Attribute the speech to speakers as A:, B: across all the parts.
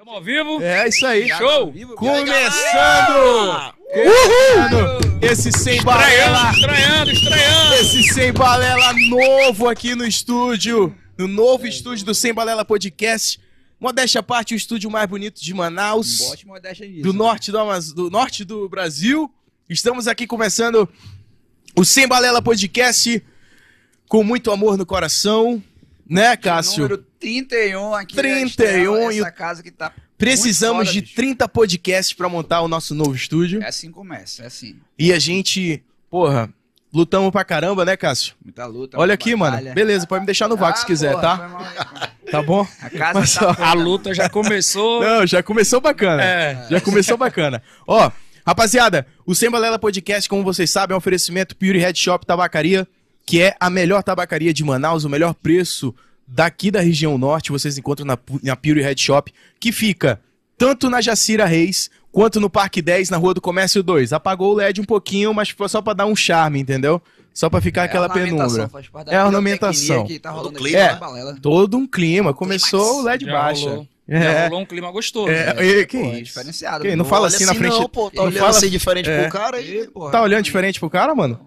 A: Estamos ao vivo?
B: É isso aí.
A: Show!
B: Começando! Uhul! Esse sem balela,
A: Estranhando, estranhando, estranhando!
B: esse sem balela novo aqui no estúdio, no novo estúdio do Sem Balela Podcast. Modéstia à parte, o estúdio mais bonito de Manaus,
C: Bote modéstia nisso.
B: do norte do, Amaz- do norte do Brasil. Estamos aqui começando o Sem Balela Podcast com muito amor no coração, né, Cássio?
C: Número 31 aqui.
B: 31
C: essa
B: e o-
C: casa que tá.
B: Precisamos de
C: bicho.
B: 30 podcasts pra montar o nosso novo estúdio.
C: É assim que começa, é assim.
B: E a gente, porra, lutamos pra caramba, né, Cássio?
C: Muita luta.
B: Olha aqui, mano.
C: batalha.
B: Beleza, pode me deixar no vácuo se
C: Ah,
B: quiser,
C: porra,
B: tá? Tá bom?
C: A casa
B: Mas,
C: tá
B: ó.
A: A luta já começou.
B: Não, já começou bacana.
A: É.
B: Já começou bacana. Ó, rapaziada, o Sem Balela Podcast, como vocês sabem, é um oferecimento Pure Head Shop Tabacaria, que é a melhor tabacaria de Manaus, o melhor preço daqui da região norte. Vocês encontram na, na Pure Head Shop, que fica tanto na Jacira Reis quanto no Parque 10, na Rua do Comércio 2. Apagou o LED um pouquinho, mas foi só pra dar um charme, entendeu? Só pra ficar
C: É
B: aquela
C: ornamentação,
B: penumbra. É ornamentação.
C: pirotecnia que tá rolando
D: Todo
B: clima,
C: na balela.
B: Todo um clima. Começou o LED
A: Já
B: baixa.
A: rolou.
B: É.
A: Já rolou um clima gostoso.
B: É,
A: né?
B: e- que
C: Pô, é diferenciado.
B: Que,
C: pô.
B: não fala assim na frente-
D: Não, pô, tá
B: não
D: olhando
B: fala-
D: assim diferente
B: É.
D: pro cara aí.
C: Ih, porra,
B: Tá olhando diferente pro cara, mano?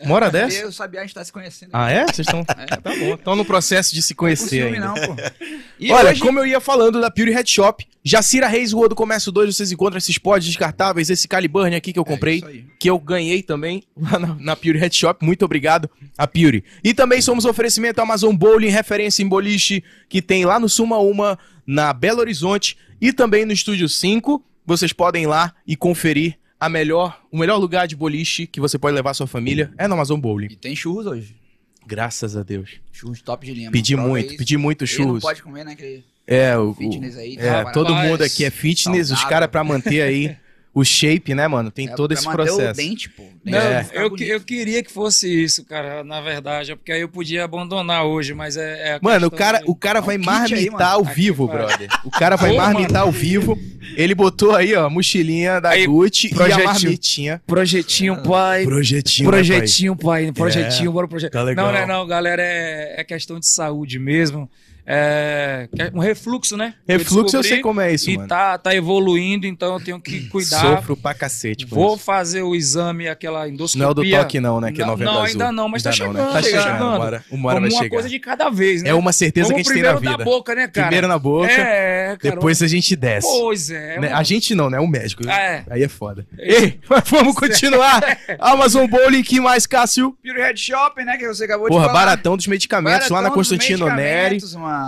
B: Uma hora
C: Eu
B: dessa?
C: sabia a gente tá se conhecendo.
B: Ah, é? Vocês estão.
C: É.
B: Tá bom. Estão no processo de se conhecer
C: ciúme
B: ainda.
C: não, pô. E
B: Olha,
C: hoje-
B: como eu ia falando da Pure Head Shop, Jacira Reis, Rua do Comércio 2, vocês encontram esses pods descartáveis, esse Caliburn aqui que eu comprei,
C: É isso aí.
B: que eu ganhei também lá na, na Pure Head Shop. Muito obrigado a Pure. E também somos oferecimento Amazon Bowling, referência em boliche, que tem lá no Suma Uma, na Belo Horizonte, e também no Estúdio 5. Vocês podem ir lá e conferir a melhor, o melhor lugar de boliche que você pode levar sua família é no Amazon Bowling.
C: E tem churros hoje.
B: Graças a Deus.
C: Churros top de linha.
B: Pedi muito, pedi muito churros.
C: não pode comer, né? Aquele
B: É, o,
C: fitness aí.
B: é,
C: tá,
B: todo mundo aqui é fitness, os caras pra manter aí o shape, né, mano? Tem
C: É,
B: todo esse processo.
C: o dente, pô.
A: Não,
B: É.
A: eu, eu queria que fosse isso, cara, na verdade. é Porque aí eu podia abandonar hoje, mas é. é a
B: Mano, o cara,
A: de-
B: o cara
C: um
B: vai
C: aí,
B: marmitar
C: mano.
B: ao
A: Aqui,
B: vivo,
A: pai.
B: brother. O cara vai
A: Pô,
B: marmitar ao vivo. Ele botou aí, ó, a mochilinha da
A: Aí,
B: Gucci e a
A: projetinho.
B: marmitinha.
A: Projetinho, pai.
B: Projetinho, né,
A: Projetinho, pai. Projetinho, bora projeto.
B: tá legal.
A: Não, não, é não, galera. É, é questão de saúde mesmo. É é um refluxo, né?
B: Refluxo eu
A: descobri
B: sei como é isso,
A: E
B: mano.
A: tá, tá evoluindo, então eu tenho que cuidar.
B: Sofro pra cacete, por
A: Vou
B: isso.
A: fazer o exame, aquela endoscopia.
B: Não é o do toque não, né, que é
A: Não, não, ainda não, mas tá
B: Ainda não, né?
A: chegando,
B: Tá
A: tá
B: chegando,
A: chegando.
B: uma hora, uma hora
A: Como
B: vai
A: uma
B: chegar.
A: coisa de cada vez, né?
B: É uma certeza que a gente tem na
A: primeiro
B: vida.
A: na boca, né, cara?
B: Primeiro na boca,
A: É, cara.
B: depois a gente desce.
A: Pois é.
B: Né? A gente não, né? O médico.
A: É.
B: Aí é foda. Ei, mas vamos continuar. Amazon Bowling, que mais, Cássio?
C: Pure Head Shopping, né? Que você acabou
B: Porra,
C: de falar.
B: baratão dos medicamentos lá na Constantino Neri.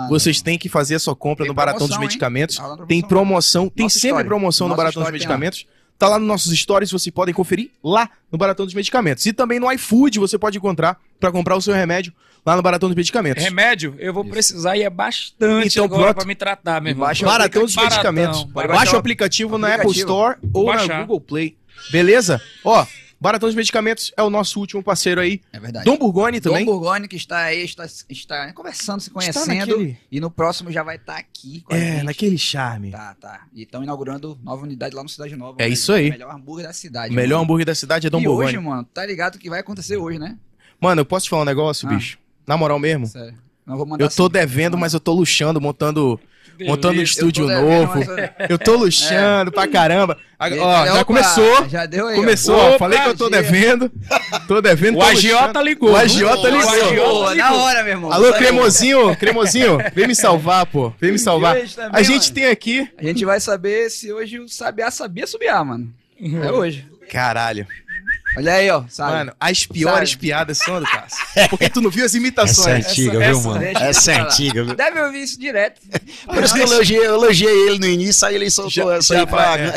B: Vocês têm que fazer a sua compra
C: Tem
B: no Baratão dos
C: promoção, hein?
B: Medicamentos.
C: Tá rolando
B: Tem promoção, tem sempre
C: Story.
B: promoção no
C: Nossa
B: Baratão dos
C: tem.
B: Medicamentos. Tá lá nos nossos stories, vocês podem conferir lá no Baratão dos Medicamentos. E também no iFood você pode encontrar pra comprar o seu remédio lá no Baratão dos Medicamentos.
A: Remédio, eu vou precisar e é bastante
B: Então,
A: agora pra me tratar, meu irmão.
C: Baixa
B: Baratão dos Medicamentos.
A: baratão.
B: Baixa o aplicativo na Apple
C: Aplicativo.
B: Store ou na
A: baixar.
B: Google Play. Beleza? Ó, Baratão dos Medicamentos é o nosso último parceiro aí.
C: É verdade.
B: Dom Burgoni também.
C: Dom Burgoni, que está aí, está, está conversando, se conhecendo.
B: naquele-
C: E no próximo já vai estar aqui com a
B: É, naquele charme.
C: Tá, tá. E estão inaugurando nova unidade lá no Cidade Nova.
B: É
C: né?
B: isso aí.
C: O melhor hambúrguer da cidade.
B: O melhor
C: mano.
B: hambúrguer da cidade é Dom
C: e
B: Burgoni.
C: hoje, mano, tá ligado que vai acontecer hoje, né?
B: Mano, eu posso te falar um negócio,
C: Ah.
B: bicho? Na moral mesmo?
C: Sério. Não vou mandar
B: Eu tô
C: assim.
B: devendo, mas eu tô luxando, montando, montando um estúdio
C: devendo,
B: novo.
C: mas eu-
B: tô luxando pra caramba. A- ó, já
C: Opa,
B: começou.
C: Já deu aí.
B: Começou, ó.
A: Opa,
B: Falei que eu tô devendo. Tô devendo.
A: O agiota ligou.
B: O agiota
A: O
B: ligou.
A: agiota
C: Pô, na hora, meu irmão.
B: Alô, cremosinho, cremosinho, vem me salvar, pô. Vem me salvar.
C: também,
B: A gente
C: mano.
B: tem aqui.
C: A gente vai saber se hoje o Sabiá sabia subiar, mano.
B: Uhum.
C: É hoje.
B: Caralho.
C: Olha aí, ó. Sabe?
B: Mano, as piores
C: Sabe.
B: piadas são do Cássio. Porque tu não viu as
D: Essa é
B: imitações.
D: antiga,
A: Essa-
D: viu,
A: essa-
D: mano?
C: deixa
D: Essa é antiga, viu?
C: Deve ouvir isso direto.
D: Por isso que eu elogiei, eu elogiei ele no início, aí ele soltou essa aí pra... É,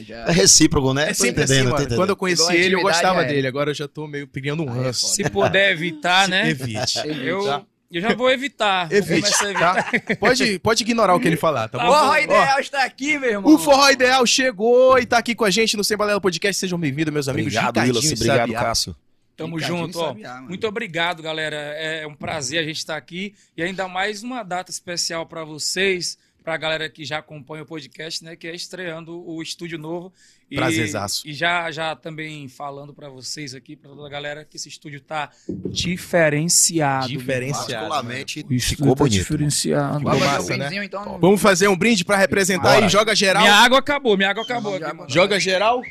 C: É, já.
D: é recíproco, né?
B: É sempre assim, mano.
D: entendendo.
B: Quando eu conheci ele, eu gostava
C: é.
B: dele. Agora eu já tô meio criando um
C: é
B: ranço.
A: Se puder evitar, né?
B: Evite.
A: Eu? Eu já vou evitar. Vou
B: Evite,
A: começar a evitar.
B: tá? Pode, pode ignorar o que ele falar, tá bom?
C: Forró
B: Ó,
C: Ideal está aqui, meu irmão.
B: O Forró Ideal chegou e tá aqui com a gente no Sem Balela Podcast. Sejam bem-vindos, meus amigos.
D: Obrigado, Willis. Obrigado. Cássio.
A: Tamo
C: Ricardinho
A: junto, ó.
C: Mano.
A: Muito obrigado, galera. É um prazer a gente estar aqui e ainda mais uma data especial pra vocês, pra galera que já acompanha o podcast, né? Que é estreando o estúdio novo. E,
B: Prazerzaço.
A: E já, já também falando pra vocês aqui, pra toda a galera, que esse estúdio tá diferenciado.
B: Diferenciado.
D: Particularmente,
A: O estúdio
D: ficou
A: tá
D: bonito.
A: diferenciado.
B: Ficou
C: Vamos fazer
B: massa,
C: um
B: né?
C: então.
B: Vamos fazer um brinde pra representar
D: Bora.
B: aí. Joga geral.
A: Minha água acabou, minha água acabou. Aqui.
B: Joga geral.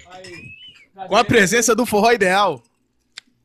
B: Com a presença do Forró Ideal.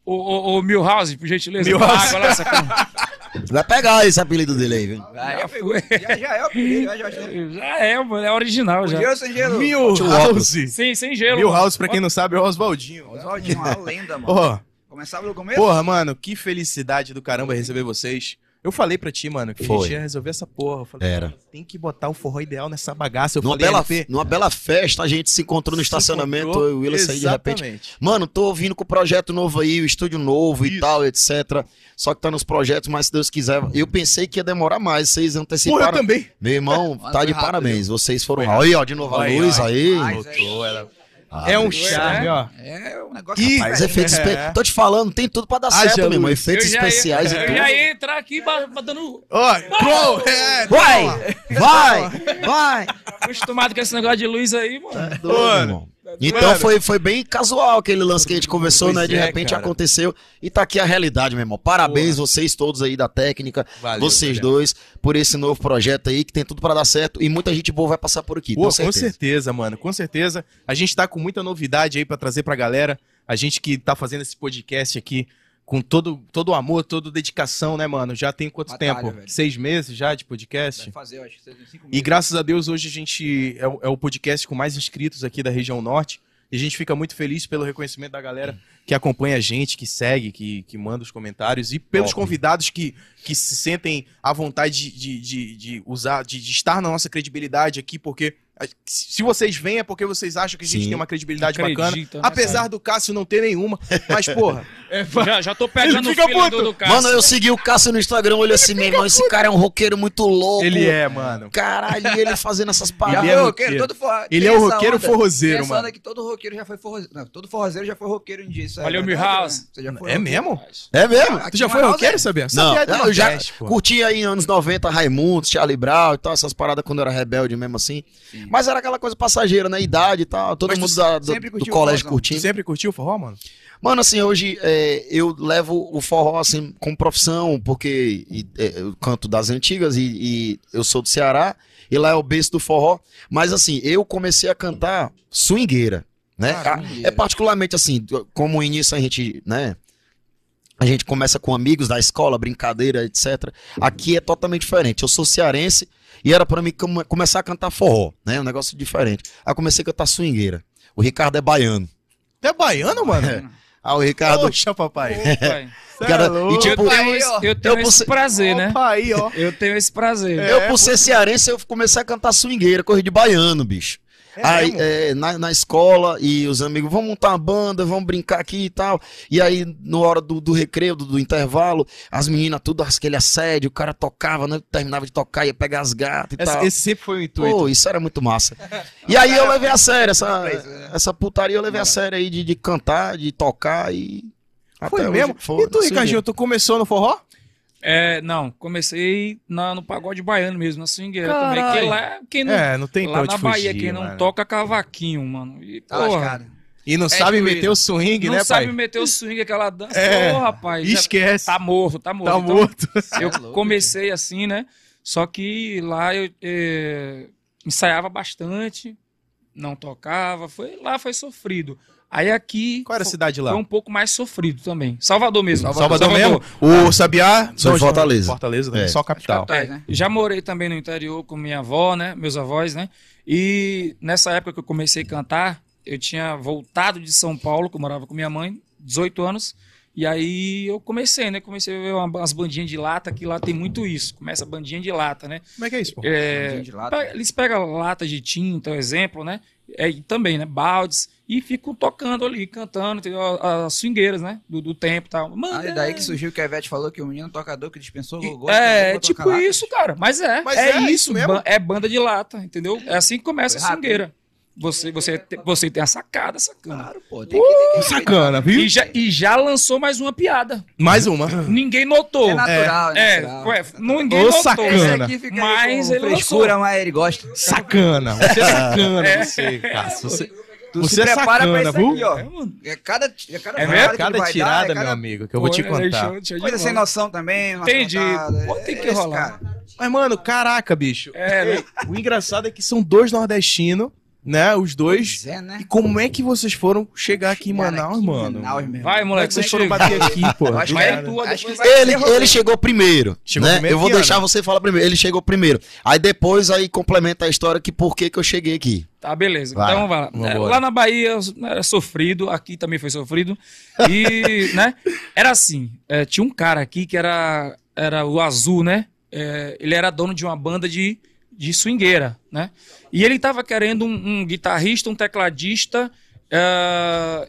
A: Ô, ô, ô, Milhouse, por gentileza.
B: Milhouse.
A: água lá, sacana.
D: Vai pegar esse apelido dele aí, viu?
C: Vai,
A: Já
C: já, já, já é o apelido, já, já, já.
A: Já é, mano, é original já.
C: Gelo sem gelo.
B: Milhouse.
A: Sim, sem gelo.
B: Milhouse, pra quem não sabe, é o Oswaldinho.
C: Oswaldinho, uma lenda, mano.
B: Ó,
C: Começava no começo?
B: porra, mano, que felicidade do caramba receber vocês. Eu falei pra ti, mano, que a
D: Foi.
B: gente ia resolver essa porra. Eu falei,
D: Era.
B: tem que botar o forró ideal nessa bagaça. Eu
D: Numa
B: falei,
D: bela,
B: LP,
D: numa bela festa, a gente se encontrou no
B: se
D: estacionamento,
B: encontrou.
D: eu e o Willis aí de repente.
B: Exatamente.
D: Mano, tô vindo com o projeto novo aí, o estúdio novo
B: Isso.
D: e tal, etc. Só que tá nos projetos, mas se Deus quiser. Eu pensei que ia demorar mais, vocês
B: Porra, eu
D: anteciparam.
B: também.
D: Meu irmão, tá de
C: rápido,
D: parabéns. Vocês foram. Aí, ó, de novo a luz aí.
C: Ai,
B: Voltou, ela.
D: Ah,
B: É um
D: Deus.
B: charme, ó.
C: É um negócio...
B: Ih,
D: Mas
C: rapaz,
D: efeitos
B: É.
D: espe... Tô te falando, tem tudo pra dar
B: Haja
D: certo, meu irmão. Efeitos
A: Eu já ia-
D: especiais e
A: Eu
D: tudo.
A: já ia entrar aqui ba- dando.
B: Ó, pro, é,
D: Vai!
B: toma.
D: Vai! Vai!
A: Acostumado com esse negócio de luz aí, mano.
D: É doido,
B: Mano.
D: irmão. Então
B: Mano.
D: foi, foi bem casual aquele lance que a gente conversou,
B: Pois
D: né? De
B: é,
D: repente
B: cara.
D: aconteceu e tá aqui a realidade, meu irmão. Parabéns vocês todos aí da técnica,
B: Valeu,
D: vocês dois, por esse novo projeto aí que tem tudo pra dar certo e muita gente boa vai passar por aqui.
B: Pô,
D: tenho
B: com
D: certeza.
B: certeza, mano, com certeza. A gente tá com muita novidade aí pra trazer pra galera. A gente que tá fazendo esse podcast aqui com todo, todo o amor, toda dedicação, né, mano? Já tem quanto
C: Batalha,
B: tempo?
C: velho.
B: Seis meses já de podcast?
C: Vai fazer, eu acho que cinco
B: E
C: meses.
B: graças a Deus hoje a gente é o, é o podcast com mais inscritos aqui da região norte. E a gente fica muito feliz pelo reconhecimento da galera que acompanha a gente, que segue, que, que manda os comentários e pelos
D: Top.
B: convidados que, que se sentem à vontade de, de, de, de usar, de, de estar na nossa credibilidade aqui, porque se vocês vêm é porque vocês acham que a gente
D: Sim.
B: tem uma credibilidade
A: Acredita,
B: bacana.
A: né,
B: apesar
A: cara?
B: do Cássio não ter nenhuma. Mas, porra,
A: Já, já tô pegando o filho do, do Cássio.
D: Mano, eu segui o Cássio no Instagram, olhei assim, meu irmão, esse cara é um roqueiro muito louco.
B: ele é, mano.
D: Caralho, e ele fazendo essas paradas.
B: Ele é roqueiro.
C: todo forro...
B: Ele é o roqueiro
C: onda-
B: forrozeiro, mano.
C: onda que todo roqueiro já foi forrozeiro. Não, todo forrozeiro já foi roqueiro um dia. Isso é
A: Valeu, Milhouse.
C: né? Você já foi
B: É
C: roqueiro.
B: mesmo?
D: É mesmo?
C: Aqui
B: Tu já foi roqueiro,
C: é.
B: sabia?
D: Não,
B: Sabia
D: eu já curti aí anos 90, Raimundo, Charlie Brown e tal, essas paradas quando eu era rebelde mesmo assim.
C: Sim.
D: Mas era aquela coisa passageira, né? Idade e tal, todo
B: Mas
D: mundo da- do, do colégio?
B: Tu
D: curtindo.
B: sempre curtiu o forró, mano?
D: Mano, assim, hoje é, eu levo o forró assim como profissão, porque e, é, eu canto das antigas e, e eu sou do Ceará, e lá é o berço do forró. Mas assim, eu comecei a cantar swingueira, né?
C: Ah,
D: é particularmente assim, como início a gente, né? A gente começa com amigos da escola, brincadeira, etc. Aqui é totalmente diferente. Eu sou cearense e era pra mim come- começar a cantar forró, né? Um negócio diferente. Aí eu comecei a cantar swingueira. O Ricardo é baiano.
B: Tu é baiano, mano?
D: Ah, o Ricardo.
B: Poxa, papai.
A: Ô, pai.
B: Cê
D: Cara,
B: é
D: e tipo,
A: eu tenho,
C: aí,
A: esse, eu tenho
D: Eu
A: esse
D: você-
A: prazer, né?
B: Opa, aí, ó.
A: Eu tenho esse prazer.
B: É,
D: Eu, por ser cearense, eu comecei a cantar swingueira, corrida de baiano, bicho.
B: É
D: aí, é, na, na escola, e os amigos, vamos montar uma banda, vamos brincar aqui e tal. E aí, na hora do, do recreio, do, do intervalo, as meninas, tudo aquele assédio, o cara tocava, né? Terminava de tocar, ia pegar as gatas e
B: Esse,
D: tal.
B: esse sempre foi o intuito.
D: Pô, isso era muito massa. E aí eu levei a sério, essa,
C: né?
D: essa putaria eu levei a sério aí de, de cantar, de tocar e.
B: foi mesmo?
D: foi,
B: e tu, Ricardinho, tu começou no forró?
A: É, não, comecei na- no pagode baiano mesmo, na swingueira
B: Caralho.
A: também. Que lá, quem não,
B: É, não tem
A: lá na
B: fugir,
A: Bahia, quem não
B: mano.
A: toca cavaquinho, mano. E,
C: Tá
A: porra,
C: lascado.
B: E não
A: É
B: sabe meter o swing,
A: não
B: né,
A: sabe
B: pai?
A: meter o swing, aquela dança.
B: É,
A: Pô, rapaz, já
B: Esquece.
A: tá morto, tá morto.
B: Tá
A: Então,
B: morto.
A: Eu
C: É louco,
A: comecei assim, né? Só que lá eu eh, ensaiava bastante, não tocava, foi lá foi sofrido. Aí aqui
B: Qual era a cidade lá?
A: foi um pouco mais sofrido também. Salvador mesmo.
B: Salvador, mesmo? O Sabiá?
D: Sou de Fortaleza.
B: Fortaleza, também,
D: É.
B: só capital.
C: Capitais, né?
A: Já morei também no interior com minha avó, né? Meus avós, né? E nessa época que eu comecei a cantar, eu tinha voltado de São Paulo, que eu morava com minha mãe, 18 anos. E aí eu comecei, né? Comecei a ver uma- umas bandinhas de lata, que lá tem muito isso. Começa a bandinha de lata, né?
B: Como é que é isso, pô?
A: É,
C: Bandinha de lata.
A: pega- eles pegam lata de tinta, exemplo, né? É, e também, né? Baldes. E ficam tocando ali, cantando, entendeu? As swingueiras, né? Do, do tempo e tal. Mano,
C: Ah, é daí que surgiu que a Ivete falou que o menino tocador que dispensou o gol.
A: é, tipo isso, cara. Mas é.
B: Mas
A: é,
B: é
A: isso
B: isso mesmo?
A: É banda de lata, entendeu? É assim que começa
C: Foi
A: a swingueira. Você, você, você tem a sacada, sacana.
C: Claro, pô. Tem que, tem que
B: Sacana, viu?
A: E já, e já lançou mais uma piada.
B: Mais uma.
A: Ninguém notou.
C: É natural, é,
A: É,
C: natural.
A: ué, ninguém
B: Ô,
A: notou.
B: sacana.
C: Esse
B: Ana.
C: aqui fica
A: Mas ele
C: frescura,
A: lançou.
C: mas ele gosta.
B: Sacana. Você é sacana,
A: É.
B: você, Cássio. Você,
C: Tu
B: você
C: se
B: é
C: prepara
B: sacana,
C: pra isso
B: viu?
C: aqui, ó.
A: É, mano.
C: É cada, é cada
A: É mesmo?
C: que
B: Cada
C: vai
B: tirada,
C: dar, é
B: meu
C: cada
B: amigo, que eu vou te
A: Pô, é
B: contar.
A: show- show de
C: Coisa sem noção também.
A: Entendi.
C: contadas,
A: Pô, tem
C: é
A: que
C: esse
A: rolar.
C: cara.
B: Mas, mano, caraca, bicho.
A: É, né?
B: O engraçado é que são dois nordestinos, né? Os dois.
C: Pois é, né?
B: E como é que vocês foram chegar aqui em Manaus,
C: aqui
B: mano?
C: Manaus.
A: Vai,
B: Como é
A: moleque,
B: que
A: você
B: vocês foram bater aqui, pô?
C: Acho que
A: é
C: é-
A: tua,
C: acho que
A: depois-
C: vai
D: Ele, ele chegou primeiro.
B: Chegou
D: né?
B: primeiro
D: eu vou deixar
B: ano?
D: você falar primeiro. Ele chegou primeiro. Aí depois aí complementa a história que por que que eu cheguei aqui.
A: Tá, beleza.
D: Vai,
A: então, vai lá.
B: vamos
A: É. Lá na Bahia era sofrido, aqui também foi sofrido. E, né, era assim, é, tinha um cara aqui que era, era o Azul, né? É, ele era dono de uma banda de, de swingueira, né? E ele tava querendo um, um guitarrista, um tecladista, é,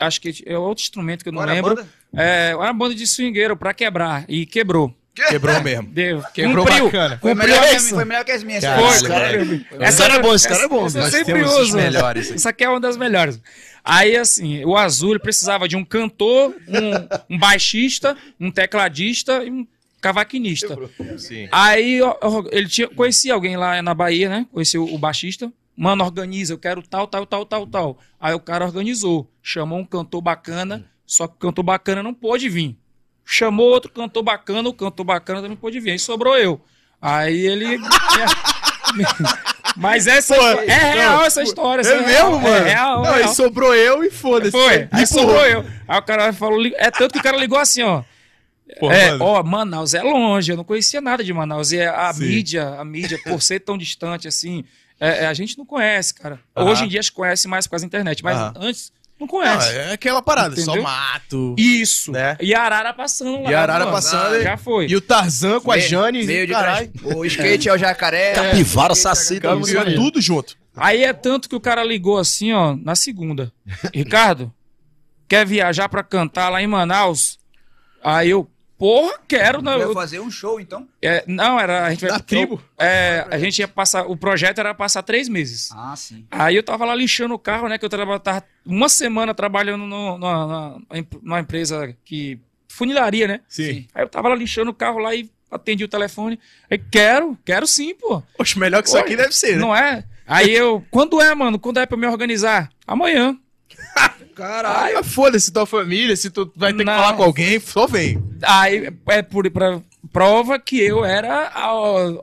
A: acho que é outro instrumento que eu não
C: Qual era a
A: lembro.
C: banda?
A: É, uma banda de swingueiro pra quebrar, e quebrou.
B: Quebrou mesmo.
A: Deu,
B: Quebrou
A: cumpriu,
B: bacana.
C: Foi
A: cumpriu
C: melhor, que,
A: missão.
C: foi melhor que as minhas.
B: Caralho,
A: Foi,
C: essa.
A: cara. Essa
D: é
A: era-
D: bom, esse cara é bom.
A: essa eu sempre
B: temos os
A: uso.
B: melhores.
A: Essa aqui é uma das melhores. Aí, assim, o Azul precisava de um cantor, um, um baixista, um tecladista e um cavaquinista.
B: Sim.
A: Aí ó, ele tinha, conhecia alguém lá na Bahia, né? Conhecia o, baixista. Mano, organiza, eu quero tal, tal, tal, tal, tal. Aí o cara organizou. Chamou um cantor bacana, só que o cantor bacana não pôde vir. Chamou outro cantor bacana, o cantor bacana também pôde vir. Aí sobrou eu. Aí ele. Mas essa
B: Pô,
A: é real essa história. essa
B: É mesmo,
A: real,
B: mano?
A: É real,
B: Não,
A: é
B: aí
A: real.
B: sobrou eu e foda-se.
A: Foi.
B: E,
A: Aí sobrou eu. Aí o cara falou. É tanto que o cara ligou assim, ó.
B: Pô,
A: é,
B: mano.
A: ó, Manaus é longe, eu não conhecia nada de Manaus. E a
B: Sim.
A: mídia, a mídia, por ser tão distante assim, é, é, a gente não conhece, cara. Hoje em dia a gente conhece mais por causa da internet, mas antes não
B: Não,
A: conhece.
B: é aquela parada, só
A: Entendeu?
B: mato.
A: Isso.
B: Né?
A: E a Arara passando lá.
B: E a Arara
A: mano.
B: passando,
A: Já foi.
B: E o Tarzan com a
C: Meio-
B: Jane.
C: Meio de
B: caralho.
C: trás. O skate é o jacaré.
D: Capivara,
C: é o
D: saci, aí.
B: tudo junto.
A: Aí é tanto que o cara ligou assim, ó, na segunda. Ricardo, quer viajar pra cantar lá em Manaus? Aí eu, porra, quero, né?
C: Vai
A: Eu-
C: fazer um show, então?
A: É, não, era. A gente vai,
B: Da tribo.
A: É, a gente ia passar. O projeto era passar três meses.
C: Ah, sim.
A: Aí eu tava lá lixando o carro, né? Que eu traba- tava uma semana trabalhando no- na- na- numa empresa que. Funilaria, né?
B: Sim.
A: Aí eu tava lá lixando o carro lá e atendi o telefone. Aí, quero, quero sim, pô.
B: Poxa, melhor que isso aqui deve ser, né?
A: Não é? Aí eu. Quando é, mano? Quando é pra eu me organizar? Amanhã.
C: Caralho.
B: Ah, foda-se tua família, se tu vai ter
A: Não.
B: que falar com alguém, só vem.
A: Aí é por pra, prova que eu era a,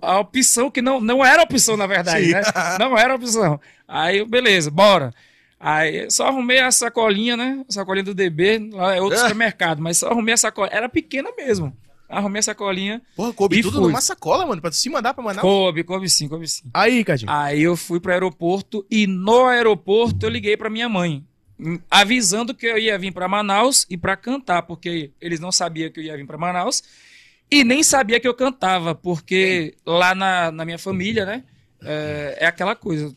A: a opção que não, não era opção, na verdade,
B: Sim.
A: né? Não era opção. Aí, beleza, bora. Aí só arrumei a sacolinha, né? A sacolinha do DB, lá é outro
B: É.
A: supermercado, mas só arrumei a sacolinha. Era pequena mesmo. Arrumei a sacolinha.
B: Porra, coube tudo
A: fui.
B: numa sacola, mano, pra tu se mandar pra Manaus.
A: Coube, coube sim, coube sim.
B: Aí, Cadinho.
A: Aí eu fui pro aeroporto e no aeroporto eu liguei pra minha mãe, avisando que eu ia vir pra Manaus e pra cantar, porque eles não sabiam que eu ia vir pra Manaus e nem sabia que eu cantava, porque lá na, na minha família, né, é, é aquela coisa.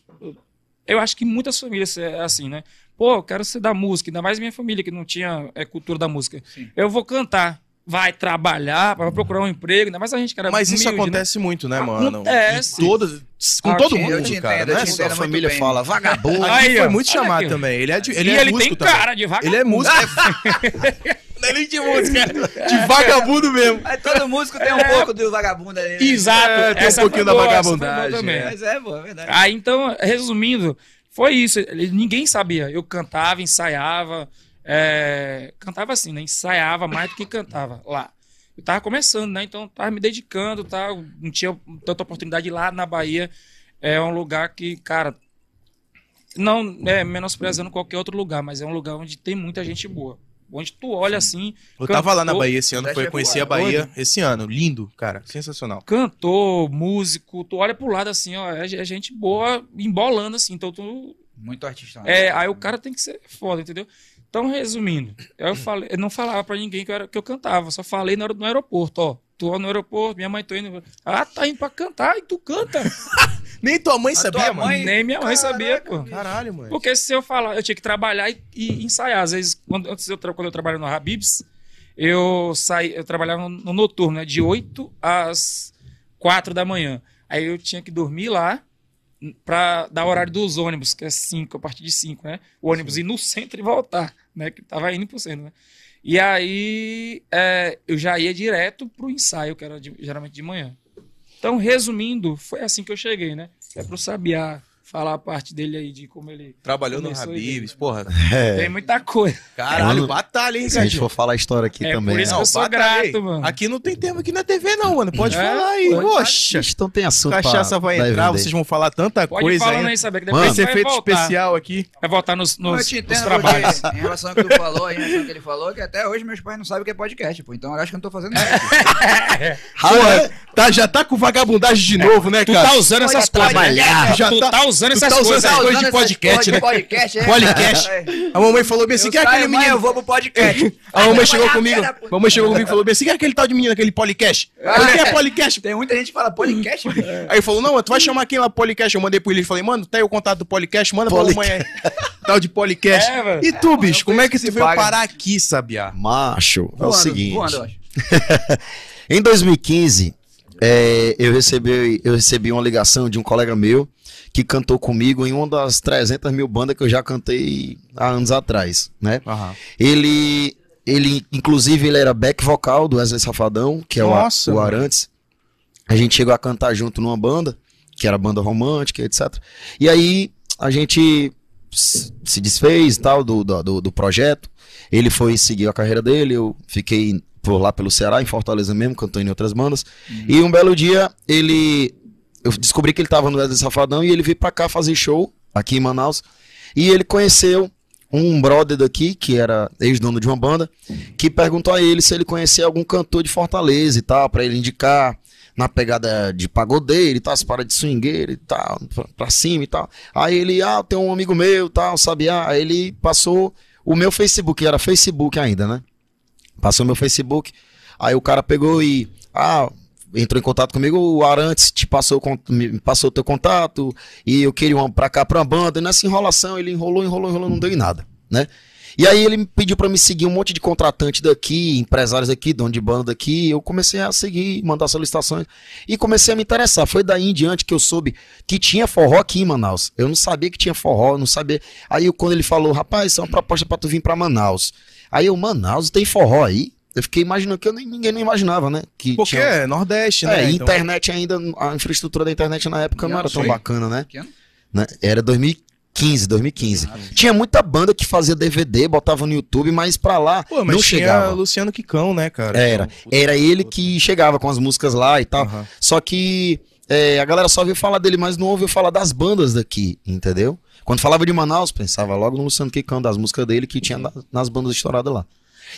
A: Eu acho que muitas famílias é assim, né? Pô, eu quero ser da música, ainda mais minha família que não tinha é, cultura da música.
C: Sim.
A: Eu vou cantar. Vai trabalhar, vai procurar um emprego, ainda mais a gente que era
B: Mas isso
A: humilde, né?
B: acontece muito, né, mano?
A: Acontece.
B: Todas, com
A: Ah,
B: todo mundo, cara.
C: entendo,
B: não
C: eu
B: é
C: te
B: só
C: entendo. Muito
D: família
C: bem.
D: fala, vagabundo.
A: Aí,
B: foi muito chamado
A: aqui,
B: também. Ele é, de,
A: E
B: ele é
A: ele
B: músico
A: tem
B: também.
A: cara de vagabundo.
B: Ele é músico. É nem de música, é de vagabundo mesmo.
C: Todo músico tem um
A: É.
C: pouco do vagabundo ali. né?
A: Exato.
B: É, tem um pouquinho da
A: boa,
B: vagabundagem,
A: boa também.
B: é.
C: Mas é, pô, é verdade.
A: Aí então, resumindo, foi isso. Ele- Ninguém sabia. Eu cantava, ensaiava. É, Cantava assim, né? Ensaiava mais do que cantava lá. Eu tava começando, né? Então tava me dedicando, tá? Não tinha tanta oportunidade lá na Bahia. É um lugar que, cara, não é menosprezando qualquer outro lugar, mas é um lugar onde tem muita gente boa. Onde tu olha assim.
B: Eu tava lá na
A: cantor-
B: Bahia esse ano, foi conhecer a Bahia esse ano. Lindo, cara. Sensacional.
A: cantor, músico, tu olha pro lado assim, ó, é, é gente boa embolando assim, então tu.
C: Muito artista. né?
A: É, aí o cara tem que ser foda, entendeu? Então, resumindo, eu, falei, eu não falava pra ninguém que eu, era, que eu cantava, só falei no, aer- no aeroporto, ó. Tô no aeroporto, minha mãe tô indo. Ah, tá indo pra cantar e tu canta.
B: Nem tua mãe
C: A
B: sabia,
C: tua
B: mano.
C: mãe-
A: Nem minha mãe sabia, pô.
B: Caralho, mano.
A: Porque se eu falar, eu tinha que trabalhar e, e ensaiar. Às vezes, quando, antes eu, quando eu trabalhava no Habibs, eu saí, eu trabalhava no, no noturno, né? De 8 às 4 da manhã. Aí eu tinha que dormir lá pra dar o horário dos ônibus, que é 5, a partir de 5, né? O ônibus ir no centro e voltar, né? Que tava indo pro centro, né? E aí é, eu já ia direto pro ensaio, que era de- geralmente de manhã. Então, resumindo, foi assim que eu cheguei, né? É pro Sabiá falar a parte dele aí de como ele.
B: Trabalhou no Habibs, porra.
A: Tem muita coisa.
B: Caralho,
D: Mano,
B: batalha, hein,
D: Se a gente for falar a história aqui
A: É,
D: também.
A: por isso
D: né?
A: que eu sou
B: batalha,
A: grato, mano.
B: Aqui não tem tema aqui na TV, não, mano. Pode
A: É,
B: falar aí.
A: pode
B: Oxa.
D: Então tem assunto pra-
B: Cachaça vai entrar,
D: vender.
B: vocês vão falar tanta
A: Pode
B: coisa
A: falar
B: ainda.
A: aí, saber que
D: Mano,
A: depois
B: Esse
A: vai
B: efeito
A: voltar.
B: especial aqui.
A: Vai voltar nos,
C: Não,
A: nos,
C: te
A: nos
C: entendo,
A: trabalhos.
C: porque em relação ao que tu falou, em relação ao que ele falou, que até hoje meus pais não sabem o que é podcast, pô. Então eu acho que eu não tô fazendo nada.
B: Porra, tá, já tá com vagabundagem de novo, né,
A: Tu
B: cara?
A: tá usando
C: Pode
A: essas coisas.
C: trabalhar.
B: Já
A: tu
B: tá-
A: tá usando essas
B: tá
A: coisas.
B: coisas de podcast, né?
C: podcast, é.
B: Podcast.
C: É.
B: A mamãe falou bem assim, que é aquele menino...
C: eu vou pro podcast.
B: A mamãe chegou comigo, a mamãe chegou comigo e falou bem assim, que aquele tal de menino, aquele podcast?
C: Ah,
B: O que é podcast?
C: Tem muita gente que fala podcast, bicho.
B: Aí ele falou, não, tu vai chamar quem lá podcast? Eu mandei pro ele e falei, mano, tá aí o contato do podcast, manda pra mamãe aí. Tal de podcast. E tu, bicho, como é que
C: que
B: veio parar aqui, Sabiá?
D: Macho, é o seguinte. Em 2015, é, eu, recebi, eu recebi uma ligação de um colega meu que cantou comigo em uma das 300 mil bandas que eu já cantei há anos atrás, né? Ele, ele inclusive, ele era back vocal do Wesley Safadão, que é o,
B: Nossa,
D: o
B: mano.
D: Arantes. A gente chegou a cantar junto numa banda, que era banda romântica, etc. E aí a gente se desfez e tal do, do, do- projeto. Ele foi seguir a carreira dele, eu fiquei por lá pelo Ceará, em Fortaleza mesmo, cantando em outras bandas. E um belo dia, ele. Eu descobri que ele tava no Wesley Safadão e ele veio pra cá fazer show, aqui em Manaus. E ele conheceu um brother daqui, que era ex-dono de uma banda, que perguntou a ele se ele conhecia algum cantor de Fortaleza e tal, pra ele indicar na pegada de pagodeiro e tal, as paradas de swingueiro e tal, pra, cima e tal. Aí ele, ah, tem um amigo meu tal, sabia? Aí ele passou o meu Facebook, era Facebook ainda, né? Passou meu Facebook, aí o cara pegou e, ah, entrou em contato comigo, o Arantes te passou, me passou o teu contato, e eu queria uma pra cá pra uma banda, e nessa enrolação ele enrolou, enrolou, enrolou, não deu em nada, né? E aí ele me pediu pra me seguir um monte de contratante daqui, empresários daqui, dono de banda daqui, eu comecei a seguir, mandar solicitações, e comecei a me interessar, foi daí em diante que eu soube que tinha forró aqui em Manaus, eu não sabia que tinha forró, não sabia, aí quando ele falou, rapaz, isso é uma proposta pra tu vir pra Manaus, aí eu, Manaus, tem forró aí? Eu fiquei imaginando que eu nem- ninguém não imaginava, né? Que
B: Porque
D: tinha-
B: é Nordeste,
D: é,
B: né?
D: e
B: Então-
D: internet ainda, a infraestrutura da internet na época
C: Que
D: não era tão bacana, né?
C: Que ano?
D: né? Era 2015, 2015. Tinha muita banda que fazia DVD, botava no YouTube, mas pra lá
B: Pô, mas
D: não
B: tinha
D: chegava.
B: Luciano Quicão, né, cara?
D: Era.
B: Puta,
D: Era ele que chegava com as músicas lá e tal.
B: Aham.
D: Só que é, a galera só ouviu falar dele, mas não ouviu falar das bandas daqui, entendeu? Quando falava de Manaus, pensava logo no Luciano Quicão, das músicas dele que tinha na- nas bandas estouradas lá.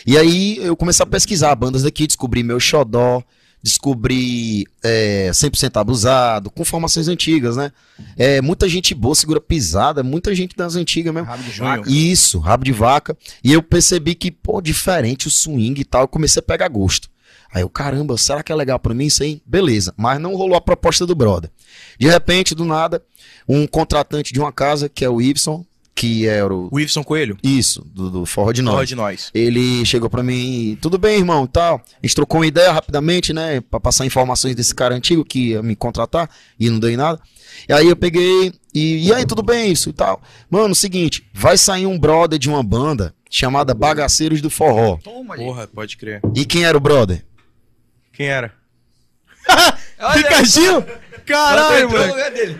D: E aí eu comecei a pesquisar bandas daqui, descobri meu xodó, descobri é, 100% abusado, com formações antigas, né? É, muita gente boa, segura pisada, muita gente das antigas mesmo.
C: Rabo de
B: Junho.
D: Isso, rabo de vaca. E eu percebi que, pô, diferente o swing e tal, eu comecei a pegar gosto. Aí eu, caramba, será que é legal pra mim isso aí? Beleza. Mas não rolou a proposta do brother. De repente, do nada, um contratante de uma casa, que é o Ibson, que era o.
B: O Iveson Coelho?
D: Isso, do, do Forró de Nós.
B: Nós. de nós.
D: Ele chegou pra mim, tudo bem, irmão, e tal. A gente trocou uma ideia rapidamente, né, Pra passar informações desse cara antigo que ia me contratar e não deu em nada. E aí eu peguei e, e aí, tudo bem isso e tal. Mano, seguinte, vai sair um brother de uma banda chamada Bagaceiros do Forró.
C: Toma.
B: Porra, pode crer.
D: E quem era o brother?
B: Quem era? Ricardinho! Caralho,
C: no
B: mano.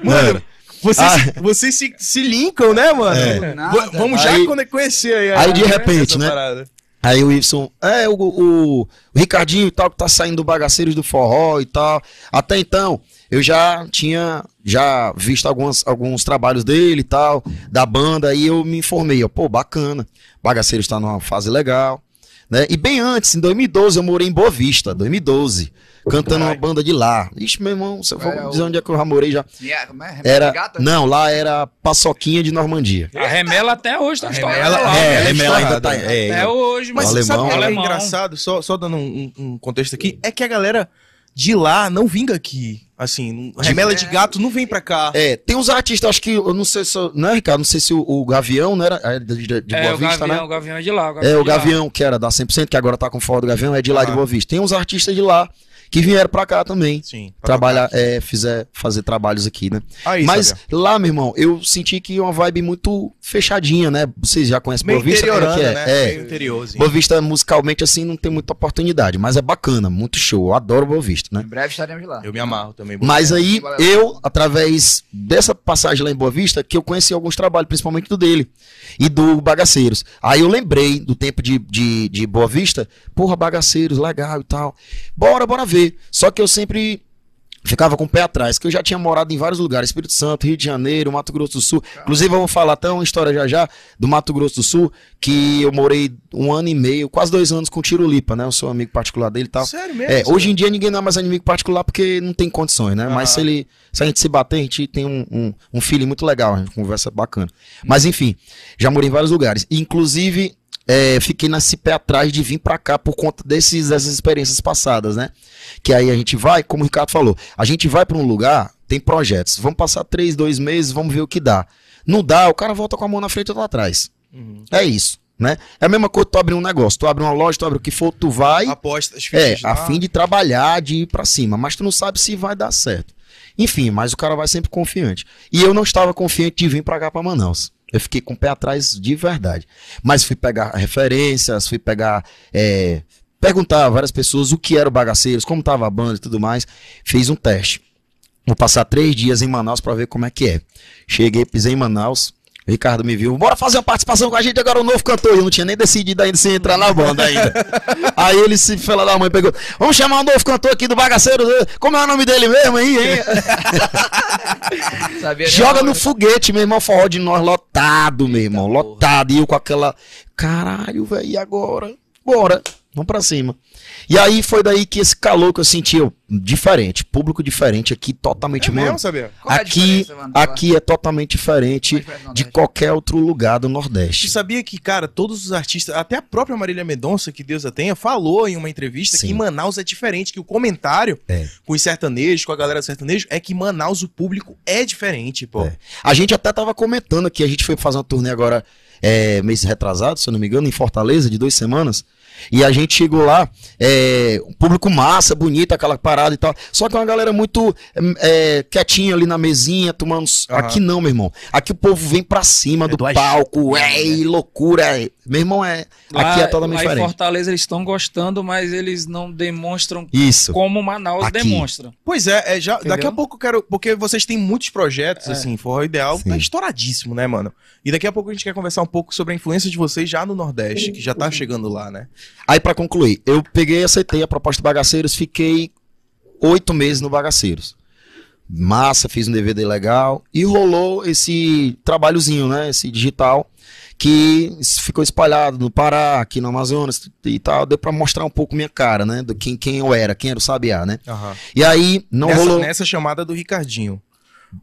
B: Mano, vocês,
D: Ah.
B: vocês se, se linkam, né, mano?
D: É.
C: Nada.
B: Vamos já
D: Aí-
B: quando conhecer aí.
D: aí, de repente, né?
B: parada.
D: Aí o Y, é, o, o, o Ricardinho e tal, que tá saindo do Bagaceiros do Forró e tal. Até então, eu já tinha já visto algumas, alguns trabalhos dele e tal, da banda, e eu me informei, ó, pô, bacana. Bagaceiros tá numa fase legal, né? E bem antes, em 2012, eu morei em Boa Vista, 2012, cantando uma banda de lá. Ixi, meu irmão, se eu for
C: Era
D: dizer
C: o-
D: onde é que eu já morei já.
C: É?
D: Era,
C: Gato?
D: não, lá era Paçoquinha de Normandia.
A: A remela até hoje tá estourada
B: é,
D: ela
B: remela
D: ainda tá, é,
A: Até hoje,
B: Mas
D: O
A: mano.
B: sabe o que é
A: Alemão.
B: engraçado? Só, só dando um, um- contexto aqui, é que a galera de lá não vinga aqui. Assim, remela de gato não vem pra cá.
D: É, tem uns artistas, acho que, eu não sei se, né, Ricardo, não sei se o, o Gavião, não era, é de, de- de
A: É,
D: Boa
A: o
D: Vista,
A: Gavião,
D: né?
A: o Gavião é de lá.
D: É, o
A: de lá.
D: Gavião, que era da 100%, que agora tá com fora do Gavião, é de lá
B: Ah.
D: de Boa Vista. Tem uns artistas de lá que vieram pra cá também.
B: Sim. pra
D: Trabalhar, é, fizer, fazer trabalhos aqui, né?
B: Aí,
D: Mas
B: Sabiá.
D: lá, meu irmão, eu senti que uma vibe muito fechadinha, né? Vocês já conhecem
B: meio
D: Boa Vista? é que é?
B: né?
D: É.
B: Meio interiorzinho.
D: Boa Vista, musicalmente, assim, não tem muita oportunidade, mas é bacana, muito show. Eu adoro Boa Vista, né?
C: Em breve estaremos lá.
B: Eu me amarro também.
D: Mas aí, eu, através dessa passagem lá em Boa Vista, que eu conheci alguns trabalhos, principalmente do dele e do Bagaceiros. Aí eu lembrei do tempo de, de, de Boa Vista, porra, Bagaceiros, legal e tal. Bora, bora ver. Só que eu sempre ficava com o pé atrás, que eu já tinha morado em vários lugares, Espírito Santo, Rio de Janeiro, Mato Grosso do Sul. Inclusive, vou falar até uma história já já do Mato Grosso do Sul, que eu morei um ano e meio, quase dois anos com o Tirulipa, né? Eu sou amigo particular dele e tal.
B: Sério mesmo?
D: É, hoje em dia ninguém não é mais inimigo particular porque não tem condições, né? Mas
B: Ah.
D: se ele. Se a gente se bater, a gente tem um, um, um feeling muito legal, a gente conversa bacana. Mas enfim, já morei em vários lugares. Inclusive, é, fiquei nesse pé atrás de vir pra cá por conta desses, dessas experiências passadas, né? Que aí a gente vai, como o Ricardo falou, a gente vai pra um lugar, tem projetos. Vamos passar três, dois meses, vamos ver o que dá. Não dá, o cara volta com a mão na frente e outra atrás.
B: Uhum.
D: É isso, né? É a mesma coisa que tu abrir um negócio, tu abre uma loja, tu abre o que for, tu vai.
B: Apostas
D: É, a fim de trabalhar, de ir pra cima, mas tu não sabe se vai dar certo. Enfim, mas o cara vai sempre confiante. E eu não estava confiante de vir pra cá pra Manaus. Eu fiquei com o pé atrás de verdade. Mas fui pegar referências, fui pegar. é, perguntar a várias pessoas o que era o Bagaceiros, como tava a banda e tudo mais. Fiz um teste. Vou passar três dias em Manaus pra ver como é que é. Cheguei, pisei em Manaus. Ricardo me viu, bora fazer uma participação com a gente agora, o novo cantor. Eu não tinha nem decidido ainda se entrar na banda ainda. Aí ele se fala da mãe, pegou, vamos chamar um novo cantor aqui do Bagaceiro. Como é o nome dele mesmo aí, hein? Joga
C: o
D: no
C: nome.
D: foguete, meu irmão, forró de nós lotado, meu irmão,
C: porra.
D: lotado. E eu com aquela, caralho, velho, e agora? Bora, vamos pra cima. E aí foi daí que esse calor que eu senti, eu, diferente, público diferente aqui, tototalmente,
B: É mesmo, sabia?
C: Qual é
D: Aqui,
C: lá?
D: aqui é totalmente diferente de qualquer outro lugar do
B: Tu
D: Nordeste.
B: sabia que, cara, todos os artistas, até a própria Marília Mendonça, que Deus a tenha, falou em uma entrevista
D: Sim.
B: que Manaus é diferente, que o comentário
D: É.
B: com os sertanejos, com a galera sertanejo, é que Manaus o público é diferente, pô.
D: É. A gente até tava comentando aqui, a gente foi fazer uma turnê agora, é, mês retrasado, se eu não me engano, em Fortaleza, de duas semanas. E a gente chegou lá, é, um público massa, bonito, aquela parada e tal. Só que uma galera muito é, quietinha ali na mesinha, tomando.
B: Aham.
D: Aqui não, meu irmão. Aqui o povo vem pra cima
B: É
D: do
B: do
D: palco, é, e loucura. é. Meu irmão, é. Aqui é totalmente
A: lá em
D: diferente.
A: Fortaleza eles estão gostando, mas eles não demonstram
D: Isso.
A: como Manaus
D: Aqui.
A: demonstra.
B: Pois é, é já, daqui a pouco eu quero. Porque vocês têm muitos projetos,
A: É.
B: assim, Forró Ideal
D: Sim.
B: tá estouradíssimo, né, mano? E daqui a pouco a gente quer conversar um pouco sobre a influência de vocês já no Nordeste, que já tá chegando lá, né?
D: Aí, pra concluir, eu peguei, aceitei a proposta do Bagaceiros, fiquei oito meses no Bagaceiros. Massa, fiz um DVD legal e rolou esse trabalhozinho, né? Esse digital que ficou espalhado no Pará, aqui no Amazonas e tal. Deu pra mostrar um pouco minha cara, né? Do quem, quem eu era, quem era o Sabiá, né? E aí, não
B: nessa,
D: rolou.
B: nessa chamada do Ricardinho.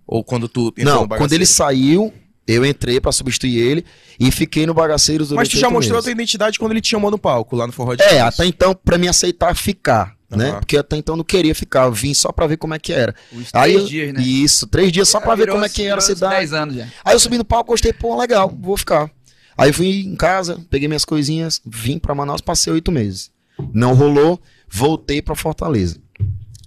B: Ou quando tu
D: Não, quando ele saiu, eu entrei pra substituir ele e fiquei no Bagaceiros durante
B: Mas tu já mostrou a tua identidade quando ele te chamou no palco, lá no Forró de
D: É, até então, pra me aceitar ficar, né?
B: Aham.
D: Porque até então eu não queria ficar, eu vim só pra ver como é que era.
C: Os
D: Aí
C: três dias, né?
D: Isso, três dias só pra ver como é que era a cidade.
C: 10 anos já.
D: Aí eu subi no palco, gostei, pô, legal, vou ficar. Aí eu fui em casa, peguei minhas coisinhas, vim pra Manaus, passei oito meses. Não rolou, voltei pra Fortaleza.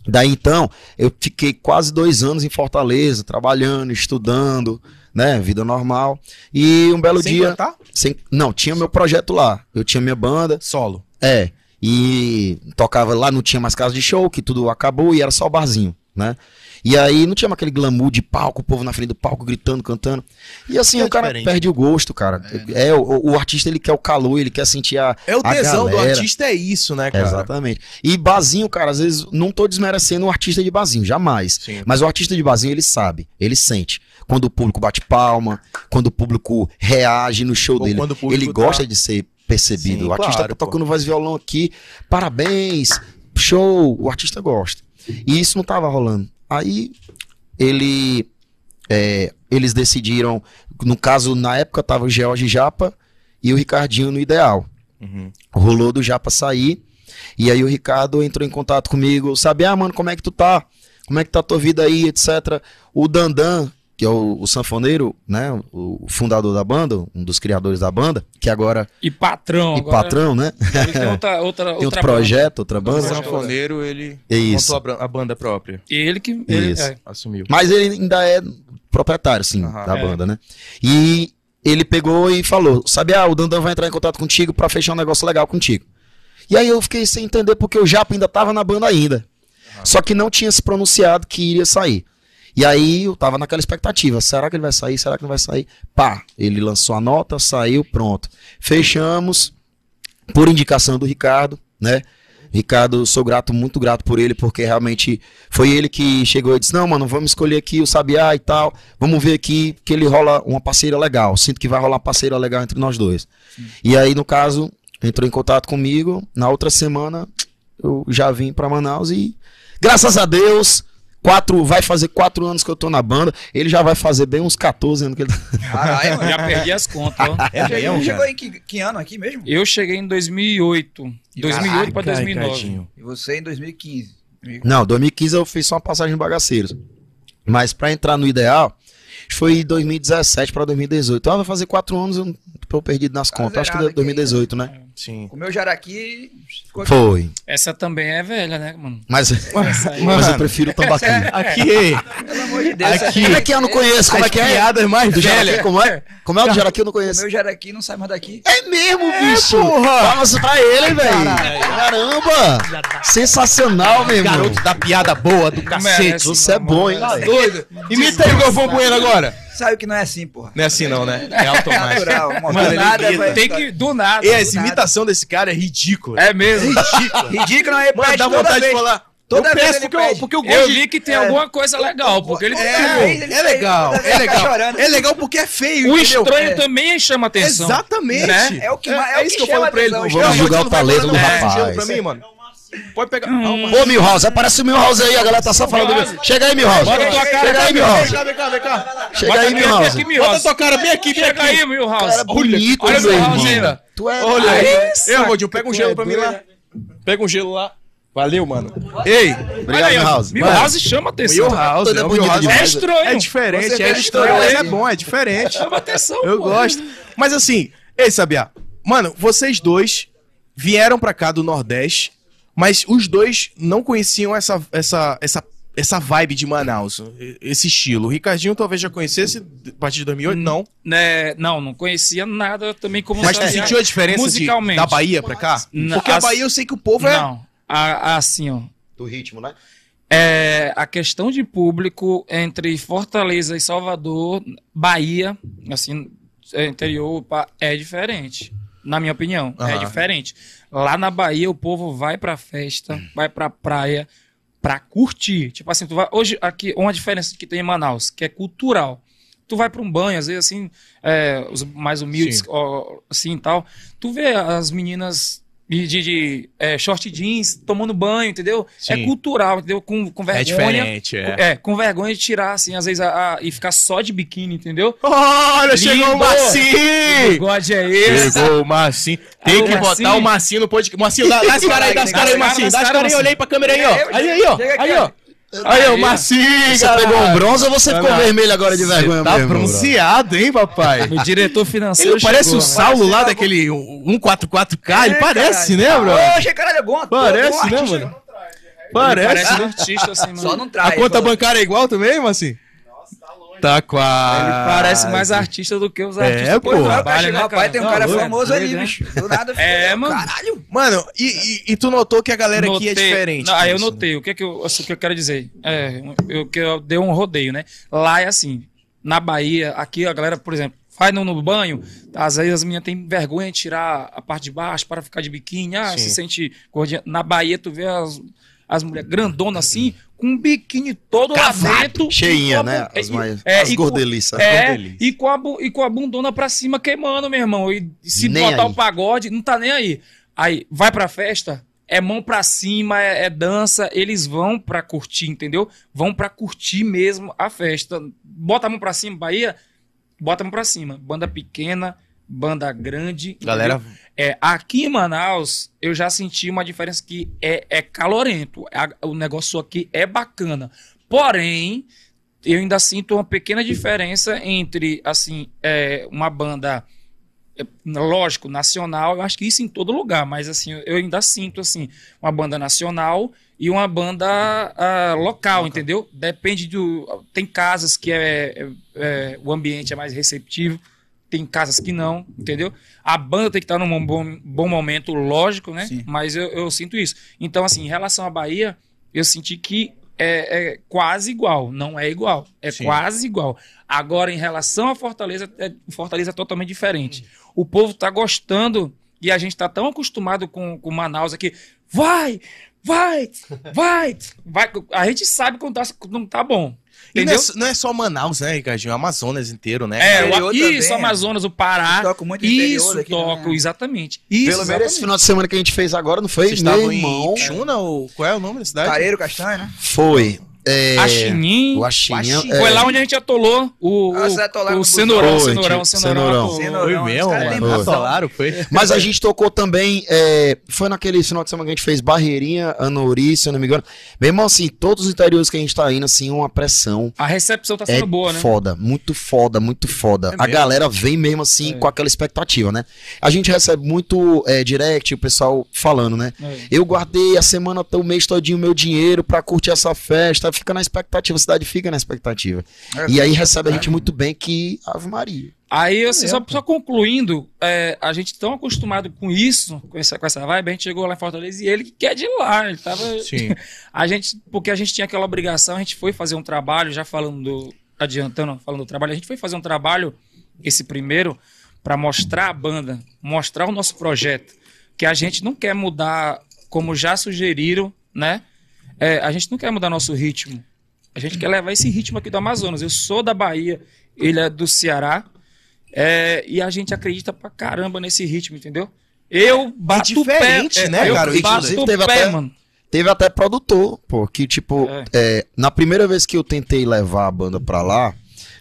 D: Daí então, eu fiquei quase dois anos em Fortaleza, trabalhando, estudando, né, vida normal. E um belo
B: Sem
D: dia...
B: cantar?
D: Sem, não, tinha meu projeto lá. Eu tinha minha banda,
B: Solo.
D: é, e tocava lá, não tinha mais casa de show, que tudo acabou e era só barzinho, né? E aí não tinha mais aquele glamour de palco, o povo na frente do palco gritando, cantando. E assim,
B: É
D: o cara
B: diferente.
D: perde o gosto, cara. É, o, o artista ele quer o calor, ele quer sentir a.
B: É o tesão do artista, é isso, né, cara?
D: Exatamente. E barzinho, cara, às vezes não tô desmerecendo o artista de barzinho, jamais.
B: Sim.
D: Mas o artista de barzinho, ele sabe, ele sente. Quando o público bate palma, quando o público reage no show
B: Ou
D: dele. Ele
B: tá-
D: gosta de ser percebido.
B: Sim,
D: o artista
B: claro,
D: tá
B: pô.
D: tocando voz e violão aqui, parabéns, show, o artista gosta. E isso não tava rolando. Aí ele, é, eles decidiram, no caso, na época tava o George Japa e o Ricardinho no Ideal.
B: Uhum.
D: Rolou do Japa sair, e aí o Ricardo entrou em contato comigo, sabe, ah, mano, como é que tu tá? Como é que tá a tua vida aí, etc. O Dandan, que é o, o sanfoneiro, né? O, o fundador da banda, um dos criadores da banda, que agora
A: E patrão.
D: e
A: agora,
D: patrão, né?
A: Ele tem outra, outra,
D: Tem outro
A: outra
D: projeto, outra
B: O
D: banda.
B: sanfoneiro, ele
D: É isso.
B: montou a banda própria.
A: banda. Ele que. Ele,
D: Isso.
A: é.
B: Assumiu.
D: Mas ele ainda é proprietário, sim,
B: Aham.
D: da
A: É.
D: banda, né? E ele pegou e falou: Sabe, ah, o Dandan vai entrar em contato contigo pra fechar um negócio legal contigo. E aí eu fiquei sem entender porque o Japa ainda tava na banda ainda. Só que não tinha se pronunciado que iria sair. E aí eu tava naquela expectativa: será que ele vai sair? Será que não vai sair? Pá, ele lançou a nota, saiu, pronto. Fechamos, por indicação do Ricardo, né? Ricardo, sou grato, muito grato por ele, porque realmente foi ele que chegou e disse: Não, mano, vamos escolher aqui o Sabiá e tal. Vamos ver aqui que ele rola uma parceira legal. Sinto que vai rolar uma parceira legal entre nós dois. E aí, no caso, entrou em contato comigo. Na outra semana, eu já vim pra Manaus e, graças a Deus, quatro, vai fazer quatro anos que eu tô na banda. Ele já vai fazer bem uns 14 anos que ele tá.
C: Caralho.
A: Já perdi as contas, ó.
B: É
C: Chegou- em que, que ano aqui mesmo?
A: Eu cheguei em 2008. 2008 para
B: Caraca,
A: 2009.
B: Ricardinho.
C: E você em 2015.
D: Não, 2015 eu fiz só uma passagem de bagaceiros. Mas pra entrar no ideal, foi 2017 pra 2018. Ah, vai fazer quatro anos, eu tô perdido nas
C: Tá
D: contas. Acho que
C: zerado aqui
D: 2018, né?
B: Sim.
C: Comeu jaraqui. Ficou
D: Foi.
A: Essa também é velha, né, mano?
D: Mas,
A: aí.
D: mas eu prefiro o tambaquinho.
B: Aqui,
C: Pelo amor de Deus.
B: Aqui.
D: Como é que é? Eu não conheço. Como
B: as
D: é que é?
B: piadas mais
D: Do Jaraqui, como é? Como é o do Jaraqui? Eu não conheço.
C: Comeu jaraqui não sai mais daqui.
D: É mesmo, bicho.
B: porra.
D: Palmas pra ele, velho. Caramba. Sensacional, meu irmão.
B: Garoto da piada boa, do cacete.
A: Merece,
D: Você é bom, hein?
B: Tá doido? Imita aí o Galvão Bueno agora.
C: Sabe que não é assim, porra.
B: Não é assim não, né? É
C: É
B: automático.
C: natural. Mano,
B: Mano,
C: do nada
B: ele
C: vai-
A: Tem que. Do nada.
B: E essa
C: do nada.
B: imitação desse cara é ridícula.
A: É mesmo.
C: Ridículo, é
B: Mano, dá vontade
C: vez.
B: de falar.
C: Toda
B: eu
C: vez
B: peço
C: ele
B: porque eu, porque eu
A: Eu
B: gosto de...
A: vi que tem
C: É.
A: alguma coisa legal, porque ele
B: É,
C: ele
B: é legal, é
C: ele
B: legal.
C: chorando.
B: É legal porque é feio,
A: O
B: entendeu?
A: estranho
C: É.
A: também chama atenção.
B: Exatamente.
A: Né?
C: É o que ma- é o
B: isso
C: que
B: que eu falo pra ele. Vamos
D: julgar o talento do
B: rapaz.
D: rapaz.
B: pra mim, mano. Pode pegar.
A: Hum.
D: Ô, Milhouse, aparece o Milhouse aí, a galera tá só falando. do- Chega aí, Milhouse.
A: Bota tua cara
D: Chega aí, Milhouse.
B: Vem cá, vem cá, vem cá.
D: Chega aí, Milhouse.
B: Bota tua cara bem aqui, bem
A: Chega aí, Milhouse.
D: Cara bonito,
A: Olha Milhouse ó.
D: Tu é...
B: Olha aí. Ei, Rodinho, pega um gelo
A: é
B: pra mim lá. Pega um gelo lá. Valeu, mano. Ei,
D: Obrigado, Milhouse.
A: Milhouse chama atenção.
B: Milhouse,
D: é
B: é Milhouse.
D: demais.
A: É estranho.
B: É diferente, é estranho, mas é bom, é diferente.
A: Chama atenção.
B: Eu gosto. Mas assim, ei, Sabiá. Mano, vocês dois vieram pra cá do Nordeste, mas os dois não conheciam essa, essa, essa, essa vibe de Manaus, esse estilo. O Ricardinho talvez já conhecesse a partir de 2008, não.
A: Né, não, não conhecia nada também como
B: Mas tu sentiu a diferença de-
A: musicalmente.
B: da Bahia pra cá?
A: Não,
B: Porque a Bahia eu sei que o povo é...
A: Não, assim, ó.
D: Do ritmo, né?
A: É, a questão de público entre Fortaleza e Salvador, Bahia, assim, é, interior, é diferente. Na minha opinião, é
B: Aham.
A: diferente. Lá na Bahia, o povo vai pra festa, vai pra praia pra curtir. Tipo assim, tu vai. Hoje, aqui, uma diferença que tem em Manaus, que é cultural. Tu vai pra um banho, às vezes assim, é, os mais humildes, ó, assim e tal. Tu vê as meninas de, de, de, é, short jeans tomando banho, entendeu?
B: Sim.
A: É cultural, entendeu? Com, com vergonha.
B: É diferente, é.
A: É, com vergonha de tirar, assim, às vezes, a, a- e ficar só de biquíni, entendeu?
B: Olha, chegou o
A: Lindo!
B: Marcinho!
A: bigode é esse.
B: Chegou o Marcinho. Tem
A: Alô,
B: que botar
A: Marcinho.
B: o Marcinho no podcast. Marcinho, dá, dá as caras aí, dá as caras aí, Marcinho. Dá as caras aí, olha aí pra câmera aí, ó. Aí, aí, ó. Aí, ó. Aí, o Marcinho,
D: Você pegou um bronze ou você ficou vermelho agora de vergonha
B: Tá
D: mesmo, bro?
B: bronzeado, hein, papai?
A: O diretor financeiro
B: Ele parece
A: chegou,
B: o? Saulo lá daquele 144K, ele
C: É,
B: parece,
C: caralho.
B: né, bro?
C: Oxe, caralho, é bom.
B: Parece,
C: bom
B: né, mano? Parece,
A: Parece um
B: né?
A: artista, assim, mano.
C: Só não
B: A
C: traz.
B: conta
C: falou.
B: bancária é igual também, Marcinho? Tá quase.
A: Ele parece mais artista do que os
B: É,
A: artistas
B: pô.
A: que
C: Pô, chega,
A: né,
C: rapaz, tem um cara
A: doido,
C: famoso
A: doido,
C: ali,
A: né?
C: bicho. Do nada.
A: É, mano.
C: Caralho.
B: Mano, e, e- e tu notou que a galera aqui é
A: Notei-
B: diferente.
A: Não, aí eu
B: disso, né?
A: notei. O que, é que, eu, assim, o que eu quero dizer? É, eu, que eu dei um rodeio, né? Lá é assim. Na Bahia, aqui a galera, por exemplo, vai no, no banho, às vezes as meninas têm vergonha de tirar a parte de baixo para ficar de biquíni. Ah,
B: Sim.
A: se sente gordinha. Na Bahia, tu vê as, as mulheres grandonas assim, com um biquíni todo lá dentro.
D: Cheinha, né? As, mais,
A: é,
D: as
A: e com-
D: gordeliças.
A: É, e com, a, e com a bundona pra cima queimando, meu irmão. E se
D: Nem
A: botar
D: aí.
A: o pagode, não tá nem aí. Aí, vai pra festa, é mão pra cima, é, é dança, eles vão pra curtir, entendeu? Vão pra curtir mesmo a festa. Bota a mão pra cima, Bahia, bota a mão pra cima. Banda pequena, banda grande.
B: Galera,
A: entendeu? É, aqui em Manaus, eu já senti uma diferença que é, é calorento. A- o negócio aqui é bacana. Porém, eu ainda sinto uma pequena diferença entre, assim, é, uma banda, é, lógico, nacional, eu acho que isso em todo lugar, mas, assim, eu ainda sinto, assim, uma banda nacional e uma banda ah, local, entendeu? Depende do... Tem casas que é, é- é, o ambiente é mais receptivo, tem casas que não, entendeu? A banda tem que estar num bom, bom momento, lógico, né?
C: Sim.
A: Mas eu, eu sinto isso. Então, assim, em relação à Bahia, eu senti que é, é quase igual. Não é igual. É
B: Sim.
A: quase igual. Agora, em relação à Fortaleza, é, Fortaleza é totalmente diferente. O povo tá gostando e a gente tá tão acostumado com, com Manaus aqui. Vai! Vai! Vai! vai. A gente sabe quando, tá, quando não tá bom.
B: E não é,
A: Entendeu?
B: só- não é só Manaus, né, Ricardinho? É o Amazonas inteiro, né?
A: É,
C: Interior
A: o, isso,
C: também,
A: Amazonas, o Pará.
C: Eles tocam muito
A: Isso,
C: daqui,
A: tocam,
C: né?
A: exatamente. Isso,
D: Pelo menos esse final de semana que a gente fez agora, não foi?
B: Vocês estavam em
D: irmão.
B: Ipixuna ou qual é o nome da cidade?
C: Careiro Castanho, né?
D: Foi. É,
A: A Chinim,
D: o Axinim.
B: Axinim.
D: é,
A: foi lá onde a gente atolou o,
C: Ah, você atolaram
A: o, o cenourão,
D: Foi,
A: cenourão, cenourão.
D: cenourão.
B: Foi mesmo, mano. Atolaram, foi?
D: Mas a gente tocou também. é, foi naquele final de semana que a gente fez Barreirinha, Anori, se eu não me engano. Meu irmão, assim, todos os interiores que a gente tá indo, assim, uma pressão.
A: A recepção tá
D: É
A: sendo boa, né?
D: foda, muito foda, muito foda.
B: É
D: a
B: mesmo?
D: galera vem mesmo assim
A: É.
D: com aquela expectativa, né? A gente recebe muito é, direct, o pessoal falando, né?
A: É.
D: Eu guardei a semana até o mês todinho meu dinheiro pra curtir essa festa, fica na expectativa, a cidade fica na expectativa.
C: É,
D: E aí recebe a gente muito bem que Ave Maria.
A: Aí, assim, só, só concluindo, é, a gente tão acostumado com isso, com essa, com essa vibe, a gente chegou lá em Fortaleza e ele que quer de lá. Ele tava.
B: Sim.
A: A gente, porque a gente tinha aquela obrigação, a gente foi fazer um trabalho, já falando do. Adiantando, falando do trabalho, a gente foi fazer um trabalho, esse primeiro, para mostrar a banda, mostrar o nosso projeto. Que a gente não quer mudar, como já sugeriram, né? É, a gente não quer mudar nosso ritmo. A gente quer levar esse ritmo aqui do Amazonas. Eu sou da Bahia, ele é do Ceará. é, e a gente acredita pra caramba nesse ritmo, entendeu? Eu bato pé.
B: diferente, né,
A: eu
B: cara, o ritmo
A: bato
D: Teve
A: pé,
D: até-
A: mano.
D: Teve até produtor, pô, que tipo,
A: É.
D: é, na primeira vez que eu tentei levar a banda pra lá,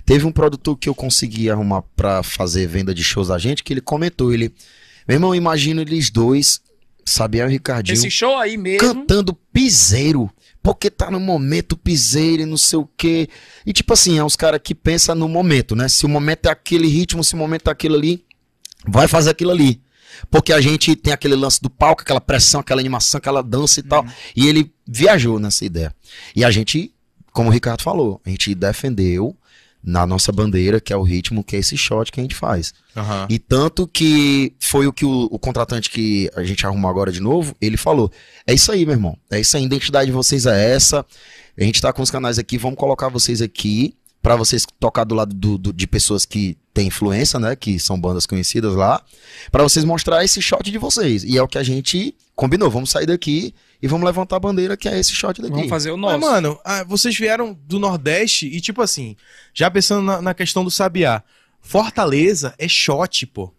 D: teve um produtor que eu consegui arrumar pra fazer venda de shows da gente, que ele comentou, ele, meu irmão, imagina eles dois, Sabiel e Ricardinho,
A: Esse show aí mesmo.
D: cantando piseiro, porque tá no momento piseiro e não sei o quê. E tipo assim, é uns caras que pensam no momento, né? Se o momento é aquele ritmo, se o momento é aquilo ali, vai fazer aquilo ali. Porque a gente tem aquele lance do palco, aquela pressão, aquela animação, aquela dança e tal. E ele viajou nessa ideia. E a gente, como o Ricardo falou, a gente defendeu na nossa bandeira, que é o ritmo, que é esse shot que a gente faz.
B: Aham.
D: E tanto que foi o que o, o contratante que a gente arrumou agora de novo, ele falou: é isso aí, meu irmão. É isso aí, a identidade de vocês é essa. A gente tá com os canais aqui, vamos colocar vocês aqui pra vocês tocar do lado do- do- de pessoas que têm influência, né? Que são bandas conhecidas lá, Pra vocês mostrar esse shot de vocês. E é o que a gente combinou. Vamos sair daqui e vamos levantar a bandeira que é esse shot daqui.
A: Vamos fazer o
B: Mas,
A: nosso.
B: mano, ah, vocês vieram do Nordeste e, tipo assim, já pensando na, na questão do Sabiá, Fortaleza é shot, pô. tu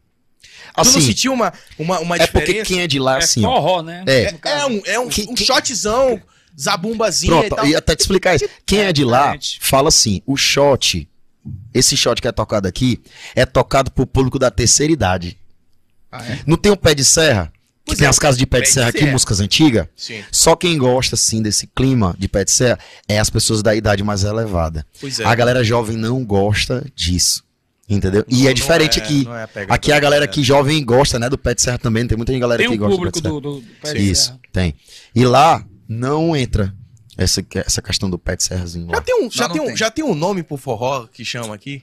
B: não
D: Assim,
B: sentiu uma, uma, uma
D: é porque
B: diferença?
D: quem é de lá,
A: é
D: assim, ó,
A: forró, né?
D: É.
B: É um, é um,
D: Que-
B: um shotzão, zabumbazinha e
D: Pronto,
B: tal.
D: e até te explicar isso. Quem é de lá, fala assim: o shot, esse shot que é tocado aqui, é tocado pro público da terceira idade.
C: Ah, é?
D: Não tem um pé de serra? Que
B: Pois
D: tem
B: é,
D: as casas de pé de serra aqui, músicas antigas?
B: Sim,
D: Só quem gosta, assim, desse clima de pé de serra é as pessoas da idade mais elevada.
B: pois é.
D: A galera jovem não gosta disso. Entendeu? E
B: Não-
D: é diferente
B: é-
D: aqui.
B: é a
D: Aqui a galera que jovem gosta, né, do pé de serra também. Tem muita galera
A: Tem
D: que
A: um
D: gosta
A: público
D: do pé de serra.
A: do, pé de
D: Isso,
A: serra.
D: tem. E lá não entra essa, essa questão do pé de serrazinho lá.
B: Já tem, um, já,
C: não
B: tem um,
C: tem.
B: já tem um nome pro forró que chama aqui?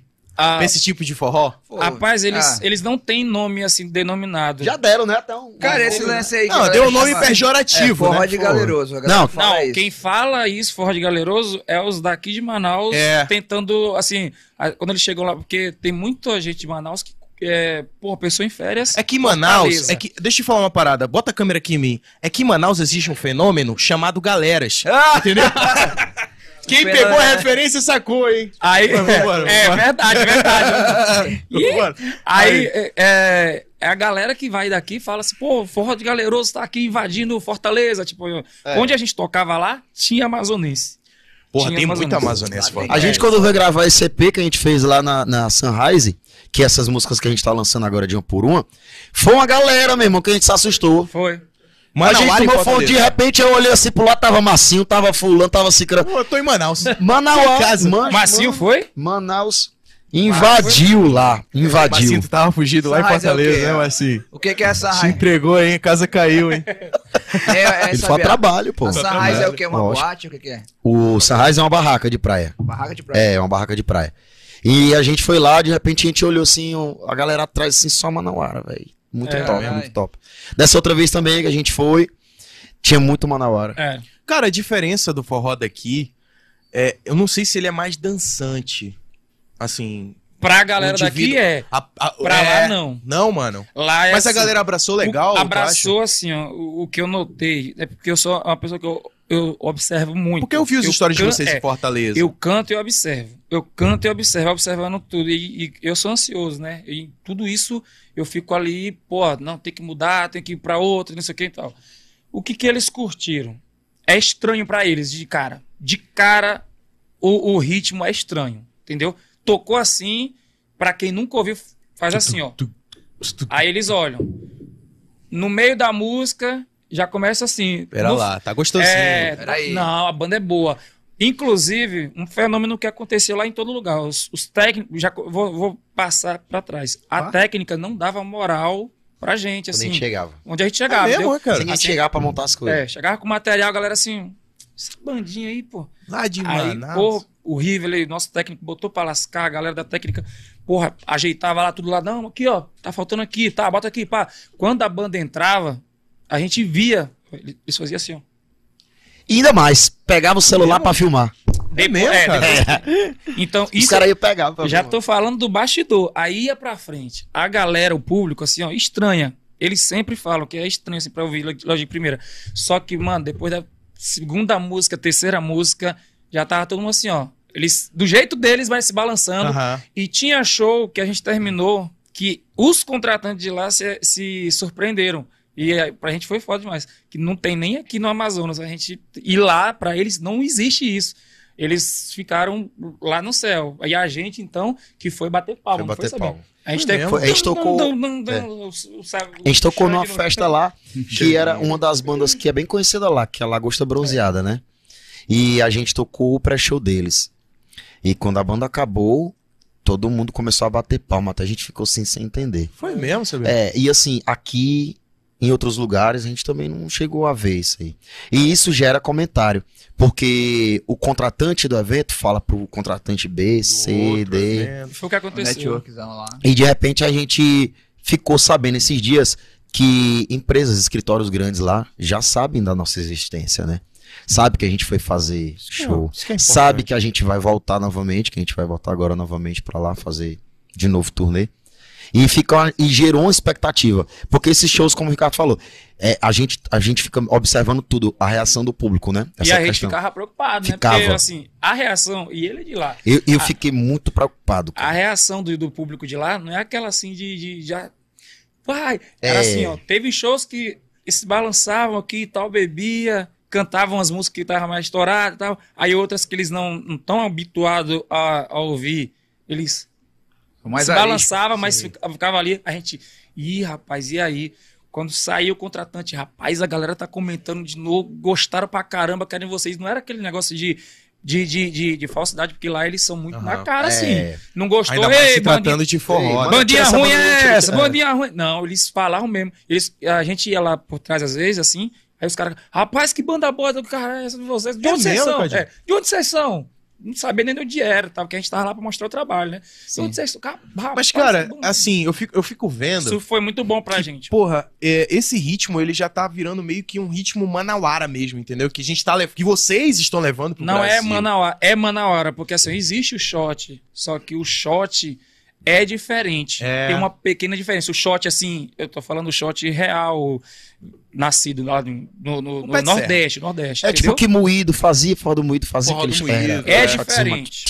B: Pra Esse tipo de forró?
C: Pô,
A: rapaz, eles,
C: ah,
A: eles não têm nome assim denominado.
D: Já deram, né? Até um.
C: Cara, esse lance aí. a
B: Não, deu um nome
C: chama-
B: pejorativo,
C: é, forró
B: né?
C: de
B: Pô.
C: galeroso. a
D: Não,
C: fala
A: Não,
C: isso.
A: quem fala isso, forró de galeroso, é os daqui de Manaus
B: É.
A: tentando, assim, a- quando eles chegam lá, porque tem muita gente de Manaus que, é, porra, pessoa em férias.
B: É que em Manaus. É que, deixa eu falar uma parada. Bota a câmera aqui em mim. É que em Manaus existe um fenômeno chamado galeras.
C: Ah!
B: Entendeu? Quem
C: Pela-
B: pegou a referência sacou, hein?
A: Aí,
B: vambora,
A: é verdade, verdade. E-
B: Bora.
A: Aí é, é- é a galera que vai daqui e fala assim, pô, forró de galeroso tá aqui invadindo Fortaleza. Tipo, onde a gente tocava lá, tinha amazonense.
B: Porra,
A: Tinha
B: tem
A: Amazonense.
B: muita amazonense fora.
D: A gente, quando veio gravar esse EP que a gente fez lá na, na Sunrise, que é essas músicas que a gente tá lançando agora de uma por uma, foi uma galera, meu irmão, que a gente se assustou.
A: Foi.
D: A gente tomou fogo, de repente eu olhei assim pro lado, tava Massinho, tava fulano, tava cicrano.
B: Pô, Eu tô em Manaus.
D: Manauara,
B: casa.
D: Man-
A: Massinho
D: Man-
A: foi?
D: Manaus invadiu lá, invadiu.
B: Marcinho, tu tava fugido lá em
C: é
B: Fortaleza,
C: quê?
B: né, Marcinho?
C: O que, que é essa raiz?
B: entregou, hein? A casa caiu, hein?
C: É, é,
D: Ele
C: essa
D: foi a
C: via-
D: trabalho, pô.
C: Essa raiz é o quê? Uma
D: Lógico.
C: boate? O que, que é?
D: O Sarrais é uma barraca de praia.
C: Barraca de praia.
D: É, é uma barraca de praia. E a gente foi lá, de repente a gente olhou assim, a galera atrás assim, só Manauara, velho. Muito
A: É,
D: top,
C: é.
D: muito top. Dessa outra vez também que a gente foi, tinha muito Manauara.
A: É.
B: Cara, a diferença do forró daqui é. Eu não sei se ele é mais dançante. Assim.
A: Pra galera daqui é.
B: a- a-
A: Pra
B: é,
A: lá não.
B: Não, mano.
A: Lá é
B: Mas a
A: assim,
B: galera abraçou legal.
A: o- abraçou assim, ó. O, o que eu notei é porque eu sou uma pessoa que eu, eu observo muito.
B: Porque eu vi as histórias de vocês
A: é,
B: em Fortaleza.
A: Eu canto e observo. Eu canto e observo, observando tudo. E, e eu sou ansioso, né? E tudo isso eu fico ali, pô, não, tem que mudar, tem que ir pra outro, não sei o que e tal. O que que eles curtiram? É estranho pra eles, de cara. De cara, o, o ritmo é estranho, entendeu? Tocou assim, pra quem nunca ouviu, faz assim, ó. Aí eles olham. No meio da música, já começa assim.
B: Pera
A: No-
B: lá, tá gostosinho.
A: é,
C: Peraí.
A: não, a banda é boa. Inclusive, um fenômeno que aconteceu lá em todo lugar. Os, os técnicos, já vou, vou passar pra trás. A
B: Ah.
A: técnica não dava moral pra gente,
D: Quando a
A: assim.
D: gente chegava.
A: Onde a gente
B: É
A: chegava,
B: mesmo,
A: entendeu?
B: é, cara?
D: Sem a gente
A: Assim,
D: chegar pra montar as coisas.
A: É, chegava com material, a galera assim, essa bandinha aí, pô.
B: Lá de
A: Aí,
B: Manaus.
A: pô, o River, nosso técnico, botou pra lascar, a galera da técnica, porra, ajeitava lá tudo lá, não, aqui, ó, tá faltando aqui, tá, bota aqui, pá. Quando a banda entrava, a gente via, eles faziam assim, ó.
D: E ainda mais, pegava o celular pra filmar.
A: Depois-
B: mesmo,
A: é,
B: cara?
A: depois- Então,
D: Os
A: isso
D: caras iam pegar. pra
A: já
D: filmar.
A: tô falando do bastidor. Aí ia pra frente. A galera, o público, assim, ó, estranha. Eles sempre falam que é estranho, assim, pra ouvir logo de primeira. Só que, mano, depois da segunda música, terceira música, já tava todo mundo assim, ó. Eles, do jeito deles, vai se balançando. E tinha show que a gente terminou que os contratantes de lá se, se surpreenderam. E aí, pra gente foi foda demais. Que não tem nem aqui no Amazonas. A gente ir lá, pra eles, não existe isso. Eles ficaram lá no céu. E a gente, então, que foi bater palma.
D: Foi bater palma.
A: A gente, teve-
B: mesmo?
D: A gente tocou- é. A gente tocou numa festa lá, que era uma das bandas que é bem conhecida lá, que é a Lagosta Bronzeada, né? E a gente tocou o pré-show deles. E quando a banda acabou, todo mundo começou a bater palma, até a gente ficou assim sem entender.
B: Foi mesmo, sabe?
D: É, e assim, aqui em outros lugares a gente também não chegou a ver isso aí. E isso gera comentário, porque o contratante do evento fala pro contratante B, C, D,
A: Foi o que aconteceu.
D: e de repente a gente ficou sabendo esses dias que empresas, escritórios grandes lá já sabem da nossa existência, né? Sabe que a gente foi fazer show.
B: Isso que é importante.
D: Sabe que a gente vai voltar novamente, que a gente vai voltar agora novamente pra lá fazer de novo turnê. E, fica, e gerou uma expectativa. Porque esses shows, como o Ricardo falou, é, a, gente, a gente fica observando tudo, a reação do público, né?
A: E a gente ficava preocupado, né?
D: Ficava.
A: Porque, assim, a reação, e ele de lá,
D: Eu, eu
A: a-
D: fiquei muito preocupado.
A: a reação do, do público de lá não é aquela assim de, de já. Vai! Era
D: É.
A: assim, ó. Teve shows que se balançavam aqui e tal, bebia, cantavam as músicas que estavam mais estouradas e tal. Aí outras que eles não estão habituados a, a ouvir, eles
C: Mais
A: se balançava, mas fica- ficava ali. A gente, ih, rapaz, e aí? Quando saiu o contratante, rapaz, a galera tá comentando de novo, gostaram pra caramba, querem vocês. Não era aquele negócio de, de, de, de, de falsidade, porque lá eles são muito
B: Aham.
A: na cara, assim.
D: É.
A: Não gostou,
B: Ainda mais
A: ei,
B: se
A: bandinha,
B: tratando de forró.
C: Ei,
B: né?
A: bandinha
D: Essa
A: ruim é
D: tira-
A: essa,
D: é.
A: bandinha ruim. Não, eles falavam mesmo. Eles, a gente ia lá por trás às vezes, assim, aí os caras, rapaz, que banda boa do cara é essa de vocês? De
B: É
A: onde vocês
B: mesmo,
A: são? É, de onde vocês são? Não sabia nem de onde era, tá? porque a gente tava lá pra mostrar o trabalho, né? Onde vocês são? Cara, rapaz,
B: Mas, cara,
A: banda.
B: assim, eu fico, eu fico vendo.
A: Isso foi muito bom pra
B: que,
A: gente.
B: Porra, é, esse ritmo ele já tá virando meio que um ritmo manauara mesmo, entendeu? Que a gente tá que vocês estão levando pro
A: Não é
B: Brasil.
A: Manauara, é Manauara, porque assim, existe o shot, só que o shot é diferente.
B: É.
A: Tem uma pequena diferença. O shot, assim, eu tô falando shot real, nascido lá no, no- no- Nordeste, Nordeste.
D: É tipo
A: entendeu?
D: que moído fazia, forró do moído fazia
B: Forró do
D: aqueles
B: moído.
A: É
D: Shot
A: diferente.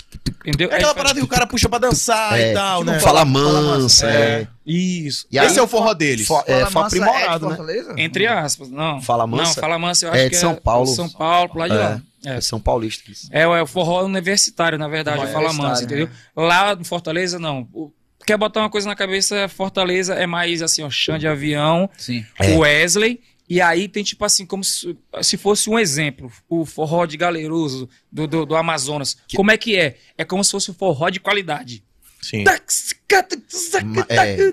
A: Entendeu?
B: É aquela
A: diferente.
B: parada que o cara puxa pra dançar
D: É,
B: e tal,
C: tipo
B: né?
D: Fala mansa,
B: É.
D: é.
A: Isso.
D: E aí,
B: Esse é o forró deles.
D: fo- é,
C: Fala
D: foi
C: é
D: aprimorado, né?
A: Entre aspas, não.
D: Fala Mansa?
A: Não, Fala Mansa eu acho
D: É de
A: que
D: São
A: é
D: Paulo.
A: São Paulo, pro lado de
D: É.
A: lá. É.
D: É São Paulista. isso.
A: É, é o forró universitário, na verdade, o Fala Mansa,
C: universitário,
A: entendeu? Lá no Fortaleza, não. O- Quer botar uma coisa na cabeça, Fortaleza é mais assim, ó, chão de avião,
C: Sim.
D: É.
A: o Wesley E aí tem tipo assim, como se, se fosse um exemplo, o forró de galeroso do, do, do Amazonas. Como é que é? É como se fosse um forró de qualidade.
B: Sim.
D: É.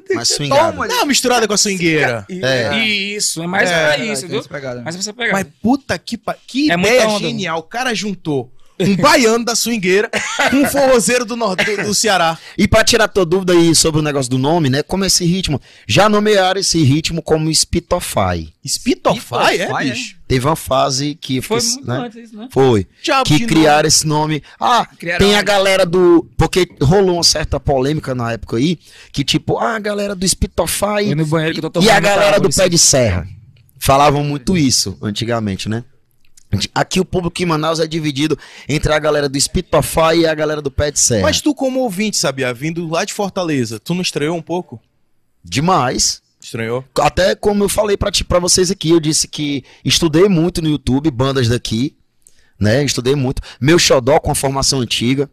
C: Toma,
B: Dá uma misturada com a swingueira.
D: É.
A: Isso, é mais
B: É,
A: pra
C: É,
A: isso, viu? Mas você pegar.
B: Mas puta que pa... Que
A: É
B: ideia genial. O cara juntou um baiano da swingueira com um forrozeiro do, nor- do, do Ceará.
D: E pra tirar tua dúvida aí sobre o negócio do nome, né? Como esse ritmo. Já nomearam esse ritmo como Spitofy.
B: Spitofy, é, bicho?
D: Teve uma fase que.
A: Foi
D: fiquei-
A: muito
D: né?
A: antes isso, né?
D: Foi.
B: Diabo
D: que criaram esse nome. Ah,
C: Criaram
D: tem a galera do. Porque rolou uma certa polêmica na época aí, que tipo, ah, a galera do
A: tô
D: e
A: tomando
D: a galera do pé de serra. Falavam muito isso antigamente, né? Aqui o público em Manaus é dividido entre a galera do Spitofy e a galera do pé de serra.
B: Mas tu, como ouvinte, sabia? Vindo lá de Fortaleza, tu não estranhou um pouco?
D: Demais.
B: Estranhou?
D: Até como eu falei pra, ti- pra vocês aqui, eu disse que estudei muito no YouTube, bandas daqui, né? Estudei muito. Meu xodó com a formação antiga.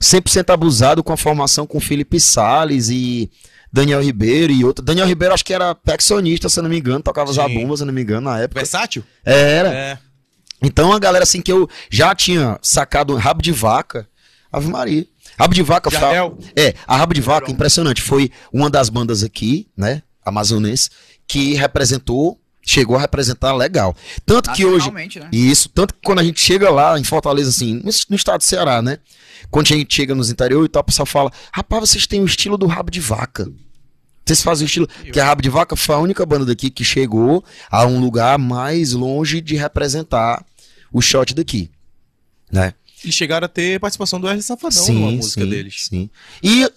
D: 100% abusado com a formação com Felipe Salles e Daniel Ribeiro e outro. Daniel Ribeiro acho que era percussionista, se não me engano, tocava
B: Sim.
D: zabumba, se não me engano, na época.
B: Versátil?
D: Era.
B: É.
D: Então a galera assim que eu já tinha sacado um rabo de vaca, Ave Maria. Rabo de vaca,
B: Jardel?
D: é, a Rabo de Vaca, impressionante, foi uma das bandas aqui, né, amazonense, que representou, chegou a representar legal. Tanto que hoje,
C: né?
D: isso, tanto que quando a gente chega lá em Fortaleza, assim, no, no estado do Ceará, né, quando a gente chega nos interior e tal, o pessoal fala, rapaz, vocês têm o estilo do Rabo de Vaca. Vocês fazem o estilo. Porque a Rabo de Vaca foi a única banda daqui que chegou a um lugar mais longe de representar o shot daqui. Né?
B: E chegaram a ter participação do Wesley Safadão numa música deles.
D: Sim. E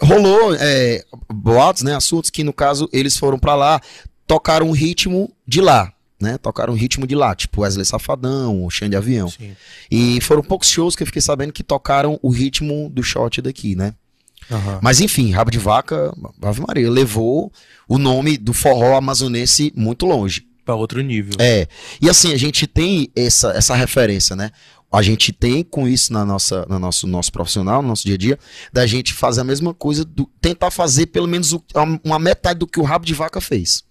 D: rolou é, boatos, né, assuntos que no caso eles foram pra lá, tocaram um ritmo de lá, né? Tocaram um ritmo de lá, tipo Wesley Safadão, o Xande Avião.
B: Sim.
D: E foram poucos shows que eu fiquei sabendo que tocaram o ritmo do shot daqui, né? Mas enfim, Rabo de Vaca, Ave Maria, levou o nome do forró amazonense muito longe.
B: Pra outro nível.
D: É. E assim, a gente tem essa, essa referência, né? A gente tem com isso na nossa, no nosso, nosso profissional, no nosso dia a dia, da gente fazer a mesma coisa, do- tentar fazer pelo menos o- uma metade do que o Rabo de Vaca fez.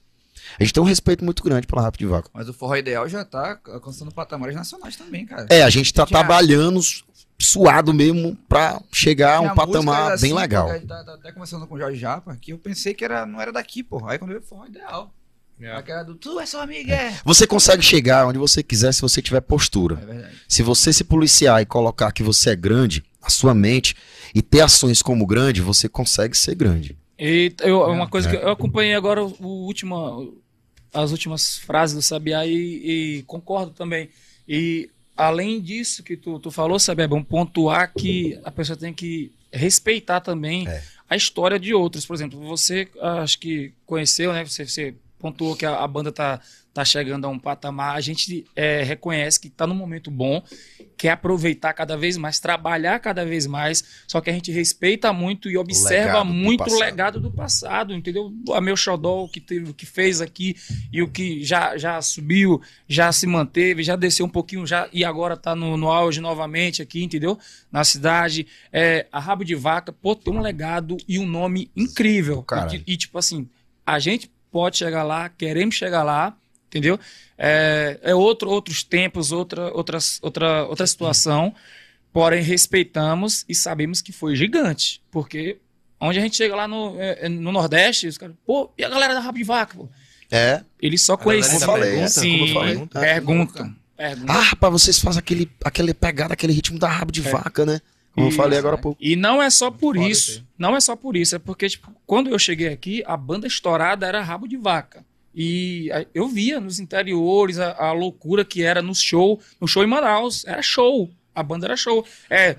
D: A gente tem um respeito muito grande pelo Rabo de Vaca.
C: Mas o forró ideal já tá alcançando patamares nacionais também, cara.
D: É, a gente tá
C: Tinha-
D: trabalhando suado mesmo pra chegar a um patamar
C: músicas
D: bem
C: assim,
D: legal.
C: pô, tá, tá até conversando com o Jorge Japa, que eu pensei que era, não era daqui, porra. Aí quando eu vi forró ideal.
B: É.
C: Aquela do tu é seu amigo, é.
D: Você consegue chegar onde você quiser se você tiver postura.
C: É verdade.
D: Se você se policiar e colocar que você é grande, a sua mente, e ter ações como grande, você consegue ser grande.
A: E eu,
C: É,
A: uma coisa que eu acompanhei agora o, o última, as últimas frases do Sabiá e, e concordo também. E além disso que tu, tu falou, Sabiá, é bom pontuar que a pessoa tem que respeitar também
D: É.
A: a história de outros. Por exemplo, você ah, acho que conheceu, né? Você, você pontuou que a, a banda tá, tá chegando a um patamar. A gente é, reconhece que tá num momento bom, quer aproveitar cada vez mais, trabalhar cada vez mais, só que a gente respeita muito e observa muito o legado do passado, entendeu? A meu xodó, o que, teve, o que fez aqui e o que já, já subiu, já se manteve, já desceu um pouquinho já e agora tá no, no auge novamente aqui, entendeu? Na cidade. É, a Rabo de Vaca, pô, tem um legado e um nome incrível. E, e, tipo assim, a gente pode chegar lá, queremos chegar lá, entendeu? É, é outro, outros tempos, outra, outras, outra, outra situação, porém respeitamos e sabemos que foi gigante, porque onde a gente chega lá no, é, é, no Nordeste, os caras, pô, e a galera da Rabo de Vaca, pô?
D: É.
A: Eles só conheciam.
B: como eu
A: Sim,
B: falei.
A: perguntam. perguntam.
D: Ah, rapaz, vocês fazem aquele, aquele pegada, aquele ritmo da rabo de
A: É.
D: vaca, né? Como eu
A: Isso,
D: falei agora há pouco.
A: E não é só por isso. Não é só por isso. É porque, tipo, quando eu cheguei aqui, a banda estourada era Rabo de Vaca. E eu via nos interiores a, a loucura que era no show, no show em Manaus. Era show. A banda era show. É.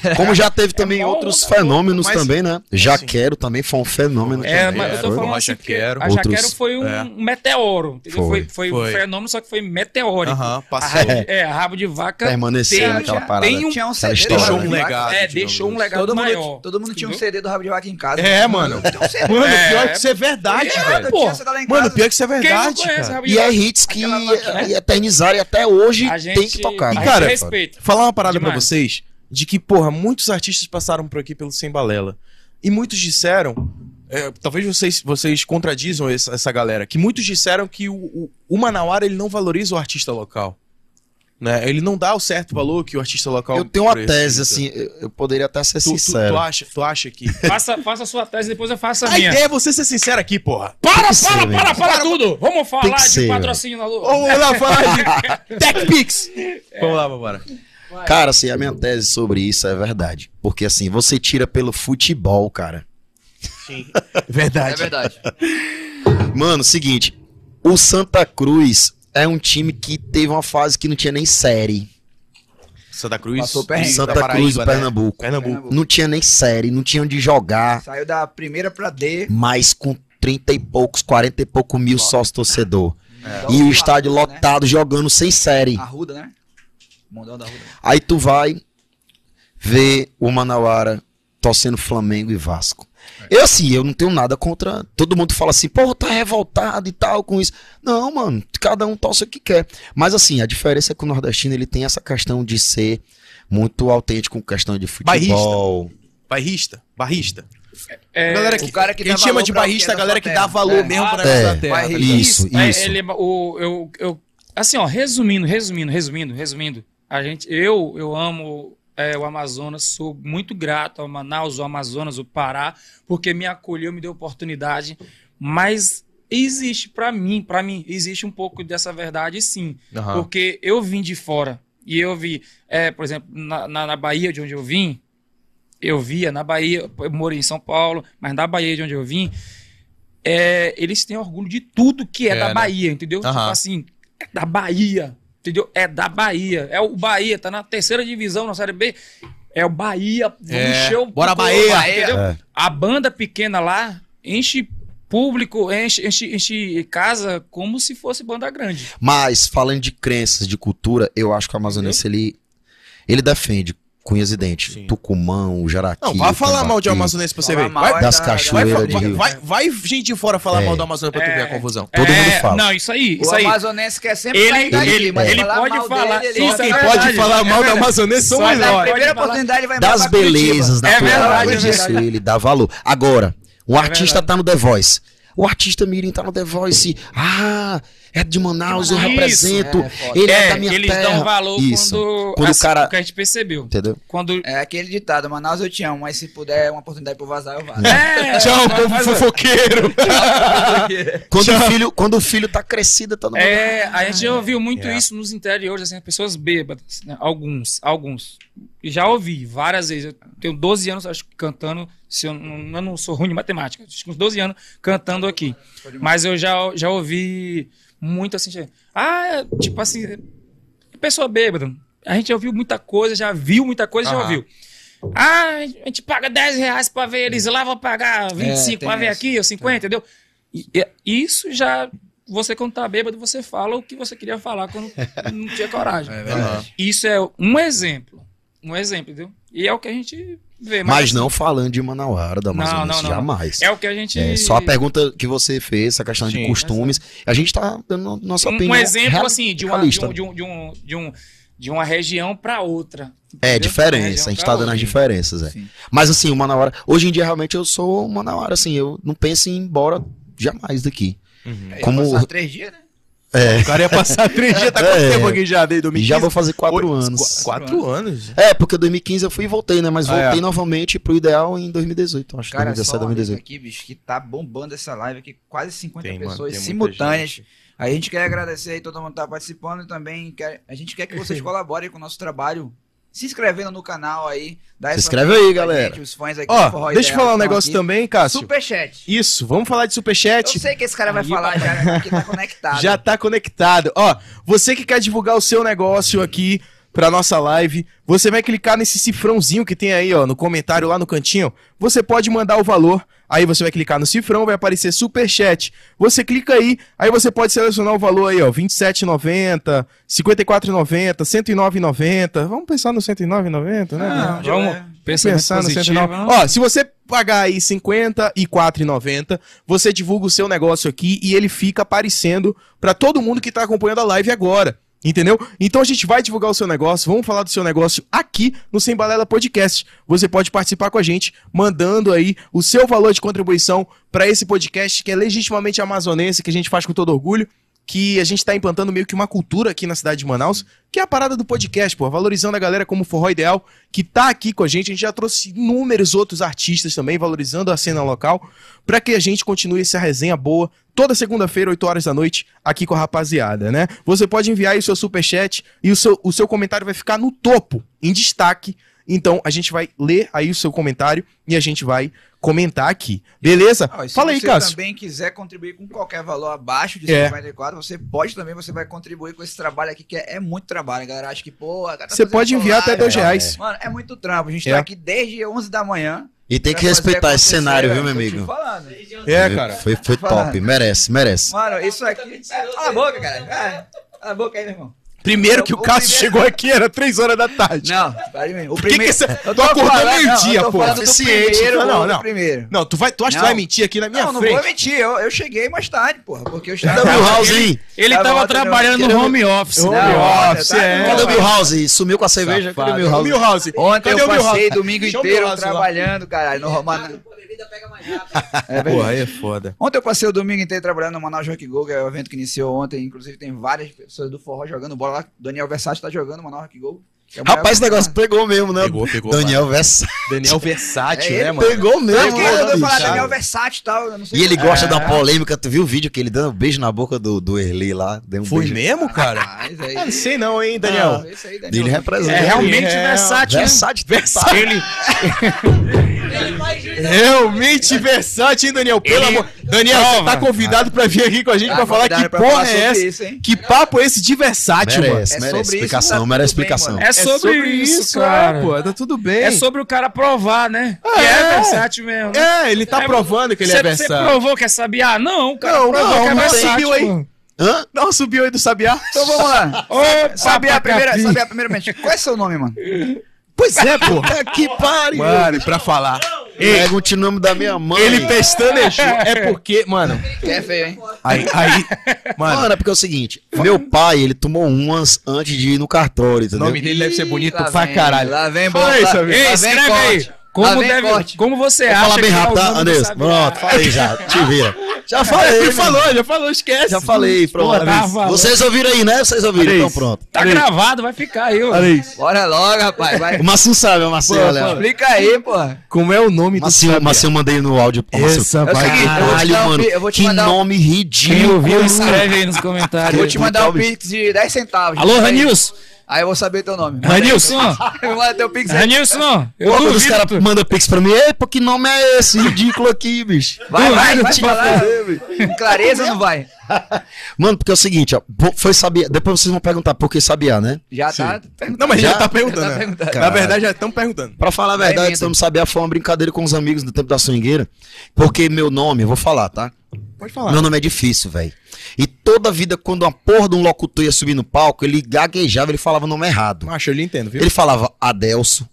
D: Como já teve também
A: bom,
D: outros
A: tá bom,
D: fenômenos
B: mas-
D: também, né? Já quero também foi um fenômeno
A: É,
D: também.
A: mas eu tô falando assim,
B: Jaquero.
A: a
D: Outros-
A: Jaquero foi um
B: é.
A: meteoro.
D: Foi.
A: Foi, foi,
B: Foi.
A: um fenômeno, só que foi meteórico.
B: Aham,
A: A
B: passou.
A: rabo, é, a Rabo de Vaca
D: Permaneceu
A: tem-
D: naquela parada.
A: tem um-
C: Tinha um CD
D: história.
C: do
B: Deixou
C: Rabo
B: um
C: de Vaca.
B: legado.
A: É, deixou um
B: assim.
A: legado
C: Todo
A: maior.
C: mundo, todo mundo tinha um? CD do Rabo de Vaca em casa.
B: É, mano. Mano,
A: É,
B: pior que isso é verdade,
C: É,
B: velho. Mano, pior que isso é verdade,
D: E é hits que e eternizaram e até hoje
A: A
D: tem que tocar.
A: a gente
B: Cara. Falar uma parada pra vocês, de que, porra, muitos artistas passaram por aqui pelo Sem Balela. E muitos disseram é, talvez vocês, vocês contradizam essa, essa galera, que muitos disseram que o, o, o Manauara ele não valoriza o artista local. Né? Ele não dá o certo valor que o artista local.
D: Eu tenho uma
B: precisa.
D: tese, assim, eu, poderia até ser
B: Tu, tu,
D: sincero.
B: tu acha, tu acha que.
A: Faça, faça a sua tese, depois eu faço a
B: A
A: minha.
B: ideia é você ser sincero aqui, porra.
A: Para,
D: que ser,
A: para, para, para tudo! Vamos falar de
D: ser,
A: patrocínio na lua.
B: Ou vamos lá falar de TechPix. Vamos lá, vambora.
D: Cara, assim, a minha tese sobre isso é verdade. Porque, assim, você tira pelo futebol, cara.
C: É
B: Verdade.
C: verdade.
D: Mano, seguinte. O Santa Cruz é um time que teve uma fase que não tinha nem série.
B: Santa Cruz.
C: Passou perrengue.
D: Santa
B: da Paraíba,
D: Cruz do
B: né?
D: Pernambuco.
B: Pernambuco.
D: Não tinha nem série, não tinha onde jogar.
C: Saiu da primeira pra D.
D: Mas com 30 e poucos, 40 e poucos mil sócios torcedor.
C: Então,
D: E o estádio
C: Arruda, né?
D: lotado jogando sem série.
C: Arruda, né? Mundão da.
D: Aí tu vai ver o Manauara torcendo Flamengo e Vasco. Eu assim, eu não tenho nada contra. Todo mundo fala assim, pô, tá revoltado e tal com isso. Não, mano, cada um torce o que quer. Mas assim, a diferença é que o nordestino ele tem essa questão de ser muito autêntico com questão de futebol.
B: Barrista. Barrista.
A: É,
B: A galera que,
C: o cara que
B: que a
C: dá
B: gente chama de barrista,
C: é
B: a galera que dá valor
C: É.
B: mesmo pra negócio
D: é,
B: da terra.
D: Isso,
A: É,
D: isso.
A: ele- o, eu, eu, assim, ó, resumindo, resumindo, resumindo, resumindo. A gente, eu, eu amo é, o Amazonas, sou muito grato ao Manaus, ao Amazonas, o Pará, porque me acolheu, me deu oportunidade. Mas existe pra mim, para mim, existe um pouco dessa verdade, sim.
B: Aham.
A: Porque eu vim de fora e eu vi, é, por exemplo, na, na, na Bahia, de onde eu vim, eu via na Bahia, eu moro em São Paulo, mas na Bahia de onde eu vim, é, eles têm orgulho de tudo que é,
B: É,
A: da
B: né?
A: Bahia, entendeu? Tipo
B: Aham.
A: assim, é da Bahia, entendeu? É da Bahia. É o Bahia, tá na terceira divisão na Série B. É o Bahia, vamos
B: É,
A: encher o
B: bora, Bahia!
A: entendeu?
D: É.
A: A banda pequena lá enche público, enche, enche, enche casa como se fosse banda grande.
D: Mas, falando de crenças, de cultura, eu acho que o amazonense, ele, ele defende cunhas e dentes.
B: Sim.
D: Tucumã, o Jaraqui.
B: Não, vai
D: o
B: falar mal de. Amazonense pra você ver. Vai,
C: é
D: das
C: da-
B: vai,
D: cachoeiras
B: vai,
D: de Rio.
B: vai, vai gente de fora falar
D: É.
B: mal do Amazonas pra tu ver a
A: É.
B: confusão.
D: Todo mundo fala.
A: Não, isso aí,
C: O
A: isso aí.
C: amazonense quer sempre
A: Ele-
C: sair daqui,
A: ele-
C: mas
A: ele
C: falar
A: pode
C: mal
A: falar-
C: dele, ele
A: quem pode
B: falar mal do Amazonense são nós.
A: na
C: primeira oportunidade vai
D: das belezas
A: É verdade, é
D: disso,
A: verdade.
D: ele dá valor. Agora, um artista tá no The Voice. O artista Mirim tá no The Voice. Ah, é de Manaus, eu
A: Isso.
D: represento.
C: É,
D: ele é,
A: É,
D: da minha
A: eles
D: terra.
A: dão valor
D: Isso.
A: quando,
D: Quando o
A: assim,
D: cara-
A: que a gente percebeu.
D: Entendeu?
A: Quando
C: É aquele ditado, Manaus eu te amo, mas se puder uma oportunidade pra eu vazar, eu vazo.
A: é,
B: Tchau,
A: mas-
B: povo fofoqueiro.
D: Quando o, filho, quando o filho tá crescido, tá no
A: É, a gente já ouviu muito
B: É.
A: isso nos interiores, assim, pessoas bêbadas, né? Alguns, alguns. E já ouvi várias vezes. Eu tenho 12 anos, acho que cantando. Se eu, não, eu não sou ruim de matemática, uns 12 anos cantando aqui. Mas eu já, já ouvi muito assim. Ah, é, tipo assim, pessoa bêbada. A gente já ouviu muita coisa, já viu muita coisa, já
B: Aham.
A: ouviu. Ah, a gente paga 10 reais pra ver eles lá, vou pagar 25
C: tem
A: pra ver
C: essa.
A: aqui, ou 50, entendeu? E- e- isso já. Você, quando tá bêbado, você fala o que você queria falar quando não tinha coragem.
B: Aham.
A: Isso é um exemplo. Um exemplo, entendeu? E é o que a gente vê.
D: Mas
A: assim,
D: não falando de Manauara, da
A: Não,
D: Amazônia,
A: não, não.
D: jamais.
A: É o que a gente.
D: É, só a pergunta que você fez, essa questão de
B: Sim.
D: costumes. A gente tá dando nossa
A: um,
D: opinião.
A: um exemplo,
D: real-
A: assim, de uma, de, um, de, um, de, um, de, um, de uma região pra outra.
D: É,
A: entendeu? Uma
D: diferença. A gente
A: pra
D: tá dando
A: outra.
D: as diferenças, é.
C: Sim.
D: Mas assim, o Manauara. Hoje em dia, realmente, eu sou o Manauara, assim. Eu não penso em ir embora jamais daqui.
C: Aí
D: Como-
C: três dias, né?
B: O cara ia passar três dias, tá quanto
D: É.
B: tempo aqui já? Desde
D: E
B: 2015?
D: já vou fazer quatro
B: Oi,
D: anos.
B: qu- Quatro anos?
D: É, porque 2015 eu fui e voltei, né? Mas
B: Ah,
D: voltei
B: é.
D: novamente pro ideal em 2018, acho.
C: Cara,
D: 2017,
C: só uma dica
D: 2018.
C: aqui, bicho, que tá bombando essa live aqui, quase 50
B: Tem, mano,
C: pessoas
B: muita
C: simultâneas.
B: gente.
C: A gente quer agradecer aí todo mundo que tá participando e também quer, a gente quer que vocês colaborem com o nosso trabalho, se inscrevendo no canal aí. dá
D: Se inscreve aí, galera.
C: gente, os fãs aqui do Forró
B: Ó, deixa eu falar um negócio
C: aqui.
B: também, Cássio.
C: Superchat.
B: Isso, vamos falar de
C: Eu
B: superchat.
C: sei que esse cara vai
A: Aí,
C: falar já, que tá conectado.
B: Já tá conectado. Ó, você que quer divulgar o seu negócio aqui pra nossa live, você vai clicar nesse cifrãozinho que tem aí, ó, no comentário lá no cantinho. Você pode mandar o valor. Aí você vai clicar no cifrão, vai aparecer superchat. Você clica aí, aí você pode selecionar o valor aí, ó, 27,90, 54,90, 109,90. Vamos pensar no 109,90, né?
A: Ah,
C: Não,
A: vamos
C: é.
A: pensamento
B: pensar no
A: positivo,
B: 109.
A: não?
B: Ó, se você pagar aí R$ 54,90, você divulga o seu negócio aqui e ele fica aparecendo pra todo mundo que tá acompanhando a live agora. Entendeu? Então a gente vai divulgar o seu negócio, vamos falar do seu negócio aqui no Sem Balela Podcast. Você pode participar com a gente, mandando aí o seu valor de contribuição para esse podcast que é legitimamente amazonense, que a gente faz com todo orgulho, que a gente tá implantando meio que uma cultura aqui na cidade de Manaus, que é a parada do podcast, pô, valorizando a galera como Forró Ideal, que tá aqui com a gente. A gente já trouxe inúmeros outros artistas também, valorizando a cena local, para que a gente continue essa resenha boa toda segunda-feira, 8 horas da noite, aqui com a rapaziada, né? Você pode enviar aí o seu superchat e o seu, o seu comentário vai ficar no topo, em destaque. Então a gente vai ler aí o seu comentário e a gente vai comentar aqui. Beleza?
C: Se
B: Fala aí,
C: você
B: Cássio.
C: também quiser contribuir com qualquer valor abaixo de
B: É.
C: 54, você pode também, você vai contribuir com esse trabalho aqui, que é, é muito trabalho. Galera acha que, pô, tá
B: Você pode enviar até
C: live,
B: dois
C: é.
B: reais.
C: Mano, é muito trampo. A gente
B: É.
C: tá aqui desde 11 da manhã.
D: E tem que respeitar esse cenário, viu, meu amigo?
C: falando.
B: É, cara.
D: Foi, foi top, merece, merece.
C: Mano, isso aqui. Cala a boca, cara. Cala a boca aí, meu irmão.
B: Primeiro que o
C: O
B: Cássio
C: primeiro-
B: chegou aqui era 3 horas da tarde.
C: Não, peraí, meu. O
B: Por que que você-
C: eu
B: tu acordou meio-dia,
C: não, eu tô
B: pô. Eficiente.
C: primeiro,
B: Não, não, não.
C: primeiro.
B: Não, tu, vai, tu acha que
C: Não.
B: vai mentir aqui na minha
C: não, não
B: frente?
C: vou mentir. Eu, eu cheguei mais tarde, porra. Porque eu estava.
D: Cadê o Milhouse?
A: Ele
C: Tava
A: tava
C: não.
A: trabalhando no home office.
B: Home
C: Não,
B: office, é.
D: Cadê o Milhouse? Sumiu com a cerveja? Cadê o Milhouse?
C: Ontem
B: Cadê
C: eu passei domingo
B: Chama o
C: inteiro
B: Milhouse lá.
C: Trabalhando, caralho, no Romana. É.
B: Porra, aí é foda.
C: Ontem eu passei o domingo inteiro trabalhando no Manaus Rock Go, que é o evento que iniciou ontem. Inclusive tem várias pessoas do forró jogando bola lá. Daniel Versace tá jogando no Manaus Rock Go. É o
D: Rapaz, esse negócio pegou mesmo, né?
B: Pegou, pegou.
D: Daniel Versa.
B: Daniel Versátil,
C: É
B: né,
C: ele,
B: mano?
D: Pegou mesmo,
C: que eu
D: né,
C: vou falar? Daniel Versace e tal, eu não sei
D: E ele
C: como-
D: gosta
C: É.
D: da polêmica. Tu viu o vídeo que ele dando um beijo na boca do, do Erli lá? Deu um
B: Foi
D: beijo.
B: mesmo, cara?
C: Aí-
B: Ah, não sei não, hein, Daniel.
C: Ah, esse aí,
D: Ele
C: Daniel.
D: representa.
A: É realmente
B: É,
A: versátil. né?
D: Versátil.
A: Ele,
B: Realmente versátil, hein, Daniel? Pelo
A: Ele
B: amor. Daniel, você
A: prova.
B: tá convidado pra vir aqui com a gente
C: Tá
B: pra falar que porra é essa?
C: isso?
B: Que papo é esse de versátil, mano?
D: Merece,
C: É
D: merece explicação,
C: tá
D: merece
C: tudo bem,
D: explicação.
C: mano.
A: é sobre, isso,
B: é,
A: cara.
B: pô, tá tudo bem.
A: É sobre o cara provar, né?
B: É.
A: Que é versátil mesmo. né?
B: É, ele tá
A: É,
B: provando que ele é
A: Você
B: versátil.
A: provou que é sabiá? Não, o cara
B: Não,
A: provou
B: não,
A: que é
B: não
A: versátil.
B: subiu aí.
D: Hã?
B: Um subiu aí do Sabiá.
C: Então vamos lá.
A: Ô,
C: Sabe a primeira, a primeiramente, qual é seu nome, mano?
B: Pois é, pô.
D: Que pariu.
B: Mano, pra falar.
D: Pergunte o nome da minha mãe.
B: Ele pestanejou. É porque, mano,
C: é feio, hein?
B: aí, aí, mano,
D: Mano, é porque é o seguinte: meu pai, ele tomou umas antes de ir no cartório,
B: o
D: entendeu?
B: nome dele deve ser bonito
C: Lá
B: pra
C: vem,
B: caralho.
C: Lá vem.
A: Ei,
C: vem
A: escreve aí. Como,
C: vem
A: deve,
C: corte.
A: como você
D: Vou
A: acha
D: falar bem
A: que o
D: rápido, tá,
A: do
D: Anderson? Pronto, falei já. Te vira. Já falei.
B: Ele falou, já falou, esquece.
D: Já falei, pronto.
A: Pô, tá.
D: Vocês ouviram aí, né? Vocês ouviram, então pronto.
A: Tá gravado, vai ficar aí, ó.
B: Olha isso.
C: Bora logo, rapaz. Vai.
D: O Massinho sabe, o
B: Pô,
D: olha.
B: pô.
C: Explica aí, porra.
B: Como é o nome do
D: Massinho,
B: Sabiá?
D: Massinho, mandei no áudio.
B: Essa
C: É
B: vai.
C: eu
D: Caralho, mano.
C: pi- eu vou te
D: Que
C: mandar
D: nome
A: Quem
D: ridículo.
A: ouviu, escreve aí nos comentários.
C: Vou te mandar um pix de 10 centavos.
A: Alô, Ranilson?
C: Aí eu vou saber teu nome.
A: Ranilson?
C: Manda teu pix aí.
A: Ranilson? Eu
D: Pô, quando os caras mandam pix pra mim, ei, pô, que nome é esse? Ridículo aqui, bicho.
C: Vai, vai,
D: Duvido
C: vai
D: te
C: falar.
D: fazer.
C: Com clareza não vai.
D: Mano, porque é o seguinte, ó. Foi sabiá. Depois vocês vão perguntar por que sabiá, né?
C: Já tá. perguntando.
B: Não, mas já,
D: Já?
B: tá perguntando.
C: Já tá
B: né?
C: perguntando.
B: Na
D: Caralho.
B: verdade, já estão perguntando.
D: Pra falar a verdade, estamos sabiá foi uma brincadeira com os amigos do tempo da swingueira. Porque meu nome, eu vou falar, tá?
B: Pode falar.
D: Meu nome é difícil, velho. E toda vida, quando uma porra de um locutor ia subir no palco, ele gaguejava, ele falava o nome errado.
B: Macho, eu lhe entendo, viu?
D: Ele falava Adelso,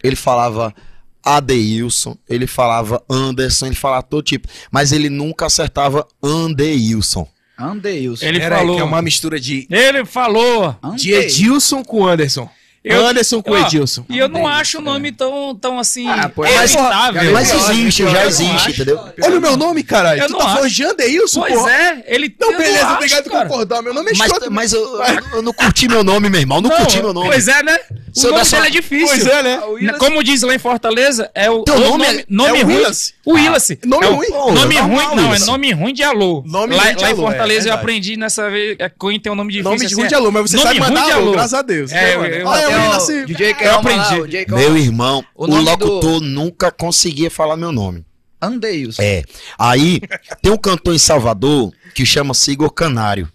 D: ele falava Adeilson, ele falava Anderson, ele falava todo tipo. Mas ele nunca acertava Andeilson.
C: Andeilson.
A: Ele
B: Pera aí,
A: falou.
B: que é uma mistura de,
A: Ele falou.
B: de Edilson com Anderson.
A: Eu-
B: Anderson com
A: Ó,
B: Edilson.
A: E eu não acho o nome tão, tão assim.
C: Ah, pô,
D: mas-
A: evitável.
D: Mas existe, já existe,
A: acho.
D: entendeu?
B: Olha o meu nome, caralho.
A: Eu
B: tu
A: não
B: tá de Anderilson,
A: Pois
B: porra.
A: é, ele.
B: Não, beleza,
A: acho,
B: obrigado por concordar. Meu nome é
D: Mas,
B: escroto.
D: mas eu, eu não curti meu nome, meu irmão. Não, curti meu nome.
A: Pois é, né? O nome dele é difícil.
B: Pois é, né?
C: Willis-
A: Como diz lá em Fortaleza, é o,
D: Teu nome
A: nome,
D: é-
A: nome
B: é o
A: ruim.
B: Willis.
A: O Willis.
B: nome
A: É o-
B: ruim?
A: Nome ruim, não, é nome ruim de alô.
B: Nome
A: lá
B: ruim de
A: lá em
B: alô, é
A: Fortaleza eu aprendi nessa vez. É, Coin tem um nome difícil.
B: Nome
A: assim,
B: ruim
A: é
B: de alô, mas você
A: nome
B: sabe mandar
A: de
B: alô, graças a Deus.
A: É,
B: né,
A: eu-? Eu-
B: eu nasci-
C: DJ
A: eu
C: Calma
A: aprendi.
C: lá, o DJ
D: Meu irmão,
C: O
D: o, locutor nunca conseguia falar meu nome.
C: Andeilson.
D: É. Aí, tem um cantor em Salvador que chama Igor Canário.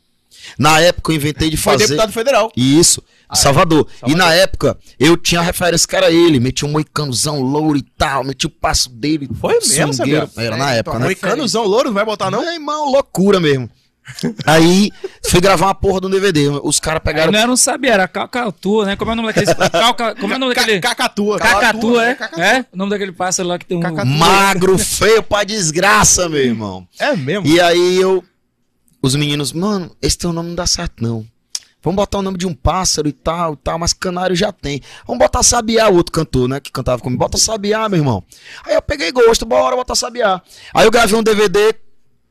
D: Na época eu inventei de
B: Foi
D: fazer.
B: deputado federal.
D: Isso,
C: Ah,
D: em Salvador. E na época, eu tinha referência que era ele. Metia um moicanozão louro e tal, metia o passo dele.
B: Foi mesmo?
D: Era na
C: É,
D: época, né?
B: Moicanozão louro, não vai botar não?
D: Meu irmão, loucura mesmo. Aí fui gravar uma porra de um DVD. Os caras pegaram.
A: Aí não era um sabia, era Cacatua, né? Como é o nome daquele. Calca... Como é o nome daquele.
B: Cacatua.
A: Cacatua, é? é, é?
B: Cacatua.
A: É? O nome daquele pássaro lá que tem um.
B: Cacatua.
D: Magro, feio pra desgraça, meu irmão.
B: É mesmo?
D: E aí eu. Os meninos, mano, esse teu nome não dá certo, não. Vamos botar o nome de um pássaro e tal, e tal, mas canário já tem. Vamos botar Sabiá, o outro cantor, né, que cantava comigo. Bota Sabiá, meu irmão. Aí eu peguei gosto, bora botar Sabiá. Aí eu gravei um DVD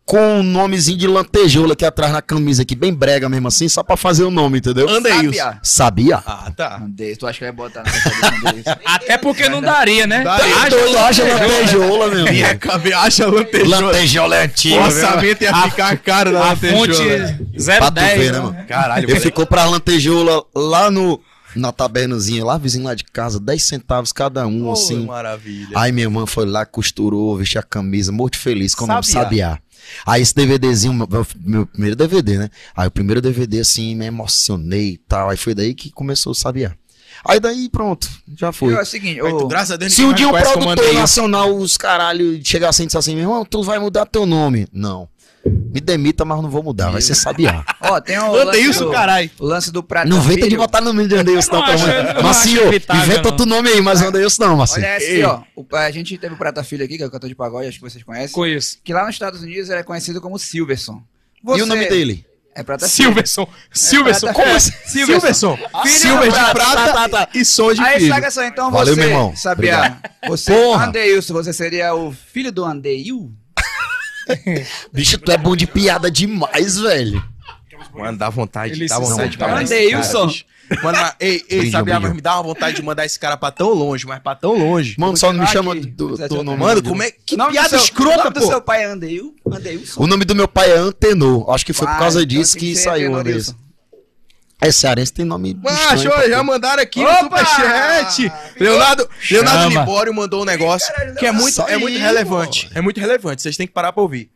D: com um nomezinho de lantejoula aqui atrás na camisa aqui, bem brega mesmo assim, só pra fazer o nome, entendeu?
B: Andeilson.
C: Sabia.
D: Sabia?
B: Ah, tá.
C: Andeilson, tu acha que vai botar na cabeça
A: Até porque não daria, né?
B: Daria.
A: Acha,
D: doido, acha lantejoula, meu amigo.
B: Cabe... Acha lantejoula.
D: Lantejoula é antigo. O
B: orçamento ia ficar
A: a, caro da
B: lantejoula.
D: A fonte
A: 010,
D: né,
A: né,
D: mano?
B: Caralho.
D: Ele ficou pra lantejoula lá no na tabernazinha lá, vizinho lá de casa, 10 centavos cada um,
B: oh,
D: assim.
B: maravilha.
D: Aí minha irmã foi lá, costurou, vestiu a camisa, muito feliz, com o nome
B: Sabiá.
D: Aí esse DVDzinho, meu, meu primeiro DVD, né? Aí o primeiro DVD, assim, me emocionei e tal. Aí foi daí que começou o Sabiá. Aí daí pronto, já foi.
C: É o seguinte,
B: ô, tu, graças a Deus,
D: se um dia um produtor nacional, os caralho, chegar assim e disser assim, meu irmão, tu vai mudar teu nome. Não. Me demita, mas não vou mudar, vai ser sabiá.
C: Ó, tem o Manda lance
B: isso,
C: do,
B: caralho.
C: O lance do Prata
D: Não vem de botar no nome de Anderson, não,
A: não
D: Macio, inventa outro nome aí, mas é. Não, Macio.
C: Olha é
B: assim,
C: esse, ó. O, a gente teve o Prata Filho aqui, que é o cantor de pagode, acho que vocês conhecem.
A: Conheço.
C: Que lá nos Estados Unidos ele é conhecido como Silverson. Você...
D: E o nome dele?
C: É prata
B: Silverson. Silverson.
C: É
B: como assim?
C: Silverson.
B: Silver de
C: prata,
B: prata
D: tá, tá, tá,
B: e som de
C: Aí,
B: filho.
C: Aí, só então
D: Valeu,
C: você,
D: meu irmão.
C: Sabia? Obrigado.
D: Você,
C: Andeilson, você seria o filho do Andeilson?
D: Bicho, tu é bom de piada demais, velho.
B: Mano, dá vontade,
A: Ele
B: dá vontade de mandar Mandei, Wilson. Mano, mas, ei, ei,
D: brilho,
B: sabia, brilho. mas me dá uma vontade de mandar esse cara pra tão longe, mas pra tão longe.
D: Mano, só não me tá
C: chama
D: do, do nome.
B: Tá
D: Mano,
B: como é que
C: nome
B: piada
C: seu,
B: escrota,
C: nome
B: pô.
C: do seu pai é Andeil? Andeil.
D: O nome do meu pai é Antenor. Acho que foi pai,
C: por
D: causa
C: então
D: disso que,
C: que
D: saiu, Anderson. É cearense, tem nome.
B: Ah, show, já mandaram aqui
C: Opa!
B: no Superchat. Leonardo, Leonardo Libório mandou um negócio Ih, que é muito, é muito relevante. É muito relevante, vocês têm que parar pra ouvir.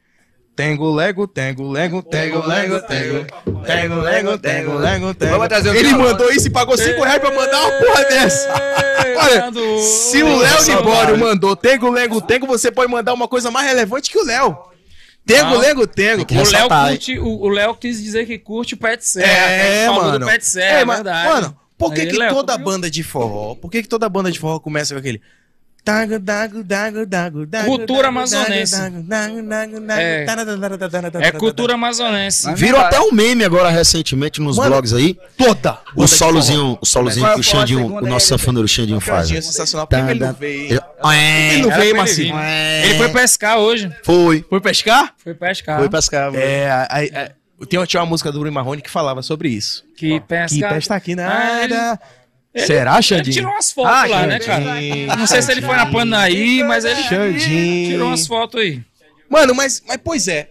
B: Tengo lego, tengo lego, tengo lego, tengo. Tengo lego, tengo lego, tengo. Ele mandou isso e pagou 5 reais pra mandar uma porra dessa. Olha, se o Léo Libório mandou tengo lego, tengo, você pode mandar uma coisa mais relevante que o Léo. Tego,
A: não.
B: lego,
D: tego.
A: O Léo curte, o, o Léo quis dizer que curte o Pet Serra.
B: É,
A: né?
B: mano,
A: mano. Pet Serra, é,
B: é
A: verdade.
B: Mano, por que,
A: Aí,
B: que
A: Léo,
B: toda
A: viu?
B: banda de forró, por que, que toda banda de forró começa com aquele Dago, dago, dago, dago, dago,
A: cultura
B: amazonense.
A: É, é cultura amazonense.
B: Virou até um meme
A: agora
B: recentemente
D: nos Mano, blogs aí. Toda! O solozinho,
C: o solozinho
D: que o Xandinho, o nosso sanfoneiro Xandinho faz.
B: É sensacional. Ele não veio?
D: Ele
B: não veio, Marcinho.
A: Ele foi pescar hoje.
D: Foi.
B: Foi pescar?
A: Foi pescar.
D: Foi pescar.
B: É, tem uma música do Bruno Marrone que falava sobre isso.
A: Que pesca.
B: Que pesca aqui nada
A: ele-
B: Será,
A: Ele
B: Xandinho?
A: tirou umas fotos
B: Ah,
A: lá, né, cara?
B: Xandinho.
A: Não sei se ele foi na Panaí, mas ele
B: Xandinho.
A: tirou umas fotos aí.
B: Mano, mas, mas pois é.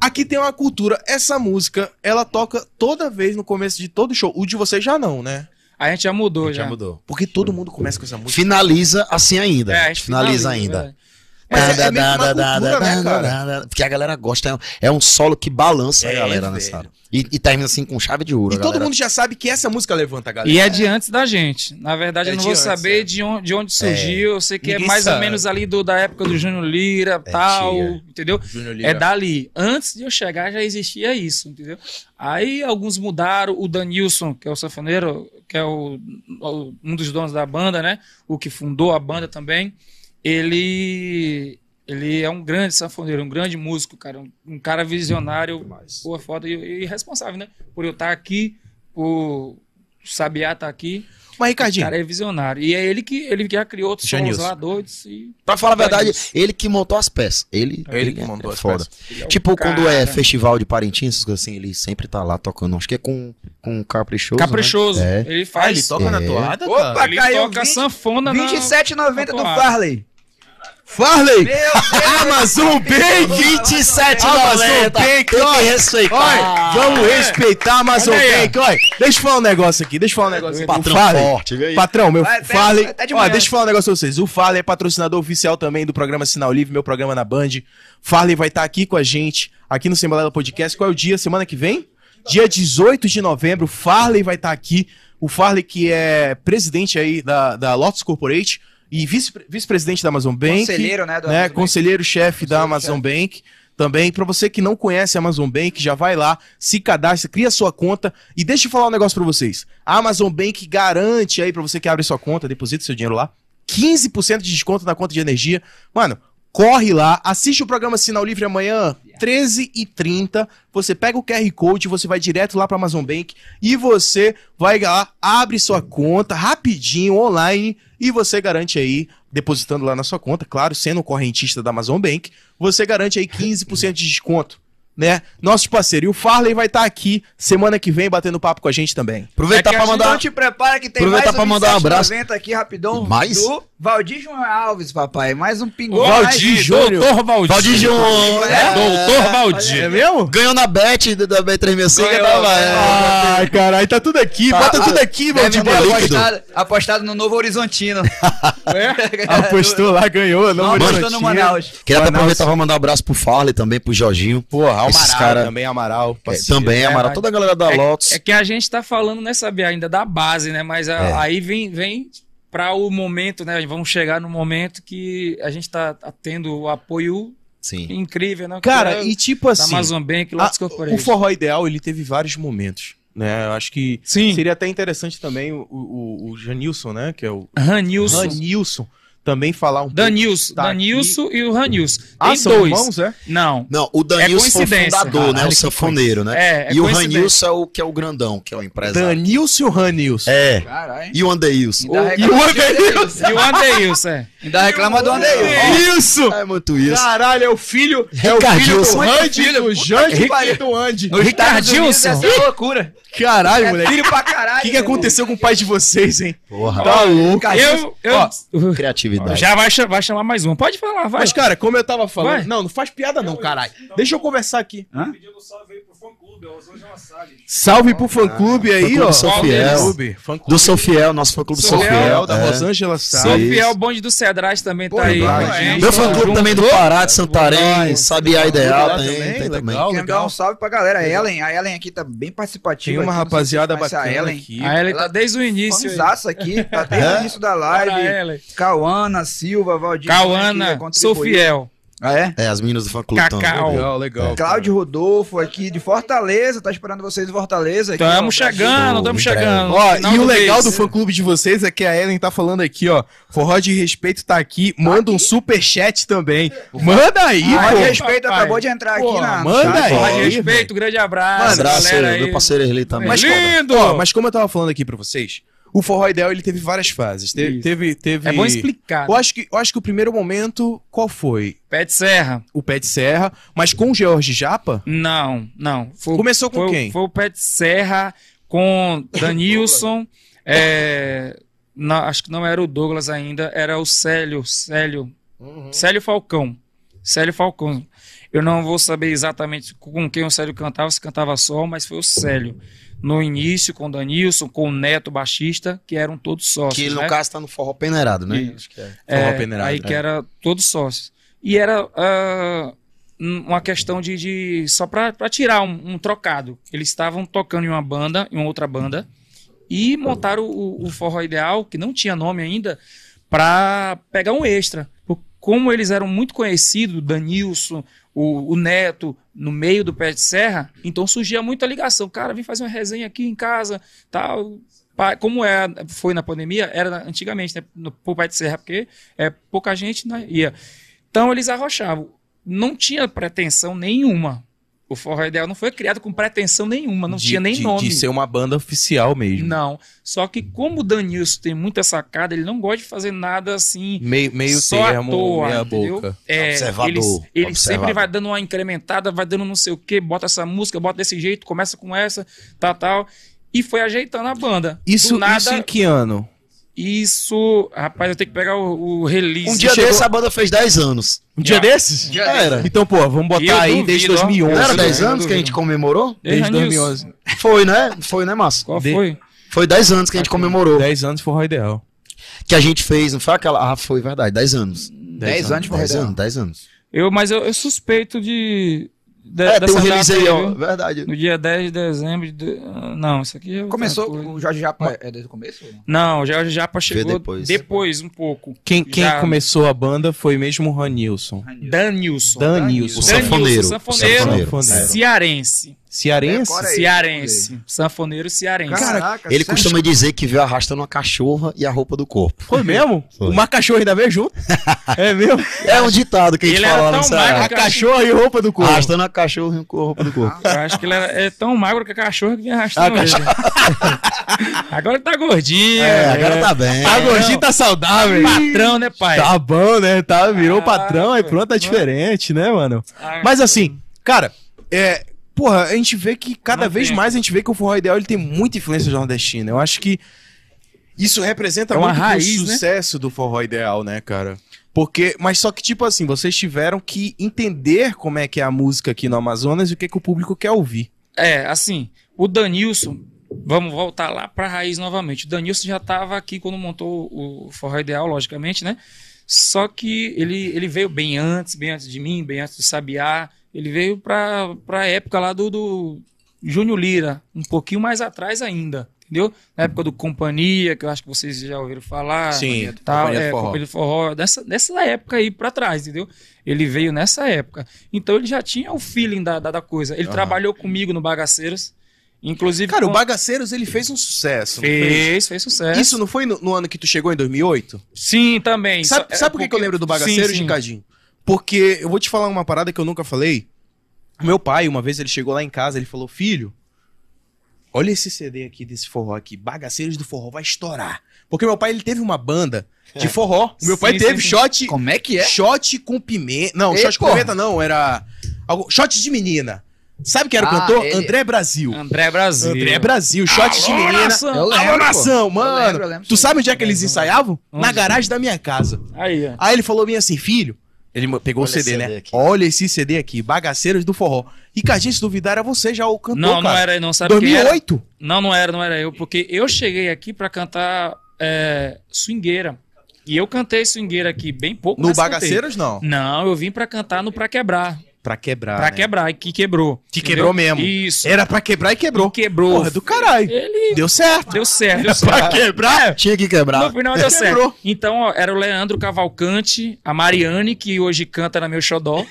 B: Aqui tem uma cultura. Essa música, ela toca toda vez no começo de todo show. O de vocês já não, né?
A: A gente já mudou, já.
B: mudou. Porque todo mundo começa com essa música.
D: Finaliza assim ainda.
A: É, a gente
D: finaliza, ainda.
A: verdade.
B: Mas é- é cultura, né, cara?
D: Porque a galera gosta. é um- É solo que balança a
B: É,
D: galera nessa hora. E, e termina assim com chave de ouro.
B: E todo
D: galera.
B: mundo já sabe que essa música levanta a galera.
A: E é de antes da gente. Na verdade,
B: É
A: eu não vou
B: antes,
A: saber
B: é.
A: de, onde, de onde surgiu. Eu sei que
B: Ninguém
A: é mais
B: sabe.
A: ou menos ali do, da época do Júnior Lira tal,
B: tinha.
A: entendeu?
B: Lira.
A: É dali. Antes de eu chegar já existia isso, entendeu? Aí alguns mudaram. O Danilson, que é o sanfoneiro, que é o, o- um dos donos da banda, né? O que fundou a banda também. Ele ele é um grande sanfoneiro, um grande músico, cara. Um, um cara visionário, pô, foda e, e responsável, né? Por eu estar aqui, por o Sabiá estar aqui.
B: Mas,
A: O
B: Ricardinho,
A: cara é visionário. E é ele que ele que já criou outros
B: Janilson.
A: lá doidos. E...
D: Pra falar a verdade,
A: Isso.
D: ele que montou as peças. Ele,
B: Ele que montou as
D: foda.
A: Ele é o
D: Tipo, quando
A: cara.
D: é festival de Parintins, essas coisas assim, ele sempre tá lá tocando. Acho que é com, com Caprichoso.
A: Caprichoso.
D: Né? É.
A: Ele
B: ah,
A: faz.
B: ele toca na
D: É.
B: toada,
C: Opa,
B: cara?
A: Ele
C: caiu
A: toca
C: 20,
A: sanfona na...
C: 27,90 do. Farley.
B: Farley! Amazon Bank!
D: 27
B: Amazon Bank,
D: Tem que
B: ó.
D: respeitar.
B: Vamos respeitar a Amazon Bank. Olha, deixa eu falar um negócio aqui, deixa eu falar um negócio aqui.
D: Patrão
B: Farley-
D: forte.
B: Patrão, meu
C: Vai,
B: Farley.
C: até de
B: Ó,
C: manhã.
B: deixa eu falar um negócio pra vocês. O Farley é patrocinador oficial também do programa Sinal Livre, meu programa na Band. Farley vai estar aqui com a gente, aqui no Sembalela Podcast. Qual é o dia? Semana que vem? Dia 18 de novembro, Farley vai estar aqui. O Farley, que é presidente aí da, da Lotus Corporate e vice- vice-presidente da Amazon Bank.
C: Conselheiro, né,
B: né. Conselheiro-chefe da. Amazon Bank. Também, pra você que não conhece a Amazon Bank, já vai lá, se cadastra, cria sua conta e deixa eu falar um negócio pra vocês. A Amazon Bank garante aí pra você que abre sua conta, deposita seu dinheiro lá, 15% de desconto na conta de energia. Mano, corre lá, assiste o programa Sinal Livre amanhã, 13h30. Você pega o QR Code, você vai direto lá para Amazon Bank e você vai lá, abre sua conta rapidinho online e você garante aí, depositando lá na sua conta, claro, sendo correntista da Amazon Bank, você garante aí 15% de desconto. Né? Nossos parceiros. E o Farley vai estar aqui semana que vem batendo papo com a gente também.
D: Aproveitar
A: É que
D: pra
A: a gente
D: mandar.
C: Então te prepara que tem
D: Aproveitar
C: mais
D: pra mandar um abraço.
C: 27,90 aqui rapidão.
D: Mais?
C: Do Valdir João Alves, papai. Mais um pingo.
A: Valdir, doutor Valdir.
D: Valdir João.
C: É.
A: Doutor
B: É
A: Valdir.
B: mesmo?
D: Ganhou na bet da da B365.
C: Ganhou,
D: tava,
C: ganhou.
D: é.
B: Ai, caralho, tá tudo aqui.
D: Tá,
B: Bota tudo aqui, Valdir.
C: apostado, apostado no Novo Horizontino.
B: Apostou lá, ganhou. Não,
C: apostou no Manaus.
D: Queria até aproveitar pra mandar um abraço pro Farley também, pro Jorginho.
B: Porra,
D: Esses
B: Amaral
D: cara-
B: também, Amaral.
D: É, também, Amaral.
A: É,
D: Toda a galera da
A: é,
D: Lotus.
A: É que a gente tá falando, né, sabe, ainda da base, né? Mas a-
D: É.
A: aí vem, vem para o momento, né? Vamos chegar no momento que a gente tá, tá tendo o apoio
D: Sim.
A: incrível, né?
B: Cara,
A: é
B: e tipo
A: da
B: assim,
A: Amazon Bank,
B: a-
A: Lotus
B: o
A: Corporation.
B: Forró Ideal, ele teve vários momentos. Né? Eu acho que
A: Sim.
B: seria até interessante também o, o, o Janilson, né? Que é o
A: Ranilson.
B: Ranilson, também falar um
A: Danilson.
B: Tá
A: Danilson e o Ranilson. Tem
B: Ah, são
A: dois.
B: irmãos, é?
A: Não.
D: Não, o Danilson foi o fundador, né?
B: Caralho,
D: O sanfoneiro, né?
A: É, é
D: e o. Ranilson é o que é o grandão, que é o empresário.
B: Danilson e o Ranilson.
D: É.
C: Caralho.
D: E o Andeilson.
B: E o
C: reclama,
B: Anderilson.
A: E o Adeilson, é.
C: ainda reclama do Andeilson.
B: Isso!
D: É muito isso.
B: Caralho, é o filho, é o filho do Randy, do Jandy
C: pariu.
B: e do Andy.
C: Unidos,
A: Ricardilson.
C: essa é loucura.
B: Caralho,
C: É
B: moleque.
C: filho pra
B: O
C: caralho.
B: que, que aconteceu com o pai de vocês, hein?
D: Porra.
B: Tá louco.
A: Eu, eu,
B: Ó,
D: Criatividade.
A: já vai, vai chamar mais um. Pode falar, vai.
B: Mas, cara, como eu tava falando.
A: Vai.
B: Não, não faz piada, não, caralho. Deixa eu conversar aqui.
A: Pedindo salve aí pro fã clube, hoje é.
B: Salve pro fã clube aí,
D: Fã-clube
B: ó.
D: Sou
B: Fã
D: Fiel.
B: clube, Fã clube
D: Do Sou Fiel, nosso fã clube
A: Sou
D: Sou
A: Fiel,
D: Fiel.
B: da
D: é.
B: Rosângela Sá.
D: Isso.
A: fiel, bonde do Cedrais também tá aí.
B: gente.
D: Meu fã clube
A: Junto.
D: também do Pará, de Santarém. Sabiá Ideal, tem,
B: também,
D: tem também.
B: legal.
C: Quero dar um salve pra galera. A Ellen, a Ellen aqui tá bem participativa.
B: Tem uma rapaziada bacana
C: A Ellen.
B: aqui.
A: A Ellen tá desde o início.
C: aqui, tá desde o
D: É?
C: início da live. Cauana, Silva, Valdir.
A: Cauana,
C: que
A: sou
C: contribuiu.
A: fiel.
C: Ah, é?
D: É, as meninas do fã clube.
A: Cacau.
B: Legal, legal.
C: Cláudio Rodolfo aqui de Fortaleza, tá esperando vocês em Fortaleza. aqui, ó,
A: Tamo chegando,
D: entrega.
A: chegando.
B: Ó, e o legal
A: mês.
B: do fã clube de vocês é que a Ellen tá falando aqui, ó. Forró de respeito tá aqui. Manda um super chat também. Manda aí,
C: Ah, de
B: pô.
C: respeito,
A: papai.
C: acabou de entrar
B: Pô,
C: aqui na.
B: manda aí.
A: Mas
B: Aí,
A: respeito, grande abraço.
D: Um abraço,
A: galera aí.
D: meu parceiro Erli também.
A: Mas lindo!
B: ó, mas como eu tava falando aqui pra vocês, o Forró Ideal ele teve várias fases. Te- teve, teve.
A: É bom explicar.
B: Eu acho, que, eu acho que o primeiro momento, qual foi?
A: Pé de serra.
B: O Pé de Serra, mas com o George Japa?
A: Não, não. Foi,
B: Começou com
A: foi-
B: quem?
A: Foi o Pé de serra com Danilson. é, na- acho que não era o Douglas ainda, era o Célio. Célio. Célio Falcão. Célio Falcão. Eu não vou saber exatamente com quem o Célio cantava, se cantava só, mas foi o Célio. No início, com o Danilson, com o Neto Baixista, que eram todos sócios.
D: Que no
A: né?
D: caso tá no forró peneirado, né?
A: Isso.
D: Que é.
B: Forró
A: É,
B: peneirado,
A: aí
B: é.
A: que era todos sócios. E era um- uma questão de, de só para tirar um, um trocado. Eles estavam tocando em uma banda, em uma outra banda, e montaram o, o Forró Ideal, que não tinha nome ainda, para pegar um extra. Como eles eram muito conhecidos, Danilson, o, o Neto, no meio do pé de serra, então surgia muita ligação. Cara, vem fazer uma resenha aqui em casa, tal. Como é, foi na pandemia, era antigamente, né, no, pé de serra, porque é, pouca gente né, ia. Então eles arrochavam. Não tinha pretensão nenhuma. O Forró Ideal não foi criado com pretensão nenhuma, não
B: De-
A: tinha nem
B: de,
A: nome.
B: De ser uma banda oficial mesmo.
A: Não. Só que como o Danilson tem muita sacada, ele não gosta de fazer nada assim
B: Meio, meio
A: só
B: termo,
A: à toa,
B: meia
A: entendeu?
B: boca.
A: É,
D: Observador,
A: Ele, ele
D: observador.
A: sempre vai dando uma incrementada, vai dando não sei o que, bota essa música, bota desse jeito, começa com essa, tal, tal. E foi ajeitando a banda.
B: Isso,
A: nada,
B: isso em que ano?
A: Isso- Rapaz, eu tenho que pegar o, o release.
D: Um dia
B: chegou-
D: desse a banda fez 10 anos.
B: Um dia desses?
C: Já
D: Era.
B: Então, pô, vamos
A: E
B: botar
A: eu
B: aí
A: duvido,
B: desde
A: ó.
B: 2011.
D: Não era
A: Sim,
D: 10
A: eu
D: anos que a gente comemorou?
B: Desde
A: Danilson.
B: 2011.
D: Foi, né? Foi, né, Márcio?
A: Qual
B: De-
A: foi?
D: Foi 10 anos que a gente comemorou.
B: 10 anos Forró Ideal.
D: Que a gente fez, não foi aquela. Ah, foi verdade, 10 anos.
C: 10 anos Forró
D: 10
C: Ideal.
D: anos, 10 anos.
A: Eu, mas eu, eu suspeito de. De
D: É, tem um release aí, ó. Verdade.
A: No dia 10 de dezembro de. Não, isso aqui é.
C: Começou
A: coisa.
C: o Jorge Japa é desde o começo?
A: Não, o Jorge Japa chegou
D: depois.
A: depois. um pouco.
B: Quem, quem
A: Já-
B: começou a banda foi mesmo o Ranilson.
A: Danilson.
B: Danilson.
D: O sanfoneiro.
A: sanfoneiro.
D: O sanfoneiro.
B: Sanfoneiro.
A: Cearense.
B: Cearense?
C: Aí.
A: Cearense. Sanfoneiro cearense.
C: Caraca,
D: Ele costuma dizer que veio arrastando uma cachorra e a roupa do corpo.
B: Foi mesmo?
D: Foi.
B: Uma cachorra ainda veio junto? é mesmo?
D: É um ditado que a gente
A: Ele
D: fala lá no
A: tão
D: Ceará.
A: magro
B: A cachorra e roupa do corpo.
D: Arrastando a cachorra com a roupa do corpo.
A: Eu acho que ele era- é tão magro que a cachorra que vem arrastando
B: A
A: ele. Agora ele tá gordinho.
D: É, agora tá bem.
B: Tá gordinho, tá saudável.
A: Patrão, né, pai?
B: Tá bom, né? Tá, virou
A: Ah,
B: patrão, aí pronto, tá diferente, né, mano?
A: Ah,
B: Mas assim, cara, é. Porra, a gente vê que cada
A: Não
B: vez
A: tem.
B: mais a gente vê que o forró ideal ele tem muita influência nordestina. Eu acho que isso representa
A: É uma
B: muito
A: raiz, né?
B: sucesso do forró ideal, né, cara? Porque, mas só que tipo assim, vocês tiveram que entender como é que é a música aqui no Amazonas e o que, que o público quer ouvir.
A: É, assim, o Danilson, vamos voltar lá pra raiz novamente. O Danilson já estava aqui quando montou o Forró Ideal, logicamente, né? Só que ele, ele veio bem antes, bem antes de mim, bem antes do Sabiá. Ele veio pra, pra época lá do, do Júnior Lira, um pouquinho mais atrás ainda, entendeu? Na época do Companhia, que eu acho que vocês já ouviram falar.
B: Sim,
A: tal,
B: Companhia do
A: é,
B: Forró.
A: Companhia Forró, dessa, dessa época aí pra trás, entendeu? Ele veio nessa época. Então ele já tinha o feeling da, da, da coisa. Ele
B: Aham.
A: trabalhou comigo no Bagaceiros. Inclusive.
B: Cara, o
A: com-
B: Bagaceiros ele fez um sucesso. fez?
A: fez, fez sucesso.
B: Isso não foi no, no ano que tu chegou em 2008?
A: Sim, também.
B: Sabe,
A: é
B: sabe por que, que eu
A: porque-
B: lembro do Bagaceiros. Ricardinho? Porque eu vou te falar uma parada que eu nunca falei. Meu pai, uma vez ele chegou lá em casa, ele falou: Filho, olha esse CD aqui desse forró aqui. Bagaceiros do forró vai estourar. Porque meu pai ele teve uma banda de forró. O meu
A: Sim,
B: pai
A: sim,
B: teve
A: sim.
B: shot.
C: Como é que é?
B: Shot com pimenta. Não,
C: Ei,
B: shot com
C: porra.
B: pimenta não, era. Algo... Shot de menina. Sabe quem era o
C: Ah,
B: cantor?
C: ele-
B: André Brasil.
A: André Brasil.
B: André Brasil, shot de menina.
A: nação!
C: Eu lembro,
B: Alô, nação,
C: Eu
B: mano.
C: lembro, eu lembro
B: tu sabe onde é que eles ensaiavam? Na
A: Onde?
B: garagem da minha casa.
A: Aí, ó.
B: Aí ele falou bem assim, filho. Ele pegou
D: Olha
B: o CD,
D: esse
B: né?
D: CD aqui.
B: Olha esse CD aqui, Bagaceiros do Forró. Ricardinho, se duvidar, era você já o cantor,
A: Não, não
B: cara.
A: era, não sabe quem era?
B: 2008?
A: Não, não era, não era eu, porque eu cheguei aqui pra cantar é, swingueira. E eu cantei swingueira aqui bem pouco.
B: No
A: mas cantei.
B: Bagaceiros, não.
A: Não, eu vim pra cantar no Pra Quebrar.
B: Pra quebrar,
A: pra
B: né?
A: quebrar, e que quebrou.
B: Que
A: entendeu?
B: quebrou mesmo.
A: Isso.
B: Era pra quebrar e quebrou.
A: E quebrou.
B: Porra, do caralho.
A: Ele
B: Deu certo.
A: deu certo, deu
B: pra quebrar?
D: Tinha que quebrar.
A: No final deu
B: Quebrou.
A: certo. Então, ó, era o Leandro Cavalcante, a Mariane, que hoje canta na meu xodó.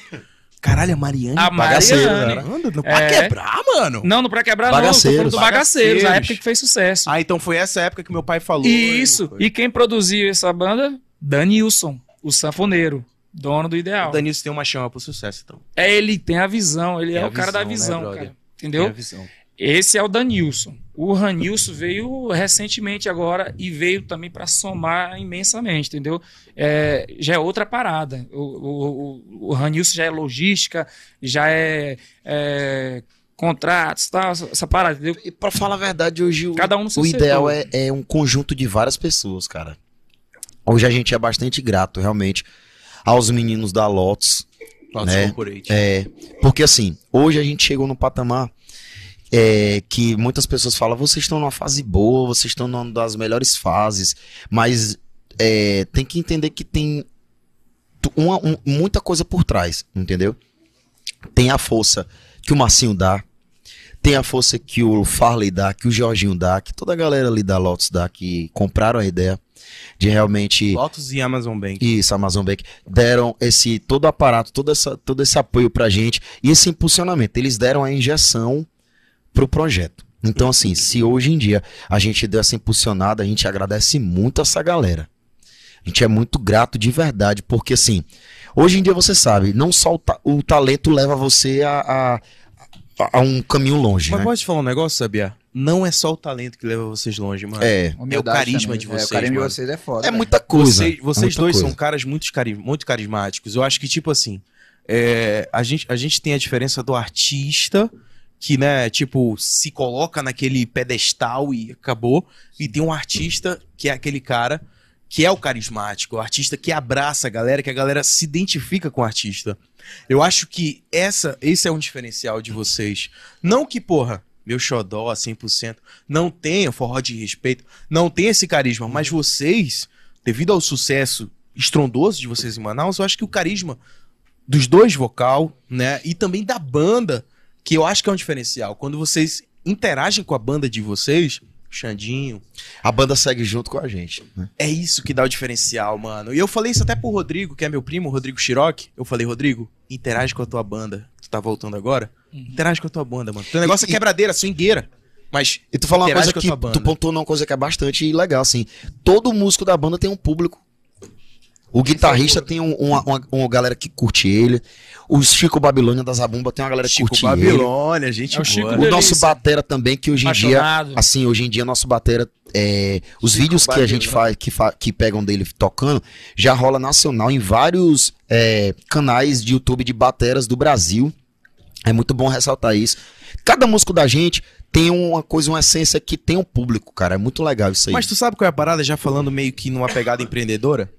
B: Caralho, a Mariane.
A: A
D: Bagaceiro,
A: Mariane.
B: Anda, no- pra
A: É.
B: quebrar, mano.
A: Não, no Pra Quebrar não, tô
D: Bagaceiros.
A: falando do Bagaceiros, a
B: Bagaceiros.
A: época que fez sucesso.
B: Ah, então foi essa época que meu pai falou.
A: Isso. E quem produziu essa banda? Danilson, o sanfoneiro, dono do Ideal.
B: O Danilson tem uma chama pro sucesso, então.
A: É, ele tem a visão, ele
B: Tem
A: é o cara da
B: visão, né,
A: visão, cara. Entendeu?
B: Tem a visão.
A: Esse é o Danilson. O Ranilson veio recentemente agora e veio também para somar imensamente, entendeu? É, já é outra parada. O, o, o, o Ranilson já é logística, já é, é contratos, tal, essa, parada, entendeu?
D: E pra falar a verdade, hoje o,
A: Cada um
D: o ideal é, é um conjunto de várias pessoas, cara. Hoje a gente é bastante grato, realmente, aos meninos da Lotus.
B: Lotus
D: Né?
B: Corporate.
D: É, porque assim, hoje a gente chegou no patamar é, que muitas pessoas falam, vocês estão numa fase boa, vocês estão numa das melhores fases, mas é, tem que entender que tem uma- um- muita coisa por trás, entendeu? Tem a força que o Marcinho dá, tem a força que o Farley dá, que o Jorginho dá, que toda a galera ali da Lotus dá, que compraram a ideia de realmente
B: Lotus e Amazon Bank.
D: isso, Amazon Bank, deram esse todo o aparato, todo, essa, todo esse apoio pra gente e esse impulsionamento. Eles deram a injeção pro projeto. Então, assim, se hoje em dia a gente deu essa impulsionada, a gente agradece muito essa galera. A gente é muito grato de verdade, porque assim, hoje em dia você sabe, não só o, ta- o talento leva você a, a, a um caminho longe,
B: Mas
D: né?
B: pode falar um negócio, sabia? Não é só o talento que leva vocês longe, mano.
D: É,
C: Humildade
B: carisma
C: também.
B: de
C: É,
B: vocês,
C: o carisma
B: mano.
C: de vocês é foda.
D: é muita coisa.
B: Vocês,
D: é
B: vocês
D: muita
B: dois
D: coisa.
B: são caras muito, cari muito carismáticos. Eu acho que, tipo assim, é, a, gente, a gente tem a diferença do artista, que, né, tipo, se coloca naquele pedestal e acabou. E tem um artista que é aquele cara que é o carismático, o artista que abraça a galera, que a galera se identifica com o artista. Eu acho que essa, esse é um diferencial de vocês. Não que, porra, meu xodó 100%, não tenha forró de respeito, não tem esse carisma, mas vocês, devido ao sucesso estrondoso de vocês em Manaus, eu acho que o carisma dos dois vocal, né, e também da banda, que eu acho que é um diferencial. Quando vocês interagem com a banda de vocês, Xandinho,
D: A banda segue junto com a gente. né?
B: é isso que dá o diferencial, mano. E eu falei isso até pro Rodrigo, que é meu primo, o Rodrigo Chiroque. Eu falei, Rodrigo, interage com a tua banda. Tá voltando agora, interage com a tua banda, mano. Teu negócio é quebradeira, swingueira. Mas
D: E tu falou uma coisa que tu pontuou uma coisa que é bastante legal, assim. Todo músico da banda tem um público. O guitarrista tem um- uma, uma, uma galera que curte ele. O Chico Babilônia da Zabumba tem uma galera que
B: Chico
D: curte ele.
B: Babilônia, gente
A: É o Chico.
D: O nosso batera também, que hoje em dia,
A: Apaixonado.
D: assim, hoje em dia nosso batera, é, os vídeos que a gente faz, que, fa- que pegam dele tocando, já rola nacional em vários é, canais de YouTube de bateras do Brasil. É muito bom ressaltar isso. Cada músico da gente tem uma coisa, uma essência que tem um público, cara. É muito legal isso aí.
B: Mas tu sabe qual é a parada, já falando meio que numa pegada empreendedora?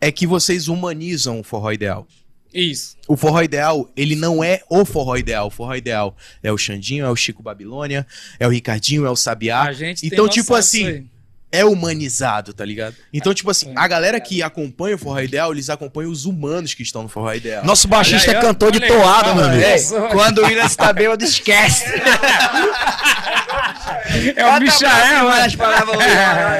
B: É que vocês humanizam o forró ideal.
A: Isso.
B: O forró ideal, ele não é o forró ideal. O forró ideal é o Xandinho, é o Chico Babilônia, é o Ricardinho, é o Sabiá.
A: a gente tem
B: então,
A: noção
B: tipo
A: disso
B: assim,
A: aí.
B: É humanizado, tá ligado? Então, tipo assim,
A: É.
B: a galera que acompanha o forró ideal, eles acompanham os humanos que estão no forró ideal.
D: Nosso baixista é cantor de toada, meu amigo.
C: É, quando o William tá bêbado, esquece.
A: É o Michael,
C: Mas
A: mano.
C: as palavras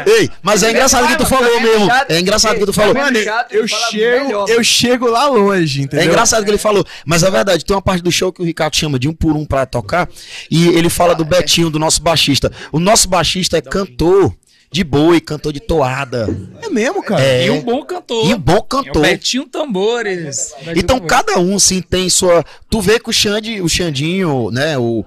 D: Ei, mas é engraçado o que tu falou mesmo. É engraçado o que tu falou.
C: Mano,
B: eu chego, eu chego lá longe,
D: É
B: entendeu?
D: engraçado o que ele falou, mas é verdade, tem uma parte do show que o Ricardo chama de um por um pra tocar, e ele fala do Betinho, do nosso baixista. O nosso baixista é cantor de boi, cantor de toada.
B: É mesmo, cara.
D: É,
A: E um bom cantor.
D: e um bom
A: É
D: cantor.
A: Betinho Tambores. Betinho
D: Então
A: Tambores.
D: cada um sim tem sua. Tu vê que o Xande, o Xandinho, né? O,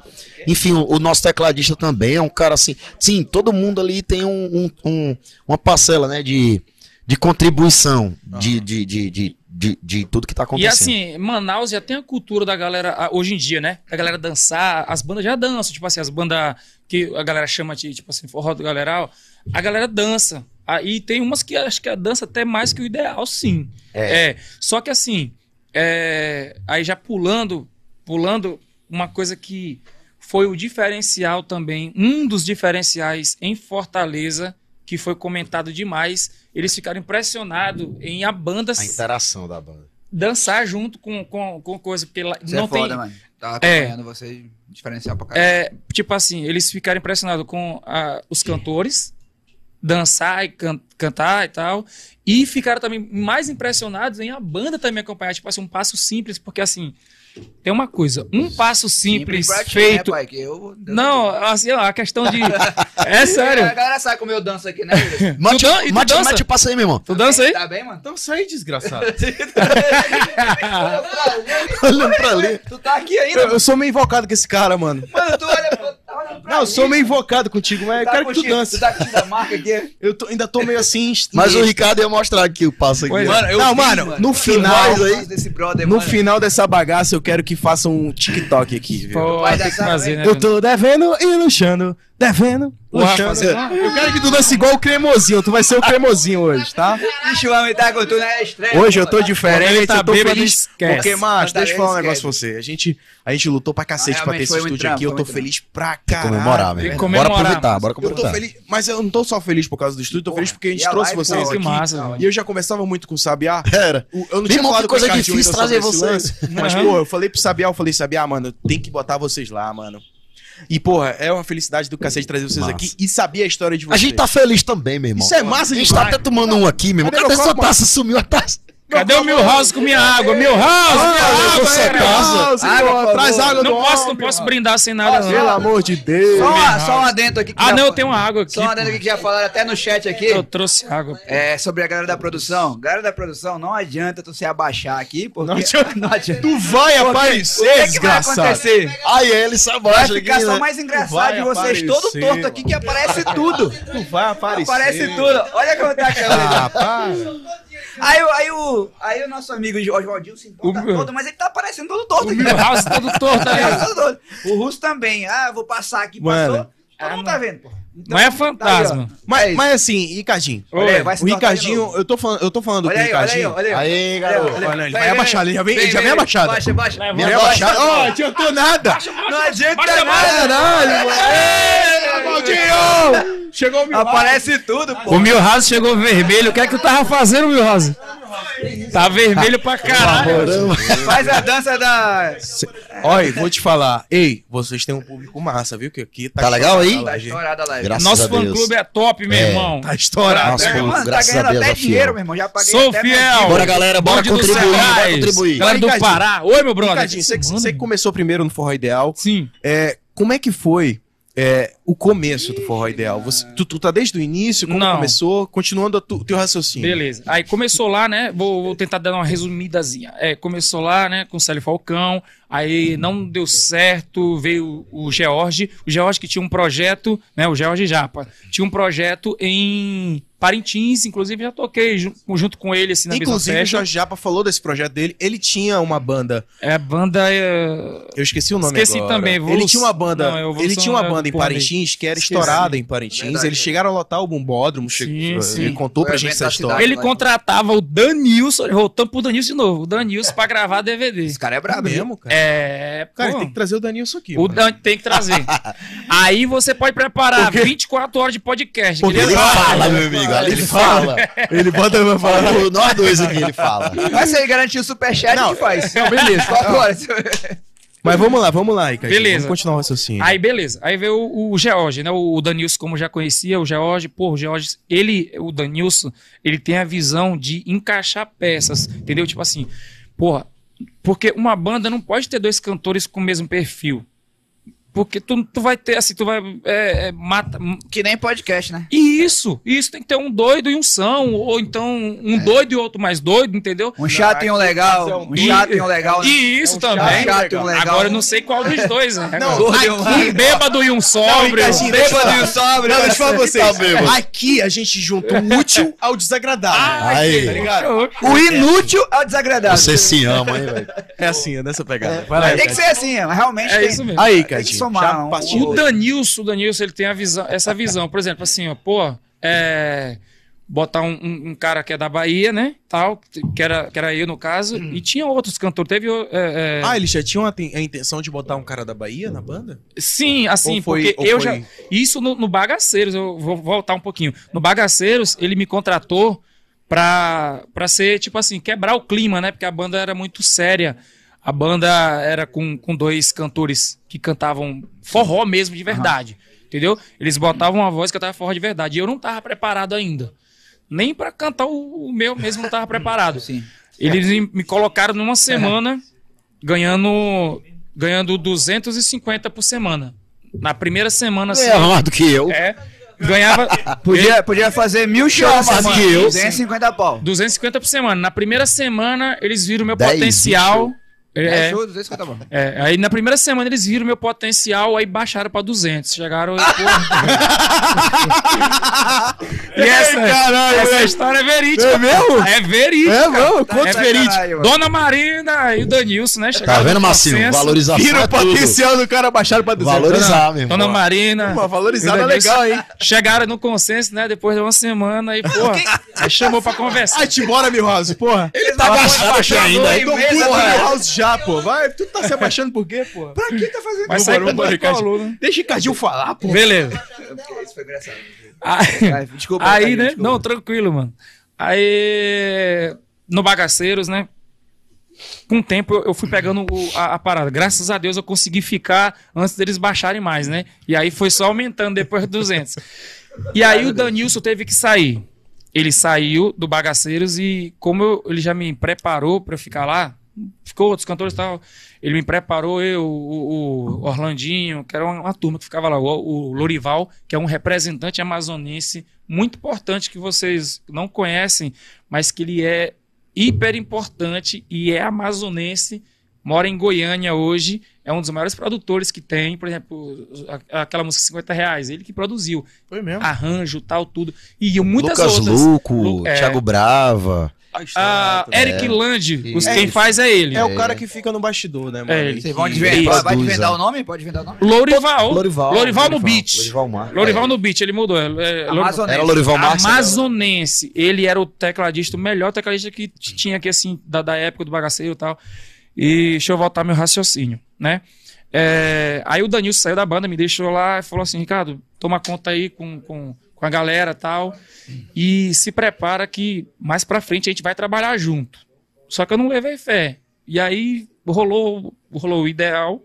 D: enfim, o, o nosso tecladista também é um cara assim. Sim, todo mundo ali tem um, um- um- uma parcela, né? De, de contribuição de, de, de, de, de, de tudo que tá
A: E
D: acontecendo.
A: assim, Manaus já tem a cultura da galera, hoje em dia, né? Da galera dançar, as bandas já dançam, tipo assim, as bandas que a galera chama de, tipo assim, forró do galeral, a galera dança. Aí tem umas que acho que a dança até mais que o ideal, sim. É. Só que assim, é, aí já pulando, pulando, uma coisa que foi o diferencial também, um dos diferenciais em Fortaleza, que foi comentado demais, eles ficaram impressionados em a banda
D: A interação da banda.
A: dançar junto com, com, com coisa, porque lá
C: Isso
A: não
C: é
A: tem.
C: foda, mano. Tava
A: É.
C: acompanhando vocês, diferencial pra caralho.
A: É, tipo assim, eles ficaram impressionados com ah, os cantores, dançar e can- cantar e tal. E ficaram também mais impressionados em a banda também acompanhar, tipo assim, um passo simples, porque assim, tem uma coisa, um passo simples,
C: pra ti,
A: feito.
C: Né, pai, que eu,
A: não, assim, ó, a questão de. É
C: A
A: sério.
C: galera sabe como eu danço aqui, né?
D: Mate,
A: dan- tu
D: mate,
A: dança?
D: mate, passa aí, meu irmão.
A: Tu dança aí?
C: Tá bem, mano?
B: Então sai, desgraçado.
D: Olhando pra ali.
C: Tu tá aqui ainda,
B: eu, eu sou meio invocado com esse cara, mano.
C: mano. Tu olha, tá olhando pra
B: Não, eu sou meio invocado contigo, mas eu
C: tá
B: quero que tu dance.
C: Tu tá curtindo a marca aqui?
B: Eu tô- ainda tô meio assim.
D: Mas o Ricardo ia mostrar aqui o passo aqui.
A: Pois é.
C: Mano, eu
B: Não,
C: vi,
B: mano, no
C: Tu
B: final-
C: vai aí desse brother,
B: No
C: mano.
B: final dessa bagaça, eu quero que façam um TikTok aqui. viu?
A: Pô,
C: vai
A: tem que fazer, né?
B: Eu tô devendo e luxando, devendo,
A: O Rafa
B: luxando.
A: fazer-
B: Eu quero que tu dance igual o cremosinho. Tu vai ser o cremosinho hoje, tá?
C: Bicho, o homem tá com tu na estreia.
B: Hoje eu tô
C: mano.
B: diferente,
A: tá
B: eu tô
A: bêbado,
B: feliz.
A: esquece.
B: Porque, macho, deixa eu falar um negócio pra você. A gente, a gente lutou pra cacete
C: Ah,
B: pra ter esse estúdio
C: trampo,
B: aqui. Eu tô feliz pra
D: Tem que
B: caralho.
D: comemorar,
A: Tem
D: velho.
A: que
D: Bora
A: comemorar.
D: aproveitar, bora
B: Eu tô
D: aproveitar.
B: feliz, mas eu não tô só feliz por causa do estúdio, tô feliz porque a gente
C: E a
B: trouxe
C: live,
B: vocês
C: pô,
B: aqui. E eu já conversava muito com o Sabiá.
D: Era.
B: Eu não tinha falado
D: coisa difícil trazer vocês.
B: lance, Mas, pô, eu falei pro Sabiá, eu falei, Sabiá, mano, tem que botar vocês lá, mano. E, porra, é uma felicidade do cacete trazer vocês
D: Massa.
B: aqui e saber a história de
D: A
B: vocês.
D: gente tá feliz também, meu irmão.
B: Isso é massa
D: A gente
B: demais.
D: tá até tomando um aqui, meu irmão.
B: Cadê
D: sua taça? Sumiu a taça.
A: Cadê o Milhouse com minha água? Milhouse, minha
B: Ah,
A: água,
B: casa,
C: Água, por
B: traz água
A: Não
B: do
A: posso,
B: homem,
A: não posso
B: mano.
A: brindar sem nada,
B: Pelo amor de Deus.
C: Só, uma- só um adendo aqui. que
A: Ah,
C: já
A: não, eu tenho uma água aqui.
C: Só um adendo aqui que já falaram até no chat aqui.
A: Eu trouxe água.
C: É, sobre a galera da produção. Galera da produção, não adianta tu se abaixar aqui, porque...
B: Não adianta.
C: Não adianta.
B: Tu vai aparecer,
C: o que, que vai acontecer?
D: Aí ele se
C: Vai
D: abaixa
C: ficar
D: aqui,
C: só
D: né?
C: mais engraçado
B: vai
C: de vocês todo torto aqui que aparece tudo.
B: Tu vai aparecer.
C: Aparece tudo. Olha como tá a câmera.
B: Ah, para.
C: Aí, o- aí, o, aí o nosso amigo Oswaldinho se importa
A: O meu-
C: todo, mas ele tá aparecendo todo torto
A: O
C: aqui.
A: Milhouse todo torto aí.
C: torto. O Russo também. Ah, vou passar aqui,
B: Mano.
C: passou. Todo mundo tá vendo, pô. Então,
A: Mas é
C: tá aí,
A: fantasma.
B: Mas,
C: É
B: mas assim, Ricardinho.
C: Olha aí,
B: o Ricardinho, eu tô falando, eu tô falando
C: Olha
B: com o
C: aí, olha aí,
B: Ricardinho.
C: olha aí.
D: Aí, garoto.
B: Olha, ele
C: Vem,
B: vai
C: vem,
B: abaixar, ele já vem, ele já vem
C: vem,
B: abaixado.
C: Baixa, baixa.
B: Vem
A: Baixa,
B: abaixado. Ó, não adiantou nada.
C: Não adianta
A: baixa,
C: nada.
B: Caralho, mano. Ei, Ricardinho! Chegou o Milhouse.
C: Aparece tudo, pô.
A: O Milhouse chegou vermelho. O que é que tu tava fazendo, Milhouse? Tá vermelho pra caralho.
C: Faz a dança da.
B: Olha, vou te falar. Ei, vocês têm um público massa, viu? Que aqui tá,
D: Tá legal aí?
C: Tá estourada a live.
D: Graças
A: Nosso fã-clube é top, meu
D: É.
A: irmão.
B: Tá estourado.
D: Nossa,
C: É, mano, tá
D: graças a
C: ganhando
D: Deus,
C: até dinheiro, meu irmão. Já paguei
A: Sou
C: até
A: fiel.
C: meu
D: Bora, galera, bora contribuir, bora contribuir.
A: Galera do. Pará. Oi, meu brother.
B: Ricardinho, você, que- você que começou primeiro no Forró Ideal,
A: Sim.
B: é, como é que foi é, o começo do Forró Ideal? Você, tu, tu tá desde o início? Como
A: Não.
B: começou? Continuando o teu raciocínio.
A: Beleza. Aí começou lá, né? Vou, vou tentar dar uma resumidazinha. É, começou lá, né, com o Célio Falcão. Aí não deu certo, veio o George. O George que tinha um projeto, né? O George Japa. Tinha um projeto em Parintins, inclusive já toquei ju- junto com ele, assim, na
B: Inclusive, o Jorge Japa falou desse projeto dele. Ele tinha uma banda.
A: É a banda. É...
B: Eu esqueci o nome
A: Esqueci
B: agora.
A: também,
B: Ele tinha uma banda.
A: Não, é
B: ele tinha uma
A: é
B: banda em. Parintins que era
A: Esqueci.
B: estourada em Parintins.
C: Verdade,
B: Eles
C: é.
B: chegaram a lotar o Bumbódromo.
A: Sim,
B: che-
A: sim.
B: Ele contou
C: Foi
B: pra
C: o
B: gente essa história.
A: Ele contratava o Danilson, voltando pro Danilson de novo, o Danilson pra gravar DVD.
C: Esse cara é
B: É
C: brabo, mesmo.
B: mesmo, cara.
A: É,
B: Cara,
A: pô,
B: tem que trazer o Danilson aqui.
A: o. Dan tem que trazer. Aí você pode preparar
B: Porque-
A: 24 horas de podcast.
B: Porque
A: Ele
D: fala, meu amigo, ali ele fala.
B: Ele bota pra falar.
D: Fala, Nós dois aqui, ele fala.
C: Mas se ele garantir o superchat,
B: Não,
C: gente faz.
B: Não, beleza.
C: Horas.
B: Mas vamos lá, vamos lá, Ricardo.
A: Beleza.
B: Vamos continuar o raciocínio.
A: Aí, beleza. Aí veio o, o George, né? O, o Danilson, como já conhecia, o George, pô, o George, ele, o Danilson, ele tem a visão de encaixar peças, entendeu? Tipo assim, porra, porque uma banda não pode ter dois cantores com o mesmo perfil. Porque tu, tu vai ter, assim, tu vai. É, é, mata,
C: Que nem podcast, né?
A: E isso, isso tem que ter um doido e um são, ou então um doido e outro mais doido, entendeu?
C: Um chato e um legal. Um chato e um legal. né?
A: E isso
B: É um
A: também.
C: chato e um legal.
A: Agora eu não sei qual dos dois, né?
B: Não,
C: e
A: um bêbado e um sóbrio.
B: Ricardinho, deixa eu
C: Bêbado e o sóbrio.
B: Não, deixa eu falar pra vocês.
D: Tá.
B: Aqui a gente junta o útil ao desagradável.
D: Aí.
B: Tá ligado?
C: O inútil é o desagradável.
D: Você se ama, hein, velho?
B: É assim, é nessa pegada. Vai lá,
C: Tem que ser assim, mas realmente
A: É
C: tem.
A: isso mesmo.
B: Aí, Cadinho. Partiu.
A: O Danilson, o Danilson, ele tem a visão, essa visão. Por exemplo, assim, ó, pô, é, botar um, um- um cara que é da Bahia, né, tal, que era, que era eu no caso, e tinha outros cantores. Teve, é, é,
B: Ah, eles já tinham a, a intenção de botar um cara da Bahia na banda?
A: sim, assim,
B: foi-
A: porque eu
B: foi-
A: já, isso no, no Bagaceiros, eu vou voltar um pouquinho. No Bagaceiros, ele me contratou pra, pra ser, tipo assim, quebrar o clima, né, porque a banda era muito séria. A banda era com, com dois cantores que cantavam forró mesmo de verdade. Entendeu? Eles botavam uma voz que cantava forró de verdade. E eu não tava preparado ainda. Nem pra cantar o, o meu mesmo não tava preparado.
C: Sim.
A: Eles me, colocaram numa semana ganhando ganhando 250 por semana. Na primeira semana, assim,
D: É mais do que eu.
A: é, ganhava
C: Podia, podia fazer mil shows
D: mais
C: semana.
D: que eu.
C: 250 pau.
A: 250 por semana. Na primeira semana, eles viram meu
D: 10,
A: potencial.
C: 10
A: É,
C: shows, 250 pau.
A: é, aí na primeira semana eles viram meu potencial, aí baixaram pra 200. Chegaram e, e essa,
B: caralho,
A: essa história é verídica.
B: É mesmo?
A: É verídica.
B: É, mano,
C: Tá
B: quanto
C: de
B: verídico.
C: mano.
A: Dona Marina e o Danilson, né?
D: Tá
A: Chegaram
D: vendo,
A: no
D: Marcinho? Valorização
B: Vira
D: é
B: o potencial do cara baixar pra 200.
D: Valorizar, meu irmão.
A: Dona Marina.
B: Uma valorizada
A: e Danilson
B: legal, hein?
A: Chegaram no consenso, né? Depois de uma semana aí, porra. Aí chamou pra conversar.
B: Ai, te bora, Milhouse, porra.
C: Ele
D: tá abaixado aqui ainda.
B: Tô
C: meses,
B: puto do
C: porra.
B: Milhouse já, pô. Vai, tu tá se abaixando por quê, pô?
C: Pra que tá fazendo
A: Vai
C: isso?
A: sair alunos.
B: Deixa o Ricardinho falar, pô.
A: Beleza.
C: Isso foi engraçado.
A: Aí,
C: Desculpa.
A: aí né?
C: desculpa.
A: Não, tranquilo, mano. Aí, no Bagaceiros, né? Com o tempo eu- eu fui pegando o- a, a parada. Graças a Deus eu consegui ficar antes deles baixarem mais, né? E aí foi só aumentando depois de 200. E aí o Danilson teve que sair. Ele saiu do Bagaceiros e como eu- ele já me preparou pra eu ficar lá, ficou outros cantores e tal. Ele me preparou, eu, o, o Orlandinho, que era uma, uma turma que ficava lá, o, o Lorival, que é um representante amazonense muito importante que vocês não conhecem, mas que ele é hiper importante e é amazonense, mora em Goiânia hoje, é um dos maiores produtores que tem, por exemplo, aquela música 50 reais, ele que produziu,
B: Foi mesmo.
A: arranjo, tal, tudo. E muitas
D: Lucas
A: outras.
D: Luco,
A: Lu- é.
D: Thiago Brava.
A: Ah, Eric Land, os-
B: É
A: quem
B: isso.
A: faz é ele.
B: É o cara que fica no bastidor, né, mano?
A: É,
B: E
C: Vocês vão desvendar. Vai desvendar o nome? Pode desvendar o nome?
A: Lorival.
D: Lorival.
A: Lorival no beat.
D: Lorival Mar.
A: Lorival no beat, ele mudou. É, é,
C: Amazonense.
D: Era Lorival Mar.
A: Amazonense. Ele era o tecladista, o melhor tecladista que tinha aqui, assim, da, da época do bagaceiro e tal. E deixa eu voltar meu raciocínio, né? É, aí o Danilson saiu da banda, me deixou lá e falou assim: Ricardo, toma conta aí com, com, com a galera tal. E se prepara que mais pra frente a gente vai trabalhar junto. Só que eu não levei fé. E aí rolou, rolou o ideal.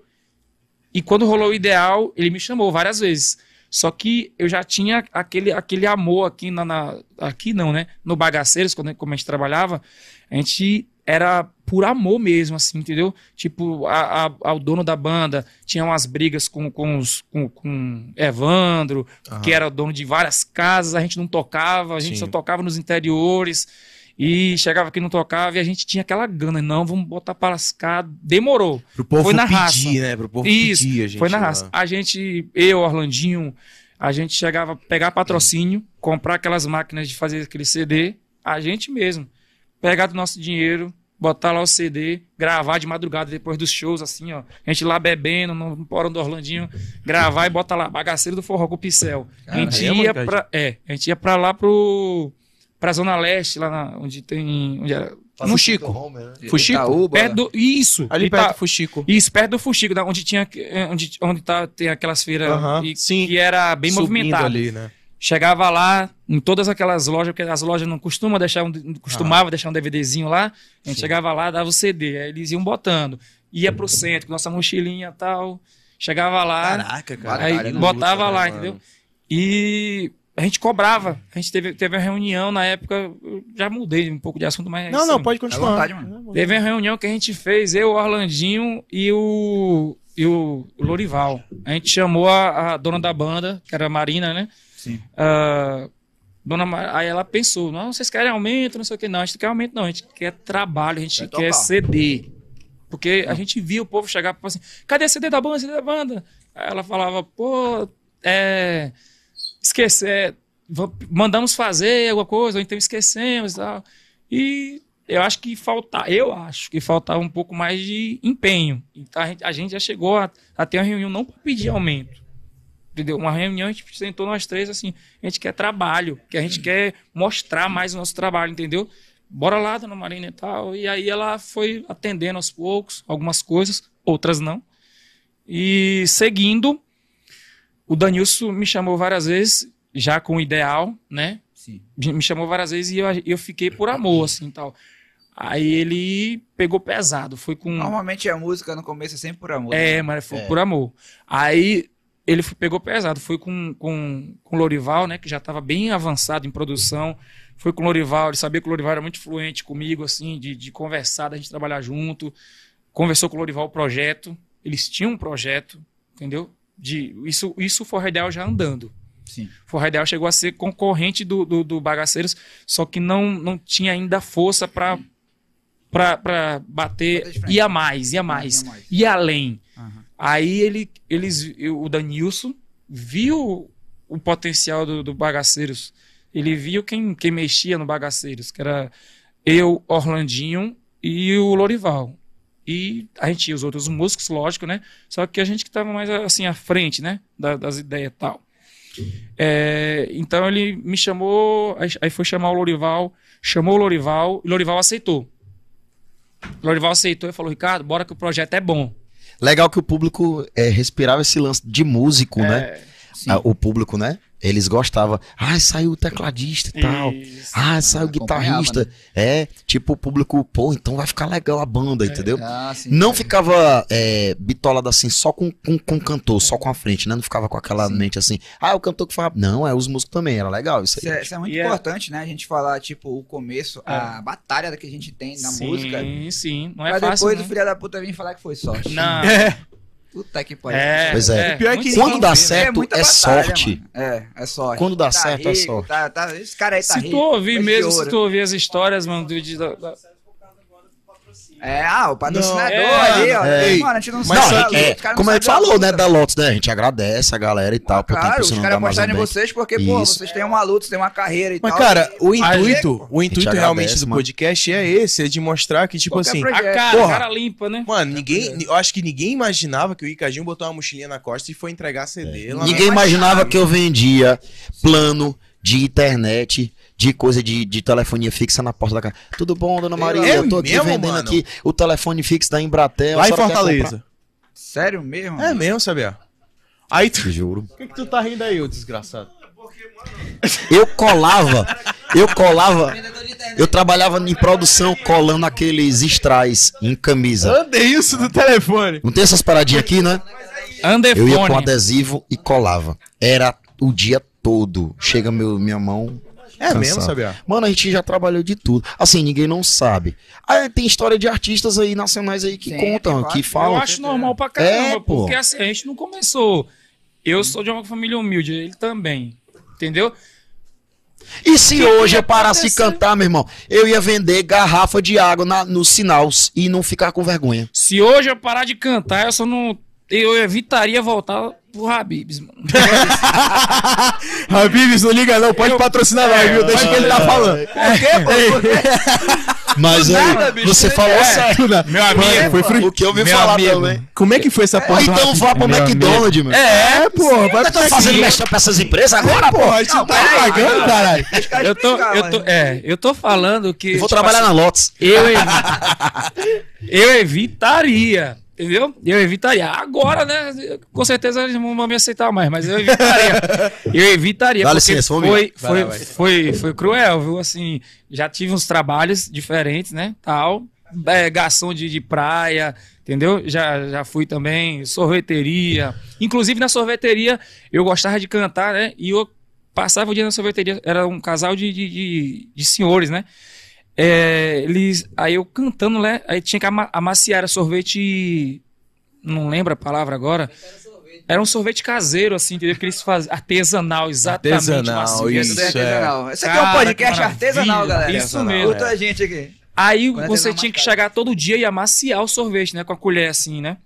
A: E quando rolou o ideal, ele me chamou várias vezes. Só que eu já tinha aquele, aquele amor aqui na, na- aqui não, né? No Bagaceiros, quando como a gente trabalhava, a gente era por amor mesmo, assim, entendeu? Tipo, a, a- ao dono da banda tinha umas brigas com, com, os, com, com Evandro, que era dono de várias casas, a gente não tocava, a gente
B: Sim.
A: só tocava nos interiores. E chegava aqui não tocava e a gente tinha aquela gana, não, vamos botar para lascar. Demorou.
B: Pro povo
A: Foi na
B: pedir,
A: raça.
B: né? Pro povo
A: Isso,
B: pedir, a gente.
A: Foi na
B: lá.
A: raça. A gente, eu, Orlandinho, a gente chegava a pegar patrocínio, comprar aquelas máquinas de fazer aquele CD, a gente mesmo. Pegar do nosso dinheiro, botar lá o CD, gravar de madrugada depois dos shows, assim, ó. A gente lá bebendo no porão do Orlandinho, gravar e botar lá, bagaceiro do forró com o pincel. A gente
B: Caramba,
A: ia
B: cara.
A: pra. É, a gente ia pra lá pro. pra Zona Leste, lá na- onde tem. Onde era, no Chico.
B: Fuxico?
C: Itaúba.
A: Perto do, isso.
B: Ali
A: Ita-
B: perto do Fuxico.
A: isso, perto do Fuxico, da- onde tinha eh, onde, onde tá, tem aquelas feiras e-
B: sim.
A: que era bem
B: Subindo
A: movimentado.
B: ali, né?
A: Chegava lá em todas aquelas lojas, porque as lojas não costumam deixar um, costumava deixar um DVDzinho lá. A gente chegava lá, dava o CD, aí eles iam botando. Ia pro centro com nossa mochilinha e tal. Chegava lá,
B: Caraca, cara.
A: aí botava
B: Luta,
A: lá,
B: né,
A: entendeu?
B: mano?
A: E a gente cobrava. A gente teve, teve uma reunião na época, eu já mudei um pouco de assunto, mas
B: Não,
A: isso
B: não, pode continuar.
C: vontade, mano.
A: Teve uma reunião que a gente fez, eu, o Orlandinho e o, e o Lorival. A gente chamou a, a dona da banda, que era a Marina, né?
C: Sim.
A: Ah, dona Ma- aí ela pensou, não, vocês querem aumento, não sei o que, não, a gente não quer aumento, não, a gente quer trabalho, a gente
C: Quer
A: quer. CD. Porque a gente via o povo chegar e falar assim, cadê CD da banda, CD da banda? Aí ela falava, pô, é, esquecer, va- mandamos fazer alguma coisa, ou então esquecemos e tal. E eu acho que falta, eu acho que faltava um pouco mais de empenho. Então a gente, a gente já chegou a, a ter uma reunião não para pedir aumento. Entendeu? Uma reunião, a gente sentou nós três assim, a gente quer trabalho, que a gente quer mostrar mais o nosso trabalho, entendeu? Bora lá, dona Marina e tal. E aí ela foi atendendo aos poucos, algumas coisas, outras não. E seguindo, o Danilson me chamou várias vezes, já com o ideal, né?
C: Sim.
A: me chamou várias vezes e eu, eu fiquei por amor, assim, tal. Aí ele pegou pesado, foi com...
C: Normalmente a música no começo é sempre por amor.
A: É, mas foi por amor. Aí ele pegou pesado, foi com, com, com o Lorival, né, que já estava bem avançado em produção. Foi com o Lorival, ele sabia que o Lorival era muito fluente comigo, assim, de, de conversar, da gente trabalhar junto. Conversou com o Lorival o projeto, eles tinham um projeto, entendeu? De, isso, isso foi o Ideal já andando.
C: Sim.
A: Forra Ideal chegou a ser concorrente do, do, do Bagaceiros, só que não, não tinha ainda força para para bater,
C: Bater frente.
A: ia mais, mais,
C: Ia mais.
A: ia além.
C: Aham.
A: Aí ele, eles, o Danilson viu o potencial do, do Bagaceiros, ele viu quem, quem mexia no Bagaceiros, que era eu, Orlandinho e o Lorival. E a gente tinha os outros músicos, lógico, né? Só que a gente que estava mais assim à frente, né? Da- das ideias e tal. É, então ele me chamou, aí- foi chamar o Lorival, chamou o Lorival, e o Lorival aceitou. O Lorival aceitou e falou: Ricardo, bora que o projeto é bom.
D: Legal que o público é, respirava esse lance de músico, né?
A: É,
C: Sim.
D: Ah, o público, né? Eles gostavam. Ah, saiu o tecladista e tal.
A: Isso.
D: Ah, saiu o guitarrista. É, tipo, o público, pô, então vai ficar legal a banda, entendeu?
C: Ah, sim.
D: Não ficava é, bitolado assim só com, com, com o cantor, só com a frente, né? Não ficava com aquela
C: Sim.
D: mente assim, ah, o cantor que fala. Não, é os músicos também, era legal isso
C: Isso
D: aí.
C: é, isso é muito
A: E é-
C: importante, né? A gente falar, tipo, o começo, a batalha que a gente tem na
A: sim,
C: música.
A: Sim, não é
C: pra
A: fácil.
C: depois
A: não.
C: o filho da puta vir falar que foi sorte.
A: Não.
C: Puta que pariu.
A: É,
D: Pois é.
B: O pior é que
D: Quando dá
A: né?
D: certo,
C: muita
D: é
C: batalha,
D: sorte.
C: mano. É, é sorte.
D: Quando dá
C: Tá
D: certo, é
C: rico,
D: sorte.
C: Tá, tá, esse cara aí tá
A: Se
C: rico.
A: tu ouvir mesmo, se tu ouvir as histórias, mano, do, de, da- da-
C: É, ah, o patrocinador
A: Não, é,
C: ali, ó.
B: é.
C: Mano, a gente não
D: Mas
C: sabe.
D: não, é,
C: não
D: como a gente falou, né, da Lotus, né? A gente agradece a galera e tal, por estar
C: Claro, os caras apostaram em vocês porque, pô, vocês têm uma luta, vocês têm uma carreira e
B: Mas,
C: tal.
B: cara, o intuito, o intuito
D: gente
B: realmente
D: agradece,
B: do
D: mano.
B: podcast é esse, é de mostrar que, tipo
C: Qualquer
B: assim,
C: projeto.
A: a cara,
B: Porra.
A: cara limpa, né?
B: mano, ninguém, eu acho que ninguém imaginava que o Ricardinho botou uma mochilinha na costa e foi entregar CD. lá na-
D: Ninguém imaginava que eu vendia plano de internet, de coisa de, de telefonia fixa na porta da casa. Tudo bom, dona Maria?
B: É
D: eu tô aqui
B: mesmo,
D: vendendo
B: mano?
D: aqui o telefone fixo da Embratel.
B: Lá
D: a
B: em Fortaleza.
C: Sério mesmo?
B: É mesmo, sabia? Aí tu.
D: juro.
B: Por que, que tu tá rindo aí, ô desgraçado?
D: Eu colava, eu colava, eu trabalhava em produção colando aqueles strass em camisa.
B: Ande isso do telefone.
D: Não tem essas paradinhas aqui, né? Eu ia com adesivo e colava. Era o dia todo. Chega meu, minha mão.
B: É
D: cansada.
B: mesmo, Sabiá?
D: Mano, a gente já trabalhou de tudo. Assim, ninguém não sabe. Aí tem história de artistas aí nacionais aí que
C: Sim,
D: contam,
C: claro.
D: que
A: Eu
D: falam.
A: acho normal pra caramba,
D: É, pô.
A: porque assim, a gente não começou. Eu sou de uma família humilde, ele também. Entendeu?
D: E se
A: que
D: hoje eu parasse de cantar, meu irmão, eu ia vender garrafa de água na, nos sinais e não ficar com vergonha.
A: Se hoje eu parar de cantar, eu só não. Eu evitaria voltar pro Habibs, mano.
B: Habibs, não liga não, pode
A: Eu-
B: patrocinar nós, viu? Deixa o que ele tá falando.
D: Mas
C: nada,
D: aí,
C: bicho,
D: você falou
C: é.
D: certo.
B: Meu amigo, foi fru...
D: O que eu ouvi
A: Meu
D: falar
A: amigo.
D: também.
B: Como é que foi essa porra?
D: Então vá pro McDonald's, meu.
B: É, pô, vai
D: Tá fazendo mexer pra essas empresas agora, pô?
B: Porra, a gente não tá pagando, caralho.
A: Eu tô, eu
C: mas-
A: tô, é, eu tô falando que.
D: Eu vou
A: tipo
D: trabalhar
A: assim,
D: na Lotus.
A: Eu, evi- eu evitaria, entendeu? Eu evitaria. Agora, né? Com certeza eles não vão me aceitar mais, mas eu evitaria. Eu evitaria.
D: Dá licença,
A: foi.
B: Vai
A: foi,
B: vai.
A: foi, foi cruel, viu? Assim, já tive uns trabalhos diferentes, né? Tal. É, garçom de, de praia, entendeu? Já, já fui também, sorveteria. Inclusive na sorveteria eu gostava de cantar, né? E eu passava o dia na sorveteria. Era um casal de, de, de, de senhores, né? É, eles, aí eu cantando, né? Aí tinha que ama amaciar era sorvete. Não lembro a palavra agora. Era um sorvete caseiro, assim, entendeu? Que eles faziam artesanal, exatamente.
B: Artesanal,
A: macio.
B: isso.
C: É artesanal. Esse aqui é um podcast artesanal, galera.
A: Isso mesmo.
C: Outra gente aqui.
A: Aí
C: Quando é
A: você
C: artesanal,
A: tinha que chegar todo dia e amaciar o sorvete, né? Com a colher assim, né?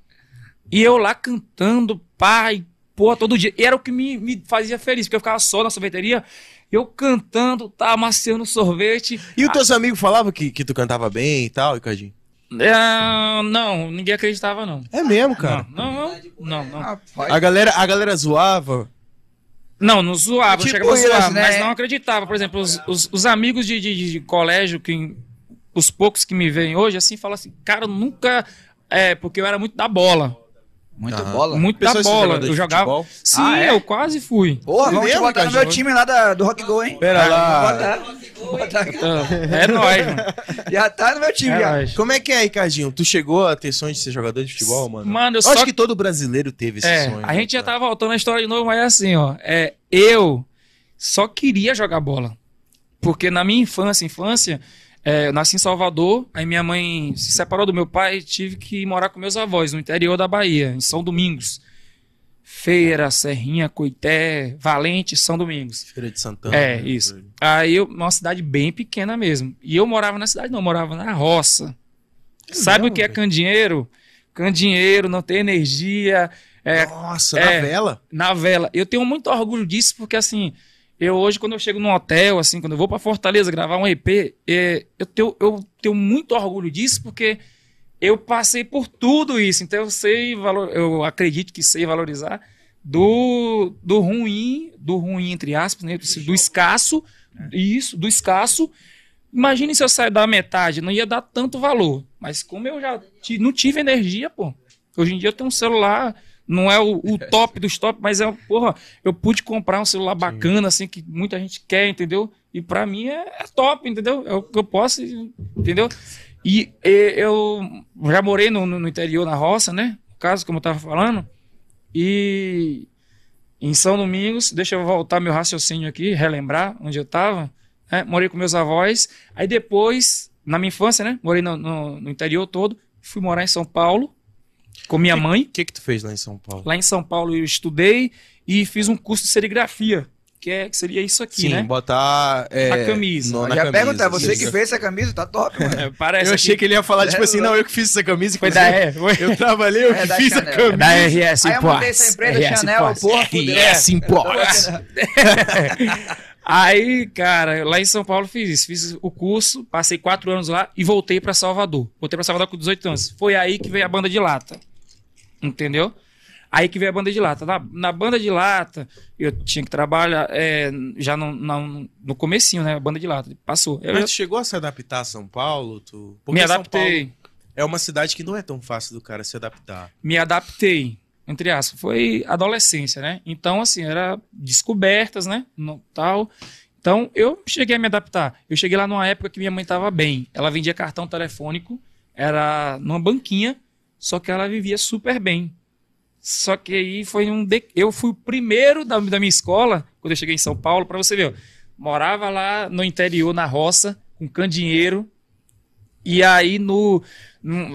A: E eu lá cantando, pai, pô, todo dia. E era o que me, me fazia feliz, porque eu ficava só na sorveteria, eu cantando, tá amaciando sorvete.
B: E os teus amigos falavam que, que tu cantava bem e tal, Ricardinho?
A: É, não, ninguém acreditava, não.
B: É mesmo, cara.
A: Não, não, não, não.
C: Rapaz.
B: A galera, a galera zoava.
A: Não, não zoava,
C: Tipo
A: não chegava a zoar,
C: né?
A: mas não acreditava. Por exemplo, os, os, os amigos de, de, de colégio, que, os poucos que me veem hoje, assim, falam assim, cara, eu nunca. É, porque eu era muito da bola.
C: Muito
B: Aham.
C: bola.
A: Muito da
B: Pessoas
A: bola. Eu jogava.
B: futebol?
A: Sim,
C: Ah, é?
A: eu quase fui.
C: Porra, vamos te botar no meu time lá da, do Rock Go, hein?
B: Pera lá.
C: Botar. Botar.
A: Ah, É nóis, mano.
C: Já tá no meu time,
A: É
C: já.
A: nóis.
B: Como é que é, Ricardinho? Tu chegou a ter sonho de ser jogador de futebol, mano?
A: Mano, eu
B: Eu
A: só.
B: acho que todo brasileiro teve esse
A: é,
B: sonho.
A: a
B: né,
A: gente já tá voltando a história de novo, mas é assim, ó. É, eu só queria jogar bola. Porque na minha infância, infância, é, eu nasci em Salvador, aí minha mãe se separou do meu pai e tive que morar com meus avós no interior da Bahia, em São Domingos. Feira, Serrinha, Coité, Valente, São Domingos.
B: Feira de Santana.
A: É,
B: né?
A: isso. Aí eu, uma cidade bem pequena mesmo. E eu morava na cidade, não, eu morava na roça. Sabe
B: mesmo,
A: o que é candinheiro? Candinheiro, não tem energia, é,
B: Nossa,
A: é.
B: na vela?
A: na vela. Eu tenho muito orgulho disso, porque assim, eu hoje, quando eu chego num hotel, assim, quando eu vou pra Fortaleza gravar um EP, é, eu, tenho, eu tenho muito orgulho disso, porque eu passei por tudo isso. Então eu sei, valor, eu acredito que sei valorizar do, do ruim, do ruim, entre aspas, né? Do escasso, isso, do escasso. Imagine se eu sair da metade, não ia dar tanto valor. Mas como eu já não tive energia, pô. Hoje em dia eu tenho um celular, não é o, o top dos top, mas é, porra, eu pude comprar um celular bacana, assim, que muita gente quer, entendeu? E pra mim é, é top, entendeu? É o que eu posso, entendeu? E, e, eu já morei no, no- no interior, na roça, né? No caso, como eu tava falando. E em São Domingos, deixa eu voltar meu raciocínio aqui, relembrar onde eu tava. né? Morei com meus avós. Aí depois, na minha infância, né? Morei no, no- no interior todo. Fui morar em São Paulo com minha mãe.
B: O que que tu fez lá em São Paulo?
A: Lá em São Paulo eu estudei e fiz um curso de serigrafia, que, é, que seria isso aqui,
B: Sim,
A: né?
B: botar... é,
A: A camisa.
B: no- na
C: Já
B: camisa,
C: pergunta, você
B: isso.
C: que fez essa camisa, tá top, mano.
A: É, parece
B: Eu achei
A: aqui.
B: que ele ia falar, tipo
C: É,
B: assim,
C: não.
B: não, eu que fiz essa camisa.
A: Foi da. R.
B: Eu trabalhei, eu
C: É
B: que
C: da
B: fiz a
C: Chanel.
B: camisa.
A: Da RS
C: Aí eu montei
A: Imports.
C: essa empresa
A: RS
C: Chanel,
A: Imports.
C: porra.
B: RS Imports.
A: Aí, cara, lá em São Paulo fiz isso. Fiz o curso, passei quatro anos lá e voltei pra Salvador. Voltei pra Salvador com 18 anos. Foi aí que veio a banda de lata. Entendeu? Aí que veio a banda de lata. Na, na banda de lata, eu tinha que trabalhar é, já no, no, no comecinho, né? A banda de lata. Passou. Eu
B: Mas tu chegou a se adaptar a São Paulo? Tu...
A: me
B: São
A: adaptei.
B: Paulo é uma cidade que não é tão fácil do cara se adaptar.
A: Me adaptei. Entre aspas, foi adolescência, né? Então, assim, era descobertas, né? No, tal. Então, eu cheguei a me adaptar. Eu cheguei lá numa época que minha mãe estava bem. Ela vendia cartão telefônico, era numa banquinha, só que ela vivia super bem. Só que aí foi um. De... Eu fui o primeiro da, da minha escola, quando eu cheguei em São Paulo, para você ver. morava lá no interior, na roça, com candeeiro. E aí, no, no-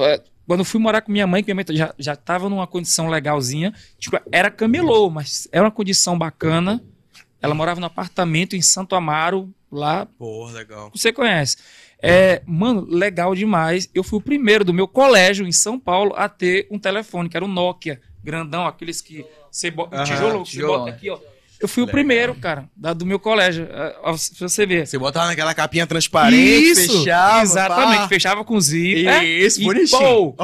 A: quando eu fui morar com minha mãe, que minha mãe já, já tava numa condição legalzinha, tipo, era camelô, mas era uma condição bacana. Ela morava no apartamento em Santo Amaro, lá
B: Porra, legal.
A: você conhece. É, mano, legal demais. Eu fui o primeiro do meu colégio em São Paulo a ter um telefone, que era um Nokia, grandão, aqueles que você bota,
B: Aham,
A: tijolo,
C: tijolão.
A: bota aqui, ó. Eu fui
B: Legal.
A: o primeiro, cara, da- do meu colégio. é, Pra você ver.
B: Você botava naquela capinha transparente, fechava.
A: Exatamente,
B: pá.
A: fechava com zíper.
B: Isso,
A: e,
B: bonitinho.
A: pô,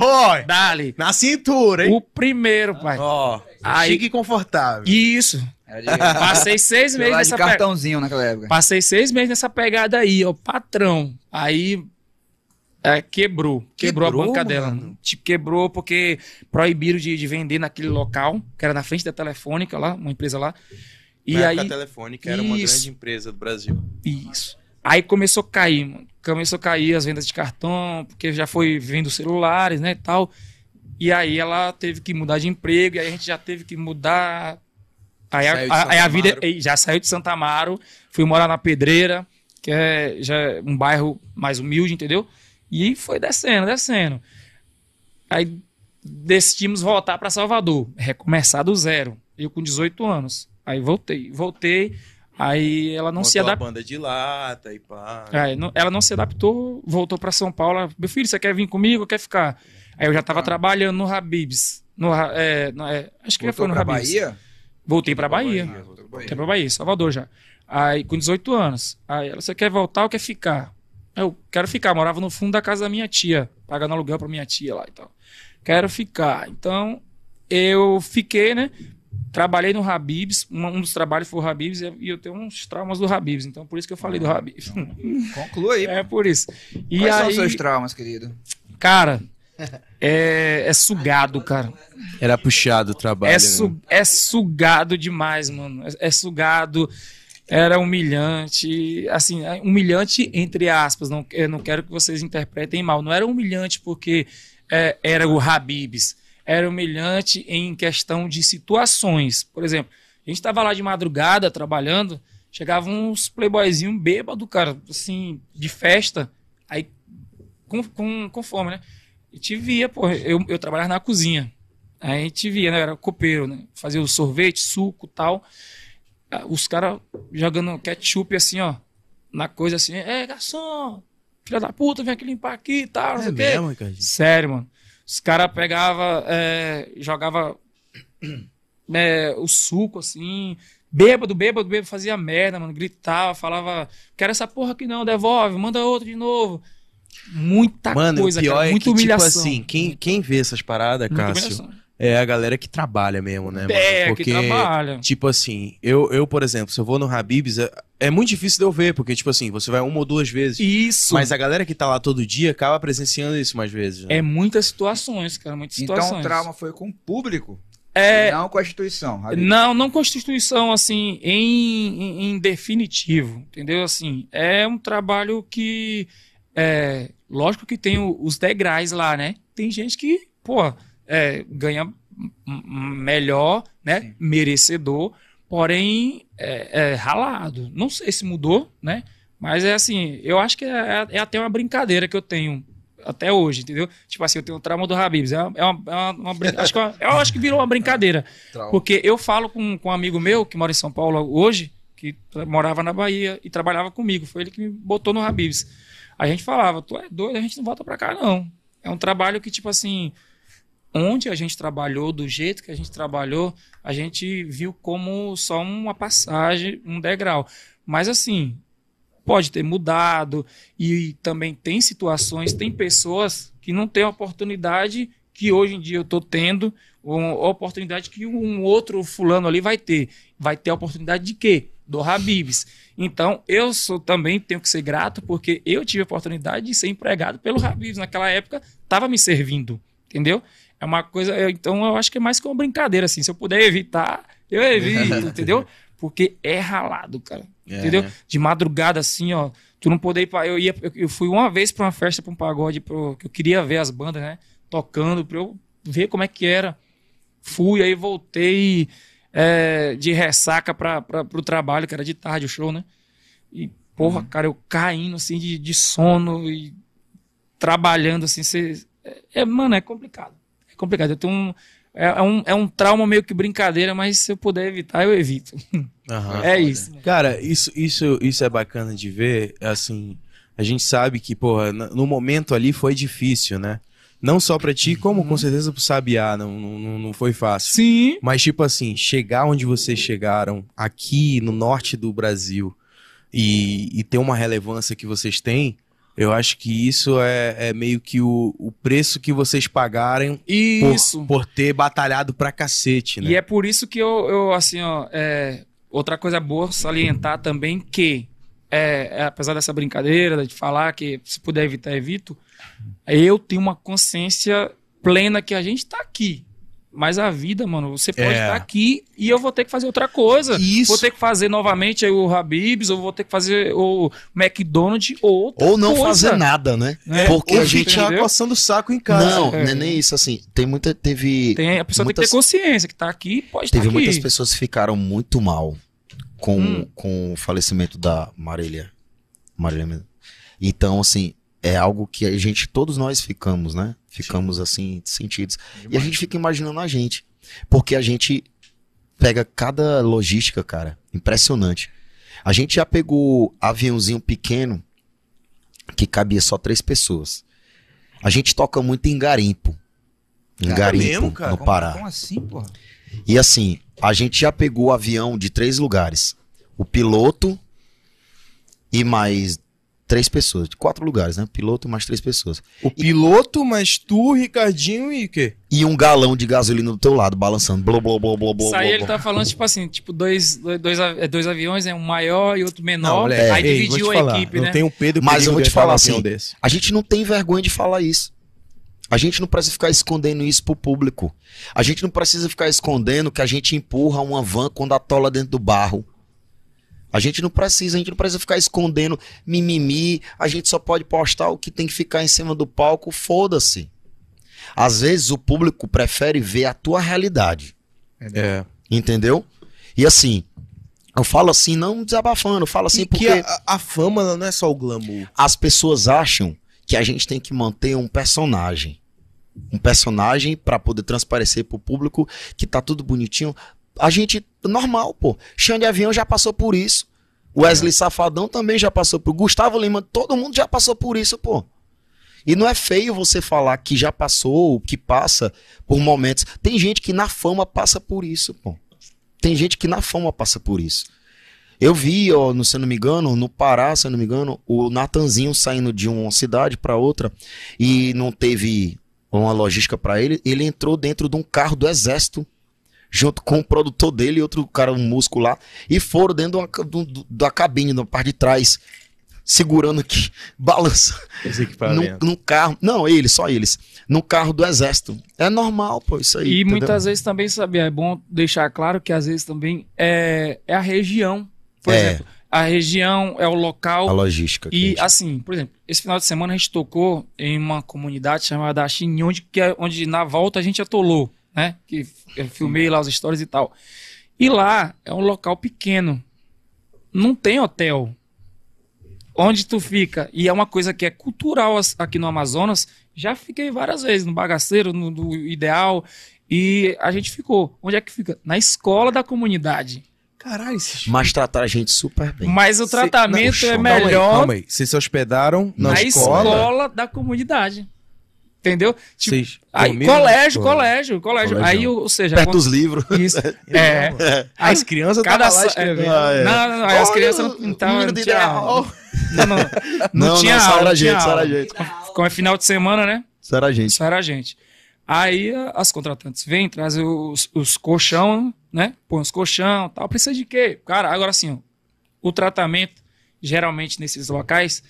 A: dali.
B: na cintura, hein?
A: O primeiro, pai.
B: Ó,
A: Aí-
B: chique e confortável.
A: Isso.
C: Era de,
A: Passei seis meses nessa pegada.
C: cartãozinho naquela época.
A: Passei seis meses nessa pegada aí, ó, patrão. Aí é, quebrou, quebrou,
B: Quebrou,
A: a banca dela.
B: mano?
A: Tipo, quebrou porque proibiram de, de vender naquele local, que era na frente da Telefônica lá, uma empresa lá. E
B: Na
A: aí,
B: época, a Telefônica era uma
A: Isso.
B: grande empresa do Brasil.
A: isso. Aí começou a cair, mano. Começou a cair as vendas de cartão, porque já foi vendo celulares, né, e tal. E aí ela teve que mudar de emprego, e aí a gente já teve que mudar. Aí, a- a, aí a vida já saiu de Santa Amaro, fui morar na Pedreira, que é já é um bairro mais humilde, entendeu? E foi descendo, descendo. Aí decidimos voltar para Salvador, recomeçar do zero. Eu com 18 anos. Aí voltei, voltei. Aí ela não se
B: Montou a
A: adaptou.
B: banda de lata e pá.
A: Aí, não- ela não se adaptou, voltou para São Paulo. Ela, Meu filho, você quer vir comigo ou quer ficar? Aí eu já estava trabalhando no Habibs. No, é, no- é, acho que já foi
C: Voltou
A: no
C: pra
A: Habibs.
C: Voltou
A: Voltei para Bahia.
C: pra Bahia.
A: Voltei para Bahia, Salvador já. Aí com 18 anos. Aí ela, você quer voltar ou quer ficar? Eu quero ficar, morava no fundo da casa da minha tia, pagando aluguel para minha tia lá e tal. Quero ficar. Então eu fiquei, né? Trabalhei no Habibs, um, dos trabalhos foi o Habibs e eu tenho uns traumas do Habibs, então por isso que eu falei do Habibs.
C: Conclua aí.
A: É por isso. E
C: Quais são
A: aí,
C: os seus traumas, querido?
A: cara, é, é sugado, cara.
B: Era puxado o trabalho.
A: É,
B: né?
A: su- é sugado demais, mano. É, é sugado. Era humilhante. Assim, é humilhante entre aspas. Não, eu não quero que vocês interpretem mal. Não era humilhante porque é, era o Habibs. Era humilhante em questão de situações. Por exemplo, a gente estava lá de madrugada trabalhando. Chegavam uns playboyzinhos bêbados, cara, assim, de festa. Aí, com, com, com fome, né? E te via, pô. Eu, eu trabalhava na cozinha. Aí a gente via, né? Era copeiro, né? Fazia o sorvete, suco tal. Os caras jogando ketchup assim, ó. Na coisa assim, é, garçom, filha da puta, vem aqui limpar aqui e tal, não sei
B: É
A: o quê.
B: mesmo, Ricardinho?
A: Sério, mano. Os caras pegavam, é, jogava é, o suco assim, bêbado, bêbado, bêbado, fazia merda, mano, gritava, falava, quero essa porra aqui não, devolve, manda outro de novo. Muita
B: Mano,
A: coisa,
B: o pior
A: cara,
B: é
A: muita
B: que,
A: humilhação.
B: tipo assim, quem, quem vê essas paradas, Cássio. É a galera que trabalha mesmo, né, mano?
A: É,
B: Porque,
A: que trabalha.
B: tipo assim, eu, eu, por exemplo, se eu vou no Habibs, é, é muito difícil de eu ver, porque, tipo assim, você vai uma ou duas vezes.
A: Isso.
B: Mas a galera que tá lá todo dia acaba presenciando isso mais vezes. né?
A: É muitas situações, cara, muitas
C: Então
A: situações.
C: o trauma foi com o público,
A: É,
C: não com a instituição. Habib.
A: não, não constituição assim em, em, em definitivo, entendeu? Assim, é um trabalho que é, lógico que tem o- os degraus lá, né? Tem gente que, pô, é, ganha melhor, né?
C: Sim.
A: Merecedor, porém é, é ralado. Não sei se mudou, né? Mas é assim, eu acho que é, é até uma brincadeira que eu tenho até hoje, entendeu? Tipo assim, eu tenho o trauma do Habibs. É uma, é uma, é uma- uma acho que é uma- eu acho que virou uma brincadeira. Porque eu falo com, com um amigo meu que mora em São Paulo hoje, que morava na Bahia e trabalhava comigo. Foi ele que me botou no Habibs. A gente falava, tu é doido, a gente não volta pra cá, não. É um trabalho que, tipo assim, onde a gente trabalhou, do jeito que a gente trabalhou, a gente viu como só uma passagem, um degrau. Mas assim, pode ter mudado e também tem situações, tem pessoas que não têm a oportunidade que hoje em dia eu estou tendo, uma oportunidade que um outro fulano ali vai ter. Vai ter a oportunidade de quê? Do Habibs. Então, eu sou também tenho que ser grato porque eu tive a oportunidade de ser empregado pelo Habibs. Naquela época, estava me servindo, entendeu? É uma coisa. eu- então eu acho que é mais que uma brincadeira, assim. Se eu puder evitar, eu evito, entendeu? Porque é ralado, cara.
B: É,
A: entendeu?
B: né?
A: De madrugada, assim, ó. Tu não poder ir pra. Eu, ia, eu, eu fui uma vez pra uma festa, pra um pagode, pro, que eu queria ver as bandas, né? Tocando, pra eu ver como é que era. Fui, aí voltei é, de ressaca pra, pra, pro trabalho, que era de tarde o show, né? E, porra, cara, eu caindo, assim, de, de sono e trabalhando, assim, cê, é, é, mano, é complicado. É complicado. Eu tenho um. É, é um, é um trauma meio que brincadeira, mas se eu puder evitar, eu evito.
B: Aham.
A: é isso.
B: Cara, isso, isso, isso é bacana de ver. Assim, a gente sabe que, porra, no momento ali foi difícil, né? Não só pra ti, como com certeza pro Sabiá, não, não, não foi fácil.
A: Sim.
B: Mas, tipo assim, chegar onde vocês chegaram, aqui no norte do Brasil, e, e ter uma relevância que vocês têm, eu acho que isso é, é meio que o, o preço que vocês pagarem por,
A: Isso.
B: por ter batalhado pra cacete, né?
A: E é por isso que eu, eu assim, ó, é, outra coisa boa salientar também que, é, é, apesar dessa brincadeira de falar que se puder evitar, evito, eu tenho uma consciência plena que a gente tá aqui. Mas a vida, mano, você pode
B: É.
A: estar aqui e eu vou ter que fazer outra coisa.
B: Isso.
A: Vou ter que fazer novamente aí o Habib's, ou vou ter que fazer o McDonald's, ou outra
D: Ou não
A: coisa.
D: fazer nada, né?
A: É,
D: Porque
B: Ou
D: a gente.
A: entendeu?
B: coçando o saco em casa.
D: Não,
A: É.
D: não é nem isso assim. Tem muita. Teve.
A: Tem, a pessoa tem
D: muitas-
A: que ter consciência que tá aqui, pode
D: Teve
A: estar aqui.
D: muitas pessoas que ficaram muito mal com,
A: Hum.
D: com o falecimento da Marília. Marília. Então, assim, é algo que a gente, todos nós ficamos, né? Ficamos assim, sentidos. E a gente fica imaginando a gente. Porque a gente pega cada logística, cara, impressionante. A gente já pegou aviãozinho pequeno que cabia só três pessoas. A gente toca muito em garimpo. Em
C: Cara,
D: garimpo,
B: mesmo, cara?
D: no
C: Como-
D: Pará.
C: Como assim, porra?
D: E assim, a gente já pegou o avião de três lugares. O piloto e mais três pessoas. De quatro lugares, né? Piloto e mais três pessoas.
B: O piloto, mas tu, Ricardinho e o quê?
D: E um galão de gasolina do teu lado, balançando. Blá, blá, blá, blá, blá,
A: Isso aí
D: blá,
A: ele
D: blá.
A: tá falando, tipo assim, tipo, dois, dois, dois, é, dois aviões, né? Um maior e outro menor.
B: moleque,
A: aí
B: ei,
A: dividiu a
B: te falar,
A: equipe,
B: não
A: né?
B: tem um Pedro
D: Mas eu vou
B: de
D: te falar assim,
B: desse.
D: A gente não tem vergonha de falar isso. A gente não precisa ficar escondendo isso pro público. A gente não precisa ficar escondendo que a gente empurra uma van quando atola dentro do barro. A gente não precisa, a gente não precisa ficar escondendo mimimi. A gente só pode postar o que tem que ficar em cima do palco, foda-se. Às vezes o público prefere ver a tua realidade.
B: É.
D: Entendeu? E assim, eu falo assim, não desabafando, eu falo assim
B: e
D: porque
B: que a, a fama não é só o glamour.
D: as pessoas acham que a gente tem que manter um personagem. Um personagem pra poder transparecer pro público que tá tudo bonitinho. A gente, normal, pô. Xande Avião já passou por isso. Wesley Safadão também já passou por. Gustavo Lima, todo mundo já passou por isso, pô. E não é feio você falar que já passou, que passa por momentos. Tem gente que na fama passa por isso, pô. Tem gente que na fama passa por isso. Eu vi, ó, no, se eu não me engano, no Pará, se eu não me engano, o Natanzinho saindo de uma cidade para outra e não teve uma logística para ele. Ele entrou dentro de um carro do exército, junto com o produtor dele e outro cara, um músico lá, e foram dentro de uma ca- do- do- da cabine, na parte de trás, segurando aqui, balançando
B: Esse
D: num,
B: equipamento.
D: num carro. Não, eles, só eles. Num carro do exército. É normal, pô, isso aí.
A: E
D: entendeu?
A: muitas vezes também, sabia, é bom deixar claro que às vezes também é, é a região. Por
D: É.
A: exemplo, a região é o local.
D: A logística.
A: E
D: gente-
A: assim, por exemplo, esse final de semana a gente tocou em uma comunidade chamada Axim, onde, que é, onde na volta a gente atolou, né? Que eu filmei lá os stories e tal. E lá é um local pequeno. Não tem hotel. Onde tu fica, e é uma coisa que é cultural aqui no Amazonas, já fiquei várias vezes no bagaceiro, no, do ideal, e a gente ficou. Onde é que fica? Na escola da comunidade.
B: Caralho, esses...
D: Mas tratar a gente super bem.
A: Mas o
B: Cê-
A: tratamento
D: não,
A: é
D: calma
B: Calma aí,
A: melhor
B: calma aí. Vocês se hospedaram na,
A: na
B: escola?
A: escola? da comunidade. Entendeu? Tipo, aí, colégio, colégio, colégio.
B: Colegião.
A: Aí, ou seja,
D: Perto
A: quando-
D: dos livros.
A: isso. É. Aí,
B: As crianças
A: cada
B: lá escrevendo.
D: Ah, é.
A: Não, não, não, aí as crianças não,
D: menino
A: não tinha aula. Não, não, não,
D: Não,
A: tinha
D: não, só
A: aula.
D: era
A: não tinha
D: gente, só era
A: aula.
D: gente.
A: Como é final de semana, né?
D: Isso era a gente.
A: Isso era a gente. Aí as contratantes vêm, trazem os, os colchão, né? Põe os colchão tal. Precisa de quê? Cara, agora assim, ó, o tratamento, geralmente nesses locais,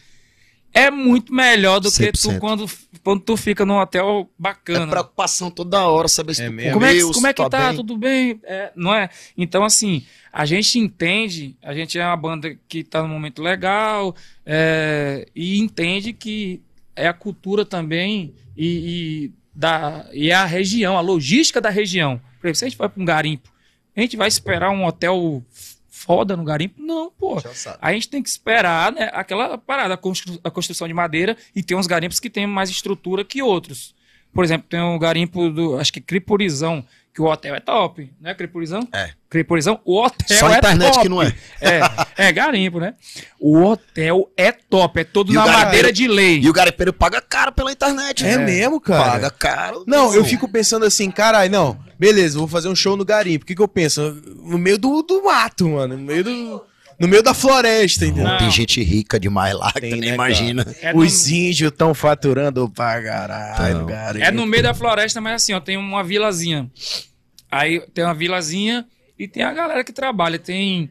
A: é muito melhor do que tu
D: 100%.
A: quando, quando tu fica num hotel
D: É
A: bacana.
D: preocupação toda hora, saber se
B: É
D: tu
B: mesmo.
A: como é que, como é que tá?
D: bem.
A: Tudo bem? É, não é? Então, assim, a gente entende, a gente é uma banda que tá num momento legal é, e entende que é a cultura também e, e, da, e é a região, a logística da região. Por exemplo, se a gente vai para um garimpo, a gente vai esperar um hotel foda no garimpo? Não, pô. A gente tem que esperar né, aquela parada, a constru- a construção de madeira, e tem uns garimpos que têm mais estrutura que outros. Por exemplo, tem um garimpo do, acho que Cripurizão, que o hotel é top, né, Cripurizão?
D: É.
A: Cripurizão, o hotel
D: Só a
A: é
D: internet
A: top.
D: que não é.
A: É, é garimpo, né? O hotel é top, é todo
D: E
A: na madeira de lei.
D: E o garimpeiro paga caro pela internet.
B: É,
D: né?
B: mesmo, cara?
D: Paga caro.
B: Não, eu fico pensando assim, caralho, não, beleza, vou fazer um show no garimpo. O que, que eu penso? No meio do, do mato, mano. No meio do. No meio da floresta, entendeu?
A: Não.
D: Tem gente rica demais lá que
B: Tem,
D: tu nem
B: né,
D: imagina.
A: É no,
B: Os índios estão faturando pra caralho, garimpo.
A: é no meio da floresta, mas assim, ó, tem uma vilazinha. Aí tem uma vilazinha e tem a galera que trabalha. Tem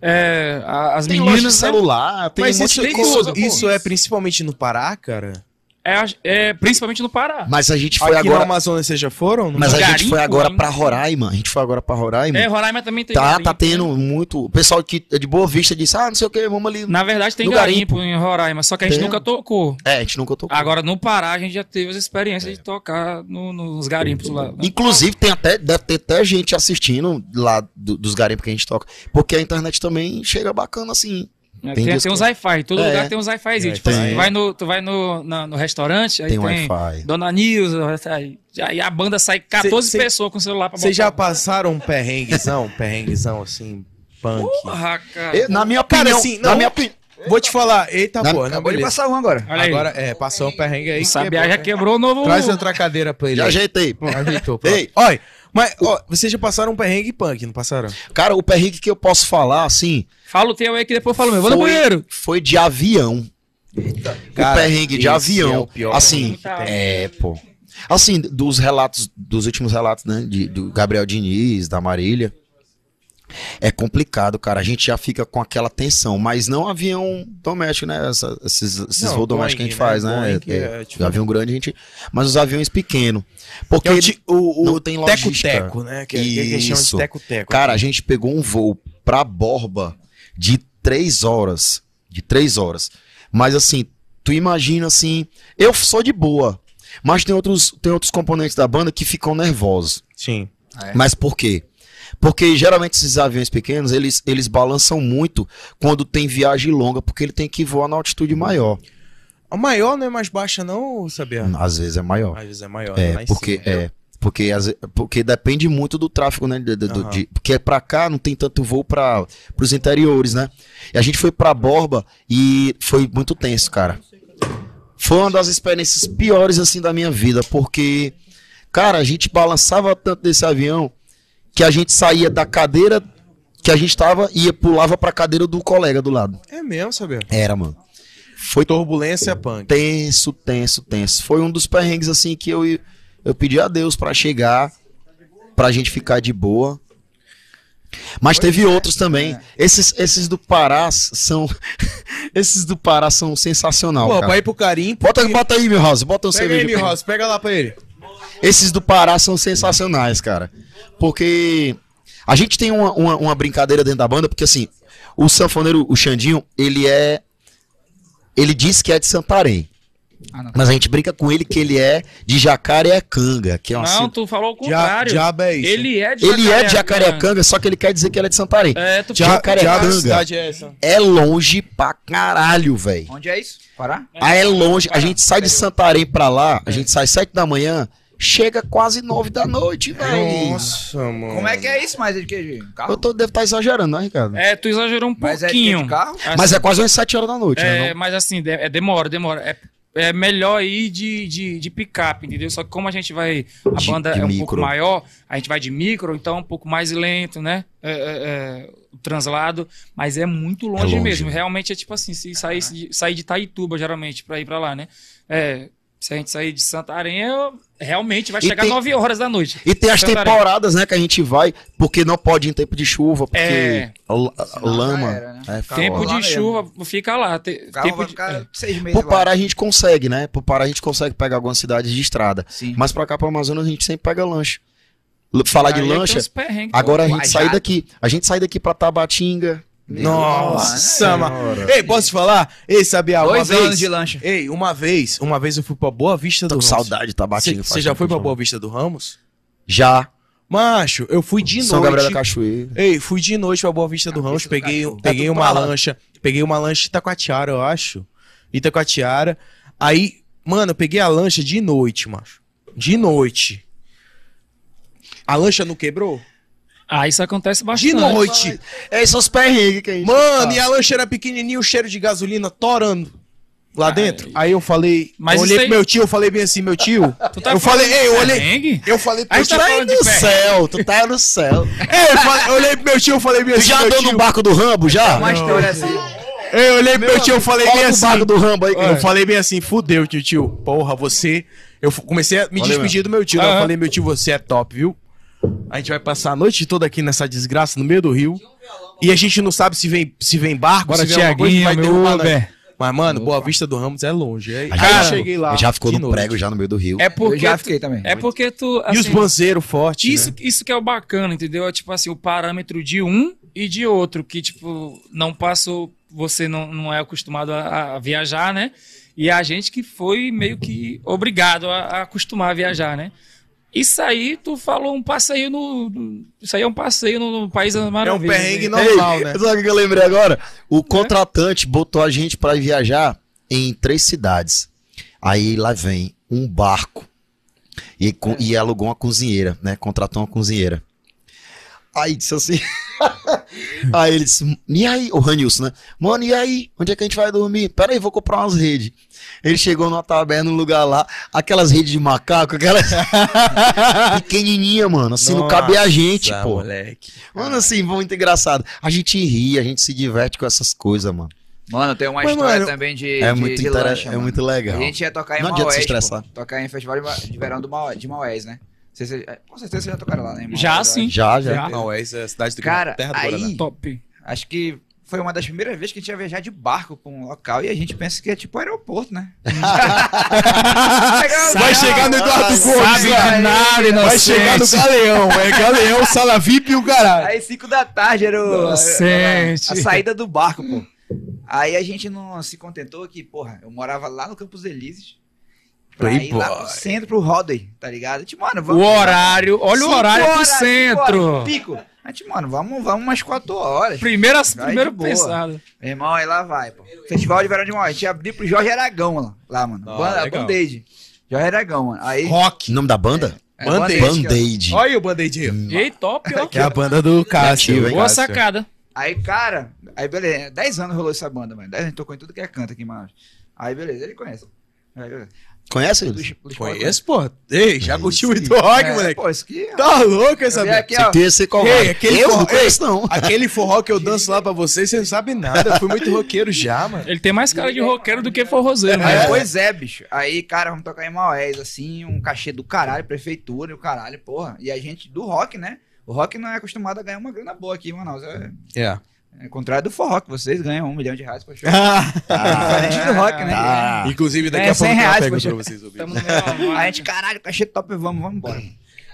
A: é, as
D: Tem loja de
A: meninas. né?
D: celular, tem
B: Mas
D: um monte
B: isso,
D: de
A: tem
B: isso,
D: coisa.
A: tudo,
D: pô.
B: isso é principalmente no Pará, cara?
A: É, é, principalmente no Pará.
D: Mas a gente foi
B: Aqui no
D: agora.
B: Amazonas vocês já foram?
D: Mas a gente foi agora
A: ainda.
D: pra Roraima. A gente foi agora pra Roraima.
A: É, Roraima também tem
D: Tá,
A: garimpo,
D: tá
A: né?
D: tendo muito. O pessoal que é de Boa Vista disse: ah, não sei o que, vamos ali.
A: Na verdade tem
D: No
A: garimpo,
D: garimpo.
A: em Roraima, só que a gente
D: Tem.
A: nunca tocou.
D: É, a gente nunca tocou.
A: Agora no Pará a gente já teve as experiências de tocar no- nos garimpos lá. né?
D: Inclusive, tem até, deve ter até gente assistindo lá do- dos garimpos que a gente toca. Porque a internet também chega bacana assim.
A: É,
D: Tem
A: Tem, tem uns Wi-Fi, todo
D: É.
A: lugar tem uns Wi-Fi.
B: É,
A: tipo assim,
D: tem.
A: tu vai, no, tu vai no, na- no restaurante, aí
D: Tem
A: tem,
D: Wi-Fi.
A: Dona Nilza, aí, aí a banda sai 14
B: Cê- cê-
A: pessoas com o celular pra
B: Vocês já passaram um perrenguezão, perrenguezão assim, punk?
A: Porra, cara.
D: Eu- na minha
B: Cara,
D: opinião.
B: assim,
D: na
B: não-
D: minha opinião.
B: Vou te falar, eita
D: Na-
B: porra, não,
C: Acabou de passar um agora.
A: Olha aí.
B: Agora, é, passou um perrengue aí.
A: o Sabiá
B: quebrou,
A: já
B: né?
A: quebrou o novo...
B: Traz outra cadeira pra ele.
D: Já
B: aí.
D: ajeitei.
B: Pronto, ajeitou, pronto.
D: Ei.
B: Olha, mas ó, vocês já passaram um perrengue punk, não passaram?
D: Cara, o perrengue que eu posso falar, assim.
A: Fala o teu aí que depois eu falo meu. Vou no
D: foi-
A: banheiro.
D: Foi de avião.
B: Cara,
D: o perrengue de
B: esse
D: avião.
B: é
D: assim, é, pô. Assim, dos relatos, dos últimos relatos, né? De, do Gabriel Diniz, da Marília. É complicado, cara. A gente já fica com aquela tensão, mas não avião doméstico, né? Essa- esses esses
B: Não,
D: voos domésticos que a gente
B: Boeing,
D: faz,
B: né?
D: né?
B: Boeing,
D: É,
B: é, tipo-
D: avião grande a gente. Mas os aviões pequenos. Porque
B: Que é o, ti- o, o
D: não tem logística.
B: teco-teco, né? Que, é- que eles chamam de
D: Isso.
B: teco-teco.
D: Cara, a gente pegou um voo pra Borba de três horas. De três horas. Mas assim, tu imagina assim. Eu sou de boa. Mas tem outros, tem outros componentes da banda que ficam nervosos.
B: Sim.
C: É.
D: Mas por quê? Porque geralmente esses aviões pequenos, eles, eles balançam muito quando tem viagem longa, porque ele tem que voar na altitude maior.
B: A maior não é mais baixa, não, Sabia?
D: Às vezes é maior.
B: Às vezes é maior, né?
D: É,
B: em
D: porque,
B: cima.
D: é, porque, porque depende muito do tráfego, né? do-
B: Aham.
D: de- porque pra cá não tem tanto voo para os interiores, né? E a gente foi pra Borba e foi muito tenso, cara. Foi uma das experiências piores, assim, da minha vida, porque, cara, a gente balançava tanto desse avião que a gente saía da cadeira que a gente tava e pulava pra cadeira do colega do lado.
B: É mesmo, Sabia?
D: Era, mano. Foi
B: Turbulência punk.
D: tenso, tenso, tenso. Foi um dos perrengues assim que eu, eu pedi a Deus pra chegar, pra gente ficar de boa. Mas teve outros também. Esses, esses do Pará são. esses do Pará são sensacional.
B: Pô,
D: cara.
B: pra ir pro carimpo.
D: Bota, bota aí, meu Rosa. Bota um
B: Pega aí,
D: cerveja.
B: meu
D: pra mim.
B: Rosa, pega lá pra ele.
D: Esses do Pará são sensacionais, cara. Porque a gente tem uma, uma, uma brincadeira dentro da banda, porque assim, o sanfoneiro, o Xandinho, ele é. Ele diz que é de Santarém.
A: Ah.
D: Mas a gente brinca com ele que ele é de Jacareacanga, que é uma
A: Não, tu falou o contrário.
B: diabo é isso.
A: Ele é de
D: Ele é de
A: Jacareacanga.
D: Jacareacanga, só que ele quer dizer que ele é de Santarém.
A: É, tu
D: Jacareacanga.
B: é essa?
D: É longe pra caralho, velho.
C: Onde é isso? Pará?
D: Ah, é longe. A gente sai de Santarém pra lá, a gente sai sete da manhã, chega quase nove da noite, velho.
B: Nossa, mano.
C: Como é que é isso? Mas é de que? De carro?
D: Eu tô, devo estar exagerando, né, Ricardo?
A: É, tu exagerou um
C: Mas é de,
A: pouquinho.
C: de carro?
A: Assim,
D: Mas é quase umas sete horas da noite, né?
A: É,
D: não?
A: mas assim, de- é, demora, demora. É, é melhor ir de, de, de picape, entendeu? Só que como a gente vai. A
D: De-
A: banda
D: de
A: é um
D: micro.
A: pouco maior, a gente vai de micro, então é um pouco mais lento, né? É, é, é, o translado, mas é muito longe,
D: longe.
A: mesmo. Realmente é tipo assim, se sair de, sair de Taituba, geralmente, pra ir pra lá, né? É, Se a gente sair de Santarém, eu- realmente vai chegar
D: tem-
A: 9 horas da noite.
D: E tem as
A: Santarém.
D: temporadas, né, que a gente vai, porque não pode ir em tempo de chuva, porque
A: É.
D: lama.
C: era, né?
D: é
A: Tempo de
C: mesmo.
A: chuva, fica lá. Te- tempo de-
C: ficar
A: é.
C: seis meses
D: Por
C: lá.
D: Pará a gente consegue, né? Por Pará a gente consegue pegar algumas cidades de estrada.
C: Sim.
D: Mas pra cá, pro Amazonas, a gente sempre pega lancha. L- Falar de
A: Aí
D: lancha, agora a gente sai daqui. A gente sai daqui pra Tabatinga.
B: Nossa, mano. Ei, posso te falar? Ei, Sabia, uma
C: Dois
B: vez...
C: anos de lancha.
B: Ei, uma vez, uma vez eu fui pra Boa Vista
D: Tô
B: do
D: com
B: Ramos.
D: saudade de Tabatinga.
B: Você já foi pra Boa Vista do Ramos?
D: Já.
B: Macho, eu fui de
D: São
B: noite.
D: Gabriel da Cachoeira.
B: Ei, fui de noite pra Boa Vista do
C: Cabeça
B: Ramos,
C: do
B: peguei,
C: cachorro.
B: peguei
D: Tá tudo
B: uma
D: pra lá.
B: lancha, peguei uma lancha Itacoatiara, eu acho. Itacoatiara. Aí, mano, eu peguei a lancha de noite, macho. De noite. A lancha não quebrou?
A: Ah, isso acontece bastante.
B: De noite.
D: É, esses perrengues que a gente
B: Mano,
D: tá.
B: e a lancha era pequenininha, o cheiro de gasolina torando lá dentro. Aí eu falei,
A: Mas
B: eu olhei
A: aí-
B: pro meu tio, eu falei bem assim, meu tio.
A: Tu tá
B: eu falei, ei, eu olhei, eu falei pro
A: A
B: meu
A: gente
B: tio.
A: tá
D: Tá aí
A: de
D: no céu, tu tá no céu.
B: É, eu, falei- eu olhei pro meu tio, eu falei bem
D: Tu
B: assim,
D: já
B: meu
D: andou no barco do Rambo, já?
C: Uma história assim.
B: Eu olhei pro meu tio, eu falei bem assim.
D: barco do Rambo aí.
B: Eu falei bem assim, fudeu, tio, tio. Porra, você. Eu comecei a me
D: Valeu,
B: despedir do meu tio. Eu falei, meu tio, você é top, viu? A gente vai passar a noite toda aqui nessa desgraça no meio do rio. E a gente não sabe se vem, se vem barco,
A: Bora,
B: se vem alguma coisa vai
A: meu
B: derrubar. Mas, mano, Boa Vista do Ramos é longe. Aí, aí
D: já-
B: eu cheguei lá.
D: Já ficou no
B: noite.
D: prego, já no meio do rio.
A: É porque
C: Eu já
A: tu-
C: fiquei também.
A: É porque tu.
B: E os
A: assim,
B: banzeiros fortes.
A: Isso,
B: né?
A: isso que é o bacana, entendeu? É tipo assim, o parâmetro de um e de outro, que, tipo, não passou, você não, não é acostumado a, a viajar, né? E a gente que foi meio que obrigado a, a acostumar a viajar, né? Isso aí, tu falou um passeio no. Isso aí é um passeio no, no País das
B: É um
A: Maravilhas.
B: perrengue
A: né?
B: normal, né?
D: Sabe o que eu lembrei agora? O contratante botou a gente pra viajar em três cidades. Aí lá vem um barco e, com- e alugou uma cozinheira, né? Contratou uma cozinheira. Aí disse assim. aí ele disse: E aí, o Ranilson, né? Mano, e aí? Onde é que a gente vai dormir? Pera aí, vou comprar umas redes. Ele chegou numa taberna, num lugar lá, aquelas redes de macaco, aquelas. pequenininha, mano. Assim, não cabe a gente,
B: Nossa,
D: pô.
B: moleque.
D: Mano, assim, muito engraçado. A gente ri, a gente se diverte com essas coisas, mano.
C: Mano, tem uma
B: Mas,
C: história
B: mano,
C: também de,
D: É
C: de,
D: muito,
C: de lancha,
D: é
C: mano.
D: muito legal.
C: A gente ia tocar em
D: Não adianta se
C: Maués,
D: estressar.
C: pô. Tocar em festival de verão do Mau- de Maués, né? Com certeza vocês já tocaram lá, né? Maués,
A: Já sim.
D: Já, já.
B: Essa é a cidade do
C: Cara,
B: Terra do
C: aí-
B: Guaraná.
A: Top.
C: Acho que foi uma das primeiras vezes que a gente ia viajar de barco pra um local e a gente pensa que é tipo aeroporto, né?
B: Vai chegar no Eduardo Gomes,
A: nada,
B: Vai chegar no Galeão. É Galeão, Sala VIP e o caralho.
C: Aí 5 da tarde era o, a,
A: Inocente.
C: a saída do barco, pô. Aí a gente não se contentou que, porra, eu morava lá no Campos Elíseos. Pra ir lá
B: Playboy.
C: pro centro pro Rodney, tá ligado? Tipo, mano,
A: O
C: vamos.
A: horário, olha o
C: Cinco
A: horário pro
C: horas, cinco
A: centro.
C: horas, Pico. A gente, mano, vamos, vamos umas 4 horas.
A: Primeira, primeiro pensado.
C: Meu irmão, aí lá vai, pô. Festival de verão de Maués. A gente abriu pro Jorge Aragão lá, lá mano.
B: Ah,
C: Banda. Band-Aid. Jorge Aragão, mano. Aí.
B: Rock.
D: O nome da banda?
C: é,
B: Band-Aid.
C: Band-Aid.
D: Band-Aid.
B: Olha aí o Band-Aid aí.
A: E aí, top, ó.
B: Que é a banda do Cássio.
A: Boa
B: Cássio.
A: sacada.
C: Aí, cara, aí beleza, 10 anos rolou essa banda, mano. 10 anos tocou em tudo que é canto aqui em Manaus. Aí, beleza, ele conhece. Aí, beleza.
D: Conhece eles?
B: Conheço, pô. Ei, já
D: É
B: muito rock,
C: É,
B: moleque?
C: Pô, isso aqui.
B: Tá louco essa
C: aqui, ó.
D: Você ser qual
B: Ei, aquele
D: Eu
B: forró-
D: não conheço, não.
B: Aquele forró que eu danço lá pra vocês, você não sabe nada. Eu fui muito roqueiro já, mano.
A: Ele tem mais cara de roqueiro do que forrozeiro, né?
C: pois é, bicho. Aí, cara, vamos tocar em Maués, assim, um cachê do caralho, prefeitura e o caralho, porra. E a gente do rock, né? O rock não é acostumado a ganhar uma grana boa aqui em Manaus. É,
B: É.
C: é contrário do forró, que vocês ganham um milhão de reais pra show. Diferente do rock, né?
D: Tá.
B: Inclusive, daqui
C: É,
B: a pouco
C: 100
B: eu
C: poxa.
B: pra vocês ouvirem.
C: A gente, caralho, cachê top, vamos, vamos embora.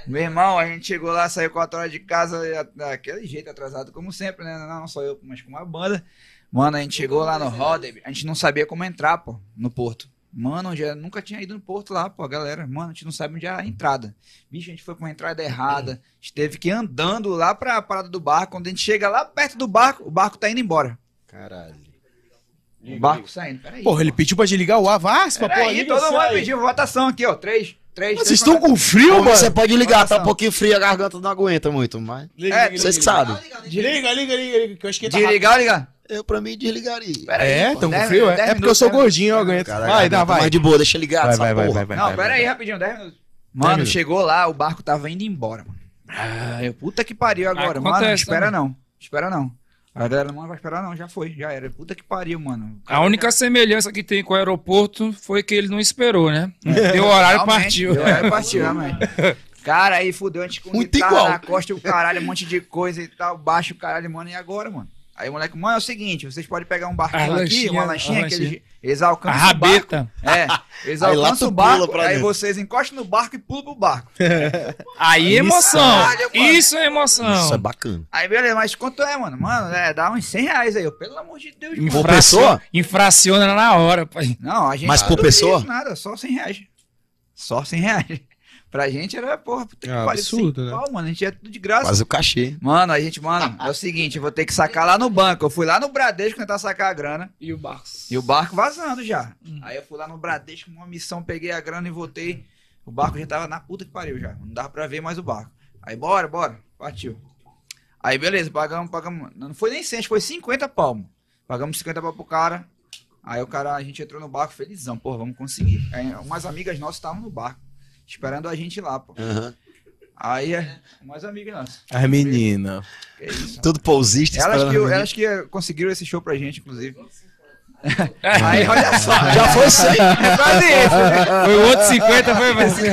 C: Meu irmão, a gente chegou lá, saiu 4 horas de casa, daquele jeito, atrasado como sempre, né? Não só eu, mas com uma banda. Mano, a gente chegou lá no Roder, a gente não sabia como entrar, pô, no porto. Mano, onde eu nunca tinha ido no porto lá, pô, galera. Mano, a gente não sabe onde é a entrada. Bicho, a gente foi com a entrada errada. A gente teve que ir andando lá pra parada do barco. Quando a gente chega lá perto do barco, o barco tá indo embora.
D: Caralho.
C: O barco saindo. Peraí.
B: Porra, ele pediu pra desligar o ar. Vaspa, pô. Liga
C: todo mundo
B: aí.
C: pediu votação aqui, ó. Três. Três.
B: Vocês estão com frio,
D: Pô,
B: mano?
D: Você pode ligar, tá um pouquinho frio, a garganta não aguenta muito, mas.
B: Liga,
C: É,
B: liga,
D: Vocês
B: liga.
D: que sabem.
B: Liga, liga, liga, liga, que eu que tá
C: Desligar ou ligar?
D: Eu, pra mim, desligaria.
C: Pera aí,
B: É,
C: pô,
B: tão com frio? É, é porque eu sou
C: minutos,
B: gordinho, eu aguento.
D: Cara,
B: Vai, dá, vai.
D: Mais de boa, deixa ligado
B: Vai,
D: essa
B: vai, vai,
D: porra.
B: vai, vai.
C: Não,
B: vai,
C: pera
B: vai.
C: aí, rapidinho, 10 minutos. Mano,
B: minutos.
C: chegou lá, o barco tava indo embora, mano. Ah, eu, puta que pariu agora. Mano, não espera
A: né?
C: não. Espera não. A galera não vai esperar, não, já foi, já era. Puta que pariu, mano.
A: A
C: cara
A: única semelhança que tem com o aeroporto foi que ele não esperou, né? Deu horário e partiu.
C: deu horário e partiu, realmente. Cara, aí fudeu, a gente com
D: Muito
C: guitarra
D: igual.
C: na costa, o caralho, um monte de coisa e tal, baixo o caralho, mano, e agora, mano? Aí o moleque, mano, é o seguinte, vocês podem pegar um barquinho
A: A
C: aqui, uma
A: lanchinha,
C: que
A: lanchinha.
C: eles, eles alcançam
A: A
C: o barco.
A: rabeta.
C: É, eles alcançam o barco, aí
D: dentro.
C: vocês encostam no barco e pulam pro barco.
A: Aí é emoção. Isso é emoção.
D: Isso é bacana.
C: Aí beleza, mas quanto é, mano? Mano, é, dá uns 100 reais aí, eu, pelo amor de Deus, mano.
D: Por pessoa?
A: Infraciona na hora, pai.
C: Não, a gente
D: Mas por
C: não
D: pessoa?
C: fez Nada, só 100 reais. Só 100 reais. Pra gente era, porra, puta que
B: É
C: pariu,
B: absurdo,
C: 100
B: né?
C: pau, mano, a gente é tudo de graça.
D: Quase o cachê.
C: Mano, a gente, mano, é o seguinte, eu vou ter que sacar lá no banco. Eu fui lá no Bradesco tentar sacar a grana
A: E o barco.
C: e o barco vazando já. Aí eu fui lá no Bradesco, uma missão, peguei a grana e voltei. O barco já tava na puta que pariu já. Não dava pra ver mais o barco. Aí bora, bora, partiu. Aí beleza, pagamos, pagamos. Não foi nem 100, acho que foi 50 palmos. Pagamos 50 pau pro cara. Aí o cara, a gente entrou no barco felizão, pô, vamos conseguir. Aí umas amigas nossas estavam no barco, esperando a gente lá, pô.
D: Aham.
C: Aí, é, umas amigas nossas.
B: As meninas.
D: Tudo pousista.
C: elas
D: esperando
C: que, elas que conseguiram esse show pra gente, inclusive. Aí, olha só.
D: Já foi 100.
C: É quase isso. né?
A: Foi o outro 50, foi você.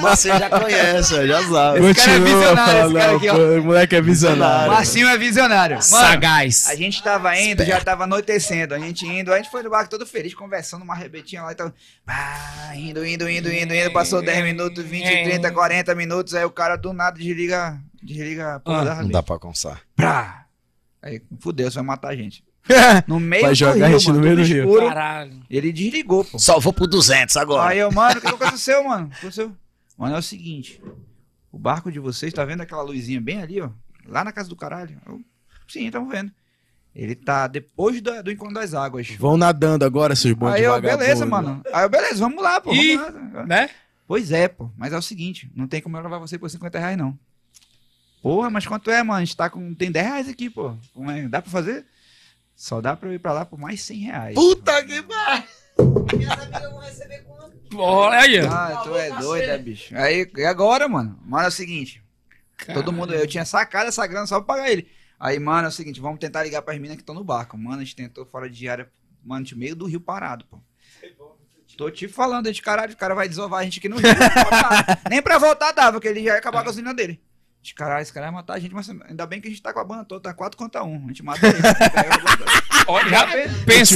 D: Mas você já conhece, já sabe.
C: Esse cara é visionário, esse cara aqui, ó.
B: O moleque é visionário.
C: Marcinho é visionário. Mano,
A: Sagaz.
C: a gente tava indo, já tava anoitecendo. A gente indo, a gente foi no barco todo feliz, conversando, uma rebetinha lá e tal. Pá, indo, indo, indo, indo, indo. Passou 10 minutos, 20, 30, 40 minutos. Aí o cara do nada desliga, desliga a porra
A: Ah,
C: da
D: Não dá pra alcançar.
C: Aí, fudeu, você vai matar a gente. No meio
B: Vai
C: do
B: jogar
C: rio,
B: a gente
C: mano,
B: no meio do rio.
C: escuro.
A: Caralho.
C: Ele desligou, pô.
D: Só vou pro 200 agora.
C: Aí eu, mano, o que aconteceu, mano? O que aconteceu? Mano, é o seguinte. O barco de vocês, tá vendo aquela luzinha bem ali, ó? Lá na casa do caralho? Eu, Sim, estamos vendo. Ele tá depois do, do encontro das águas.
B: Vão nadando agora, seus bons
C: Aí eu, beleza, mano. Aí eu, beleza, vamos lá, pô.
A: Ih.
C: Vamos lá.
A: Né?
C: Pois é, pô. Mas é o seguinte, não tem como eu levar você por 50 reais, não. Porra, mas quanto é, mano? A gente tá com. Tem 10 reais aqui, pô. Como é? Dá pra fazer? Só dá pra eu ir pra lá por mais 100 reais.
D: Puta que pariu.
A: Olha aí.
C: Ah, tu é doida, bicho. Aí, e agora, mano? Mano, é o seguinte. Todo mundo, eu tinha sacado essa grana só pra pagar ele. Aí, mano, é o seguinte, vamos tentar ligar pras meninas que estão no barco. Mano, a gente tentou fora de área, mano, de meio do rio parado, pô. Tô te falando, a gente, caralho, o cara vai desovar a gente aqui no rio. Nem pra voltar dava, porque ele já ia acabar a gasolina dele. De caralho, esse cara vai matar a gente, mas ainda bem que a gente tá com a banda toda, tá 4 contra 1. A gente mata ele.
A: Olha, já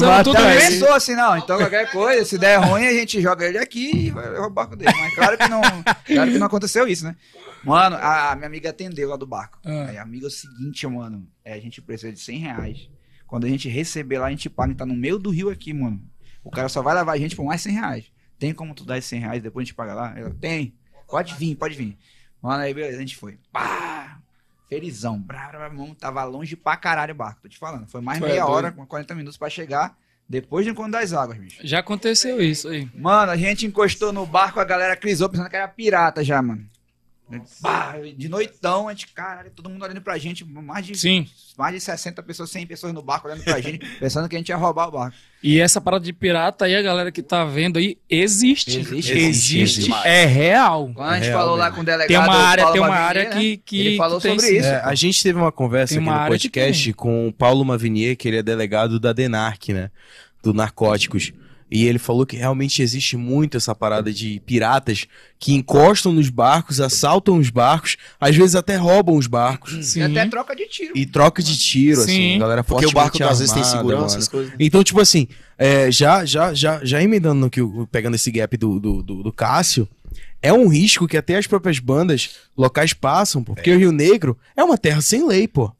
B: mata
A: tudo isso.
C: Pensou assim, não, então qualquer coisa, se der ruim, a gente joga ele aqui e vai levar o barco dele. Mas claro que não, claro que não aconteceu isso, né? Mano, a, a minha amiga atendeu lá do barco.
A: Ah.
C: Aí, amiga, é o seguinte, mano, é, a gente precisa de 100 reais. Quando a gente receber lá, a gente paga, a gente tá no meio do rio aqui, mano. O cara só vai levar a gente por mais 100 reais. Tem como tu dar esses 100 reais, depois a gente paga lá? Ela, tem. Pode vir, pode vir. Mano, aí beleza, a gente foi. Pá! Felizão. Brá, brá, brá, mano, tava longe pra caralho o barco, tô te falando. Foi mais
A: Foi
C: meia
A: doido.
C: hora, com 40 minutos pra chegar, depois do encontro das águas, bicho.
A: Já aconteceu isso aí.
C: Mano, a gente encostou no barco, a galera crisou pensando que era pirata já, mano. Pá, de noitão, a gente, caralho, todo mundo olhando pra gente, mais de,
A: Sim.
C: mais de 60 pessoas, 100 pessoas no barco olhando pra gente, pensando que a gente ia roubar o barco.
A: E essa parada de pirata aí, a galera que tá vendo aí, existe.
C: Existe,
A: Existe.
B: existe.
A: É real.
C: Quando a gente
B: Real
C: falou lá
B: mesmo.
C: com o delegado.
A: Tem uma área,
C: Paulo
A: tem uma
C: Mavinier,
A: área
C: né?
A: que, que
C: Ele falou
A: que tem
C: sobre isso.
B: É, a gente teve uma conversa
A: Tem
B: aqui
A: uma
B: no podcast com o Paulo Mavinier, que ele é delegado da DENARC, né? Do Narcóticos. E ele falou que realmente existe muito essa parada de piratas que encostam nos barcos, assaltam os barcos, às vezes até roubam os barcos.
C: E
A: Sim.
C: até troca de tiro.
B: E troca de tiro, assim,
A: Sim.
B: galera
D: Porque o barco
B: fortemente
D: às vezes tem
B: armada,
D: segurança, essas coisas.
B: Então, tipo assim, é, já, já, já, já emendando no que o- pegando esse gap do, do, do, do Cássio, é um risco que até as próprias bandas locais passam, pô, porque o Rio Negro é uma terra sem lei, pô.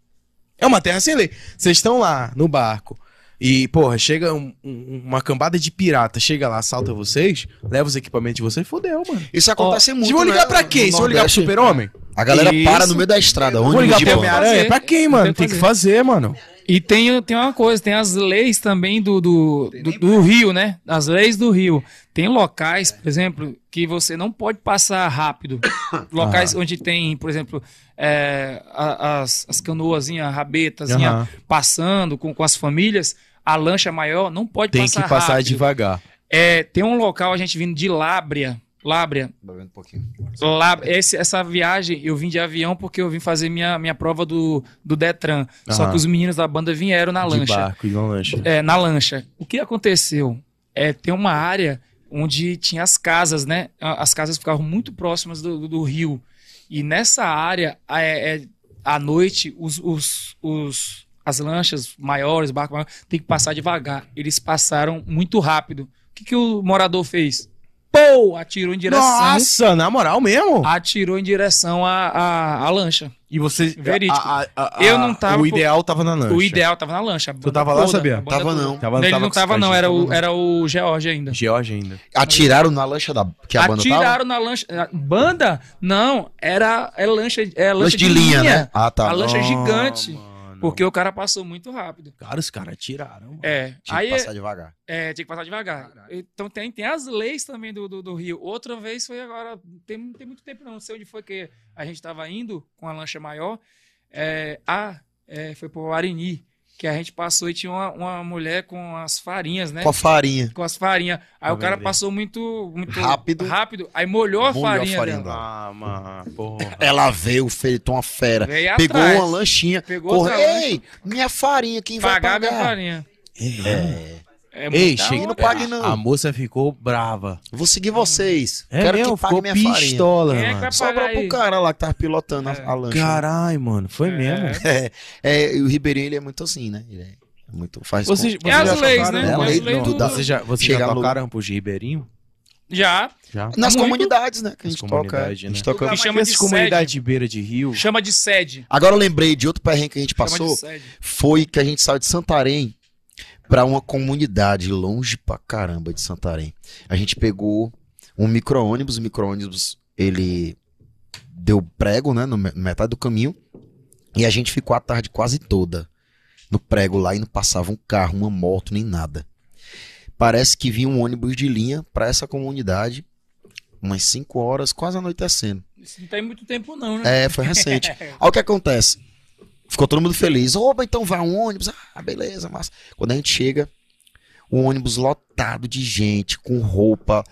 B: É uma terra sem lei. Vocês estão lá no barco e, porra, chega um- um- uma cambada de pirata, chega lá, assalta vocês, leva os equipamentos de vocês, fodeu, mano.
D: Isso acontece muito.
B: Vocês vão ligar
D: né,
B: pra quem?
D: no
B: Vocês vão ligar pro super-homem?
D: A galera
A: Isso.
D: para no meio da estrada. Onde
B: ligar
D: de
B: pro. Homem-Aranha? Pra quem, mano?
A: Tem que
B: Tem que fazer, mano.
A: E tem, tem uma coisa, tem as leis também do, do, do, do Rio, né? As leis do Rio. Tem locais, por exemplo, que você não pode passar rápido. Locais onde tem, por exemplo, é, as, as canoazinhas, rabetazinha passando com, com as famílias, a lancha maior não pode
B: Tem
A: passar
B: que passar
A: rápido.
B: devagar.
A: É, tem um local, a gente vindo de Lábria, Lábrea.
D: Bebendo um pouquinho.
A: Lá, esse- essa viagem eu vim de avião porque eu vim fazer minha, minha prova do, do Detran. Só que os meninos da banda vieram na
B: De
A: lancha.
B: barco e não lancha.
A: É, na lancha. O que aconteceu? É, tem uma área onde tinha as casas, né? As casas ficavam muito próximas do, do- do rio. E nessa área, é, é, à noite, os, os, os- as lanchas maiores, barcos maiores, tem que passar devagar. Eles passaram muito rápido. O que, que o morador fez? Pô! Atirou em direção.
B: Nossa, na moral mesmo?
A: Atirou em direção à, à, à lancha.
B: E você.
A: Verídico.
B: a- a- a-
A: Eu não tava
B: O ideal tava na lancha.
A: O ideal tava na lancha. banda
B: tava lá,
A: toda,
B: sabia?
A: a banda
D: Tava
A: toda.
D: não.
B: Tava,
A: Ele
B: tava
A: não tava, não, era
B: tava
A: o,
B: não.
A: era o George ainda.
B: George ainda.
D: Atiraram na lancha da, que a banda tava?
A: Atiraram na lancha. Banda? Não, era é lancha, é lancha,
D: Lancha de linha, né? Ah, tá.
A: A lancha
B: Ah,
A: gigante.
B: mano.
A: Porque o cara passou muito rápido.
B: Cara, os caras tiraram. mano.
A: É.
D: Tinha
A: aí
D: que passar devagar.
A: é, tinha que passar devagar. Então tem, tem as leis também do, do, do Rio. Outra vez foi agora. Tem, não tem muito tempo, não. Não sei onde foi que a gente tava indo com a lancha maior. É, ah, é, foi pro Arini. Que a gente passou e tinha uma, uma mulher com as farinhas, né?
D: Com a farinha.
A: com as farinhas. Aí o cara
B: vender.
A: passou muito, muito
D: Rápido.
A: rápido, aí molhou a
D: Molhou a
A: farinha,
D: farinha
A: dela.
B: Ah, mano, porra.
D: Ela veio, fez uma fera.
A: Veio
D: Pegou
A: atrás.
D: uma lanchinha.
A: Pegou
D: Corre...
A: outra
D: Ei, minha farinha, quem
A: Pagar
D: vai
A: minha
D: pagar?
A: farinha.
D: É.
A: É
B: Ei, chega
A: onda.
D: não pague não.
B: A moça ficou brava.
D: Vou seguir vocês.
B: É
D: Quero
B: mesmo,
D: que pague
B: ficou
D: minha farinha.
B: pistola,
A: é que
B: mano.
A: vai
D: Sobrou pro cara lá que tava pilotando a-
A: É.
D: a lancha.
B: Caralho, mano, foi mesmo.
D: É, é, e o Ribeirinho, ele é muito assim, né? Ele é muito... Faz
B: Vocês,
D: com-
B: vocês
A: É as
B: já
A: leis,
B: tocaram-
A: né?
D: É a lei
A: leis
D: do-
B: Vocês já,
D: Chegar
B: já
D: no-
B: tocaram pro Ribeirinho?
A: Já,
B: Já.
D: Nas
A: Muito.
D: comunidades, né? Que a gente toca. é.
B: comunidades,
D: A gente
B: né?
D: toca...
A: Que chama
B: Essas
A: de
B: comunidades de beira de rio.
A: chama de sede.
D: Agora eu lembrei de outro perrengue que a gente passou. Foi que a gente saiu de Santarém pra uma comunidade longe pra caramba de Santarém. A gente pegou um micro-ônibus. O micro-ônibus, ele deu prego, né? No me- metade do caminho. E a gente ficou a tarde quase toda no prego lá e não passava um carro, uma moto, nem nada. Parece que vinha um ônibus de linha pra essa comunidade umas 5 horas, quase anoitecendo.
A: Isso não tem muito tempo não, né?
D: É, foi recente. Aí o que acontece? Ficou todo mundo feliz. Oba, então vai um ônibus. Ah, beleza, mas quando a gente chega, o ônibus lotado de gente, com roupa,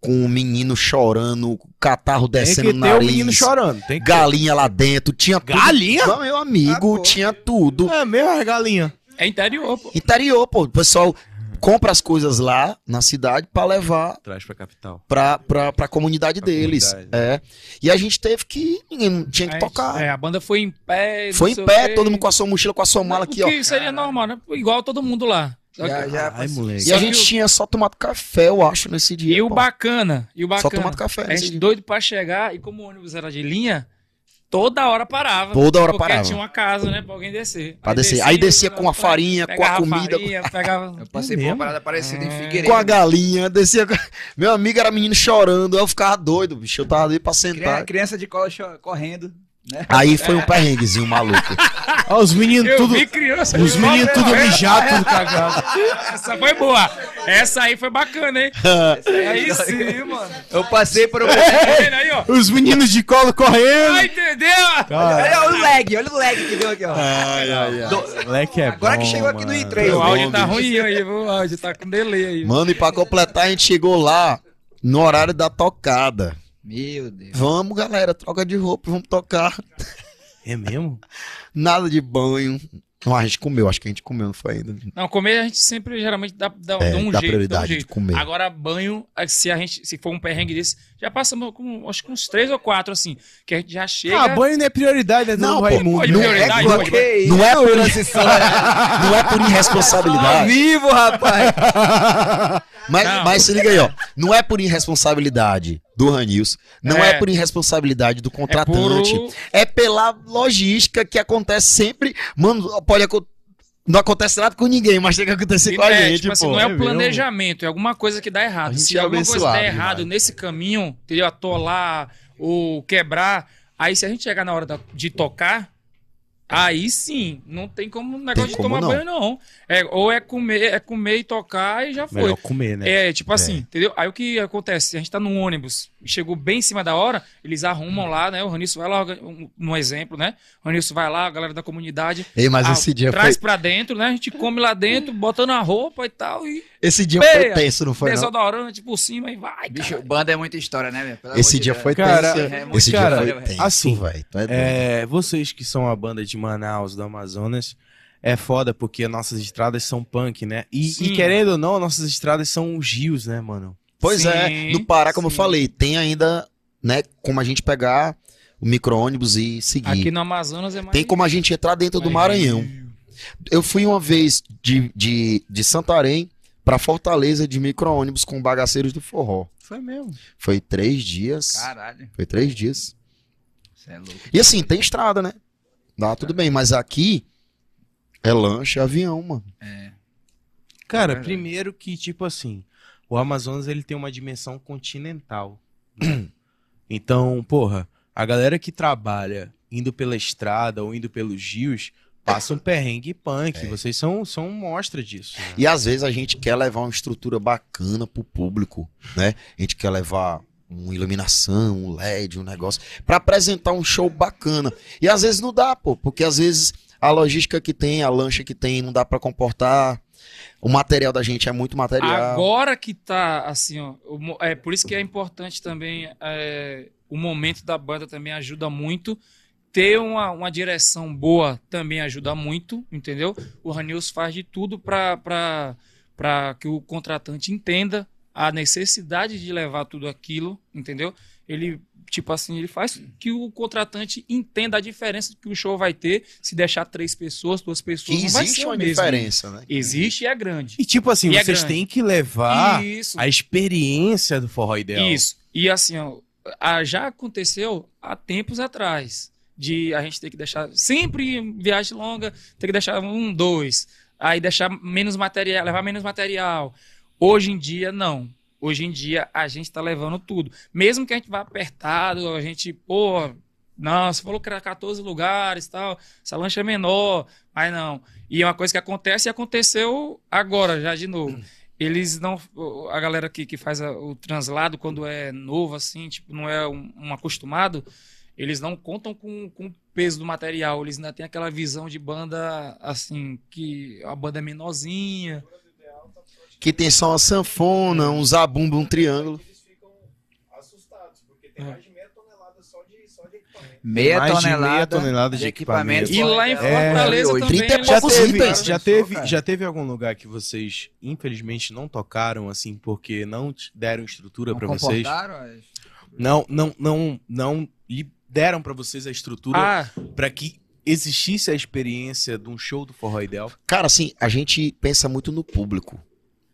D: com um menino chorando, catarro
B: Tem
D: descendo no
B: ter o
D: nariz,
B: menino chorando. Tem que
D: galinha lá dentro, tinha tudo.
B: Galinha?
D: Não, meu amigo,
C: Ah,
D: tinha tudo.
B: É mesmo, galinha.
A: É interior, pô.
D: Interior, pô. O pessoal compra as coisas lá na cidade pra levar
B: Traz pra capital.
D: pra, pra, pra comunidade
B: Pra
D: deles.
B: comunidade.
D: É. E a gente teve que. Ninguém tinha que tocar.
A: É, a banda foi em pé.
D: Foi em pé,
A: quê.
D: todo mundo com a sua mochila, com a sua mala aqui, ó.
A: que seria normal, né? Igual todo mundo lá. Só
C: Já,
A: que-
C: já
B: Ai, moleque.
D: E a
A: Só
D: gente
A: que o-
D: tinha só tomado café, eu acho, nesse dia.
A: E o
D: pô.
A: bacana, e o
D: Só
A: bacana.
D: tomando café
A: A gente
D: dia.
A: doido pra chegar, e como o ônibus era de linha, toda hora parava.
D: Toda hora
A: porque
D: parava.
A: tinha uma casa, né, pra alguém descer.
D: Pra descer. Aí descia com a farinha, com a comida.
A: farinha, pegava...
C: Eu passei por uma parada parecida em
A: É.
C: Figueiredo.
D: Com a galinha, descia. com- Meu amigo era menino chorando, eu ficava doido, bicho. Eu tava ali pra sentar.
C: criança de cola correndo, né?
D: Aí foi um perrenguezinho maluco.
B: Ó, os meninos tudo.
A: vi criança.
B: Os meninos tudo
A: é.
B: mijado, tudo cagado.
A: Essa foi boa. Essa aí foi bacana, hein? Aí sim, mano.
C: Eu passei por um...
A: Tá aí?
B: Os meninos de colo correndo.
A: Ah, entendeu?
C: olha, olha o lag, olha o lag que deu aqui, ó.
D: Ai, ai, ai.
B: Moleque é
C: Agora que
B: bom,
C: chegou aqui no
B: mano.
C: E3,
A: O
C: ó.
A: áudio tá ruim aí, viu? O áudio tá com delay aí.
D: Mano, e pra completar, a gente chegou lá no horário da tocada.
C: Meu Deus.
D: Vamos, galera, troca de roupa, vamos tocar.
B: É mesmo?
D: Nada de banho. Não, a gente comeu, acho que a gente comeu, não foi ainda.
A: Não, comer a gente sempre geralmente dá, dá,
D: É,
A: dá um
D: dá
A: jeito.
D: prioridade
A: dá um
D: de
A: jeito.
D: comer.
A: Agora, banho, se a gente, se for um perrengue desse, já passamos com acho que uns três ou quatro, assim, que a gente já chega.
B: Ah, banho não é prioridade, é
D: Não, pô,
B: Raimundo.
D: não
A: prioridade,
D: é, não,
A: pode.
D: é, não é por, não é por
C: Ao
D: irresponsabilidade.
C: vivo, rapaz.
D: Mas,
A: Não.
D: mas se liga aí, ó. Não é por irresponsabilidade do Ranils. Não é,
A: É.
D: por irresponsabilidade do contratante.
A: por-
D: É, pela logística que acontece sempre. Mano, pode acon- Não acontece nada com ninguém, mas tem que acontecer com a
A: é,
D: gente,
A: tipo assim,
D: pô.
A: não é
B: é
A: o
B: mesmo?
A: planejamento, é alguma coisa que dá
D: A
A: errado. Se
D: é
A: alguma coisa der errado
D: demais.
A: nesse caminho, entendeu? Atolar ou quebrar, aí se a gente chegar na hora da- de tocar, aí sim, não tem como negócio de
D: como
A: tomar
D: não.
A: banho, não. É, ou é comer, é comer e tocar e já foi.
B: Melhor comer, né?
A: É, tipo assim, entendeu? Aí o que acontece? A gente tá num ônibus, chegou bem em cima da hora, eles arrumam lá, né? O Ranilson vai lá, um, exemplo, né? O Ranilson vai lá, a galera da comunidade.
D: Ei, mas
A: ah,
D: esse dia
A: traz
D: foi.
A: pra dentro, né? A gente come lá dentro, botando a roupa e tal. E
D: Esse dia foi
A: Meia,
D: tenso, não foi? Não?
A: Desodorante por cima e vai,
C: Bicho,
A: cara.
C: banda é muita história, né, velho? Pelo
D: Esse dia foi
B: Cara,
D: tenso.
C: é
D: Esse dia foi tenso,
B: assim,
D: velho. Tu é.
B: É, vocês que são a banda de Manaus, do Amazonas, é foda porque nossas estradas são punk, né? E, e querendo ou não, nossas estradas são os rios, né, mano?
D: Pois é,
A: Sim,
D: no Pará, como eu
A: sim.
D: falei, tem ainda, né, como a gente pegar o micro-ônibus e seguir.
A: Aqui no Amazonas é mais.
D: Tem como a gente entrar dentro do Maranhão. Eu fui uma vez de, de, de Santarém pra Fortaleza de micro-ônibus com bagaceiros do forró.
B: Foi mesmo.
D: Foi três dias.
C: Caralho,
D: Foi três dias.
C: você é louco.
D: E assim, tem estrada, né? Dá tudo bem, mas aqui é lanche e avião, mano.
C: É.
B: Cara,
C: É
B: primeiro que, tipo assim, o Amazonas ele tem uma dimensão continental. né? então, porra, a galera que trabalha indo pela estrada ou indo pelos rios passa um perrengue punk.
D: É.
B: Vocês são, são mostra disso. né?
D: E às vezes a gente quer levar uma estrutura bacana pro público, né? A gente quer levar uma iluminação, um LED, um negócio, pra apresentar um show bacana. E às vezes não dá, pô, porque às vezes a logística que tem, a lancha que tem, não dá pra comportar. O material da gente é muito material.
A: Agora que tá assim, ó. É por isso que é importante também. é, o momento da banda também ajuda muito. Ter uma, uma direção boa também ajuda muito, entendeu? O Ranils faz de tudo para que o contratante entenda a necessidade de levar tudo aquilo, entendeu? Ele, tipo assim, ele faz que o contratante entenda a diferença que o show vai ter se deixar três pessoas, duas pessoas.
D: que
A: não vai
D: existe uma
A: mesmo.
D: diferença, né?
A: Existe e é grande.
B: E tipo assim,
A: E é
B: vocês
A: grande.
B: têm que levar
A: Isso.
B: a experiência do forró ideal.
A: Isso. E assim, ó, já aconteceu há tempos atrás de a gente ter que deixar sempre em viagem longa, ter que deixar um, dois, aí deixar menos material, levar menos material. Hoje em dia não. Hoje em dia a gente tá levando tudo. Mesmo que a gente vá apertado, a gente, pô, não, você falou que era 14 lugares, tal, essa lancha é menor, mas não. E é uma coisa que acontece e aconteceu agora já de novo eles não. A galera que, que faz a- o translado quando é novo, assim, tipo, não é um, um acostumado, eles não contam com, com o peso do material. Eles ainda têm aquela visão de banda, assim, que a banda é menorzinha.
D: Que tem só uma sanfona, um zabumba, um triângulo.
C: Meia
B: Mais de
C: tonelada,
B: meia tonelada de
C: de equipamento.
A: E lá em
C: É,
A: Fortaleza
C: oito.
A: também.
D: 30 e
A: eles-
B: Já teve,
D: itens.
B: já, teve, já teve algum lugar que vocês, infelizmente, não tocaram, assim, porque não deram estrutura pra vocês?
C: as-
B: Não, não, não, não deram pra vocês a estrutura
A: Ah,
B: pra que existisse a experiência de um show do forró ideal?
D: Cara, assim, a gente pensa muito no público,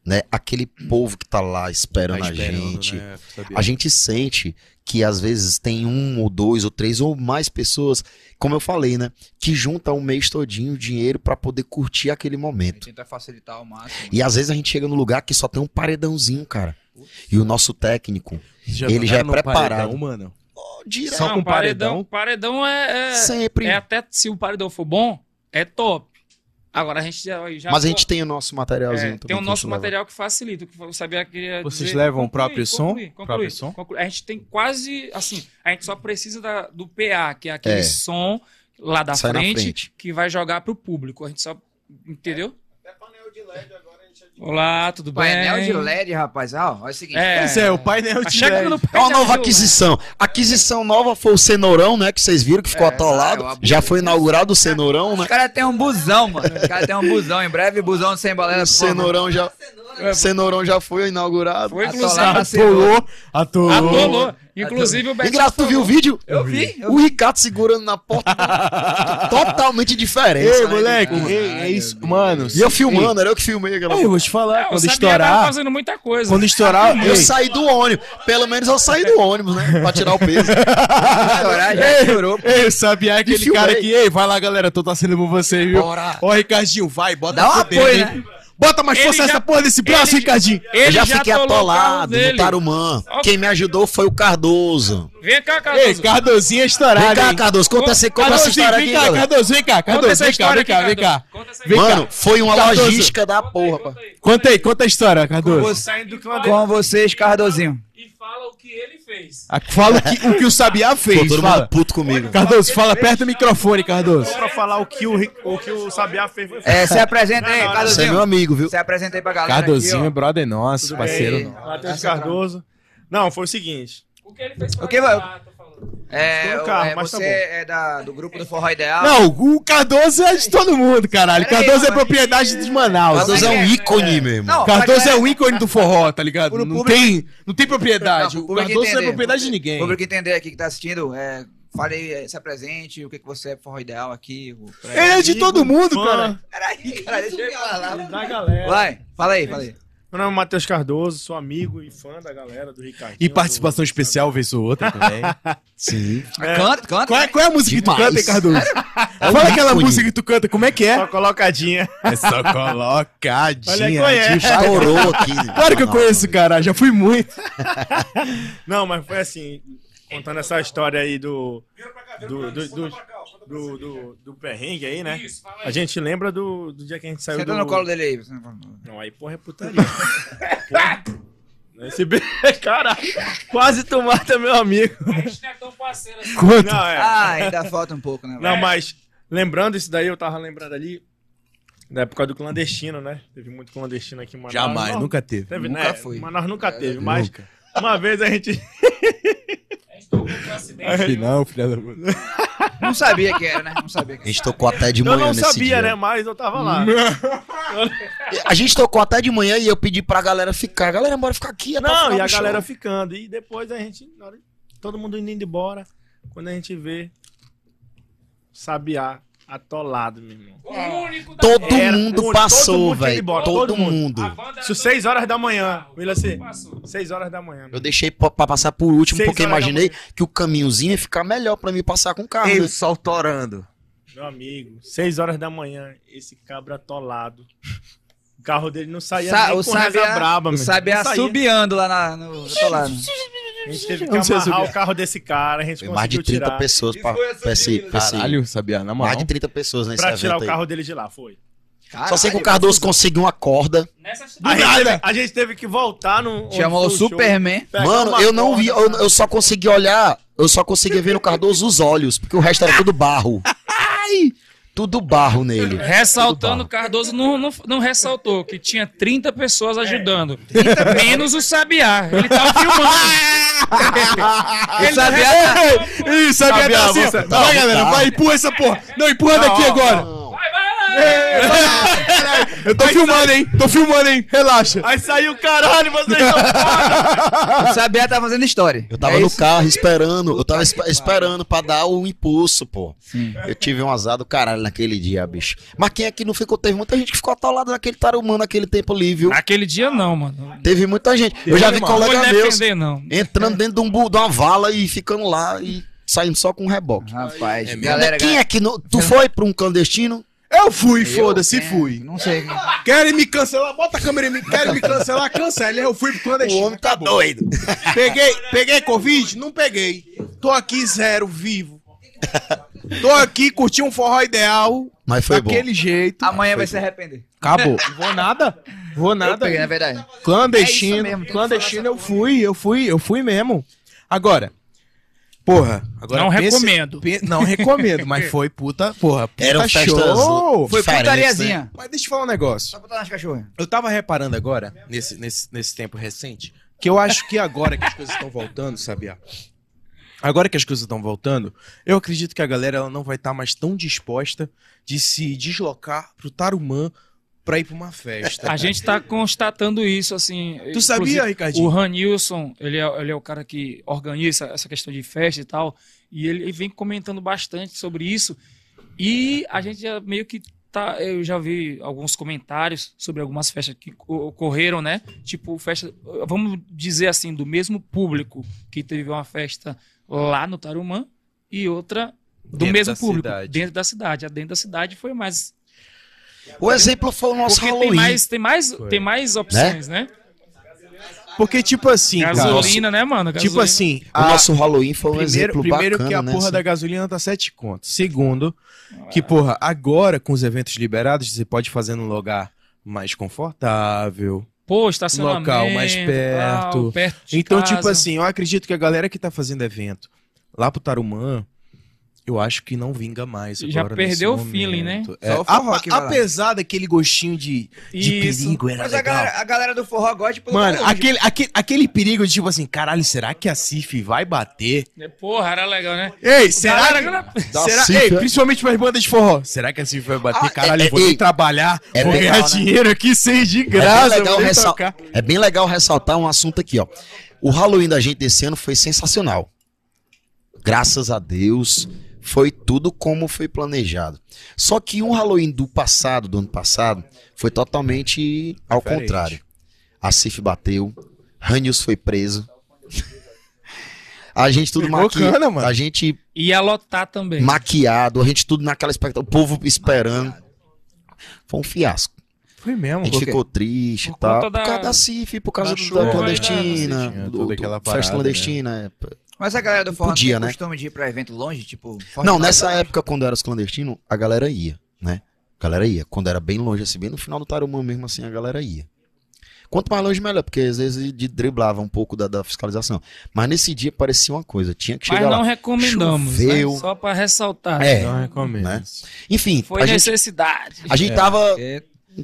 D: né? Aquele povo que tá lá esperando,
B: Tá
D: a gente.
B: né.
D: A gente sente que às vezes tem um ou dois ou três ou mais pessoas, como eu falei, né? Que juntam um mês todinho dinheiro pra poder curtir aquele
C: A
D: momento.
C: gente tenta facilitar ao máximo.
D: E às vezes a gente chega num lugar que só tem um paredãozinho, cara. E o nosso técnico,
B: já
D: ele já é preparado.
B: paredão, mano.
D: Direto,
B: Só
A: não,
B: com
A: paredão.
B: paredão?
A: Paredão é. é,
D: sempre.
A: é até se o paredão for bom, é top. Agora a gente já. já
D: Mas a gente tem o nosso materialzinho
A: É,
D: também.
A: tem o nosso
D: gente leva.
A: material que facilita. o que Eu sabia que ia
B: Vocês
A: dizer-
B: levam o
A: Conclui,
B: próprio som?
A: conclui, conclui,
B: Próprio som?
A: A gente tem quase, assim, a gente só precisa da- do PA, que é aquele
D: É.
A: som lá da frente,
D: frente.
A: que vai jogar pro público. A gente só, entendeu? Olá, tudo bem?
C: Painel de LED, rapaz. Ah, ó, olha o seguinte.
A: É.
B: Pois é, o painel
A: Tá
B: de LED.
D: É uma
A: painel
D: nova aquisição. Aquisição nova foi o Cenourão, né? Que vocês viram que ficou
C: É,
D: atolado.
C: ah, eu
D: Já foi inaugurado o Cenourão,
C: Os
D: né?
C: caras têm um busão, mano. Os caras têm um busão. Em breve, busão sem balela.
D: O Cenourão já, Cenourão já foi inaugurado.
A: Foi, inclusive.
B: Atolou, atolou.
A: Atolou. Inclusive o Betinho
D: Engraçado, tu viu o vídeo?
C: Eu vi. Eu
D: O Ricardo segurando na porta. Totalmente diferente.
B: Ei,
D: né?
B: moleque, ei, é
C: meu
B: isso, mano.
D: E eu filmando, era eu que filmei aquela
B: Ei, eu vou te falar,
A: É, o
B: quando estourar,
A: fazendo muita coisa.
B: quando estourar,
D: Eu
B: ei,
D: saí do ônibus. Pelo menos eu saí do ônibus, né? Pra tirar o peso.
C: estourar, já estourou.
B: ei, sabia aquele
D: filmei.
B: cara que, ei, vai lá, galera, tô torcendo por você, viu?
D: Bora.
B: Ó, Ricardinho, vai, bota
C: Dá um apoio, né?
B: Bota mais força
A: já-
B: nessa porra desse braço,
A: ele-
B: Ricardinho.
A: Ele
D: eu já, fiquei
A: o carro
D: atolado no. Tarumã.
A: Ó,
D: Quem me ajudou foi o Cardoso.
A: Vem cá,
B: Ei,
A: Cardoso.
B: Cardozinho é estourado,
D: Vem cá? Cardoso, conta essa, conta essa
B: Cardozinho,
D: história
B: vem
D: aqui,
B: cá. Cardoso, vem cá,
A: Conta
B: Cardoso, vem cá, vem cá, vem cá.
A: Conta.
D: Mano, foi uma
B: Cardoso.
D: logística da porra, pai.
B: Conta aí, conta a história, Cardoso.
C: Com vocês, Cardozinho.
A: Fala o que ele fez.
B: Ah, Fala o que o, que o Sabiá
D: Pô,
B: fez.
D: todo
B: Fala.
D: mundo puto comigo.
B: Cardoso, fala perto do microfone, Cardoso.
E: Só pra falar o que o, o, que o Sabiá fez. foi-
C: É, se apresenta aí,
E: não,
D: Você é meu amigo, viu?
C: Se apresenta aí pra galera.
B: Cardozinho é brother nosso,
E: Tudo
B: parceiro.
E: Matheus Cardoso. Não, foi o seguinte.
A: O que ele fez
C: O que É,
E: Estou no carro,
C: é,
E: mas tá
C: você
E: bom.
C: é da, do grupo do Forró Ideal.
B: Não, o Cardoso é de todo mundo, caralho.
C: Pera aí,
B: Cardoso é
C: mano.
B: propriedade de Manaus.
D: Cardoso é um ícone mesmo.
C: Não,
B: Cardoso é o ícone do forró, tá ligado?
C: Pro
B: Não
C: público-
B: tem, não tem propriedade.
C: Não,
B: O
C: público
B: Cardoso não é
C: entender.
B: propriedade de ninguém.
C: O público entender aqui que tá assistindo, é, fale aí, se apresente, o que, que você é Forró Ideal aqui.
B: Ele é de todo mundo, cara.
C: Peraí, cara, deixa eu falar.
E: Da galera.
C: Vai, fala aí, fala aí.
E: Meu nome é Matheus Cardoso, sou amigo e fã da galera do Ricardinho.
B: E participação
E: do-
B: especial, vez ou outra também.
D: Sim.
E: É.
C: Canta, canta.
B: Qual é, qual é a música
D: Demais.
B: que tu canta, hein, Cardoso?
D: É um
B: Fala aquela música que tu canta, como é que
E: Só
B: é?
E: colocadinha.
B: É só colocadinha.
E: Olha conhece.
D: Estourou aqui.
B: Claro que eu conheço, cara. Já fui muito.
E: Não, mas foi assim, contando essa história aí do. Do, do, do, do, do, do perrengue aí, né?
A: Isso, fala aí.
E: A gente lembra do, do dia que a gente saiu
C: Senta
E: do...
C: no colo dele aí. você não
E: aí porra é putaria. porra. Esse be... Caralho, quase tu mata meu amigo.
A: A gente não é tão parceiro assim.
B: Quanto?
E: Não, é.
C: Ah, ainda falta um pouco, né?
E: Não, mas lembrando isso daí, eu tava lembrando ali da época do clandestino, né? Teve muito clandestino aqui em Manaus.
B: Jamais,
E: Não,
B: nunca teve.
E: Teve,
C: Nunca
E: né?
C: foi.
E: Manaus nunca teve, mas
B: Nunca.
E: uma vez a gente...
A: Tocou com um acidente.
B: Filha da puta.
C: Não sabia que era, né? Não sabia que
D: A gente tocou até de
E: Eu
D: manhã
E: não
D: nesse
E: sabia,
D: dia.
E: né? Mas eu tava lá.
D: A gente tocou até de manhã e eu pedi pra galera ficar. Galera, bora ficar aqui. É
E: Não, e a
D: show.
E: galera ficando. E depois a gente, na hora- todo mundo indo embora, quando a gente vê Sabiá atolado, meu irmão.
A: O único da
D: Todo.
E: Era
D: mundo
E: todo
D: passou, velho. Todo,
E: todo mundo.
A: banda
E: Isso
A: era
E: 6
A: toda-
E: horas da manhã, William C.
A: Passou.
E: 6 horas da manhã.
D: Eu deixei pra, pra passar por último,
E: Seis
D: porque imaginei que o caminhozinho ia ficar melhor pra mim passar com o carro. né?
C: sol torando.
E: Meu amigo, 6 horas da manhã, esse cabra atolado. O carro dele não saía
C: Sa
E: nem
C: o
E: com reza
C: Sabiá,
E: braba,
C: o
E: meu.
C: Sabiá subiando lá na, no outro lado.
E: A gente teve que amarrar
B: subir.
E: o carro desse cara, a gente
D: Foi mais de
E: conseguiu
D: 30
E: tirar.
D: pessoas pra, pra esse, pra esse-
B: Caralho, sabia, na moral.
D: Mais de 30 pessoas nesse
E: Pra
D: evento
E: tirar o
D: aí.
E: carro dele de lá, foi.
D: Só sei que o
C: Caralho,
D: Cardoso conseguiu uma corda.
A: Nessa
E: A gente, teve, a gente teve que voltar no.
C: Chamou o Superman.
D: Mano, eu não
E: corda,
D: vi, eu, eu só consegui olhar, eu só consegui ver no Cardoso os olhos, porque o resto era tudo barro. Ai! Tudo barro nele.
A: Ressaltando,
D: Tudo
A: Cardoso não, não, não ressaltou que tinha 30 pessoas ajudando. Menos o Sabiá. Ele tava filmando.
C: Ele sabia.
B: Ih, sabia
E: Sabiá,
B: tá assim, Vai,
D: Não,
B: galera,
D: tá.
B: vai, empurra essa porra. Não, empurra daqui
E: Não,
B: agora.
D: Não.
A: vai, vai, vai.
B: Eu tô filmando, hein? Tô filmando, hein? Relaxa.
E: Aí saiu, caralho, vocês são foda.
C: O Sabiá tá fazendo história.
D: Eu tava
C: É
D: no
C: isso?
D: carro esperando, eu tava esp- esperando pra dar o impulso, pô. Eu tive um azar do caralho naquele dia, bicho. Mas quem é que não ficou? Teve muita gente que ficou atolada naquele tarumã naquele tempo ali, viu?
A: Naquele dia não, mano.
D: Teve muita gente. Eu já vi
A: Não vou
D: colega meus
A: defender, não.
D: entrando dentro de, um, de uma vala e ficando lá e saindo só com um reboque.
C: Rapaz,
B: É
C: galera,
D: quem é que não. Tu foi pra um clandestino?
B: Eu fui,
C: Eu?
B: foda-se,
C: É,
B: fui.
C: Não sei.
B: Querem me cancelar? Bota a câmera em mim. Querem me cancelar? Cancela. Eu fui pro clandestino. Acabou.
D: tá doido.
B: Peguei, peguei Covid? Não peguei. Tô aqui zero, vivo. Tô aqui, curti um forró ideal.
D: Mas foi bom.
B: daquele jeito.
C: Amanhã vai se arrepender.
B: Acabou. Vou nada. Vou
C: Eu
B: nada.
C: peguei, na verdade.
B: Clandestino.
C: É mesmo,
B: clandestino eu fui, eu fui, eu fui mesmo. Agora, porra, agora
A: Não
B: pense-
A: recomendo.
B: pe- não recomendo, mas foi puta, porra, puta
D: Eram festas
B: show.
C: Foi putariazinha.
B: Mas deixa eu falar um negócio.
C: Só botar nas cachorras.
B: Eu tava reparando agora, nesse, nesse, nesse tempo recente, que eu acho que agora que as coisas estão voltando, sabia? Agora que as coisas estão voltando, eu acredito que a galera ela não vai estar mais tão disposta de se deslocar pro Tarumã pra ir pra uma festa.
A: A gente tá constatando isso, assim.
B: Tu sabia, Ricardinho?
A: O Ranilson, ele é, ele é o cara que organiza essa questão de festa e tal, e ele, ele vem comentando bastante sobre isso. E a gente já meio que tá. Eu já vi alguns comentários sobre algumas festas que ocorreram, né? Tipo, festa. Vamos dizer assim, do mesmo público que teve uma festa lá no Tarumã e outra do
B: Dentro
A: mesmo público,
B: cidade.
A: dentro da cidade. A dentro da cidade foi mais.
D: O exemplo foi o nosso
A: Porque tem
D: Halloween.
A: mais, tem, mais, tem mais opções, né?
B: Porque, tipo assim, cara,
A: Gasolina, né, mano?
B: tipo
A: Gasolina.
B: assim,
D: O
B: a-
D: nosso Halloween foi um
B: primeiro,
D: exemplo
B: primeiro
D: bacana,
B: que a
D: né?
B: porra
D: assim.
B: da gasolina tá 7 contos. Segundo, que, porra, agora com os eventos liberados, você pode fazer num lugar mais confortável,
A: pô, estacionamento.
B: Local mais perto.
A: tal, perto de
B: Então,
A: casa.
B: tipo assim, eu acredito que a galera que tá fazendo evento lá pro Tarumã, eu acho que não vinga mais.
A: Já perdeu
B: nesse
A: o feeling, né?
B: É,
C: Só o forró
B: apa-
C: que vai lá.
B: apesar daquele gostinho de, de
A: Isso.
B: perigo, era
C: Mas a
B: legal.
C: galera, a galera do forró gosta de pelo
B: Mano,
C: longe.
B: aquele, aquele, aquele perigo de tipo assim, caralho, será que a Cif vai bater?
A: Porra, era legal, né?
B: Ei, será
A: Galera,
B: Será,
D: Cif,
B: ei,
D: é?
B: principalmente para bandas de forró. Será que a Cif vai bater?
D: Ah,
B: Caralho,
D: é-
B: eu vou
D: é- ei.
B: trabalhar,
D: É
B: vou
D: legal,
B: ganhar
D: né?
B: dinheiro aqui sem de
D: É bem,
B: graça,
D: legal
B: vou nem
D: ressal- é bem legal ressaltar um assunto aqui, ó. O Halloween da gente esse ano foi sensacional. Graças a Deus, foi tudo como foi planejado. Só que um Halloween do passado, do ano passado, foi totalmente ao
B: Diferente.
D: contrário. A Cif bateu, Ranius foi preso. A gente tudo maquiado. A gente
A: Ia lotar também.
D: maquiado, a gente tudo naquela expectativa, o povo esperando. Foi um fiasco.
B: Foi mesmo.
D: A gente ficou triste e
A: Por
D: tal. Por causa
A: da-
D: CIF, por causa
A: da
D: do-
A: chuva,
D: da
A: né,
D: clandestina,
B: da-
D: do,
B: toda
D: do-
B: aquela
D: festa
B: parada,
D: clandestina. é.
C: Mas a galera do forró
D: Podia, né?
C: costume de ir pra evento longe, tipo...
D: Não, nessa
C: né?
D: época, quando era os clandestinos, a galera ia, né? A galera ia. Quando era bem longe, assim, bem no final do Tarumã mesmo, assim, a galera ia. Quanto mais longe, melhor, porque às vezes de driblava um pouco da, da fiscalização. Mas nesse dia parecia uma coisa, tinha que
A: Mas
D: chegar
A: não
D: lá.
A: recomendamos,
D: Choveu.
A: né? Só pra ressaltar.
D: É,
B: Não recomendo.
D: né? Enfim,
A: Foi
D: a gente,
A: necessidade.
D: a gente
B: É.
D: tava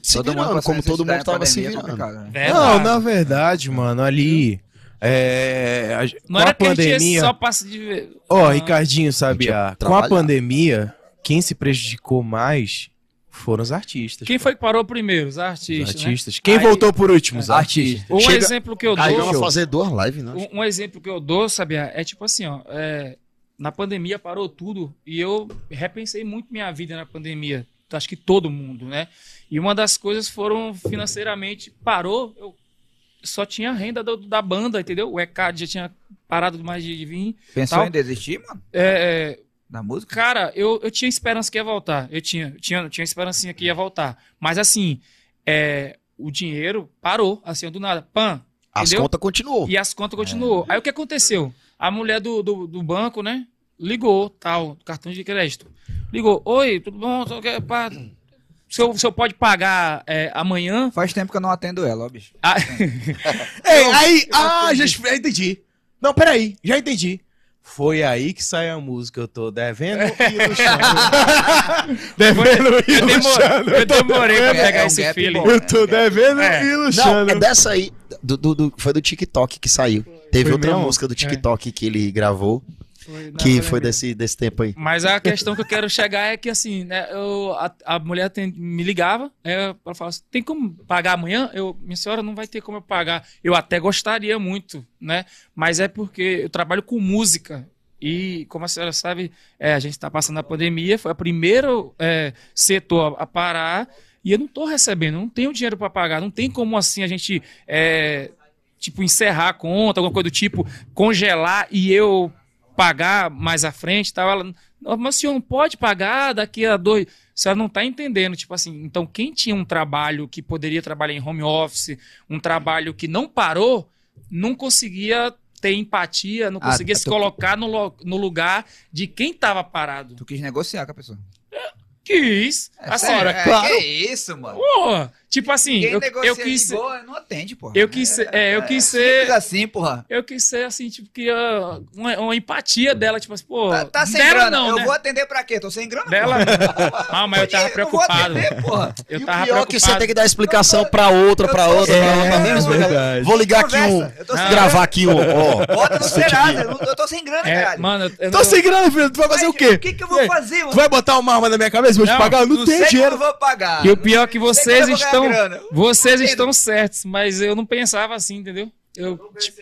D: se
C: todo mundo
D: virando,
C: passando
D: como todo mundo tava se
C: é
D: virando.
C: né?
A: Verdade.
B: Não, na verdade, mano, ali. É, a-
A: Não
B: com
A: era
B: a
A: que a gente
B: pandemia.
A: ia só passa de ver.
B: Ó,
A: Ah,
B: Ricardinho, sabe? Ah, com a pandemia, quem se prejudicou mais foram os artistas.
A: Quem foi que parou primeiro? Os
B: Os
A: artistas. né?
B: artistas. Quem
A: Aí-
B: voltou por último? Os
C: Artista.
B: artistas.
A: Um
D: Chega-
A: exemplo que eu
D: Aí
A: dou.
D: vamos fazer duas lives, né?
A: Um, um exemplo que eu dou, sabia? É tipo assim, ó. é, na pandemia parou tudo e eu repensei muito minha vida na pandemia. Acho que todo mundo, né? E uma das coisas foram financeiramente parou. Eu só tinha renda do- da banda, entendeu? O ECAD já tinha parado mais de vir.
C: Pensou
A: Tal.
C: em desistir, mano?
A: É, é,
C: Da música?
A: Cara, eu, eu tinha esperança que ia voltar. Eu tinha, eu tinha, eu tinha esperança que ia voltar. Mas assim, é, o dinheiro parou, assim, do nada. Pam.
D: As
A: entendeu?
D: contas continuou.
A: E as contas continuou. Aí o que aconteceu? A mulher do, do, do banco, né? Ligou, tal, cartão de crédito. Ligou, oi, tudo bom? Pá, O senhor, o senhor pode pagar é, amanhã?
C: Faz tempo que eu não atendo ela, ó, bicho.
A: Ah,
B: Ei, aí. Ah, já já entendi. Não, peraí, já entendi. Foi aí que sai a música. Eu tô devendo e luxando. devendo e luxando.
A: eu demorei pra
C: É,
A: pegar
C: é um
A: esse feeling.
C: bom.
B: Eu tô devendo
A: É.
B: e
D: Não,
B: luxando.
D: é dessa aí. Do, do- do- foi do TikTok que saiu. Teve
B: Foi
D: outra
B: mesmo?
D: música do TikTok que ele gravou,
A: Foi
D: que foi desse, desse tempo aí.
A: Mas a questão que eu quero chegar é que, assim, né, eu, a, a mulher tem- me ligava, aí ela falava assim, tem como pagar amanhã? Eu, minha senhora, não vai ter como eu pagar. Eu até gostaria muito, né? Mas é porque eu trabalho com música. E, como a senhora sabe, é, a gente está passando a pandemia, foi o primeiro é, setor a, a parar, e eu não estou recebendo, não tenho dinheiro para pagar, não tem como, assim, a gente... é, tipo, encerrar a conta, alguma coisa do tipo, congelar e eu pagar mais à frente e tal. Ela, "Não, mas o senhor não pode pagar daqui a dois. A senhora não está entendendo. Tipo assim, então quem tinha um trabalho que poderia trabalhar em home office, um trabalho que não parou, não conseguia ter empatia, não
C: Ah,
A: conseguia se
C: tu-
A: colocar no, lo- no lugar de quem estava parado.
C: Tu quis negociar com a pessoa.
A: Quis.
C: É
A: assim,
C: sério?
A: é,
C: É,
A: claro.
C: Que isso, mano?
A: Pô, tipo assim,
C: Quem
A: eu, eu quis.
C: de boa não atende, porra.
A: eu quis ser- é, eu quis ser-
C: simples assim, porra.
A: Eu quis ser assim, tipo, que ah, uma, uma empatia dela, tipo assim, pô.
C: Tá, tá sem
A: dela
C: grana.
A: não,
C: eu
A: né?
C: vou atender pra quê? Tô sem grana,
A: Dela.
C: porra.
A: Ah, mas eu tava preocupado.
C: atender, porra.
A: Eu
D: e o
A: tava
D: pior é que você
A: preocupado.
D: tem que dar explicação pra outra, pra
C: Eu
D: outra, pra outra.
C: é
D: Vou-
B: verdade.
D: Vou ligar aqui um.
C: Eu sem
D: Gravar aqui um. Ó.
C: Bota no. Serasa. Eu, eu tô sem grana,
A: É,
C: caralho.
A: mano, eu
B: Tô sem grana, filho. Tu vai fazer o quê?
C: O que que eu vou fazer,
B: Tu
C: mano?
B: vai botar uma arma na minha cabeça? Vou te pagar? Eu não, tenho dinheiro.
C: eu vou pagar.
A: E o pior é que vocês
C: eu vou
A: estão.
C: grana.
A: Vocês estão certos, mas eu não pensava assim, entendeu? Eu, tipo,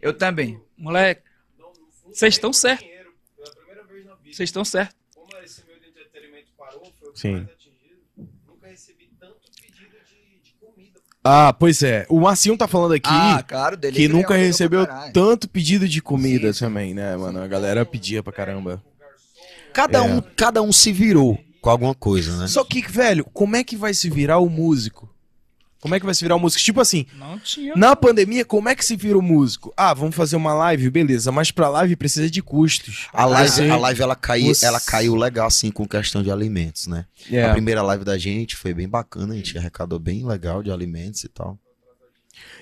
C: Eu também.
A: moleque, vocês estão certos. Vocês estão certos.
F: Como esse meu de entretenimento parou, foi o
B: Sim.
F: mais atingido. Nunca recebi tanto pedido de, de comida.
B: Ah, pois é. O Marcinho tá falando aqui
C: ah, claro,
B: que nunca recebeu tanto pedido de comida
C: Sim, sim.
B: também, né, mano? A galera pedia pra caramba.
D: Cada,
B: É.
D: um, cada um se virou com alguma coisa, né?
B: Só que, velho, como é que vai se virar o músico? Como é que vai se virar o músico? Tipo assim,
A: Não tinha.
B: na pandemia, como é que se vira o músico? Ah, vamos fazer uma live, beleza, mas pra live precisa de custos.
D: A live, a live ela, caiu, ela caiu legal, assim, com questão de alimentos, né?
B: É.
D: A primeira live da gente foi bem bacana, a gente arrecadou bem legal de alimentos e tal.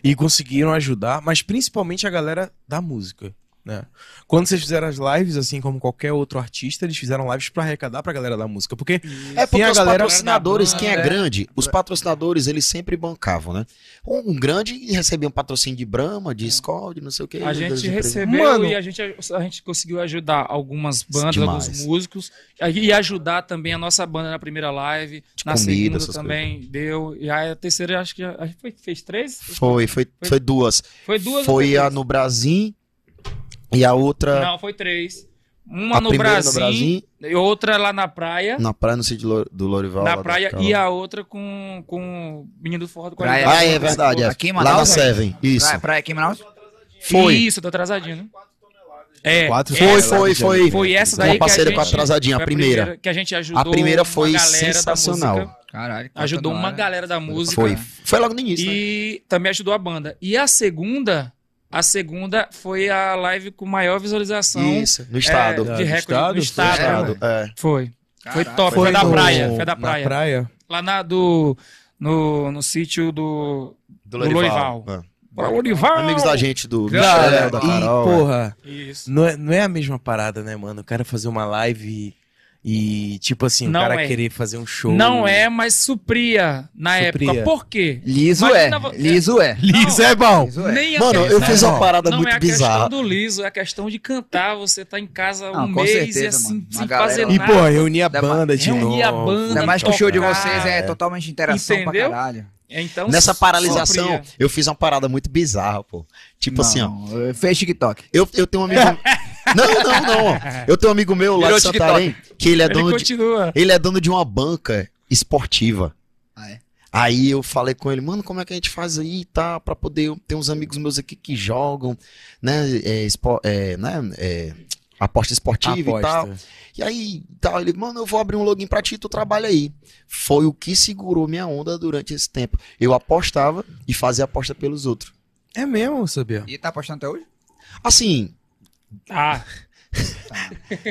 B: E conseguiram ajudar, mas principalmente a galera da música. Né? Quando vocês fizeram as lives, assim como qualquer outro artista, eles fizeram lives pra arrecadar pra galera da música. Porque
D: É porque
B: Tem a
D: os
B: galera
D: patrocinadores, quem é grande, os patrocinadores, eles sempre bancavam, né? Um, um grande recebia um patrocínio de Brahma, de Skol, de não sei o que.
A: A gente recebeu
B: Mano.
A: e a gente, a gente conseguiu ajudar algumas bandas,
D: Demais.
A: alguns músicos e ajudar também a nossa banda na primeira live,
D: De
A: na
D: comida,
A: segunda também deu e aí a terceira acho que a gente foi, fez três,
D: Foi, foi, foi duas.
A: foi duas,
D: Foi a no Brasil e a outra
A: não foi três, uma
D: a
A: no
D: primeira
A: Brasil,
D: no Brasil,
A: e outra lá na praia,
D: na praia no sítio do Lorival.
A: na praia e a outra com com o menino do forró do qualidade.
D: Ah, é verdade. É.
C: Aqui em
D: Lá na
C: Manaus, né?
D: Seven. Isso.
C: Praia, praia aqui em Manaus?
D: Foi.
A: Isso, tô atrasadinho, né? É,
B: Quatro
D: Foi,
A: essa-
D: foi, foi.
A: Foi essa
D: Uma
A: daí que a
D: parceira
A: gente,
D: com a atrasadinha, a
A: foi
D: primeira.
A: que a gente ajudou
D: A primeira foi sensacional.
C: Caralho.
A: ajudou uma galera da música
D: Foi. Foi logo no início. né?
A: e também ajudou a banda. E a segunda, a segunda foi a live com maior visualização
D: Isso, no estado.
A: é, de
B: do
A: recorde
B: estado?
A: do estado.
D: Estado, é.
A: Foi. Foi
C: Caralho.
A: top, foi, da
B: no-
A: praia, foi da
B: na
A: praia.
B: praia.
A: Lá na, do, no, no sítio do, do Lorival.
D: É.
A: Pra Lorival.
D: Amigos da gente, do
B: Cara,
D: Michel, da
B: e,
D: Carol. é.
B: porra,
A: Isso.
B: não é, não é a mesma parada, né, mano? O cara fazer uma live e, e, tipo assim,
A: Não
B: o cara
A: é.
B: querer fazer um show.
A: Não é, mas supria na
B: Supria.
A: época. Por quê?
C: Liso
A: Imagina
C: é.
A: vo-
C: Liso é.
B: Liso é bom.
C: Liso é.
A: Nem a
D: Mano, eu fiz uma
B: Não,
D: parada
A: não
D: muito
A: é a
D: bizarra.
A: questão do liso, é a questão de cantar. Você tá em casa
C: Não,
A: um mês
C: certeza,
A: e assim,
C: mano.
A: Sem
C: galera-
A: fazer
B: E,
A: nada.
B: pô, reunir a banda de novo.
A: reunir a banda.
C: Ainda mais que o show de vocês é totalmente interação
A: Entendeu?
C: pra caralho.
A: Então,
D: Nessa paralisação,
A: supria.
D: eu fiz uma parada muito bizarra, pô. Tipo assim, ó.
C: Não, Fez TikTok.
D: Eu, eu tenho um amigo. não, não, não. Eu tenho um amigo meu lá
C: Virou
D: de Santarém que ele é
A: Ele
D: dono de, ele é dono de uma banca esportiva.
C: Ah, é?
D: Aí eu falei com ele, mano, como é que a gente faz aí, tá? Pra poder. Tem uns amigos meus aqui que jogam, né? É, espo- é, né? é, aposta esportiva e tal.
B: Aposta.
D: E aí, tal, ele, mano, eu vou abrir um login pra ti, tu trabalha aí. Foi o que segurou minha onda durante esse tempo. Eu apostava e fazia aposta pelos outros.
B: É mesmo, sabia?
C: E tá apostando até hoje?
D: Assim,
A: Ah,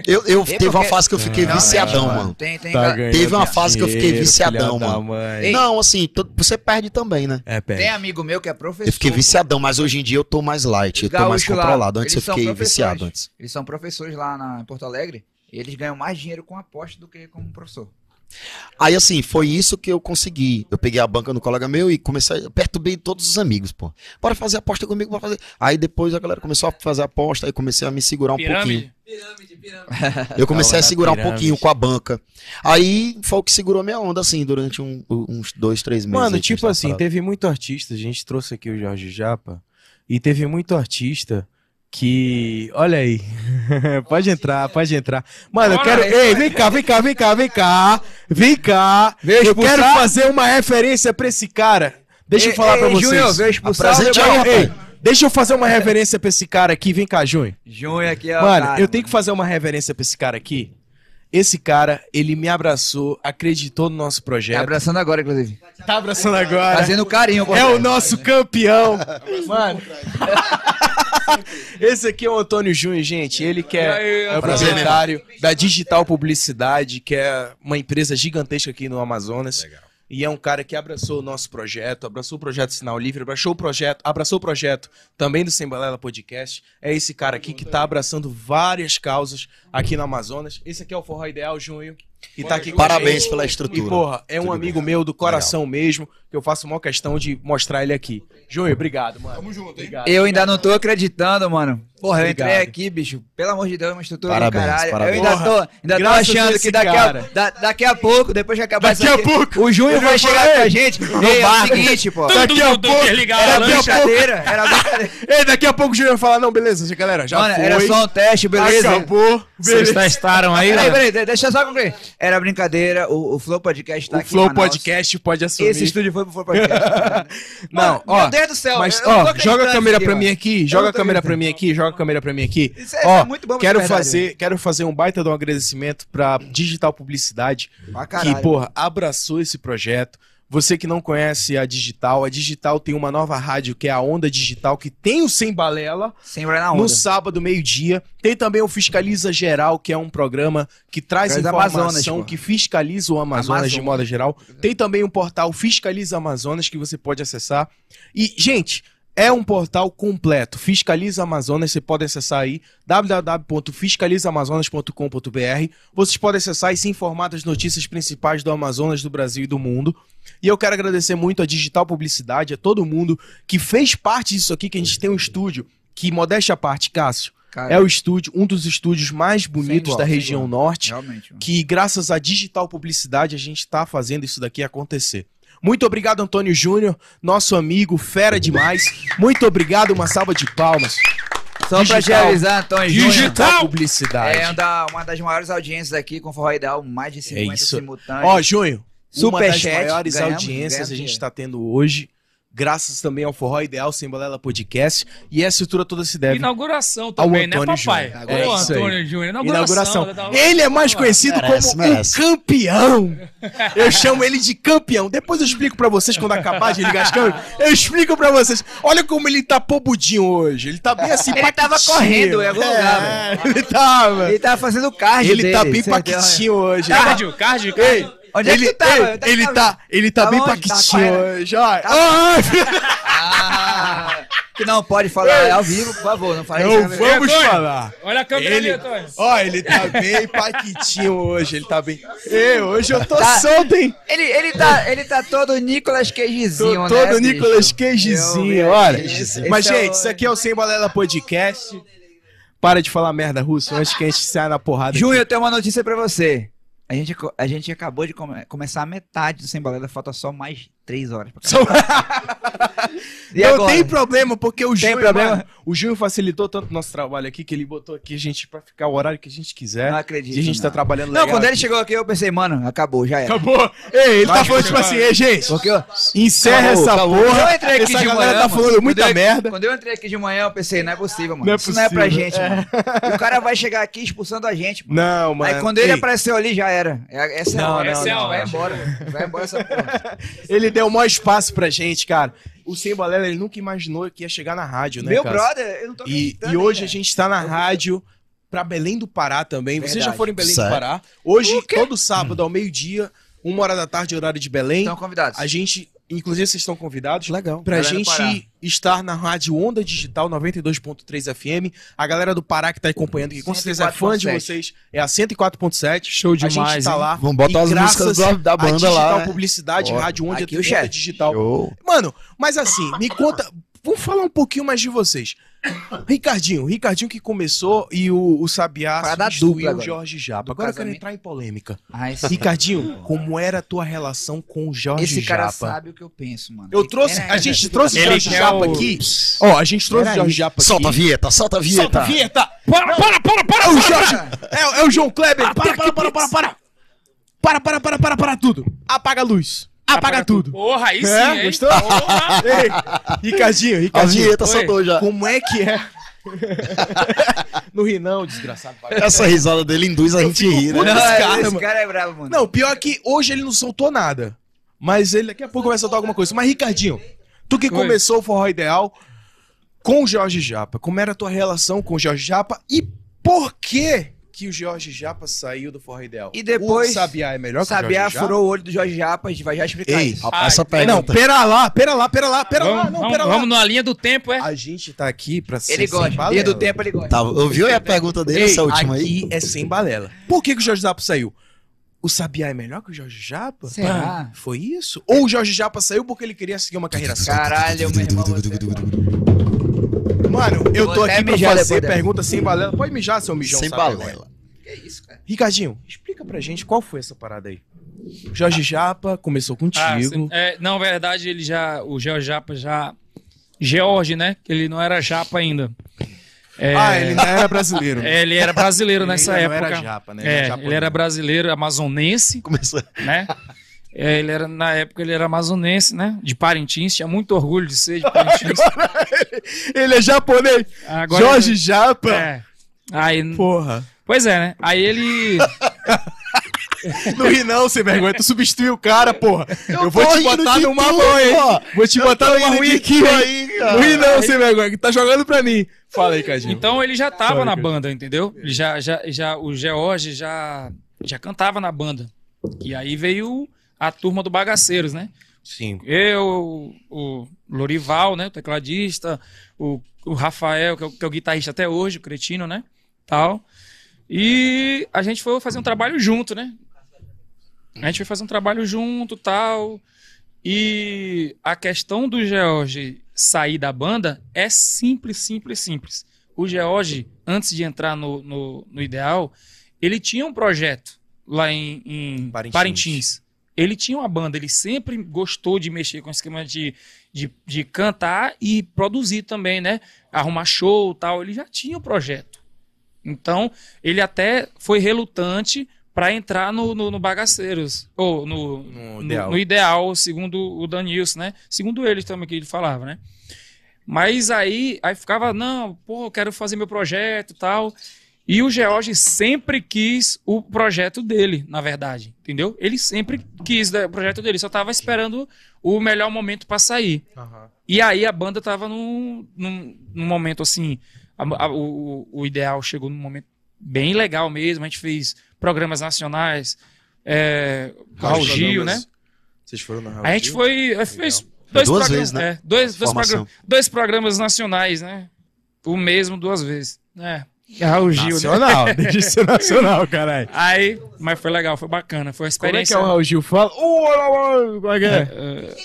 D: eu, eu
C: E
D: teve uma fase que eu fiquei
C: Realmente,
D: viciadão, mano.
C: Tem, tem.
B: Tá
D: Teve uma fase que eu fiquei viciadão, mano. Não, assim, tu- você perde também, né?
B: É, pera.
C: Tem amigo meu que é professor.
D: Eu fiquei viciadão, mas hoje em dia eu tô mais light, eu tô mais
C: lá,
D: controlado. Antes eu fiquei viciado antes.
C: Eles são professores lá na, em Porto Alegre. E eles ganham mais dinheiro com aposta do que como professor.
D: Aí assim, foi isso que eu consegui. Eu peguei a banca no colega meu e comecei, perturbei todos os amigos, pô. Bora fazer aposta comigo, bora fazer. Aí depois a galera começou a fazer aposta, aí comecei a me segurar um pouquinho.
A: pirâmide.
D: Eu comecei a segurar um
B: pirâmide.
D: pouquinho com a banca. Aí foi o que segurou minha onda, assim, durante um- uns dois, três meses.
B: Mano, tipo assim,
D: parado.
B: teve muito artista, a gente trouxe aqui o Jorge Japa, e teve muito artista que. Olha aí. pode entrar, pode entrar. Mano, eu quero.
A: aí,
B: Ei, vem cá, vem cá, vem cá, vem cá. Vem cá. Eu quero fazer uma referência pra esse cara. Deixa eu
C: Ei,
B: falar pra
C: ei,
B: vocês.
C: Júnior, veio expulsar.
B: Ei, deixa eu fazer uma reverência pra esse cara aqui. Vem cá, Júnior.
C: Júnior aqui é
B: Mano,
C: cara,
B: eu tenho que fazer uma reverência pra esse cara aqui. Esse cara, ele me abraçou, acreditou no nosso
C: Tá
B: projeto.
C: abraçando agora, inclusive.
B: Tá abraçando agora.
C: Fazendo carinho.
B: É o nosso campeão. Mano. Esse aqui é o Antônio Júnior, gente. Ele que é, é o proprietário da Digital Publicidade, que é uma empresa gigantesca aqui no Amazonas. E é um cara que abraçou o nosso projeto, abraçou o projeto Sinal Livre, abraçou o projeto, abraçou o projeto também do Sembalela Podcast. É esse cara aqui que tá abraçando várias causas aqui no Amazonas. Esse aqui é o Forró Ideal, Júnior. E tá aqui
D: Parabéns pela
B: E,
D: estrutura.
B: porra, é um
D: Tudo
B: amigo
D: bem.
B: meu do coração mesmo, que eu faço uma questão de mostrar ele aqui. Júnior, obrigado, mano. Tamo junto, Obrigado.
C: Eu ainda não tô acreditando, mano. Porra, eu
B: Obrigado.
C: entrei aqui, bicho. Pelo amor de Deus, uma estrutura
D: Parabéns,
C: do caralho.
D: parabéns.
C: Eu ainda tô, ainda tô
B: a
C: achando que daqui a, da- daqui a pouco, depois que acabar
B: Daqui
C: isso
B: a
C: aqui,
B: pouco.
C: o Júnior
B: Eu
C: vai chegar com a gente. Ei, é o seguinte, pô.
B: Daqui a pouco,
C: Era
A: a
B: a
C: brincadeira, era brincadeira.
B: Ei, daqui a pouco o Júnior vai falar, não, beleza, galera, já
C: Mano,
B: foi.
C: era só um teste, beleza?
B: Acabou,
A: Vocês
B: beleza.
A: testaram aí,
C: Peraí,
A: né?
C: peraí, de- deixa eu só concluir. Era brincadeira, o, o Flow Podcast tá
B: O
C: aqui em
B: Flow. Podcast pode assumir.
C: Esse estúdio foi pro Flow Podcast.
B: Não,
C: Mano,
B: ó,
C: Meu Deus do céu.
B: Mas,
C: eu
B: ó, joga a câmera pra mim aqui,
C: Eu
B: joga a câmera pra mim aqui, joga a câmera pra mim aqui.
C: Isso é-
B: Ó,
C: é muito bom
B: quero
C: verdade.
B: fazer, quero fazer um baita de um agradecimento pra Digital Publicidade,
C: caralho.
B: que, porra, abraçou esse projeto. Você que não conhece a Digital, a Digital tem uma nova rádio que é a Onda Digital, que tem o Sem Balela,
C: Sempre na
B: no
C: onda.
B: sábado, meio-dia. Tem também o Fiscaliza Geral, que é um programa que traz
C: Traz
B: informação,
C: Amazonas,
B: que fiscaliza o Amazonas, de modo geral. Tem também o portal Fiscaliza Amazonas, que você pode acessar. E, gente, é um portal completo. Fiscaliza Amazonas, você pode acessar aí www.fiscalizaamazonas.com.br. Vocês podem acessar e se informar das notícias principais do Amazonas, do Brasil e do mundo. E eu quero agradecer muito a Digital Publicidade, a todo mundo que fez parte disso aqui, que a gente tem um estúdio que, modéstia à parte, Cássio,
C: Cara,
B: é o estúdio, um dos estúdios mais bonitos
C: igual,
B: da região norte,
C: realmente.
B: que graças à Digital Publicidade a gente está fazendo isso daqui acontecer. Muito obrigado, Antônio Júnior, nosso amigo, fera demais. Muito obrigado, uma salva de palmas.
C: Só pra te
B: Digital.
C: avisar, Antônio Júnior.
B: Digital Publicidade.
C: É uma, uma das maiores audiências aqui com Forró Ideal, mais de 50
B: isso.
C: simultâneos.
B: Ó, Júnior, uma das
C: Superchat,
B: maiores
C: ganhamos,
B: audiências
C: ganhamos
B: a gente está tendo hoje, graças também ao Forró Ideal Sem Balela Podcast, e essa estrutura toda se deve
A: Inauguração também, né,
B: Antônio
A: papai?
B: Júnior.
A: Ô,
B: É isso aí.
A: Antônio Júnior.
B: Inauguração.
A: Inauguração.
B: Ele é mais conhecido
D: Merece,
B: como
D: merece.
B: um campeão. Eu chamo ele de campeão. Depois eu explico pra vocês quando acabar de ligar as câmeras. Eu explico pra vocês. Olha como ele tá pobudinho hoje. Ele tá bem assim,
C: Ele tava
B: paquitinho.
C: correndo em algum lugar,
B: É, ele tava.
C: Ele tava fazendo o card
B: Ele tá
C: dele,
B: bem
C: certeza.
B: paquitinho hoje.
A: Cardio, cardio,
B: Ei,
C: Onde é que
B: ele,
C: tu tava?
B: ei,
C: é que
B: ele
C: tava?
B: tá, ele tá
C: Tava
B: bem
C: onde?
B: paquitinho
C: Tava
B: hoje. Olha. Ah,
C: Ah, que não pode falar é ao vivo, por favor, não fale
B: não
C: né?
B: vamos falar.
A: Olha a câmera
B: Ele,
A: ali, Antônio.
B: ó, ele tá bem paquitinho hoje, ele tá bem. Ei, hoje eu tô
C: Tá.
B: solto, hein?
C: Ele, ele, tá, ele tá todo Nicolas Cagezinho, né?
B: todo? Nicolas Cagezinho,
C: Eu,
B: olha.
C: esse
B: Mas,
C: é o-
B: gente, isso aqui é o Sem Balela Podcast. Para de falar merda, Russo, antes que a gente saia na porrada.
C: Júnior, eu tenho uma notícia pra você. A gente, a gente acabou de come- começar a metade do Sem Balela, falta só mais três horas. Pra E
B: não
C: agora?
B: tem problema, porque o
C: problema?
B: mano, o Júnior facilitou tanto o nosso trabalho aqui que ele botou aqui a gente pra ficar o horário que a gente quiser.
C: Não acredito.
B: e a gente
C: não.
B: tá trabalhando
C: Não,
B: legal
C: quando ele
B: aqui.
C: chegou aqui, eu pensei, mano, acabou, já era.
B: Acabou. Ei, ele tá
A: Vai,
B: falando tipo assim, ei, gente,
C: Porque eu,
B: encerra
C: Acabou,
B: essa
C: acabou.
B: porra.
C: Quando eu entrei aqui
B: essa
C: de
B: galera
C: manhã,
B: tá
C: mano,
B: falando muita
C: quando eu-
B: merda.
C: Quando eu entrei aqui de manhã, eu pensei, não é possível, mano.
B: Não é
C: Isso não é pra
B: possível.
C: gente, mano. E o cara vai chegar aqui expulsando a gente, mano.
B: Não, mano.
C: Aí quando ele
B: Ei,
C: apareceu ali, já era. É- Essa é a
B: Não,
C: hora.
B: não,
C: Essa é a
A: não,
C: hora. Vai
A: não.
C: embora, mano. Vai embora essa porra.
B: Ele deu o maior espaço pra gente, cara. O Sem Balela, ele nunca imaginou que ia chegar na rádio, né,
C: Meu
B: cara?
C: brother, eu não tô
B: E, e hoje
C: hein,
B: a gente tá na rádio pra Belém do Pará também. Vocês já
C: Verdade.
B: foram em Belém
D: Sério?
B: do Pará? Hoje, todo sábado, ao meio-dia, uma hora da tarde, horário de Belém,
C: Estão convidados.
B: a gente, inclusive vocês estão convidados,
D: Legal.
B: pra
C: Galera do Pará.
B: gente estar na rádio Onda Digital 92.3 FM. A galera do Pará que tá acompanhando, que com certeza é fã de
C: 104.7.
B: vocês, é a 104.7.
A: Show
B: A gente
A: demais,
B: tá
A: hein?
B: lá.
D: Vamos botar
B: e
D: as
B: graças
D: músicas da, da banda
B: Digital
D: lá. né?
B: Publicidade,
D: Ó,
B: Rádio Onda,
C: aqui
B: Onda. Digital.
D: Show.
B: Mano, mas assim, me conta. Vamos falar um pouquinho mais de vocês. Ricardinho, Ricardinho que começou e o, o Sabiá
C: dupla
B: o. Jorge Japa.
C: Do
B: Agora eu quero entrar em polêmica.
C: Ai,
B: Ricardinho, como era a tua relação com o Jorge
C: esse cara
B: Japa?
C: sabe o que eu penso, mano.
B: Eu trouxe,
C: É,
B: a gente trouxe o Jorge Japa
A: o-
B: aqui. Ó, a gente trouxe o. Jorge Japa aqui.
D: Solta a vinheta, solta a vinheta.
B: Solta a vinheta.
A: Para, para, para, para!
B: É o Jorge. É, é o João Kleber. Para, para, para, para, para. Para, para, para, para, para tudo. Apaga a luz. Apaga, tudo.
A: Porra, aí sim,
B: É?
A: hein?
B: Gostou?
A: Porra.
B: Ei, Ricardinho,
D: A
B: Ricardinho.
D: vinheta
A: Oi.
D: soltou já.
B: Como é que é? no ri não, desgraçado.
D: Essa risada dele induz a gente a rir, né?
C: Não,
B: Esse cara,
C: esse cara é bravo, mano.
B: Não, pior que hoje ele não soltou nada. Mas ele daqui a pouco vai soltar alguma coisa. Mas, Ricardinho, tu que
A: Oi.
B: começou o Forró Ideal com o Jorge Japa, como era a tua relação com o Jorge Japa e por que que o Jorge Japa saiu do Forró Ideal?
C: E depois-
B: O Sabiá é melhor que o
C: Sabiá
B: Jorge Japa?
C: furou o olho do Jorge Japa, a gente vai já explicar
D: Ei,
C: isso.
D: rapaz, essa
A: então-
B: Não,
D: pergunta.
B: pera lá, pera lá, pera lá, pera lá,
A: Vamos,
B: não,
A: vamos,
B: pera lá.
A: vamos na linha do tempo, é?
B: A gente tá aqui pra ser
C: Ele gosta. Linha
B: balela.
C: do tempo ele gosta.
D: Tá, ouviu aí a pergunta dele,
B: Ei,
D: essa última aí?
B: aqui é sem balela. Por que, que o Jorge Japa saiu? O Sabiá é melhor que o Jorge Japa?
C: Será?
B: Ah, Foi isso? Ou o Jorge Japa saiu porque ele queria seguir uma carreira só?
C: Caralho, meu irmão. Você...
B: Mano, eu tô aqui pra fazer pergunta sem balela. Pode mijar, seu mijão.
D: Sem
B: sabe agora.
D: balela.
C: Que isso, cara?
B: Ricardinho, explica pra gente qual foi essa parada aí. Jorge Japa começou
A: Ah,
B: contigo.
A: sim. É, não, na verdade, ele já. O George Japa já. George, né? Que ele não era japa ainda. É,
B: Ah, ele não era brasileiro.
A: é, ele era brasileiro
B: Ele
A: nessa época.
B: Não era japa, né?
A: É,
B: era
A: ele
B: japonês.
A: era brasileiro, amazonense,
D: Começou.
A: né? É, ele era, na época ele era amazonense, né? De Parintins, tinha muito orgulho de ser de Parintins.
B: Ele é japonês.
A: Agora,
B: Jorge Japa.
A: É. Aí,
B: Porra.
A: pois é, né? Aí ele.
B: Não ri não, sem vergonha. Tu substituiu o cara, porra. Eu, vou
D: tô
B: te botar
D: de
B: numa mão. Vou te botar numa ruim aqui, hein?
D: aí, cara.
B: Não ri não, sem vergonha. Que tá jogando pra mim. Fala aí, Cadinho.
A: Então ele já tava
B: Sorry,
A: na
B: cara.
A: banda, entendeu? Ele já, já, já, o George já, já cantava na banda. E aí veio a turma do Bagaceiros, né?
B: Sim.
A: Eu, o Lorival, né? O tecladista, o, o Rafael, que é o, que é o guitarrista até hoje, o Cretino, né? Tal. E a gente foi fazer um trabalho junto, né? A gente foi fazer um trabalho junto, tal. E a questão do George sair da banda é simples, simples, simples. O George, antes de entrar no, no, no Ideal, ele tinha um projeto lá em, em
B: Parintins.
A: Parintins. Ele tinha uma banda, ele sempre gostou de mexer com o esquema de, de, de cantar e produzir também, né? Arrumar show tal. Ele já tinha o projeto. Então, ele até foi relutante para entrar no, no, no Bagaceiros, ou no,
B: No Ideal.
A: no ideal, segundo o Danilson, né? Segundo ele também que ele falava, né? Mas aí, aí ficava, não, pô, eu quero fazer meu projeto e tal. E o George sempre quis o projeto dele, na verdade, entendeu? Ele sempre quis né, o projeto dele, só tava esperando o melhor momento para sair. E aí a banda tava num, num, num momento assim, a- a- o, o ideal chegou num momento bem legal mesmo, a gente fez programas nacionais, é, Raul Gil, né?
B: Vocês foram na Raul
A: A gente
B: Gil?
A: foi, eh, fez dois,
D: Duas vezes, né?
A: é, dois, dois, dois programas nacionais, né? O mesmo duas vezes. É. Raul Gil, né?
B: Nacional, deixa ser nacional, caralho.
A: Aí, mas foi legal, foi bacana, foi uma
B: Como é que
A: experiência.
B: é o Raul Gil? Fala. Ô, olá, olá, Como é que é?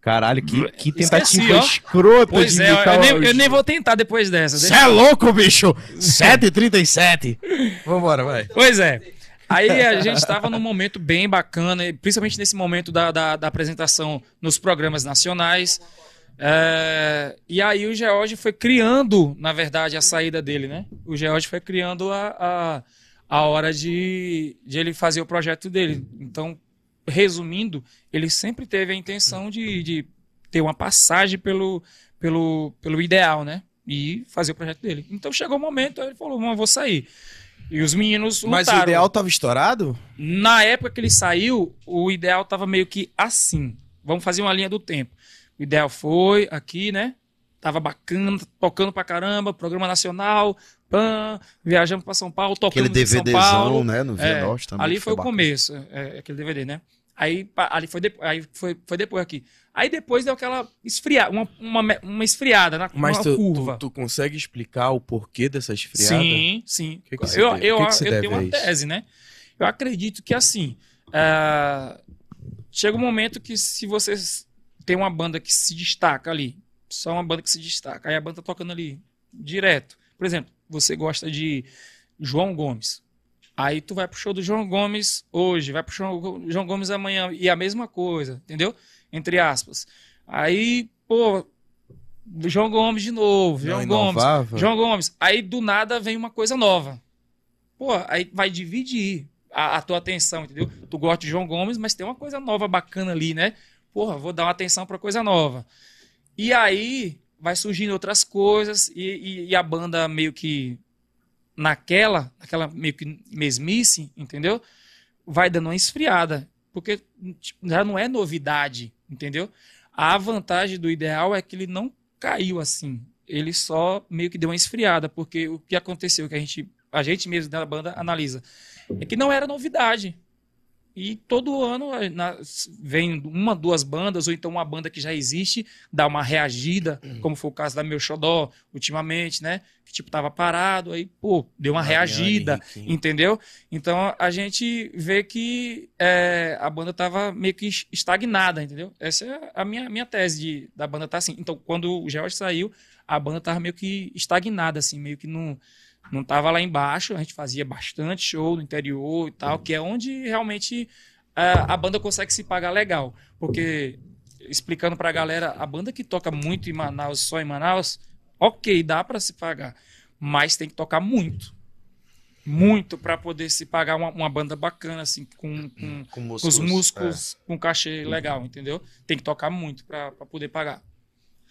B: Caralho, que, que tentativa
A: Esqueci, ó.
B: escrota
A: Pois
B: de
A: é,
B: imitar
A: eu
B: o
A: nem, eu nem vou tentar depois dessa.
B: Cê
A: deixa-
B: é louco, bicho! 7h37. Vambora, vai.
A: Pois é. Aí a gente estava num momento bem bacana, principalmente nesse momento da, da, da apresentação nos programas nacionais. É, e aí o George foi criando, na verdade, a saída dele, né? O George foi criando a, a, a hora de, de ele fazer o projeto dele. Então, resumindo, ele sempre teve a intenção de, de ter uma passagem pelo, pelo, pelo ideal, né? E fazer o projeto dele. Então chegou o momento, aí ele falou, "Não, eu vou sair. E os meninos
B: Mas
A: lutaram.
B: o ideal tava estourado?
A: Na época que ele saiu, o ideal tava meio que assim. Vamos fazer uma linha do tempo. O ideal foi aqui, né? Tava bacana, tocando pra caramba, programa nacional, pã, viajamos pra São Paulo, tocando
D: Aquele
A: em São
D: DVDzão,
A: Paulo.
D: né? No Via
A: É,
D: Norte também.
A: ali
D: que
A: foi o começo, é, aquele DVD, né? Aí, ali foi, depo- aí foi, foi depois aqui. Aí depois deu aquela esfriada, uma, uma, uma esfriada na
B: Mas
A: uma
B: tu,
A: curva.
B: tu, tu consegue explicar o porquê dessa esfriada?
A: Sim, sim.
B: que que se
A: eu eu,
B: que
A: eu tenho uma
B: isso?
A: tese, né? Eu acredito que assim. ah, chega um momento que se você tem uma banda que se destaca ali, só uma banda que se destaca, aí a banda tá tocando ali direto. Por exemplo, você gosta de João Gomes. Aí tu vai pro show do João Gomes hoje, vai pro show do João Gomes amanhã, e a mesma coisa, entendeu? Entre aspas. Aí, pô, João Gomes de novo, João Gomes. João Gomes. Aí do nada vem uma coisa nova. Pô, aí vai dividir a, a tua atenção, entendeu? Tu gosta de João Gomes, mas tem uma coisa nova bacana ali, né? Porra, vou dar uma atenção pra coisa nova. E aí vai surgindo outras coisas e, e- e a banda meio que naquela, naquela meio que mesmice, entendeu? Vai dando uma esfriada, porque tipo, já não é novidade, entendeu? A vantagem do ideal é que ele não caiu assim. Ele só meio que deu uma esfriada, porque o que aconteceu, que a gente, a gente mesmo da banda analisa, é que não era novidade. E todo ano eh, na- vem uma, duas bandas, ou então uma banda que já existe, dá uma reagida, como foi o caso da Meu Xodó, ultimamente, né? Que tipo, tava parado, aí, pô, deu uma reagida, entendeu? Então a gente vê que é, a banda tava meio que es- estagnada, entendeu? Essa é a minha, minha tese de, da banda tá assim. Então quando o George saiu, a banda tava meio que estagnada, assim, meio que não, não tava lá embaixo. A gente fazia bastante show no interior e tal, que é onde realmente a, a banda consegue se pagar legal. Porque, explicando pra galera, a banda que toca muito em Manaus, só em Manaus, ok, dá pra se pagar, mas tem que tocar muito. Muito pra poder se pagar uma, uma banda bacana, assim, com, com,
D: Com
A: com os
D: músculos,
A: músicos com cachê legal, entendeu? Tem que tocar muito pra poder pagar.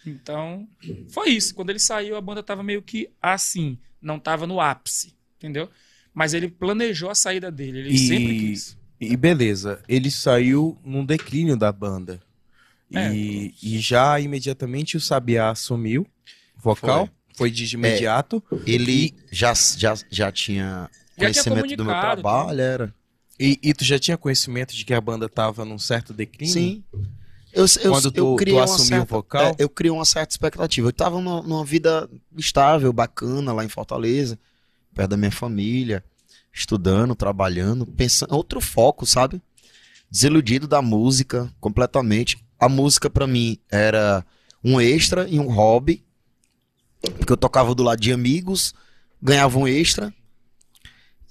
A: Então, foi isso. Quando ele saiu, a banda tava meio que assim, não tava no ápice, entendeu? Mas ele planejou a saída dele, ele
B: E-
A: sempre quis.
B: E beleza, ele saiu num declínio da banda.
A: É.
B: E, e já imediatamente o Sabiá assumiu vocal. Foi, de imediato.
D: Ele já, já, já tinha
A: Já tinha
D: conhecimento do meu trabalho, era.
B: E, e tu já tinha conhecimento de que a banda tava num certo declínio?
D: Sim. Eu, eu,
B: Quando
D: eu
B: tu-
D: criei
B: tu assumiu
D: certa,
B: o vocal?
D: é, eu criei uma certa expectativa. Eu tava numa, numa vida estável, bacana lá em Fortaleza, perto da minha família, estudando, trabalhando, pensando, outro foco, sabe? Desiludido da música completamente. A música pra mim era um extra e um hobby, porque eu tocava do lado de amigos, ganhava um extra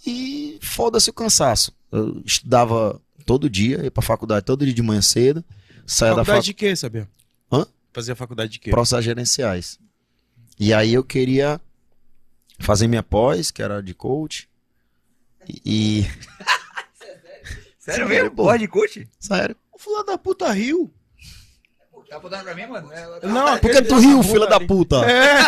D: e foda-se o cansaço. Eu estudava todo dia, ia pra faculdade todo dia de manhã cedo, saía da
B: Faculdade
D: faculdade
B: de quê, Sabiá?
D: Hã?
B: Fazia faculdade de quê?
D: processos gerenciais. E aí eu queria fazer minha pós, que era de coach. E.
C: Sério
D: Sério,
C: mesmo?
D: pô.
C: Porra de coach?
D: Sério?
B: O filho da puta riu.
C: Tá apontando pra mim, mano? É,
B: Não,
D: Por que tu riu, filha da puta?
B: É.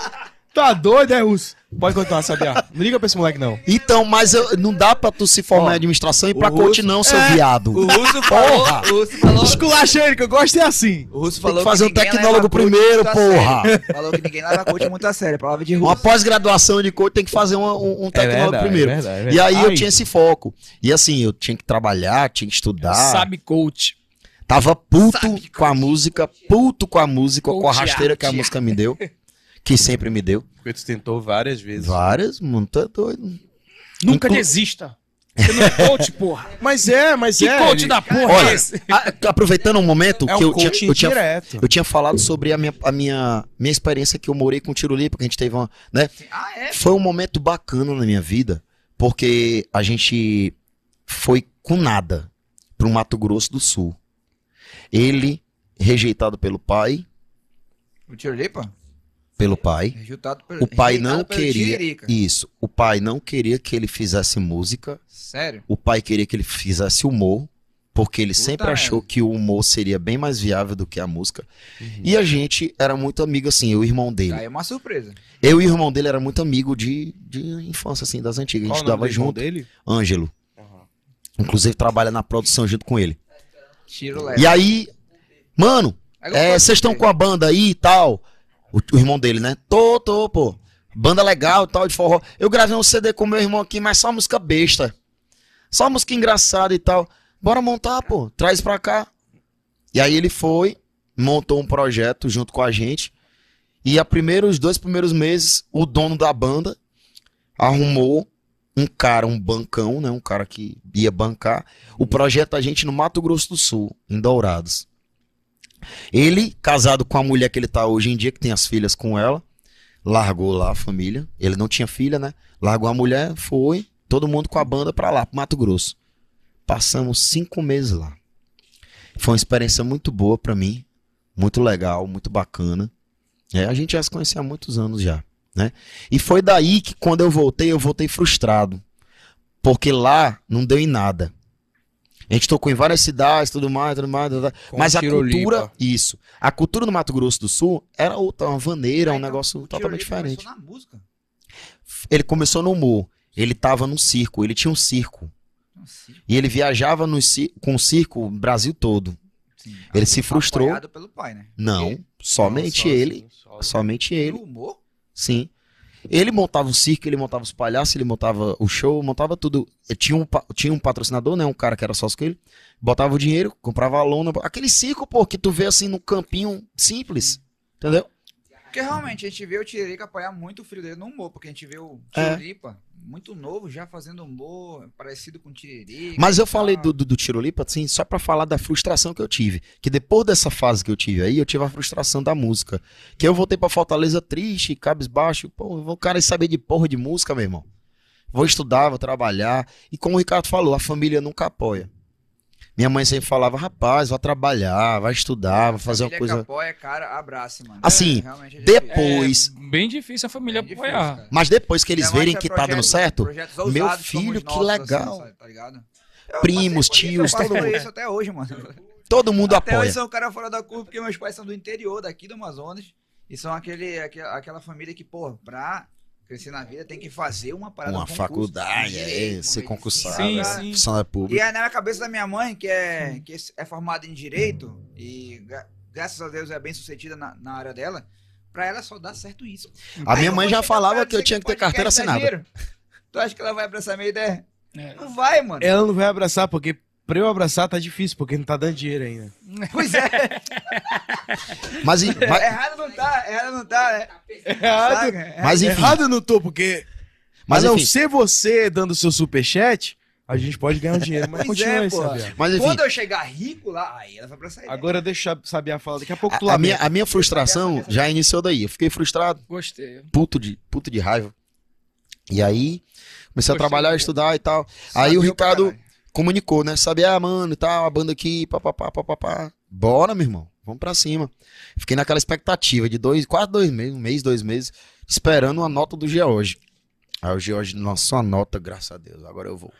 B: tá doido, é, Russo? Pode continuar, Sabiá. Não liga pra esse moleque, não.
D: Então, mas eu- não dá pra tu se formar em administração e pra coach, não, seu
B: É.
D: viado.
C: O Russo falou.
D: Porra!
C: O Russo falou.
B: Esculacha ele, que eu gosto é assim.
C: O Russo
D: Tem
C: falou
D: que fazer um
C: ninguém
D: tecnólogo
C: coach
D: primeiro, porra.
C: Falou que ninguém leva coach muito a sério. Palavra de
D: Uma
C: Russo.
D: pós-graduação de coach tem que fazer uma- um, um tecnólogo
B: verdade,
D: primeiro.
B: é verdade, é
D: E aí eu
B: Ai.
D: tinha esse foco. E assim, eu tinha que trabalhar, tinha que estudar.
A: Sabe coach.
D: Tava puto
C: Sabe,
D: com a música, puto com a música, com a
A: Coach
D: rasteira que a música me deu. Que sempre me deu.
B: Porque tu tentou várias vezes.
D: Várias, mano, tá doido.
A: Nunca
D: Inclu-
A: desista. Você não é coach, porra.
B: Mas é, mas
A: Que
B: é.
A: coach
B: ele-
A: da porra
D: Olha,
A: é esse?
D: a- aproveitando um momento
B: É
D: que
B: um
D: eu tinha, eu, tinha, eu tinha falado sobre a minha, a minha, minha experiência que eu morei com o Tirolipa, que a gente teve uma, né?
C: Ah, é?
D: Foi um momento bacana na minha vida, porque a gente foi com nada pro Mato Grosso do Sul. Ele, rejeitado pelo pai,
C: O Tirolipa?
D: Pelo pai,
C: Rejeitado pelo-
D: o pai não queria,
C: Tiririca.
D: isso, o pai não queria que ele fizesse música,
C: Sério?
D: o pai queria que ele fizesse humor, porque ele
C: Puta
D: sempre
C: merda.
D: achou que o humor seria bem mais viável do que a música. E a gente era muito amigo, assim, eu e o irmão dele.
C: Aí é uma surpresa.
D: Eu e o irmão dele era muito amigo de, de infância, assim, das antigas. A
B: Qual
D: gente estudava
B: do irmão
D: junto.
B: dele?
D: Ângelo. Inclusive trabalha na produção junto com ele.
C: Tiro leve.
D: E aí, mano, é, vocês estão
C: ver.
D: com a banda aí e tal. O, o irmão dele, né? Tô, tô, pô. Banda legal tal, de forró. Eu gravei um CD com meu irmão aqui, mas só música besta. Só música engraçada e tal. Bora montar, pô. Traz pra cá. E aí ele foi, montou um projeto junto com a gente. E a primeiro, os dois primeiros meses, o dono da banda arrumou um cara, um bancão, né? Um cara que ia bancar o projeto a gente no Mato Grosso do Sul, em Dourados. Ele, casado com a mulher que ele tá hoje em dia, que tem as filhas com ela, largou lá a família. Ele não tinha filha, né? Largou a mulher, foi, todo mundo com a banda pra lá, pro Mato Grosso. Passamos cinco meses lá. Foi uma experiência muito boa pra mim, muito legal, muito bacana. É, a gente já se conhecia há muitos anos já, né? E foi daí que quando eu voltei, eu voltei frustrado. Porque lá não deu em nada. A gente tocou em várias cidades, tudo mais, tudo mais, tudo mais. Mas a cultura, isso. A cultura do Mato Grosso do Sul era outra, uma vaneira, um
C: Então,
D: negócio
C: o
D: totalmente diferente.
C: começou na música.
D: Ele começou no humor. Ele tava num circo, ele tinha um circo.
C: Nossa,
D: E ele viajava no com o circo o Brasil todo.
C: sim.
D: Ele se frustrou.
C: Pai, né?
D: Não, somente
B: Não, só
D: ele.
B: só-
D: Somente ele.
C: No humor?
D: Sim. Ele montava o circo, ele montava os palhaços, ele montava o show, montava tudo. Tinha um, tinha um patrocinador, né? Um cara que era sócio com ele. Botava o dinheiro, comprava a lona. Aquele circo, pô, que tu vê assim no campinho simples. Entendeu?
C: Porque realmente a gente vê o Tiririca apoiar muito o filho dele no humor, porque a gente vê o
D: É.
C: Tiriripa muito novo já fazendo humor parecido com o Tiririca.
D: Mas eu falei do, do, do Tirolipa, assim, só pra falar da frustração que eu tive. Que depois dessa fase que eu tive aí, eu tive a frustração da música. Que eu voltei pra Fortaleza triste, cabisbaixo. Pô, eu vou cara saber de porra de música, meu irmão. Vou estudar, vou trabalhar. E como o Ricardo falou, a família nunca apoia. Minha mãe sempre falava, rapaz, vai trabalhar, vai estudar, vai fazer uma coisa.
C: que apoia, cara, abraça, mano.
D: Assim,
C: É, realmente é.
D: Depois.
A: É bem difícil a família
C: É difícil,
A: apoiar.
C: cara.
D: Mas depois que eles verem
C: é
D: que tá dando certo, meu filho, que
C: nossos,
D: legal.
C: sabe, tá ligado? Eu
D: Primos, tios,
C: eu passo
D: todo mundo.
C: isso até hoje, mano.
D: todo mundo
C: Até
D: apoia.
C: hoje sou um cara fora da curva, porque meus pais são do interior daqui do Amazonas. E são aquele, aquele- aquela família que, pô, pra crescer na vida, tem que fazer uma parada
D: Uma
C: um concurso,
D: faculdade, é, ser concursado,
A: Sim, sim.
D: funcionário
C: E
D: público.
C: aí, na cabeça da minha mãe, que é, que é formada em Direito, e gra- graças a Deus é bem sucedida na, na área dela, pra ela só dá certo isso.
D: A minha
C: Aí
D: mãe
C: eu
D: já falava que eu tinha que ter carteira assinada.
C: Tu acha que ela vai abraçar minha ideia?
A: É.
C: Não vai, mano.
B: Ela não vai abraçar, porque pra eu abraçar tá difícil, porque não tá dando dinheiro ainda.
C: Pois é,
D: Mas, mas,
C: errado não tá, errado não tá, né?
B: Errado,
D: mas enfim,
B: errado eu não tô, porque
D: mas
B: a não ser você dando seu superchat, a gente pode ganhar um dinheiro. Mas
C: Pois
B: continua
C: é,
B: aí,
C: pô.
B: Sabiá.
D: mas enfim,
C: Quando eu chegar rico lá, aí ela vai abraçar a ideia.
B: Agora deixa o Sabiá falar, daqui a pouco tu
D: a, a minha, a minha frustração já iniciou daí. Eu fiquei frustrado,
A: Gostei.
D: puto de, puto de raiva. E aí, comecei a
A: Gostei,
D: trabalhar,
A: né?
D: estudar e tal. Aí o
C: pra
D: Ricardo
C: caralho.
D: Comunicou, né? Sabe, ah, mano, tal, a banda aqui, papapá, papapá. Bora, meu irmão, vamos pra cima. Fiquei naquela expectativa de dois, quase dois meses, um mês, dois meses, esperando a nota do George. Aí o George lançou a nota, graças a Deus, agora eu vou.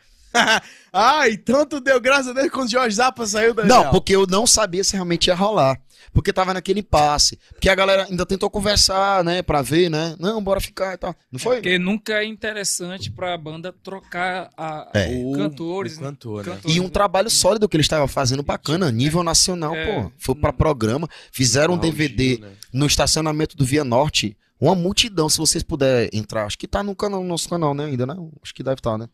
B: Ah, então tu deu graças a Deus quando o Jorge Zappa saiu da
D: Não, porque eu não sabia se realmente ia rolar. Porque tava naquele impasse. Porque a galera ainda tentou conversar, né, pra ver, né? Não, bora ficar e tal. Não foi?
A: Porque nunca é interessante pra banda trocar a,
D: É.
A: o cantores.
B: o
A: né?
B: cantor, né?
A: Cantores,
D: E um
A: né?
D: trabalho sólido que eles estavam fazendo bacana, nível nacional,
A: É.
D: pô. Foi pra programa, fizeram um DVD
B: né?
D: no estacionamento do Via Norte. Uma multidão, se vocês puderem entrar. Acho que tá no canal, no nosso canal, né? Ainda, né? Acho que deve estar, né?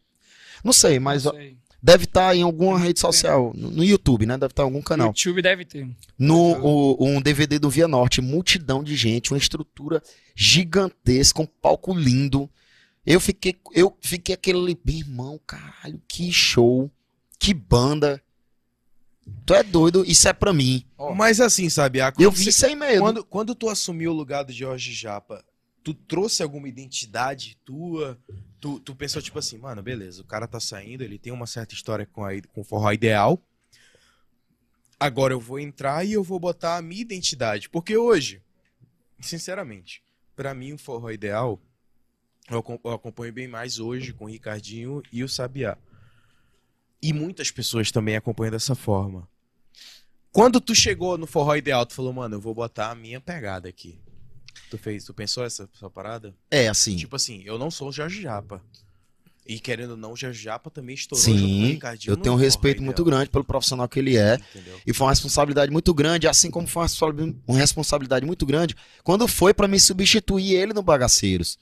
D: Não sei, mas
A: Não sei.
D: deve estar em alguma rede social. No, no YouTube, né? Deve estar em algum canal.
A: YouTube deve ter.
D: No o- um DVD do Via Norte, multidão de gente, uma estrutura gigantesca, um palco lindo. Eu fiquei, eu fiquei aquele, ali, meu irmão, caralho, que show, que banda. Tu é doido, isso é pra mim.
B: Mas assim, Sabiá, quando
D: Eu vi sem medo.
B: Quando, quando tu assumiu o lugar do Jorge Japa, tu trouxe alguma identidade tua? Tu, tu pensou, tipo assim, mano, beleza, o cara tá saindo, ele tem uma certa história com, a, com o forró ideal. Agora eu vou entrar e eu vou botar a minha identidade. Porque hoje, sinceramente, pra mim o forró ideal, eu, eu acompanho bem mais hoje com o Ricardinho e o Sabiá. E muitas pessoas também acompanham dessa forma. Quando tu chegou no forró ideal, tu falou, mano, eu vou botar a minha pegada aqui. Tu fez, tu pensou essa, essa parada?
D: É, assim,
B: Tipo assim, eu não sou o Jorge Japa. E querendo ou não, o Jorge Japa também estourou
D: sim, eu tenho um respeito
B: ideal.
D: muito grande pelo profissional que ele é.
B: Entendeu?
D: E foi uma responsabilidade muito grande, assim como foi uma responsabilidade- muito grande quando foi pra me substituir ele no Bagaceiros.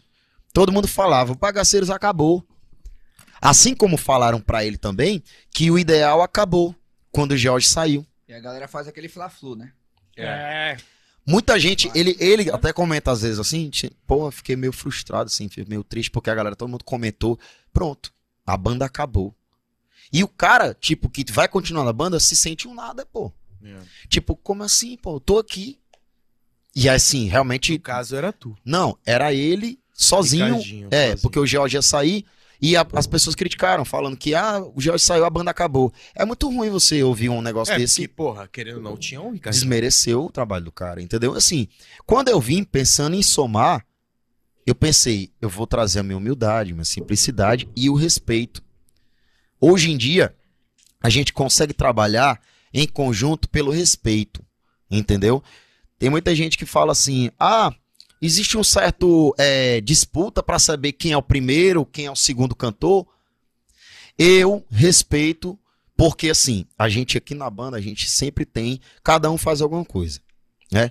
D: Todo mundo falava, o Bagaceiros acabou. Assim como falaram pra ele também que o ideal acabou quando o George saiu.
C: E a galera faz aquele fla-flu, né?
A: É.
D: Muita gente, ele, ele até comenta às vezes assim, pô, fiquei meio frustrado, assim, fiquei meio triste, porque a galera, todo mundo comentou, pronto, a banda acabou. E o cara, tipo, que vai continuar na banda, se sente um nada, pô.
B: É.
D: Tipo, como assim, pô? Eu tô aqui. E assim, realmente,
B: No caso era tu.
D: não, era ele sozinho.
B: Ricardinho,
D: É,
B: sozinho.
D: porque o George ia sair e a- as pessoas criticaram, falando que, ah, o George saiu, a banda acabou. É muito ruim você ouvir um negócio
B: É,
D: desse
B: porque, porra, querendo ou não, tinha um Ricardinho.
D: desmereceu o trabalho do cara, entendeu? Assim, quando eu vim pensando em somar, eu pensei, eu vou trazer a minha humildade, minha simplicidade e o respeito. Hoje em dia, a gente consegue trabalhar em conjunto pelo respeito, entendeu? Tem muita gente que fala assim, ah, existe um certo é, disputa para saber quem é o primeiro, quem é o segundo cantor. Eu respeito porque assim, a gente aqui na banda, a gente sempre tem, cada um faz alguma coisa, né?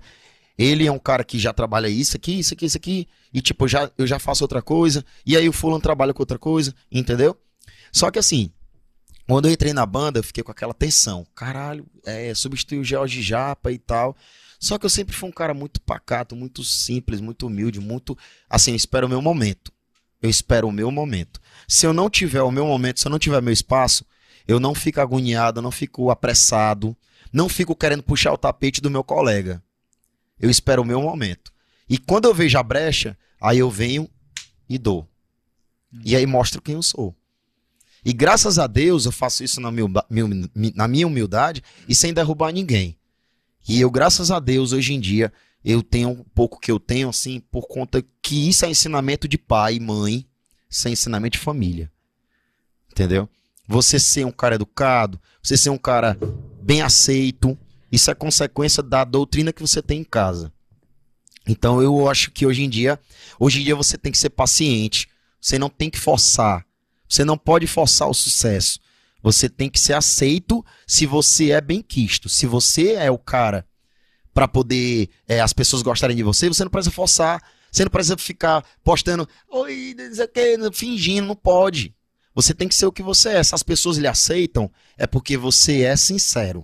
D: Ele é um cara que já trabalha isso aqui, isso aqui, isso aqui, e tipo, já, eu já faço outra coisa, e aí o fulano trabalha com outra coisa, entendeu? Só que assim, quando eu entrei na banda, eu fiquei com aquela tensão. Caralho, é, substituir o George Japa e tal. Só que eu sempre fui um cara muito pacato, muito simples, muito humilde, muito. Assim, eu espero o meu momento. Eu espero o meu momento. Se eu não tiver o meu momento, se eu não tiver meu espaço, eu não fico agoniado, não fico apressado, não fico querendo puxar o tapete do meu colega. Eu espero o meu momento. E quando eu vejo a brecha, aí eu venho e dou. E aí mostro quem eu sou. E graças a Deus eu faço isso na minha humildade e sem derrubar ninguém. E eu, graças a Deus, hoje em dia, eu tenho um pouco que eu tenho, assim, por conta que isso é ensinamento de pai e mãe, isso é ensinamento de família. Entendeu? Você ser um cara educado, você ser um cara bem aceito, isso é consequência da doutrina que você tem em casa. Então eu acho que hoje em dia, hoje em dia você tem que ser paciente. Você não tem que forçar. Você não pode forçar o sucesso. Você tem que ser aceito se você é bem quisto. Se você é o cara para poder é, as pessoas gostarem de você, você não precisa forçar. Você não precisa ficar postando, oi, fingindo, não pode. Você tem que ser o que você é. Se as pessoas lhe aceitam, é porque você é sincero.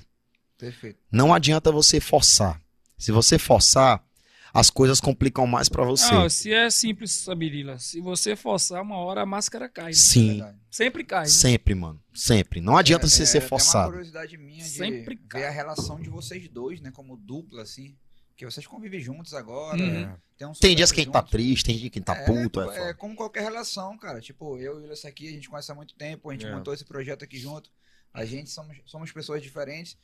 C: Perfeito.
D: Não adianta você forçar. Se você forçar, as coisas complicam mais pra você.
A: Não, se é simples, Sabirila, se você forçar uma hora, a máscara cai. né?
D: Sim,
C: Verdade.
A: Sempre cai. né?
D: sempre, mano. Sempre. Não adianta você
C: É,
D: ser
C: tem uma
D: forçado.
C: curiosidade minha de
A: Sempre
C: ver
A: cai.
C: a relação de vocês dois, né? Como dupla, assim. Que vocês convivem juntos agora.
A: Uhum.
C: Tem, um
D: Tem dias que a gente tá triste, tem dia que a gente tá
C: É,
D: puto. É,
C: é,
D: foda.
C: como qualquer relação, cara. Tipo, eu e o aqui, a gente conhece há muito tempo, a gente
B: É.
C: montou esse projeto aqui junto. A gente somos, somos pessoas diferentes,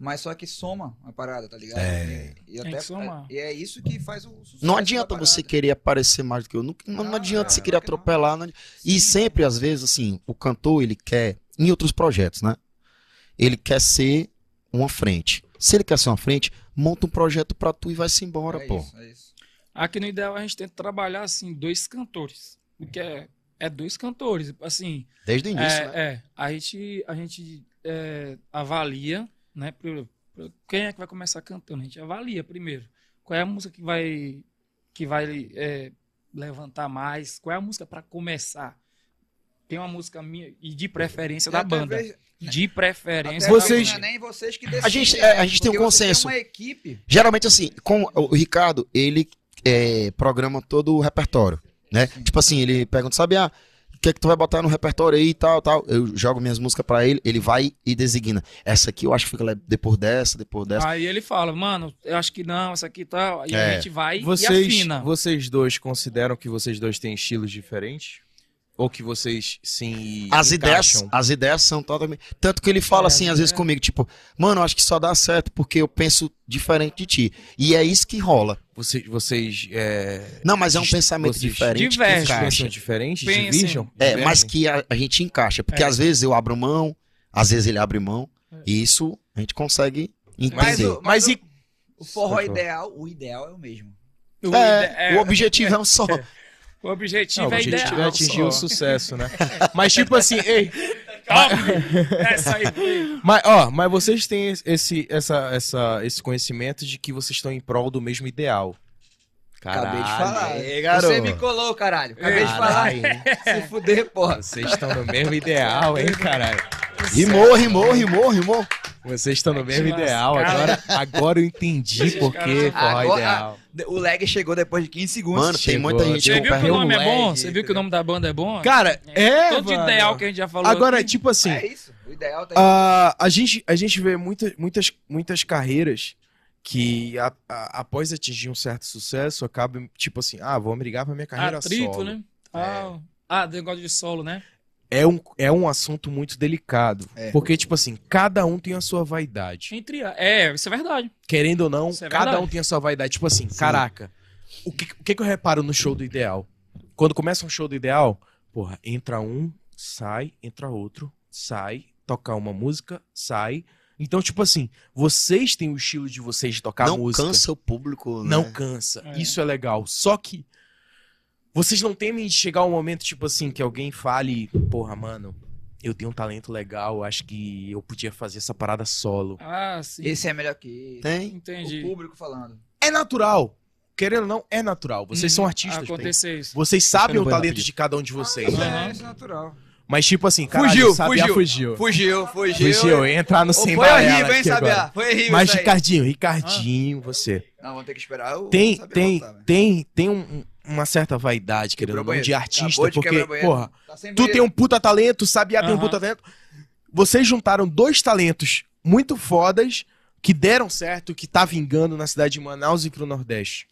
C: mas só que soma a parada, tá ligado?
D: É.
C: E, e até,
A: que somar.
C: e é isso que faz o sucesso.
D: Não adianta você querer aparecer mais do que eu. Não, não, não
C: Não,
D: adianta
C: cara,
D: você querer
C: que não.
D: atropelar. não adi- E sempre, às vezes, assim, o cantor, ele quer, em outros projetos, né? Ele quer ser uma frente. Se ele quer ser uma frente, monta um projeto pra tu e vai-se embora,
C: é
D: pô.
C: Isso, é isso.
A: Aqui no ideal a gente tenta trabalhar assim, dois cantores. Porque é, é dois cantores. Assim,
D: Desde o início,
A: é,
D: né?
A: é, a gente, a gente é, avalia, né? quem é que vai começar cantando? A gente avalia primeiro. Qual é a música que vai, que vai é, levantar mais? Qual é a música para começar? Tem uma música minha e de preferência da
C: Até
A: banda.
C: vez-
A: De preferência. da
B: Vocês-
C: é nem vocês que
D: A gente-
C: decidem,
D: é, a gente tem um consenso.
C: têm uma equipe.
D: Geralmente, assim, com o Ricardo, ele é, programa todo o repertório, né? Tipo assim, ele pergunta, sabe, ah, que é que tu vai botar no repertório aí e tal, tal. Eu jogo minhas músicas pra ele, ele vai e designa. Essa aqui eu acho que fica depois dessa, depois dessa.
A: Aí ele fala, mano, eu acho que não, essa aqui tá. E
D: É.
A: a gente vai e
B: Vocês,
A: afina.
B: vocês dois consideram que vocês dois têm estilos diferentes? Ou que vocês sim
D: As ideias,
B: encaixam?
D: as ideias são totalmente. Tanto que ele fala
A: É,
D: assim, às vezes
A: é.
D: comigo, tipo, mano, eu acho que só dá certo porque eu penso diferente de ti. E é isso que rola.
B: Vocês, vocês é,
D: Não, mas é um pensamento
B: vocês
D: diferente que
A: divergem.
B: diferentes?
A: Pensem.
B: Divirjam?
D: É, mas que a, a gente encaixa. Porque
A: É.
D: às vezes eu abro mão, às vezes ele abre mão. E isso a gente consegue
C: Mas
D: entender.
C: o,
B: Mas
C: mas
B: e-
C: o, o forró ideal, o ideal é o mesmo.
A: O
D: É,
A: ide-
D: o objetivo é um só.
A: O objetivo
B: Não, o
A: é
B: objetivo é
A: ideal.
B: atingir o
A: só.
B: sucesso, né? Mas tipo assim, ei,
A: Calma, essa aí
B: mas ó, mas vocês têm esse, essa, essa, esse conhecimento de que vocês estão em prol do mesmo ideal.
C: Acabei de falar.
D: Ei.
C: Você me colou, caralho. Acabei de falar. Se fuder, porra.
B: Vocês estão no mesmo ideal, hein, caralho?
D: Rimou, rimou, rimou, rimou.
B: Vocês estão no mesmo ideal. Agora, agora eu entendi por que forró
C: Agora-
B: ideal.
C: O lag chegou depois de 15 segundos.
D: Mano, tem
B: Chegou,
D: muita gente
A: Você viu que o
B: perdeu
A: nome é bom? Você viu que o nome da banda é bom?
B: Cara, é,
A: Todo
B: mano.
A: ideal que a gente já falou.
B: Agora,
A: aqui.
B: tipo assim,
C: É isso. O ideal tá.
B: Ah, a, gente, a gente vê muita, muitas, muitas carreiras que a- a- após atingir um certo sucesso acabam, tipo assim, ah, vou brigar pra minha carreira
A: Atrito,
B: solo.
A: né? Ah, ah, negócio de solo, né?
B: É um, é um assunto muito delicado.
C: É.
B: Porque, tipo assim, cada um tem a sua vaidade.
A: Entre a... É, isso é verdade.
B: Querendo ou não,
A: é
B: cada
A: verdade.
B: um tem a sua vaidade. Tipo assim, caraca, o que, o que eu reparo no show do Ideal? Quando começa um show do Ideal, porra, entra um, sai, entra outro, sai, toca uma música, sai. Então, tipo assim, vocês têm o estilo de vocês de tocar
D: não
B: música.
D: cansa o público, né?
B: Não cansa.
A: É.
B: Isso é legal. Só que vocês não temem de chegar um momento, tipo assim, que alguém fale, porra, mano, eu tenho um talento legal, acho que eu podia fazer essa parada solo.
A: Ah, sim.
C: Esse é melhor que esse.
D: Tem.
A: Entendi.
C: O público falando.
B: É natural. Querendo ou não, é natural. Vocês
A: Uhum.
B: são artistas. bem.
A: Acontecer isso.
B: Vocês sabem o talento de cada um de vocês.
C: Isso
A: Aham.
C: é, isso é natural.
B: Mas, tipo assim, caralho,
C: Fugiu, fugiu.
B: fugiu.
C: Fugiu, fugiu.
B: Fugiu, entrar no sem
C: Foi horrível, hein, Sabiá? Foi horrível
B: Mas,
C: isso aí.
B: Ricardinho, Ricardinho, você.
C: Não, vamos ter que esperar o
B: Tem, tem,
C: voltar,
B: tem, tem um- uma certa vaidade, querendo ou não, de artista,
C: de
B: porque, porra,
C: Tá
B: Tu
C: banheiro.
B: tem um puta talento, Sabiá tem um puta talento. Vocês juntaram dois talentos muito fodas que deram certo, que tá vingando na cidade de Manaus e pro Nordeste.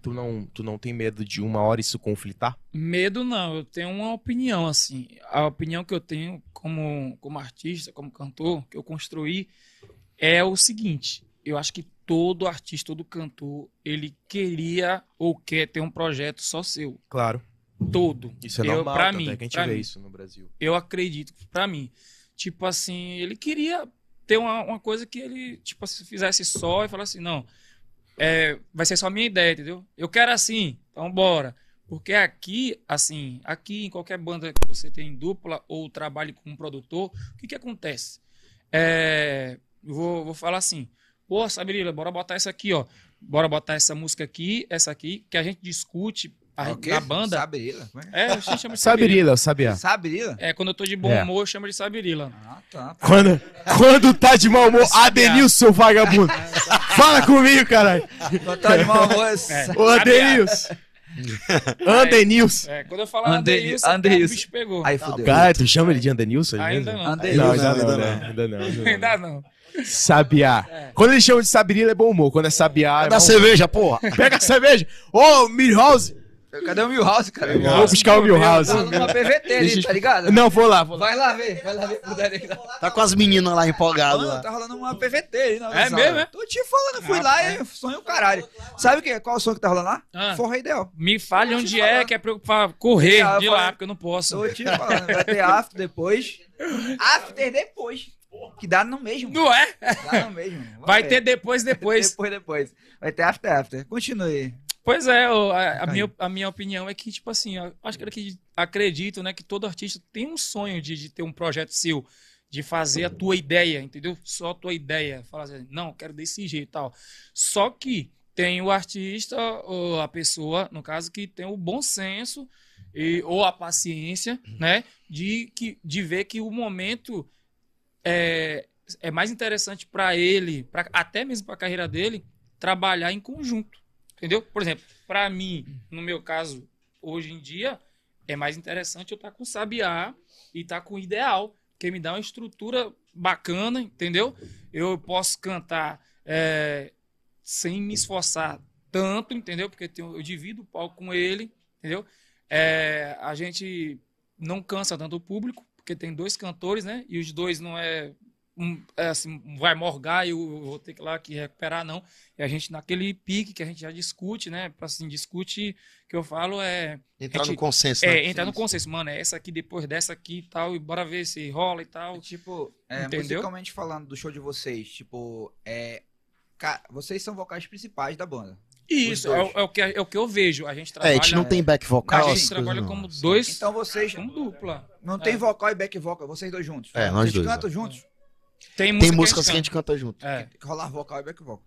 B: Tu não, tu não tem medo de uma hora isso conflitar?
A: Medo não, eu tenho uma opinião, assim. A opinião que eu tenho como, como artista, como cantor, que eu construí, é o seguinte. Eu acho que todo artista, todo cantor, ele queria ou quer ter um projeto só seu.
B: Claro.
A: Todo.
B: Isso é
A: Eu-
B: normal,
A: pra
B: tanto
A: mim,
B: é que a gente vê
A: mim.
B: isso no Brasil.
A: Eu acredito, que pra mim. Tipo assim, ele queria ter uma, uma coisa que ele, tipo, se fizesse só e falasse assim, não, é, vai ser só minha ideia, entendeu? Eu quero assim, então bora. Porque aqui, assim, aqui em qualquer banda que você tem dupla ou trabalhe com um produtor, o que que acontece? É, vou, vou falar assim, pô, Sabirila, bora botar essa aqui, ó. Bora botar essa música aqui, essa aqui, que a gente discute a,
C: É
A: na banda.
C: Sabirila? É?
A: É, a gente chama de Sabirila.
B: Sabirila, Sabiá.
C: Sabirila?
A: É, quando eu tô de bom
B: É.
A: humor, eu chamo de Sabirila.
C: Ah, tá.
B: Quando, quando tá de mau humor, Adenilson, seu vagabundo. Fala comigo, caralho.
C: Botar de mau humor.
B: Ô, Adenilson. Andenilson.
A: É, quando eu falar
C: Ande-
A: Anderilson,
C: Anderilson.
A: o bicho pegou.
C: Aí fudeu.
B: Cara, tu chama ele de Andenilson? às
A: Ainda não.
B: Não, ainda não, né? Ainda não. ainda não. Sabiá. Quando eles chamam de Sabirila é bom humor. Quando é Sabiá é
D: Da
B: mau
D: cerveja, porra.
B: Pega a cerveja. Ô, Milhouse.
C: Cadê o Milhouse, cara?
B: Vou buscar o Milhouse.
C: Tá numa PVT ali, tá ligado?
B: Não, vou lá, vou lá.
C: Vai lá ver, vai lá ver.
D: Tá com as meninas lá empolgadas
C: Mano,
D: lá.
C: tá rolando uma PVT aí na
A: É
C: sala.
A: mesmo, é?
C: Tô te falando, fui lá e sonho o caralho. Sabe o que, qual o som que tá rolando lá?
A: Ah.
C: Forra Ideal.
A: Me fale onde é que é pra correr
C: Ah,
A: de lá, porque eu não posso.
C: Tô te falando, vai ter after depois. After depois. Que dá no mesmo.
A: Não é?
C: Dá no mesmo.
A: Vai
C: ver.
A: ter depois, depois.
C: Depois, depois. Vai ter after, after. Continue.
A: Pois é, o- a, a
C: Aí.
A: minha, a minha opinião é que, tipo assim, eu acho que eu acredito- né, que todo artista tem um sonho de, de ter um projeto seu, de fazer a tua ideia, entendeu? Só a tua ideia. Falar assim, não, eu quero desse jeito e tal. Só que tem o artista, ou a pessoa, no caso, que tem o bom senso e, ou a paciência, né, de, que, de ver que o momento é, é mais interessante para ele, pra, até mesmo para a carreira dele, trabalhar em conjunto. Entendeu? Por exemplo, para mim, no meu caso, hoje em dia, é mais interessante eu estar com o Sabiá e estar com o Ideal, que me dá uma estrutura bacana, entendeu? Eu posso cantar é, sem me esforçar tanto, entendeu? Porque eu divido o palco com ele, entendeu? É, a gente não cansa tanto o público, porque tem dois cantores, né? E os dois não é, um, é assim, vai morgar e eu vou ter que lá que recuperar, não. E a gente, naquele pique que a gente já discute, né? Assim, discute, que eu falo é,
D: Entrar
A: Gente,
D: no consenso, né?
A: é entrar no consenso, mano, é essa aqui depois dessa aqui e tal, e bora ver se rola e tal.
C: Tipo, é,
A: Entendeu?
C: musicalmente falando do show de vocês, tipo, é. Vocês são vocais principais da banda.
A: Isso, é, é o que, é o que eu vejo. A gente
D: É,
A: trabalha,
D: a gente não tem back vocal.
A: a gente trabalha
D: não.
A: como dois,
C: Então vocês.
A: como dupla.
C: Não tem
A: É.
C: vocal e back vocal, vocês dois juntos.
D: É, nós
C: vocês
D: dois,
C: cantam juntos?
A: Tem,
D: Tem
A: música
D: músicas que a
A: canta.
D: gente canta junto.
A: É,
C: Tem que rolar vocal e back vocal.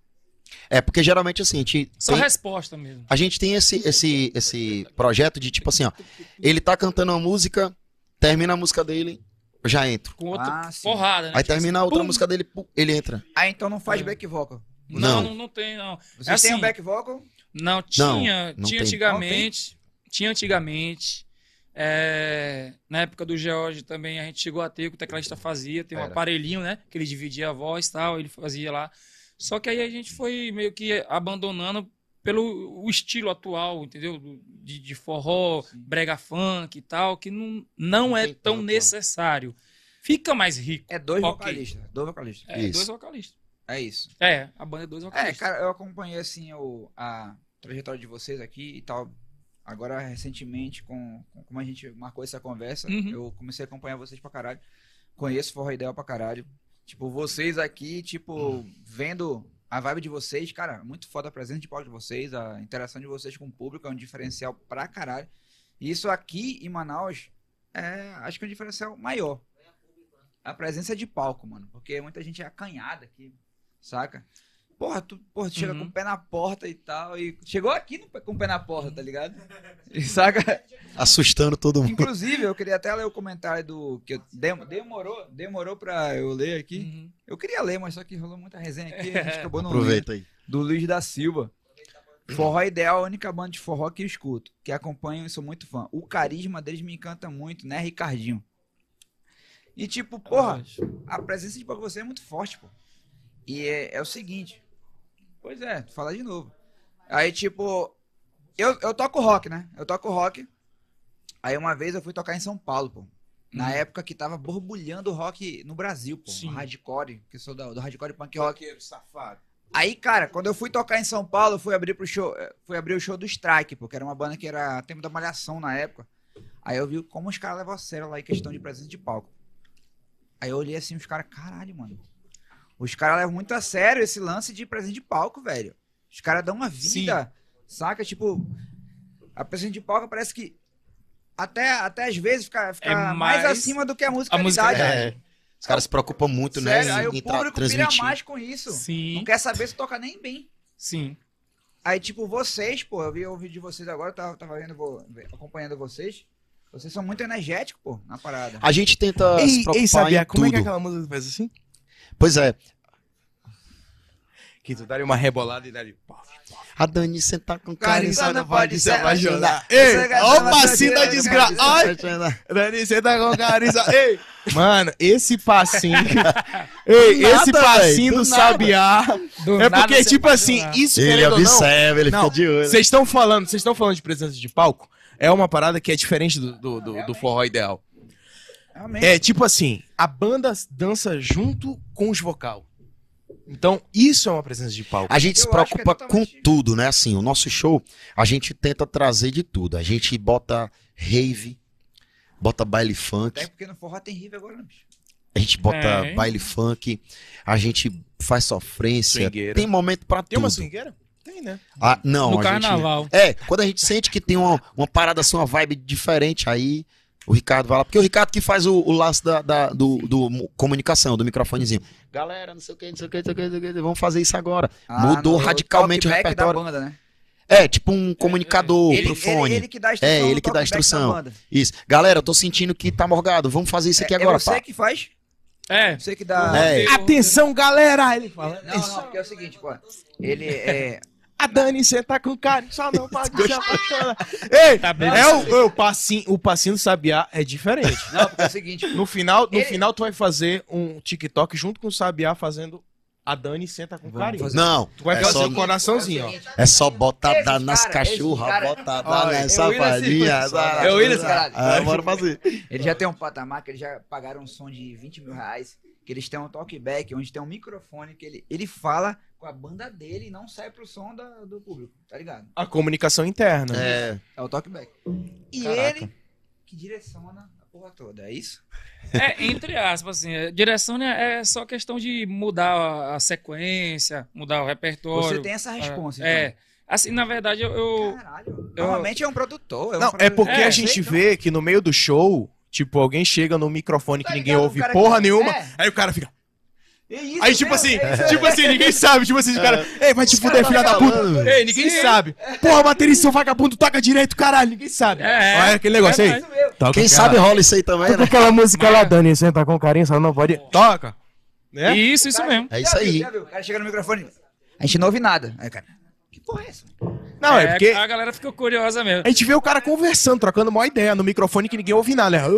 D: É, porque geralmente assim, a gente
A: só
D: tem,
A: resposta mesmo.
D: a gente tem esse, esse, esse projeto de tipo assim, ó. Ele tá cantando uma música, termina a música dele, eu já entro.
A: Com outra
C: Ah,
A: porrada, né?
D: Aí termina a
A: assim,
D: outra
A: pum!
D: música dele, ele entra.
C: Ah, então não faz
A: É.
C: back vocal.
A: Não,
D: Não.
A: não, não tem, não.
C: Vocês
A: É
C: têm um
A: assim,
C: back vocal?
A: Não, tinha,
D: não
A: tinha
D: tem.
A: antigamente. Tinha antigamente. é, na época do George também a gente chegou a ter, que o tecladista fazia, tem um
C: Era.
A: aparelhinho, né? Que ele dividia a voz e tal, ele fazia lá. Só que aí a gente foi meio que abandonando pelo o estilo atual, entendeu? De, de forró, brega funk e tal, que não, não,
D: Não
A: é
D: tem
A: tão
D: tanto,
A: necessário. Fica mais rico.
C: É dois
A: Ok.
C: vocalistas. Dois vocalistas.
A: É,
D: Isso.
A: dois vocalistas.
C: É isso.
A: É, a banda é dois
C: É,
A: vocalistas.
C: cara, eu acompanhei assim o, a trajetória de vocês aqui e tal. Agora, recentemente, com, com como a gente marcou essa conversa,
A: Uhum.
C: eu comecei a acompanhar vocês pra caralho. Conheço Forró Ideal pra caralho. Tipo, vocês aqui, tipo, vendo a vibe de vocês, cara, muito foda a presença de palco de vocês, a interação de vocês com o público é um diferencial pra caralho. E isso aqui em Manaus é, acho que é um diferencial maior. A presença de palco, mano. Porque muita gente é acanhada aqui, saca? Porra, tu, porra, tu chega
A: Uhum.
C: com o pé na porta e tal. E chegou aqui no pé- com o pé na porta, tá ligado? E saca?
D: Assustando todo mundo.
C: Inclusive, eu queria até ler o comentário do. que eu- dem- demorou, demorou pra eu ler aqui.
A: Uhum.
C: Eu queria ler, mas só que rolou muita resenha aqui. A gente acabou não.
D: Aproveita aí.
C: Do Luiz da Silva. Forró Ideal é a única banda de forró que eu escuto, que acompanho e sou muito fã. O carisma deles me encanta muito, né, Ricardinho? E tipo, porra, a presença de você é muito forte, pô. E é, é o seguinte. Pois é, tu fala de novo. Aí, tipo, eu, eu toco rock, né? Eu toco rock. Aí uma vez eu fui tocar em São Paulo, pô. Na
A: Uhum.
C: época que tava borbulhando o rock no Brasil, pô.
A: Sim.
C: Hardcore, que eu sou do, do hardcore punk rock.
B: Roqueiro, safado.
C: Aí, cara, quando eu fui tocar em São Paulo, eu fui abrir pro show, eh, fui abrir o show do Strike, porque era uma banda que era tempo da malhação na época. Aí eu vi como os caras levam a sério lá em questão de presença de palco. Aí eu olhei assim, os caras, caralho, mano. Os caras levam muito a sério esse lance de presença de palco, velho. Os caras dão uma vida, saca? Tipo, a presença de palco parece que até, até às vezes fica, fica
A: É
C: mais,
A: mais
C: acima do que a música.
A: a musicalidade.
D: É, os caras se preocupam muito,
C: Sério,
D: né?
C: aí
D: Em,
C: o público pira mais com isso.
A: Sim,
C: Não quer saber se toca nem bem.
A: sim.
C: Aí, tipo, vocês, pô, eu vi o vídeo de vocês agora, eu tava, tava vendo, vo- acompanhando vocês. Vocês são muito energéticos, pô, na parada.
D: A gente tenta se
B: Ei,
D: preocupar
B: ei, sabia,
D: em
B: como é
D: tudo.
B: que aquela música faz assim?
D: Pois é,
B: Que tu daria uma rebolada e daria...
D: a Dani sentar com
C: Cara,
D: cara.
C: isso não pode se
B: apaixonar. Ei, ó o passinho da desgraça. Ai, Dani, você tá com carisma. Ei, mano, esse passinho. Ei,
D: Do nada,
B: esse passinho do
D: do
B: sabiá.
A: Do
B: É porque, tipo assim, isso
D: Ele observa, ele fica de olho.
B: Vocês estão falando, vocês estão falando de presença de palco? É uma parada que é diferente do, do, do, do forró ideal.
C: Realmente.
B: É tipo assim, a banda dança junto com os vocal. Então, isso é uma presença de palco.
D: A gente se
C: Eu acho que é
D: preocupa com tudo, né? Assim, o nosso show, a gente tenta trazer de tudo. A gente bota rave, bota baile funk,
C: Até porque no forró tem rive agora, né, bicho?
D: a gente bota
A: É.
D: baile funk, a gente faz sofrência.
B: Swingueira.
D: Tem momento pra
B: Tem uma
D: tudo.
B: swingueira? Tem, né?
D: Ah, não,
A: No
D: a
A: carnaval.
D: Gente... É, quando a gente sente que tem uma, uma parada assim, uma vibe diferente, aí o Ricardo vai lá. Porque o Ricardo que faz o, o lance da, da- do, do mu- comunicação, do microfonezinho. Galera, não sei o que, não sei o que, não sei o que, não sei o que, vamos fazer isso agora. Mudou
C: Ah, no
D: radicalmente o repertório.
C: Da banda, né?
D: É, tipo um comunicador
C: ele,
D: pro fone.
C: Ele, ele que dá a instrução.
D: É, ele que dá a instrução. Isso. Galera, eu tô sentindo que tá morgado. Vamos fazer isso aqui
C: é,
D: agora,
C: é você
D: pá.
C: que faz?
A: É.
C: Você que dá.
D: É.
B: Atenção, galera! Ele fala.
C: Não, não, porque é o seguinte, pô. Ele é.
B: A Dani, você tá com cara, só não pode se apaixonar. Ei,
A: Tá bem.
B: é o, o passinho, o passinho do Sabiá é diferente.
C: Não, porque é o seguinte.
B: No final, no
C: Ele-
B: final tu vai fazer um TikTok junto com o Sabiá fazendo a Dani senta com
C: Vamos
B: carinho.
C: fazer-
D: Não,
B: Tu vai
D: é
B: fazer
D: só,
B: o coraçãozinho, ó.
D: é só botar
C: Esses
D: dar nas cachorras, botar dar
C: assim,
D: safadinhas.
C: mas- Eu ia assim, caralho.
D: Ah, bora fazer.
C: Ele já tem um patamar que eles já pagaram um som de 20 mil reais. Que eles têm um talkback, onde tem um microfone que ele, ele fala com a banda dele e não sai pro som da- do público, tá ligado?
B: A comunicação interna.
D: É,
C: É o talkback. E
B: Caraca.
C: ele que direciona a porra toda, é isso?
A: É, entre aspas, assim, a direção né, é só questão de mudar a, a sequência, mudar o repertório.
C: Você tem essa resposta, então.
A: É. Assim, na verdade, eu. eu-
C: Caralho.
A: eu-
C: Normalmente é um produtor. um
B: Não, é
C: produtor.
B: porque
A: É,
B: a gente
C: sei,
B: vê que no meio do show, tipo, alguém chega no microfone que
C: Tá
B: ninguém
C: ligado,
B: ouve porra
C: que-
B: nenhuma,
C: é.
B: aí o cara fica.
C: É isso
B: Aí, tipo
C: mesmo,
B: assim,
C: é isso
B: tipo assim, ninguém sabe, tipo assim, o cara. Ei, vai te
D: cara
B: fuder, filha da puta. Ei, ninguém sabe. Porra, baterista, seu vagabundo, toca direito, caralho, ninguém sabe.
A: É,
B: Olha aquele negócio
A: é
B: aí.
D: Quem sabe rola isso aí também,
B: Toca
D: né?
B: aquela música lá, Dani, senta com carinho, só não pode. Toca. Né?
A: Isso, isso
C: Cara,
A: mesmo.
D: É isso aí.
C: O cara chega no microfone. A gente não ouve nada. Aí, cara, que porra é essa?
B: Não, é porque
A: A galera ficou curiosa mesmo.
B: a gente vê o cara conversando, trocando uma ideia no microfone que ninguém ouve nada. né?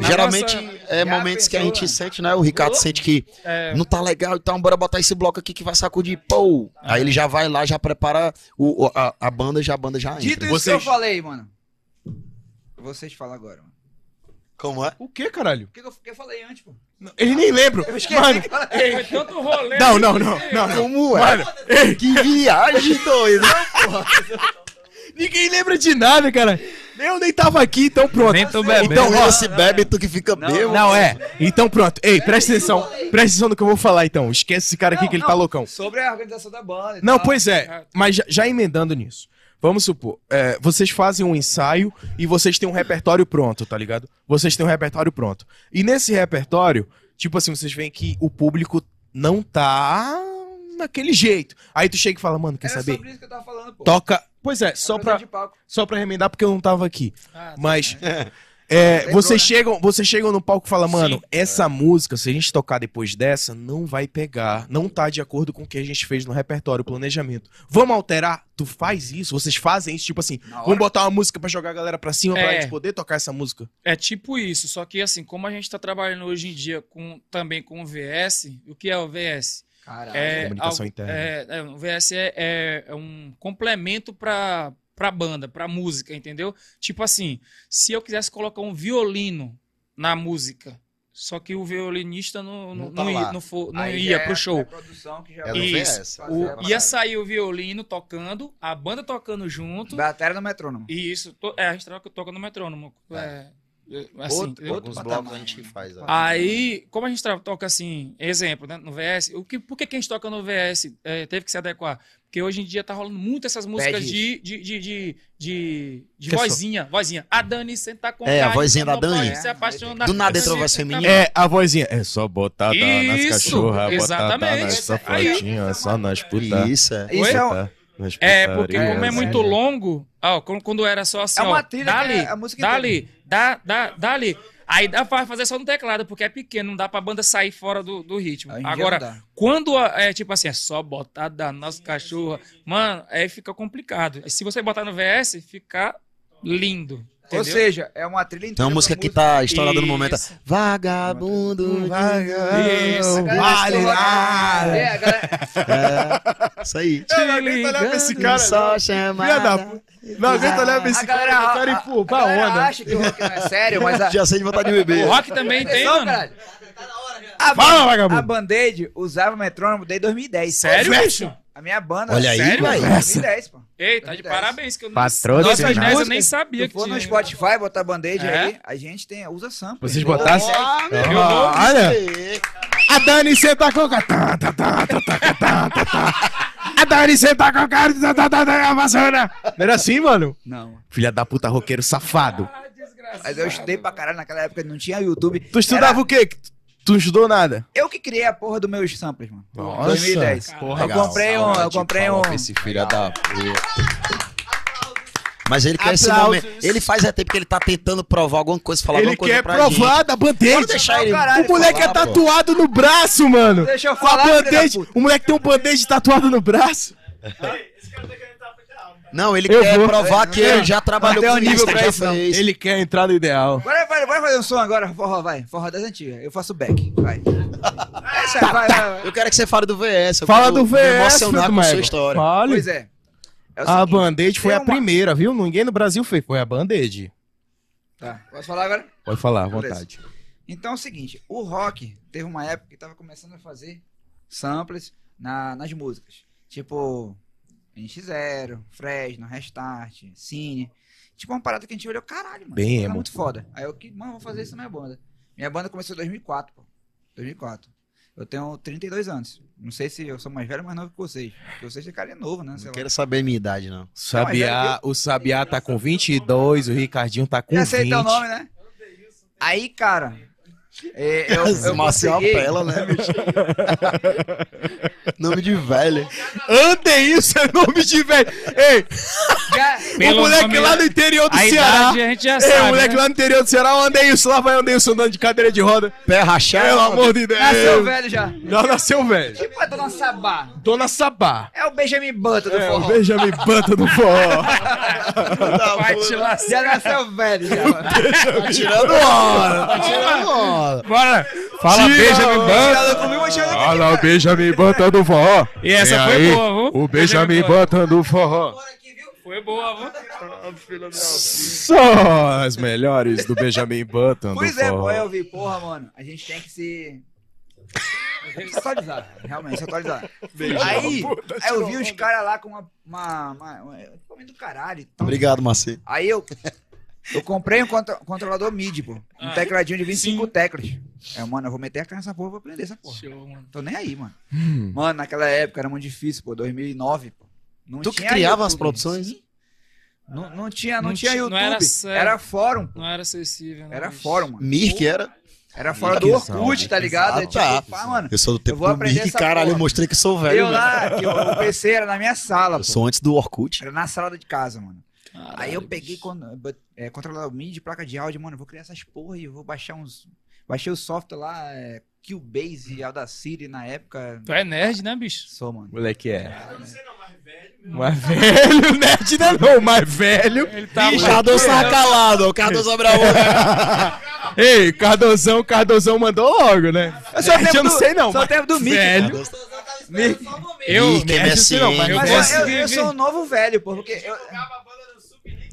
D: Geralmente
A: nossa-
D: é momentos que a gente sente, né? O Ricardo sente que
A: É,
D: não tá legal, então bora botar esse bloco aqui que vai sacudir. Pô! Aí ele já vai lá, já prepara o, a, a banda, já a banda já
C: Dito
D: entra.
C: isso
B: Vocês-
C: que eu falei, mano. Vocês falam agora, mano.
D: Como é?
B: O que, caralho?
C: O que eu, que eu falei antes, pô?
B: Ele nem lembra.
C: Eu esqueci
B: Mano,
C: falei.
A: foi tanto rolê.
B: não, não, não, não, não.
D: Como é?
B: Mano,
D: Que viagem doida!
B: ninguém lembra de nada, cara. Eu nem tava aqui, então pronto.
A: Nem tô bebendo.
B: Então, ó,
D: se bebe, tu que fica
C: Não,
D: bêbado.
B: Não, é. Então pronto. Ei, presta atenção. Presta atenção no que eu vou falar então. Esquece esse cara aqui
C: Não,
B: que ele
C: não,
B: tá loucão.
C: Sobre a organização da banda. e
B: Não,
C: tal.
B: pois é. Mas já, já emendando nisso. Vamos supor, é, vocês fazem um ensaio e vocês têm um repertório pronto, tá ligado? Vocês têm um repertório pronto. E nesse repertório, tipo assim, vocês veem que o público não tá naquele jeito. Aí tu chega e fala, mano, quer
C: Era
B: saber?
C: sobre isso que eu tava falando, pô.
B: Toca. Pois é, só pra, só pra remendar porque eu não tava aqui.
A: Ah, tá.
B: Mas é, vocês, chegam, vocês chegam no palco e falam, mano,
A: Sim.
B: essa música, se a gente tocar depois dessa, não vai pegar. Não tá de acordo com o que a gente fez no repertório, planejamento. Vamos alterar? Tu faz isso? Vocês fazem isso? Tipo assim, vamos botar uma música pra jogar a galera pra cima pra
A: É.
B: gente poder tocar essa música?
A: É tipo isso, só que assim, como a gente tá trabalhando hoje em dia com, também com o VS, o que é o VS?
C: Caralho.
A: É,
B: comunicação
A: algo-
B: interna.
A: É, é, o VS é, é- é um complemento pra, pra banda, pra música, entendeu? Tipo assim, se eu quisesse colocar um violino na música, só que o violinista não, não,
D: Não tá
A: não ia, não for- não
C: Aí
A: ia pro
C: é-
A: show.
C: é
D: É
A: Isso. O- ia sair o violino tocando, a banda tocando junto.
C: Bateria no metrônomo.
A: E isso, to- é, a gente toca, toca no metrônomo. É, Assim,
C: Outro-
A: entendeu?
C: outro
D: Alguns
C: patamar.
D: blocos a gente faz. ó.
A: Aí, como a gente toca assim, exemplo, né, no VS, o que, por que, que a gente toca no VS eh, teve que se adequar? Porque hoje em dia tá rolando muito essas músicas de, de, de, de, de,
B: é
A: vozinha, vozinha. A Dani senta com
D: É, a vozinha da Dani.
A: Se apaixonar.
D: Do nada entrou voz
A: senta-
D: feminina.
B: É, a vozinha. É só botada nas cachorras, botada
A: exatamente.
B: nas
A: Aí.
B: safotinhas, só nas putas.
D: Isso, é.
C: Isso é, um-
A: É, porque como é muito
B: né?
A: longo, ó, quando, era só assim,
C: É uma
A: ó, dali,
C: é a música
A: dali, dá, dá, dali. Aí dá pra fazer só no teclado, porque é pequeno, não dá pra banda sair fora do, do ritmo.
C: Dia
A: Agora, quando a- é tipo assim, é só botar da nossa cachorra, mano, aí fica complicado. Se você botar no VS, fica lindo.
C: Ou
A: entendeu?
C: seja, é uma trilha inteira.
D: Tem uma música que tá estourada no momento.
A: Isso.
D: Vagabundo.
A: Isso,
C: A galera
B: Vale nada.
C: É, galera...
D: É, isso aí.
B: Eu olhar pra esse cara.
D: Só chamada.
B: Não aguento olhar pra
C: A
B: esse
C: galera,
B: cara. Eu quero
C: a,
B: ir pro- pra
C: a galera
B: onda.
C: acha que o rock não é sério, mas a...
D: Já sei de vontade de beber.
A: O rock também tem,
C: Atenção,
A: mano.
C: caralho. A,
B: Fala, vagabundo.
C: a Band-Aid usava metrônomo desde 2010.
A: Sério, bicho?
C: A minha banda...
D: Olha aí,
C: sério,
D: velho.
C: 2010, pô.
A: Ei, tá de
C: 2010.
A: parabéns, que eu não
B: Patrocínio.
A: Nossas
B: Nossas
A: 10 eu nem sabia
C: Se
A: que
C: for no
A: tinha.
C: Spotify, botar Band-Aid
A: É?
C: aí, a gente tem, usa sample.
B: Vocês botassem?
D: Ah, meu
B: olha.
D: aí.
B: A Dani senta com o cara. Tá. A com o cara. Tá, tá, tá, tá, a vassoura. Não era assim, mano?
C: Não.
B: Filha da puta, roqueiro safado.
A: Ah, desgraçado.
C: Mas eu estudei pra caralho naquela época, não tinha YouTube.
B: Tu estudava
C: Era
B: o quê? Tu não estudou nada?
C: Eu que criei a porra dos meus samples, mano.
B: Nossa.
C: 2010.
B: Porra,
C: eu comprei um, eu comprei um...
B: Esse filho da puta.
D: Mas ele quer esse
B: Aplausos.
D: momento. Ele faz até porque ele tá tentando provar alguma coisa, falar
B: Ele
D: alguma coisa
B: quer
D: pra
B: provar
D: gente.
B: da band-aid.
D: deixar ele.
C: Caralho,
B: O moleque é
D: falar, pô.
B: tatuado no braço, mano.
C: Deixa eu falar.
B: O moleque tem um band-aid tatuado no braço.
D: Não, ele
B: Eu
D: quer
B: vou.
D: provar que ele já trabalhou
C: um
D: com
C: nível
D: isso,
C: pra
D: já fez.
B: Ele quer entrar no ideal.
C: Bora, vai, bora fazer um som agora, forró, vai. Forró das antigas. Eu faço back, vai. Essa, vai, vai, vai.
D: Eu quero que você fale do VS. eu
B: Fala
D: quero
B: do
D: me
B: VS,
D: emocionar com a sua história.
B: Fale.
C: Pois é. É
B: A Band-Aid foi
C: tem
B: a
C: uma-
B: primeira, viu? Ninguém no Brasil fez. Foi a Band-Aid.
C: Tá, posso falar agora?
B: Pode falar, à vontade.
C: Então é o seguinte, o rock teve uma época que tava começando a fazer samples na, nas músicas. Tipo, NX0, Fresno, Restart, Cine. Tipo, uma parada que a gente olhou, caralho, mano.
B: Bem emo.
C: muito foda. Aí eu, que, mano, vou fazer isso na minha banda. Minha banda começou em 2004, pô. 2004. Eu tenho 32 anos. Não sei se eu sou mais velho ou mais novo que vocês. Porque vocês têm cara novo, né? Sei
D: Não
C: lá.
D: quero saber a minha idade, não.
B: Sabiá, o Sabiá tá com 22, o Ricardinho tá com
C: Você
B: 20.
C: aceita o nome, né? Aí, cara. É, eu, eu
D: Marcial
C: consegui-
D: Apela, né, bicho? Nome de velho.
B: Andeilson é nome de velho. Ei,
C: Já-
B: o moleque
A: nome-
B: lá no interior do
A: A
B: Ceará.
A: idade a gente já
B: Ei,
A: sabe.
B: o moleque
A: né?
B: lá no interior do Ceará, o Andeilson. Lá vai o Andeilson andando de cadeira de roda.
D: Pé rachado.
B: Pelo amor de Deus.
C: Nasceu velho já.
B: Já nasceu velho.
C: Tipo a Dona Sabá.
B: Dona Sabá.
C: É o Benjamin Button do
B: É, o
C: forró.
B: Benjamin Banta do forró.
A: Vai te lascar.
C: Já nasceu velho já.
D: Tá tirando hora. Tá tirando hora.
A: Bora. Fala,
B: Tira,
A: Benjamin
B: ó.
A: Button.
B: Olha o Benjamin Banta do forró.
A: E essa
B: Vem
A: foi
B: aí,
A: boa, viu?
B: O Benjamin Banta do forró.
A: Foi boa, viu?
B: Só as melhores do Benjamin Button
C: Pois
B: do
C: é, pô,
B: forró.
C: aí eu vi, porra, mano, a gente tem que se. se atualizar, realmente, se atualizar. Aí, aí eu vi os caras lá com uma. uma, uma, uma do caralho e tal.
D: Obrigado, Marcelo.
C: Aí eu. Eu comprei um contro- controlador MIDI, pô. Um
A: Ah,
C: tecladinho de 25
A: sim.
C: teclas. É, mano, eu vou meter a cara nessa porra, vou aprender essa porra.
A: Show, mano.
C: Tô nem aí, mano.
B: Hum.
C: Mano, naquela época era muito difícil, pô. 2009, pô. Não
D: Tu que criava as produções?
C: Sim. Não, não tinha, não,
A: Não
C: tinha YouTube.
A: não era
C: Era, fórum, pô.
A: Não era acessível, né?
C: Era
A: bicho?
C: fórum, mano.
D: Mir que era.
C: Era fora do Orkut, tá ligado? É
D: Exato.
C: tipo, pá, mano.
D: Eu sou do tempo
C: Eu vou
D: do
C: aprender
D: Mir que
C: essa
D: caralho,
C: porra.
D: eu mostrei que sou velho.
C: Eu lá, que o, o PC era na minha sala,
D: Eu
C: pô.
D: sou antes do Orkut.
C: Era na sala de casa, mano.
A: Caralho,
C: Aí eu
A: bicho.
C: peguei quando, é, controlador MIDI, placa de áudio, mano, eu vou criar essas porra e eu vou baixar uns... Baixei o software lá, é, Cubase e Audacity na época.
A: Tu é nerd, né, bicho?
C: Sou, mano.
B: Moleque é. Mais velho, nerd não é não, mais velho.
A: Ele tá
D: Ih, Cardoso tava calado, o Cardoso abriu a boca.
B: Ei, Cardozão, Cardozão mandou logo, né?
C: Eu sou o
B: Nerd, eu não
C: do-
B: sei não.
C: Sou o
B: mas
C: tempo do Mickey.
B: velho.
C: Mickey.
A: Eu,
D: é
B: nerd,
D: assim,
B: não, mas
A: eu
C: Mas
A: gosto
C: eu, eu, eu sou um novo velho, pô, porque eu...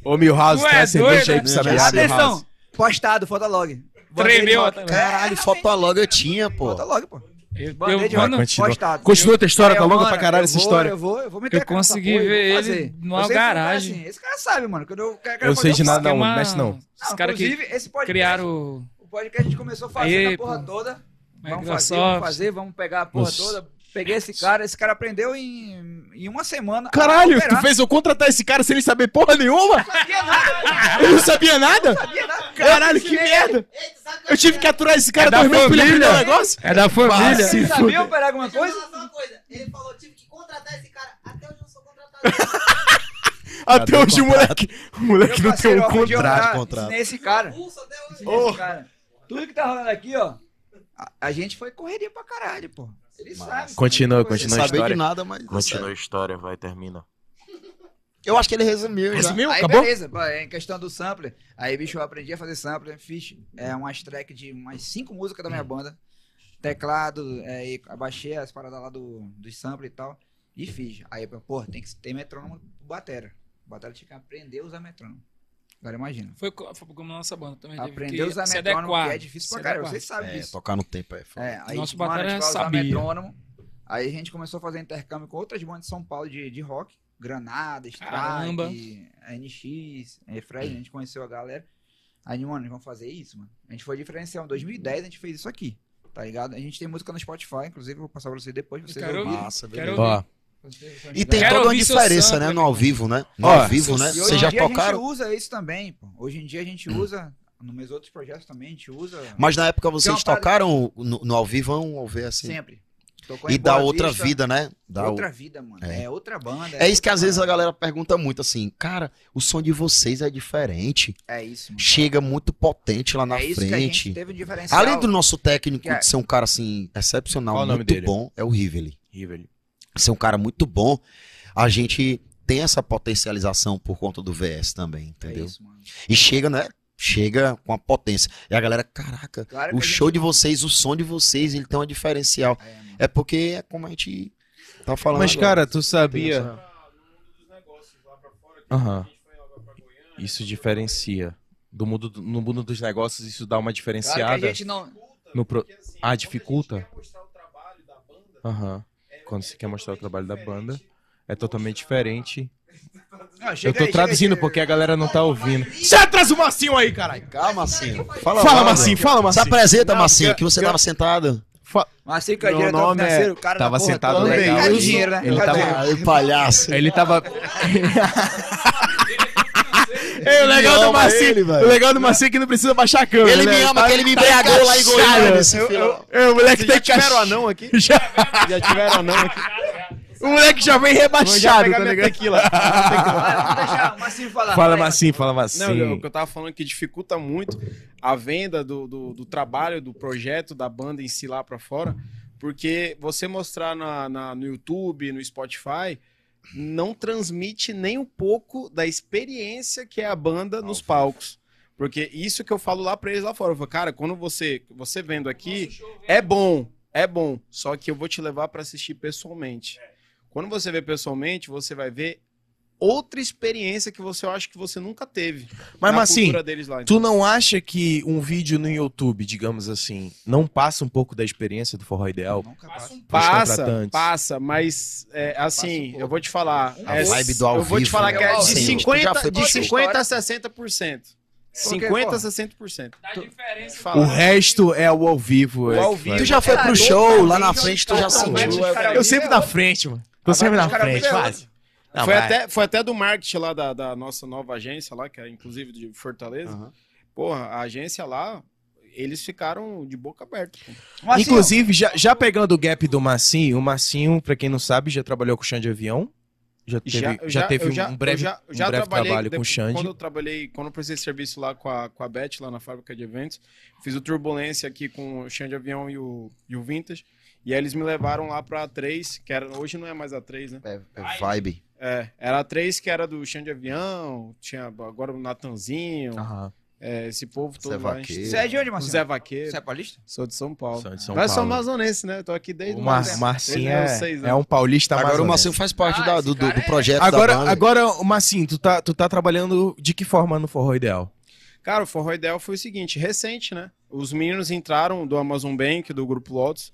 B: Ô, Milhouse,
A: é
B: traz cerveja
A: doido,
B: aí pra
A: né?
B: saber
D: Já
B: se
C: Atenção, postado, Fotolog.
A: Tremeu
D: Caralho, Fotolog eu tinha, pô.
C: Fotolog, pô.
A: Eu, eu,
C: rock
A: mano,
B: continua.
C: postado.
B: Continua a tua história, tá
C: eu,
B: longa
C: mano,
B: pra caralho
C: eu
B: essa
C: vou,
B: história.
C: Eu vou, eu vou meter
A: Eu
C: cara
A: consegui ver ele
C: fazer.
A: numa
C: Eu
A: garagem.
C: assim, Esse cara sabe, mano. Quando eu quero,
B: Eu sei de nada, não,
A: esquema-
B: mexe não.
A: Os caras que
C: inclusive, esse podcast,
A: criaram
C: o podcast a gente começou fazendo a porra toda. Vamos fazer, vamos fazer, vamos pegar a porra
B: Nossa.
C: toda. Peguei esse cara, esse cara aprendeu em, em uma semana.
B: Caralho, tu fez eu contratar esse cara sem ele saber porra nenhuma?
C: Não sabia nada,
B: Eu não sabia nada?
C: não sabia nada.
B: Caralho, que merda! Eu tive que aturar esse cara
A: É da
B: dois meses pra ele aprender
A: família.
B: o negócio.
A: É da família.
B: Vai se
C: sabia operar alguma
G: eu
C: coisa?
G: falar só uma coisa. Ele falou, tive que contratar esse cara. Até hoje eu não sou contratado.
B: Até hoje o moleque, o moleque não tem um contrato.
D: contrato.
C: esse cara.
G: Pulso até hoje.
C: ensinei esse cara. Tudo que tá rolando aqui, ó. A, a gente foi correria pra caralho, pô. Ele sabe.
B: Continua, continua a história.
D: de nada, mas.
H: Continua a história, vai, termina.
D: Eu acho que ele resumiu. já.
B: Resumiu?
C: Aí
B: Acabou?
C: beleza, pô, em questão do sampler, aí bicho, eu aprendi a fazer sampler, fiz é, umas track de umas cinco músicas da minha banda, teclado, é, e abaixei as paradas lá do, do sampler e tal, e fiz. Aí, pô, tem que ter metrônomo pro batera. O batera tinha que aprender a usar metrônomo. Agora imagina.
A: Foi, foi como nossa banda também.
C: Aprender a usar
A: se
C: metrônomo,
A: adequar,
C: que é difícil pra caralho, vocês sabem
D: É,
C: disso.
D: tocar no tempo é foda.
C: É, aí,
A: Nosso
C: mano, a gente vai usar
A: sabia.
C: metrônomo. Aí a gente começou a fazer intercâmbio com outras bandas de São Paulo de, de rock. Granada. Strike, NX, Fred, a gente conheceu a galera. Aí, mano, vamos fazer isso, mano. A gente foi diferencial. Em 2010 a gente fez isso aqui, tá ligado? A gente tem música no Spotify, inclusive, eu vou passar pra você depois, pra vocês
A: quero ouvir.
D: Massa,
A: Quero
D: beleza.
A: ouvir.
D: E tem
A: Quero
D: toda uma diferença, né? No ao vivo, né? No
B: Ó,
D: ao vivo, né?
C: Hoje
D: Vocês
C: em
D: já
C: dia a
D: tocaram?
C: gente usa isso também, pô. Hoje em dia a gente usa, nos meus outros projetos também, a gente usa
D: Mas na época vocês tocaram no, no ao vivo um ao ver assim.
C: sempre. Tocou
D: E dá outra
C: Vista,
D: vida, né? Dá
C: outra
D: o-
C: vida, mano.
D: É.
C: É, outra banda.
D: É isso que
C: outra
D: às vezes a
C: banda.
D: galera pergunta muito assim, cara, o som de vocês é diferente.
C: É isso, mano.
D: Chega muito potente lá na
C: é isso que a gente
D: frente.
C: teve um.
D: Além do nosso técnico
C: Que é-
D: de ser um cara assim, excepcional,
B: Qual o nome
D: muito
B: dele?
D: bom, é o Riveli.
B: Rivelli.
D: Ser um cara muito bom, a gente tem essa potencialização por conta do VS também,
C: É
D: entendeu?
C: isso, mano.
D: E chega, né? Chega com a potência. E a galera, caraca,
C: Claro
D: o show
C: gente-
D: de vocês, o som de vocês, ele tem uma diferencial.
C: É.
D: É porque é como a gente tá falando.
B: Mas,
D: agora.
B: cara, tu sabia. Aham. Isso diferencia. Do mundo, do- no mundo dos negócios, isso dá uma
C: Claro
B: diferenciada.
C: que a gente não.
B: no pro... Ah, dificulta? Aham. Quando você quer mostrar o trabalho da banda, é totalmente diferente.
C: Não,
B: Eu tô
C: aí,
B: traduzindo porque a galera não tá ouvindo. Você atrasa o Massinho aí, caralho!
D: Calma, Massinho.
B: Fala. Massinho, fala,
D: Se
B: Massinho.
D: apresenta,
F: Não,
D: Massinho,
F: porque-
D: que você tava sentado.
C: Mas fica
F: Meu
C: diretor
F: nome é-
C: financeiro, o cara
B: Tava sentado legal.
F: Ele
C: dinheiro, né?
B: Ele tava-
C: dinheiro.
D: Ah, palhaço.
B: Ele tava. Ei, o legal do Massinho.
D: ele,
B: o legal do Massinho é que não precisa baixar a câmera.
D: Ele me
B: né?
D: ama,
B: Tá-
D: que ele me
B: tá
D: embriagou lá em. Goiânia.
B: Eu- eu- eu- O moleque
F: Vocês
B: tem
F: já tiveram anão aqui?
B: Já-
F: Já tiveram anão aqui?
B: O moleque já vem
F: já
B: rebaixado, tá ligado?
F: tequila.
C: O falar.
B: Fala,
C: vai.
B: Massinho, fala,
F: Não,
B: Massinho.
F: o que eu tava falando é que dificulta muito a venda do, do, do trabalho, do projeto, da banda em si lá pra fora, porque você mostrar na, na- no YouTube, no Spotify, não transmite nem um pouco da experiência que é a banda nos palcos. Porque isso que eu falo lá pra eles lá fora. Eu falo, cara, quando você, você vendo aqui, é bom, é bom. Só que eu vou te levar pra assistir pessoalmente. Quando você vê pessoalmente, você vai ver outra experiência que você acha que você nunca teve.
B: Mas,
F: cultura deles lá.
B: Tu não acha que um vídeo no YouTube, digamos assim, não passa um pouco da experiência do forró ideal?
C: Nunca passa.
F: Passa, passa, mas é, assim, eu vou te falar.
D: A
F: é,
D: vibe do ao
F: eu vou te falar
D: né?
F: que é de
C: Sim,
D: tu já
F: 50,
D: foi pro
F: de
D: show.
F: 50 a 60%.
C: Por quê,
F: 50
C: pô?
F: a 60%.
A: Dá diferença.
F: Fala.
B: O resto é o ao vivo.
F: O
B: é
F: ao vivo.
B: vai.
D: Tu já foi pro show, lá na frente tu já sentiu.
B: Eu sempre na frente, mano. Tô sempre na frente, quase. Não,
F: foi,
B: vai.
F: até, foi até do marketing lá da, da nossa nova agência lá, que é inclusive de Fortaleza.
D: Aham.
F: Porra, a agência lá, eles ficaram de boca aberta.
C: Massinho,
B: Inclusive, já, já pegando o gap do Massinho, o Massinho, pra quem não sabe, já trabalhou com o Xande Avião. Já teve,
F: eu
B: já, teve
F: eu
B: um
F: já-
B: breve,
F: já-
B: um
F: já
B: breve
F: trabalhei
B: trabalho com o
F: depois-
B: Xande.
F: Quando eu trabalhei, quando eu prestei serviço lá com a, com a Beth, lá na fábrica de eventos, fiz o Turbulência aqui com o Xande Avião e o, e o Vintage. E aí eles me levaram lá pra A3, que era, hoje não é mais A3, né?
D: É, é vibe.
F: É, era a 3 que era do Xande Avião, tinha agora o Natanzinho,
B: Aham.
F: é, esse povo todo
D: Zé
F: lá.
D: Vaqueiro.
C: Você é de onde,
F: O
C: Marcelo?
F: Zé Vaqueiro.
C: Você é paulista?
F: Sou de São Paulo.
B: São de São
F: Nós somos
B: Paulo.
F: amazonenses, né? Tô aqui desde
B: O Mar
F: Mar...
B: Marcinho
F: Desde
B: é,
F: né?
B: é um paulista
D: Agora o
B: amazonense.
D: Massinho faz parte
C: Ah,
D: da- do, do- do
C: é-
D: projeto da
B: Agora,
D: banda.
B: agora, o Massinho, tu tá, tu tá trabalhando de que forma no forró ideal?
F: Cara, o Forró Ideal foi o seguinte, recente, né? Os meninos entraram do Amazon Bank, do Grupo Lotus,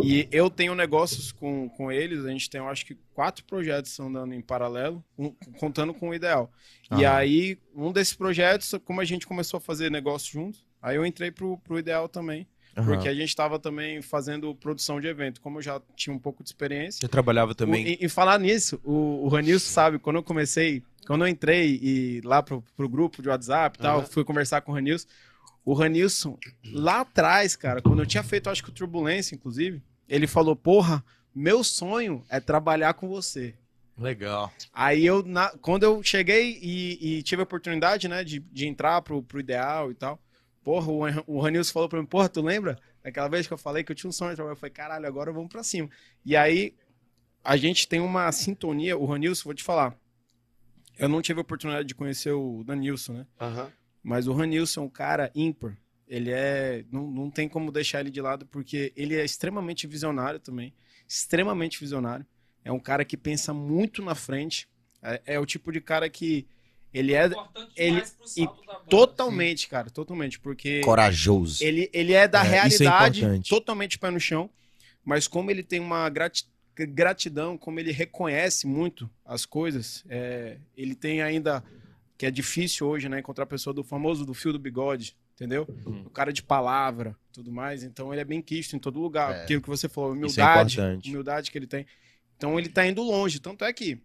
F: E eu tenho negócios com, com eles, a gente tem, eu acho que, quatro projetos andando em paralelo, um- contando com o ideal. E
B: Aham.
F: aí, um desses projetos, como a gente começou a fazer negócio junto, aí eu entrei pro, pro ideal também.
B: Aham.
F: Porque a gente estava também fazendo produção de evento. Como eu já tinha um pouco de experiência.
B: Você trabalhava também.
F: O, e, e falar nisso, o, o Ranilson sabe, quando eu comecei, quando eu entrei e lá pro, pro grupo de WhatsApp e tal,
D: Aham.
F: fui conversar com o Ranilson. O Ranilson, lá atrás, cara, quando eu tinha feito, acho que o Turbulência, inclusive, ele falou: Porra, meu sonho é trabalhar com você.
B: Legal.
F: Aí eu, na- quando eu cheguei e, e tive a oportunidade, né, de, de entrar pro, pro ideal e tal, porra, o, o Ranilson falou pra mim, porra, tu lembra? Daquela vez que eu falei que eu tinha um sonho de trabalhar, eu falei, caralho, agora vamos pra cima. E aí, a gente tem uma sintonia, o Ranilson, vou te falar, eu não tive a oportunidade de conhecer o Danilson, né, mas o Ranilson é um cara ímpar. Ele é. Não, não tem como deixar ele de lado, porque ele é extremamente visionário também. Extremamente visionário. É um cara que pensa muito na frente. É, é o tipo de cara que. Ele é ele- e totalmente, cara, totalmente. Porque
D: Corajoso.
F: ele, ele é da
B: É, isso é
F: realidade,
B: importante.
F: totalmente pé no chão. Mas como ele tem uma grati- gratidão, como ele reconhece muito as coisas, é, ele tem ainda. Que é difícil hoje, né? Encontrar pessoa do famoso do fio do bigode, entendeu?
B: Uhum.
F: O cara de palavra, tudo mais. Então ele é bem quisto em todo lugar.
D: É.
F: Aquilo que você falou,
B: é
F: humildade,
B: importante.
F: humildade que ele tem. Então ele tá indo longe. Tanto é que,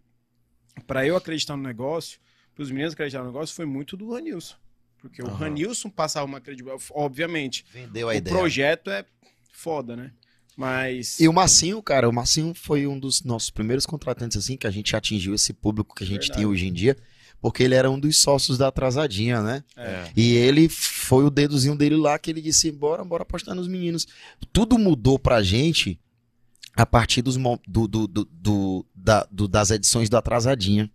F: para eu acreditar no negócio, para os meninos acreditarem no negócio, foi muito do Ranilson. Porque o
B: Aham.
F: Ranilson passava uma credibilidade. Obviamente,
D: Vendeu a
F: o
D: ideia.
F: projeto é foda, né? Mas.
D: E o Massinho, cara, o Massinho foi um dos nossos primeiros contratantes, assim, que a gente atingiu esse público que a gente
F: Verdade.
D: tem hoje em dia, porque ele era um dos sócios da Atrasadinha, né?
F: É.
D: E ele foi o dedozinho dele lá que ele disse: bora, bora apostar nos meninos. Tudo mudou pra gente a partir dos, do, do, do, do- da- do- das edições do Atrasadinha.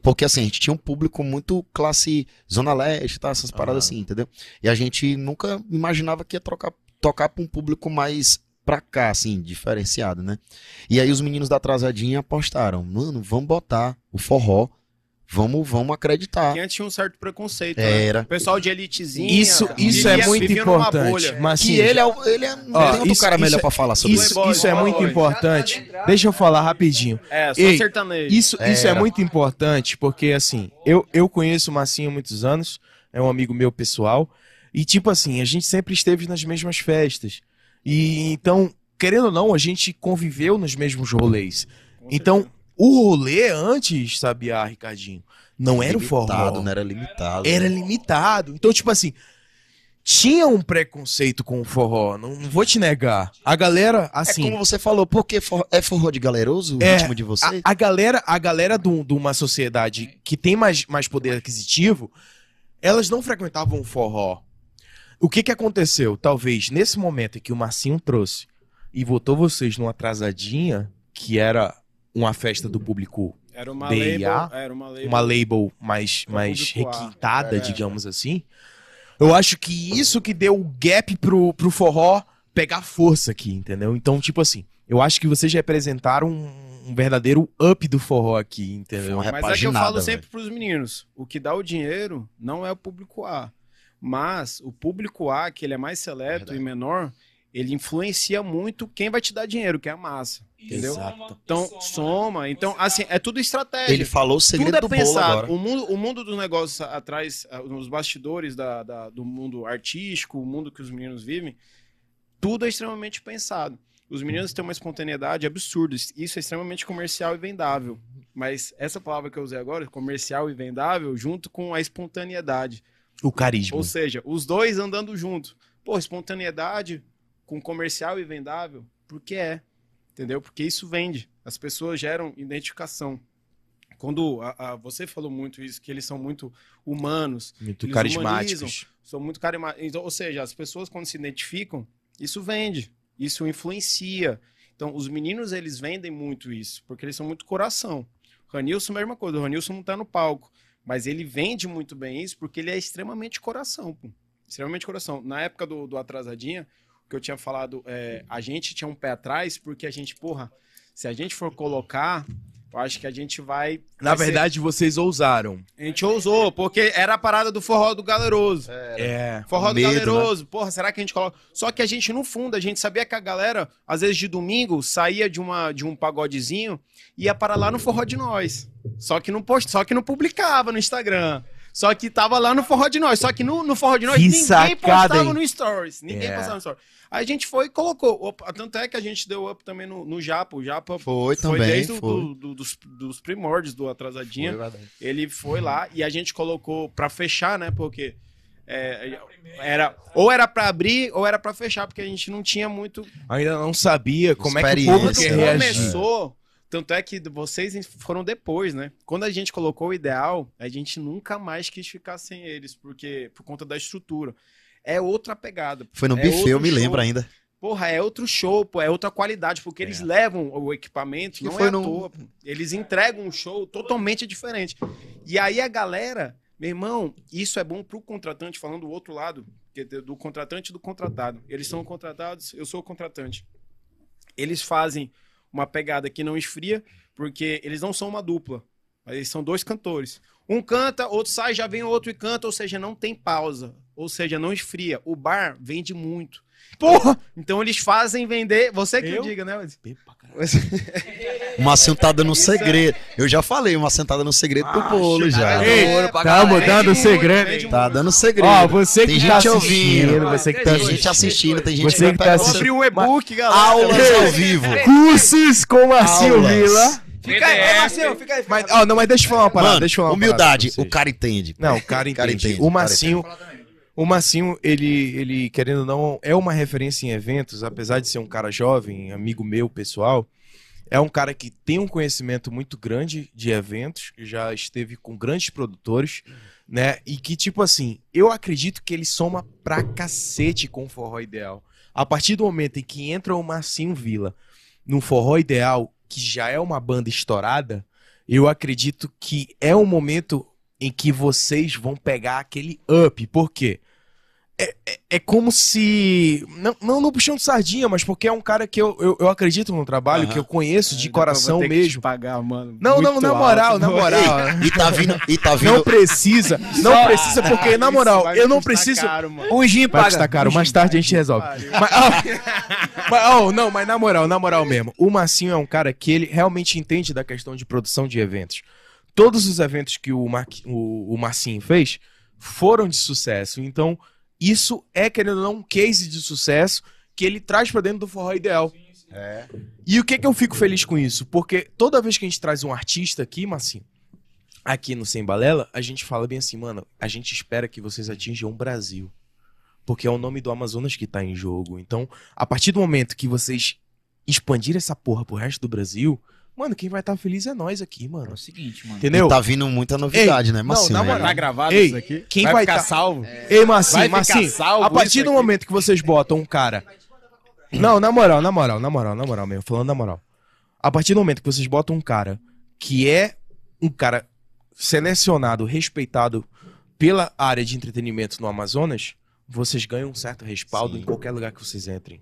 D: Porque assim, a gente tinha um público muito classe Zona Leste, tá? Essas paradas assim, entendeu? E a gente nunca imaginava que ia trocar, tocar pra um público mais pra cá, assim, diferenciado, né? E aí os meninos da Atrasadinha apostaram: mano, vamos botar o forró, vamos, vamos acreditar.
F: Que antes tinha um certo preconceito.
D: Era.
F: Né? O pessoal de elitezinha.
B: Isso, isso é muito importante.
F: bolha.
B: Mas
D: Que ele é, o- ele é não
B: Ó,
D: tem outro
B: isso-
D: cara melhor
B: isso-
D: pra falar sobre isso.
B: isso, isso é muito
F: Playboy.
B: importante. Deixa eu falar rapidinho.
F: É, só
B: Ei,
F: sertanejo.
B: Isso, isso é muito importante, porque assim, eu, eu conheço o Massinho há muitos anos, é um amigo meu pessoal, e tipo assim, a gente sempre esteve nas mesmas festas. E então, querendo ou não, a gente conviveu nos mesmos rolês.
F: Com
B: Então,
F: certeza.
B: O rolê antes, sabia, Ricardinho, não era o forró.
D: limitado, né? Era limitado.
B: Era limitado. Então, tipo assim, tinha um preconceito com o forró, não, não vou te negar. A galera,
D: É
B: assim,
D: como você falou, porque for- é forró de galeroso o
B: É,
D: ritmo de vocês?
B: a, a galera, a galera de uma sociedade que tem mais, mais poder aquisitivo, elas não frequentavam o forró. O que que aconteceu? Talvez nesse momento em que o Marcinho trouxe e botou vocês numa atrasadinha, que era uma festa do público,
F: Era uma
B: DIA,
F: label. Era uma label.
B: uma label mais, mais requintada,
F: É.
B: digamos assim. Eu acho que isso que deu o gap pro, pro forró pegar força aqui, entendeu? Então, tipo assim, eu acho que vocês representaram um, um verdadeiro up do forró aqui, entendeu?
D: Uma
F: Mas é que eu falo
D: velho.
F: sempre pros meninos: o que dá o dinheiro não é o público A. Mas o público A, que ele é mais seleto
D: Verdade.
F: e menor, ele influencia muito quem vai te dar dinheiro, que é a massa. Entendeu?
B: Exato.
F: Então, soma. Então, assim, é tudo estratégia.
D: Ele falou o segredo
F: Tudo é
D: do bolo
F: pensado.
D: agora.
F: O mundo, o mundo dos negócios atrás, ah, nos bastidores da, da- do mundo artístico, o mundo que os meninos vivem, tudo é extremamente pensado. Os meninos têm uma espontaneidade absurda. Isso é extremamente comercial e vendável. Mas essa palavra que eu usei agora, comercial e vendável, junto com a espontaneidade.
B: O carisma.
F: Ou seja, os dois andando junto. Pô, espontaneidade com comercial e vendável, porque é. Entendeu? Porque isso vende. As pessoas geram identificação. Quando a- a- você falou muito isso, que eles são muito humanos,
B: Muito carismáticos.
F: são muito carismáticos. Então, ou seja, as pessoas quando se identificam, isso vende, isso influencia. Então, os meninos, eles vendem muito isso, porque eles são muito coração. O Ranilson, mesma coisa, o Ranilson não tá no palco, mas ele vende muito bem isso porque ele é extremamente coração, pô. Extremamente coração. Na época do, do Atrasadinha, que eu tinha falado, é, a gente tinha um pé atrás porque a gente, porra, se a gente for colocar, eu acho que a gente vai.
B: Na
F: vai ser-
B: verdade, vocês ousaram.
F: a gente ousou, porque era a parada do forró do galeroso.
B: É.
F: Forró
D: Medo,
F: do galeroso, porra, será que a gente coloca. Só que a gente, no fundo, a gente sabia que a galera, às vezes de domingo, saía de, uma, de um pagodezinho e ia para lá no forró de nós. Só que não post... Só que não publicava no Instagram. Só que tava lá no forró de nós. Só que no, no forró de nós
B: Que
F: ninguém
B: sacada,
F: postava
B: hein?
F: no stories. Ninguém
B: É.
F: postava no stories. Aí a gente foi e colocou. Opa, Tanto é que a gente deu up também no, no Japa. O Japa
D: Foi
F: foi
D: também,
F: desde
D: foi.
F: do- do- dos, dos primórdios do Atrasadinha. Ele foi lá e a gente colocou pra fechar, né? Porque é, era ou era pra abrir ou era pra fechar, porque a gente não tinha muito.
B: Ainda não sabia como é que o reagir.
F: começou, tanto é que vocês foram depois, né? Quando a gente colocou o ideal, a gente nunca mais quis ficar sem eles, porque por conta da estrutura. É outra pegada.
D: Foi no
F: É
D: buffet, eu me
F: show.
D: lembro ainda.
F: Porra, é outro show, pô, é outra qualidade, porque eles levam o equipamento,
D: Que
F: não
D: foi
F: é à toa, pô. Eles entregam um show totalmente diferente. E aí a galera, meu irmão, isso é bom pro contratante, falando do outro lado, é do contratante e do contratado. Eles são contratados, eu sou o contratante. Eles fazem uma pegada que não esfria, porque eles não são uma dupla. mas Eles são dois cantores. Um canta, outro sai, já vem outro e canta, ou seja, não tem pausa. Ou seja, não esfria. O bar vende muito.
B: Porra!
F: Então eles fazem vender. Você que
B: Eu?
F: diga, né? Wesley?
D: O Marcinho tá dando um segredo. Eu já falei, uma sentada no segredo pro bolo já.
B: Ei, tá mudando o
F: Vende
B: segredo.
D: Tá dando segredo.
B: Ó, você
D: Tem
B: que tá
D: gente ouvindo.
B: você que tá
D: Tem gente
B: assistindo.
D: tem gente
B: Você
D: que
B: que tá
D: o
B: assistindo.
F: Abri um e-book, galera.
D: Aulas ao vivo.
B: Cursos com Marcinho. Vila.
C: Fica aí, Marcinho, fica aí.
B: Mas, ó, não, mas deixa eu falar uma parada.
D: Mano,
B: deixa eu falar uma
D: humildade, o cara entende.
B: Não, o cara
D: O cara
B: entende. O
D: o
B: Marcinho, o Marcinho, ele, ele, querendo ou não, é uma referência em eventos, apesar de ser um cara jovem, amigo meu, pessoal. É um cara que tem um conhecimento muito grande de eventos, já esteve com grandes produtores, né? E que, tipo assim, eu acredito que ele soma pra cacete com o forró ideal. A partir do momento em que entra o Marcinho Vila no forró ideal, que já é uma banda estourada, eu acredito que é um momento em que vocês vão pegar aquele up. Por quê? É, é, é como se. Não, não no puxão de sardinha, mas porque é um cara que eu, eu, eu acredito no trabalho,
D: Aham.
B: que eu conheço de
F: eu
B: coração
F: vou ter que te
B: mesmo.
F: pagar, mano.
B: Não, não, na
F: alto.
B: moral, na moral.
D: E tá vindo, e tá
B: Não
D: vindo.
B: precisa, não precisa, porque, na moral,
F: vai
B: eu não
F: custar
B: preciso.
F: caro.
C: Um gin
B: Vai
C: paga.
B: custar caro, mais tarde a gente resolve. Mas, ó, mas, ó, não, mas na moral, na moral mesmo, o Marcinho é um cara que ele realmente entende da questão de produção de eventos. Todos os eventos que o, Mar, o, o Marcinho fez foram de sucesso. Então, isso é, querendo ou não, um case de sucesso que ele traz pra dentro do forró ideal. E o que que eu fico feliz com isso? Porque toda vez que a gente traz um artista aqui, Marcinho, aqui no Sem Balela, a gente fala bem assim, mano, a gente espera que vocês atinjam o Brasil. Porque é o nome do Amazonas que tá em jogo. Então, a partir do momento que vocês expandirem essa porra pro resto do Brasil, mano, quem vai estar feliz é nós aqui,
C: É
B: mano.
C: o seguinte, mano.
B: Entendeu?
D: E tá vindo muita novidade, né,
B: não,
D: Marcinho?
B: na
D: né?
B: moral.
F: Tá gravado
B: Ei,
F: isso aqui?
B: quem
F: vai
B: vai
F: ficar
B: tá-
F: salvo?
B: Ei, Marcinho, Marcinho,
F: salvo
B: a partir do
F: aqui?
B: momento que vocês botam um cara. Não, na moral, na moral, na moral, na moral mesmo, falando na moral. A partir do momento que vocês botam um cara que é um cara selecionado, respeitado pela área de entretenimento no Amazonas, vocês ganham um certo respaldo
D: Sim.
B: em qualquer lugar que vocês entrem.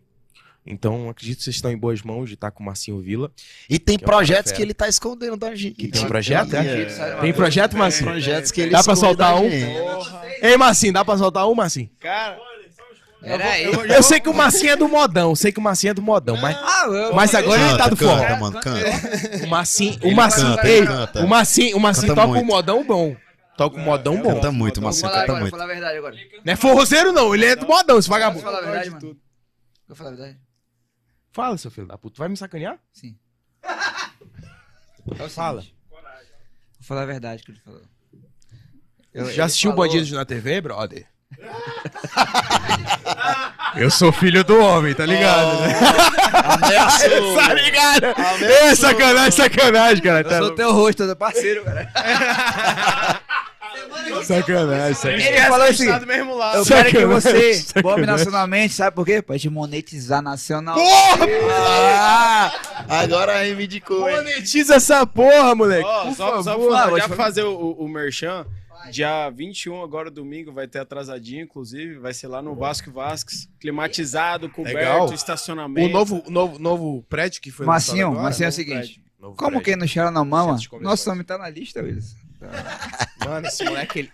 B: Então, acredito que vocês estão em boas mãos de estar com o Marcinho Vila.
D: E tem
B: Que é um
D: projetos
B: fera.
D: que ele tá escondendo da gente.
B: Tem um projeto, é?
C: Sai-
B: Tem projeto, Marcinho?
D: Projetos que ele
B: Dá pra
D: esconde
B: soltar um? Ei, Marcinho, dá pra soltar um, Marcinho?
F: Cara,
C: Pera aí.
B: Eu sei que o Marcinho é do modão, sei que o Marcinho é do modão, mas,
C: Ah, eu-
B: mas agora ele tá do forró.
D: Canta, mano, canta.
B: O Marcinho, o Marcinho,
D: canta,
B: ei,
D: canta.
B: o Marcinho, o Marcinho
D: Canta
B: toca um
D: muito.
B: modão bom. Toca um modão bom.
D: Canta muito,
C: Vou
D: Marcinho, canta
C: agora, vou
D: muito.
C: falar a verdade agora.
B: Não é forrozeiro não, ele é do modão, esse
C: Vou
B: vagabundo.
C: falar a verdade, mano. Vou falar a verdade?
B: Fala, seu filho da puta, vai me sacanear?
C: Sim. É
B: Fala.
C: seguinte. Vou falar a verdade que ele falou. Eu-
B: Já
C: ele
B: assistiu
C: falou-
B: Bandidos na TV, brother? Eu sou filho do homem, tá ligado? né? tá ligado? É sacanagem, sacanagem, cara.
C: Eu
B: Tá
C: sou teu rosto, teu parceiro, cara.
B: sacanagem, sacanagem.
C: Ele falou assim,
F: mesmo lado.
C: eu quero que você
B: sacanagem.
C: bombe nacionalmente, sabe por quê? Pra gente monetizar nacional.
D: Ah, agora reivindicou, hein?
B: Monetiza essa porra, moleque.
F: Ó,
B: por
F: só, só
B: favor.
F: pra-
C: Ah, vou
F: já fazer o, o, merchan. Dia 21, agora domingo, vai ter atrasadinho, inclusive. Vai ser lá no Vasco Vasques. Climatizado, coberto,
B: Legal.
F: estacionamento.
B: O novo, novo, novo prédio que foi agora,
C: Massinho é o seguinte.
B: prédio,
C: Como
B: prédio.
C: quem não cheira na mama? Nossa, homem tá na lista, Willis.
B: Mano, esse moleque, ele...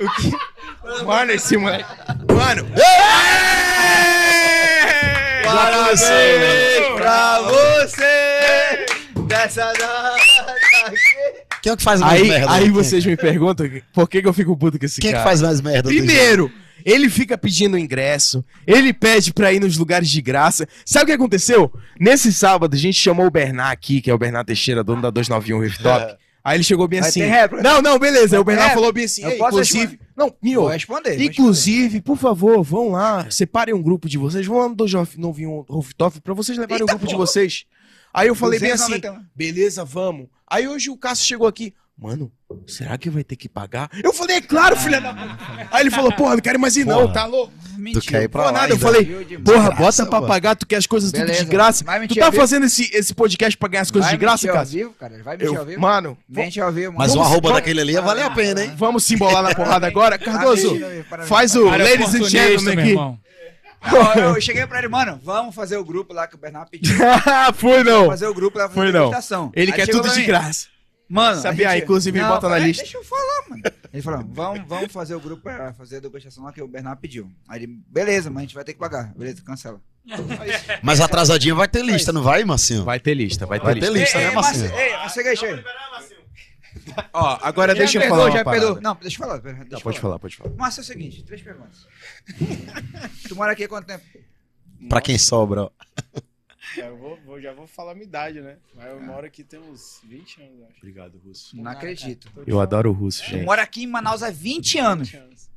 B: O que? Mano, esse moleque... Mano...
C: Parabéns pra você dessa data.
D: Quem é que faz mais
B: Aí,
D: merda?
B: aí
D: Quem?
B: vocês me perguntam por que, que eu fico puto com esse
D: Quem é que
B: cara.
D: faz mais merda? do
B: Primeiro, ele fica pedindo ingresso, ele pede pra ir nos lugares de graça. Sabe o que aconteceu? Nesse sábado, a gente chamou o Bernard aqui, que é o Bernard Teixeira, dono da 291 Rooftop. Aí ele chegou bem
C: Vai
B: assim.
C: ter réplica?
B: Não, não, beleza. Aí o
C: Vai ter
B: Bernard
C: réplica?
B: falou bem assim.
C: Eu
B: "Ei,
C: posso
B: inclusive. Não, Mio.
C: Vou responder. vou
B: Inclusive, por favor, vão lá, separem um grupo de vocês, vão lá no 291 Rooftop pra vocês levarem o
C: Eita,
B: grupo de
C: porra.
B: vocês. Aí eu falei bem assim,
C: 291.
B: beleza, vamos. Aí hoje o Cássio chegou aqui, mano, será que vai ter que pagar? Eu falei, é claro, filha da puta. Aí ele falou, porra, não quero mais ir não,
D: Porra.
B: tá louco?
D: Tu quer ir pra lá
B: nada, eu
D: ainda?
B: falei, porra,
D: graça,
B: bota pra
D: mano.
B: pagar, tu quer as coisas tudo de
C: Beleza.
B: graça. Tu tá
C: ao
B: fazendo esse, esse podcast pra ganhar as coisas
C: Vai
B: de graça,
C: mentir ao
B: Cássio?
C: vivo, cara? Vai mentir ao
B: Eu,
C: vivo?
B: mano,
C: Mente ao vivo,
D: Mas o
C: mano.
B: Vamos-
D: arroba
B: vamos-
D: daquele ali ia valer a pena, hein?
B: vamos se embolar na porrada agora. Cardoso, faz o.
A: Cara,
B: Ladies and Gentlemen
A: meu
B: aqui.
A: irmão.
C: Não, eu cheguei pra ele, mano, vamos fazer o grupo lá que o Bernardo pediu.
B: Foi não.
C: fazer o grupo lá fazer a
B: não. Ele
C: Aí
B: quer tudo de graça.
C: Mano,
B: Sabia?
C: a gente-
B: Inclusive,
C: Não,
B: bota na
C: peraí,
B: lista.
C: Deixa eu falar, mano. Ele falou, vamos, vamos fazer o grupo pra fazer a degustação lá que o Bernardo pediu. Aí ele, beleza, mas a gente vai ter que pagar. Beleza, cancela.
D: Mas atrasadinho vai ter lista, não vai, Marcinho?
B: Vai ter lista, vai ter
D: Vai
B: lista.
D: ter lista,
C: ei,
D: né,
C: ei,
D: Marcinho?
C: Marcinho, Ei, Marcinho, deixa aí.
B: Ó, agora
C: Já
B: deixa eu falar uma
C: já perdoou. Não, deixa eu falar. Deixa
B: Não, pode falar, pode falar.
C: Márcio, é o seguinte, três perguntas. tu mora aqui há quanto tempo?
D: Pra quem sobra, ó.
F: Eu vou, vou- já vou falar a minha idade, né? Mas eu moro aqui tem uns 20 anos, eu acho.
B: Obrigado, Russo.
C: Não acredito.
B: Eu adoro o Russo, gente.
C: mora aqui em Manaus há 20 anos.
F: 20 anos.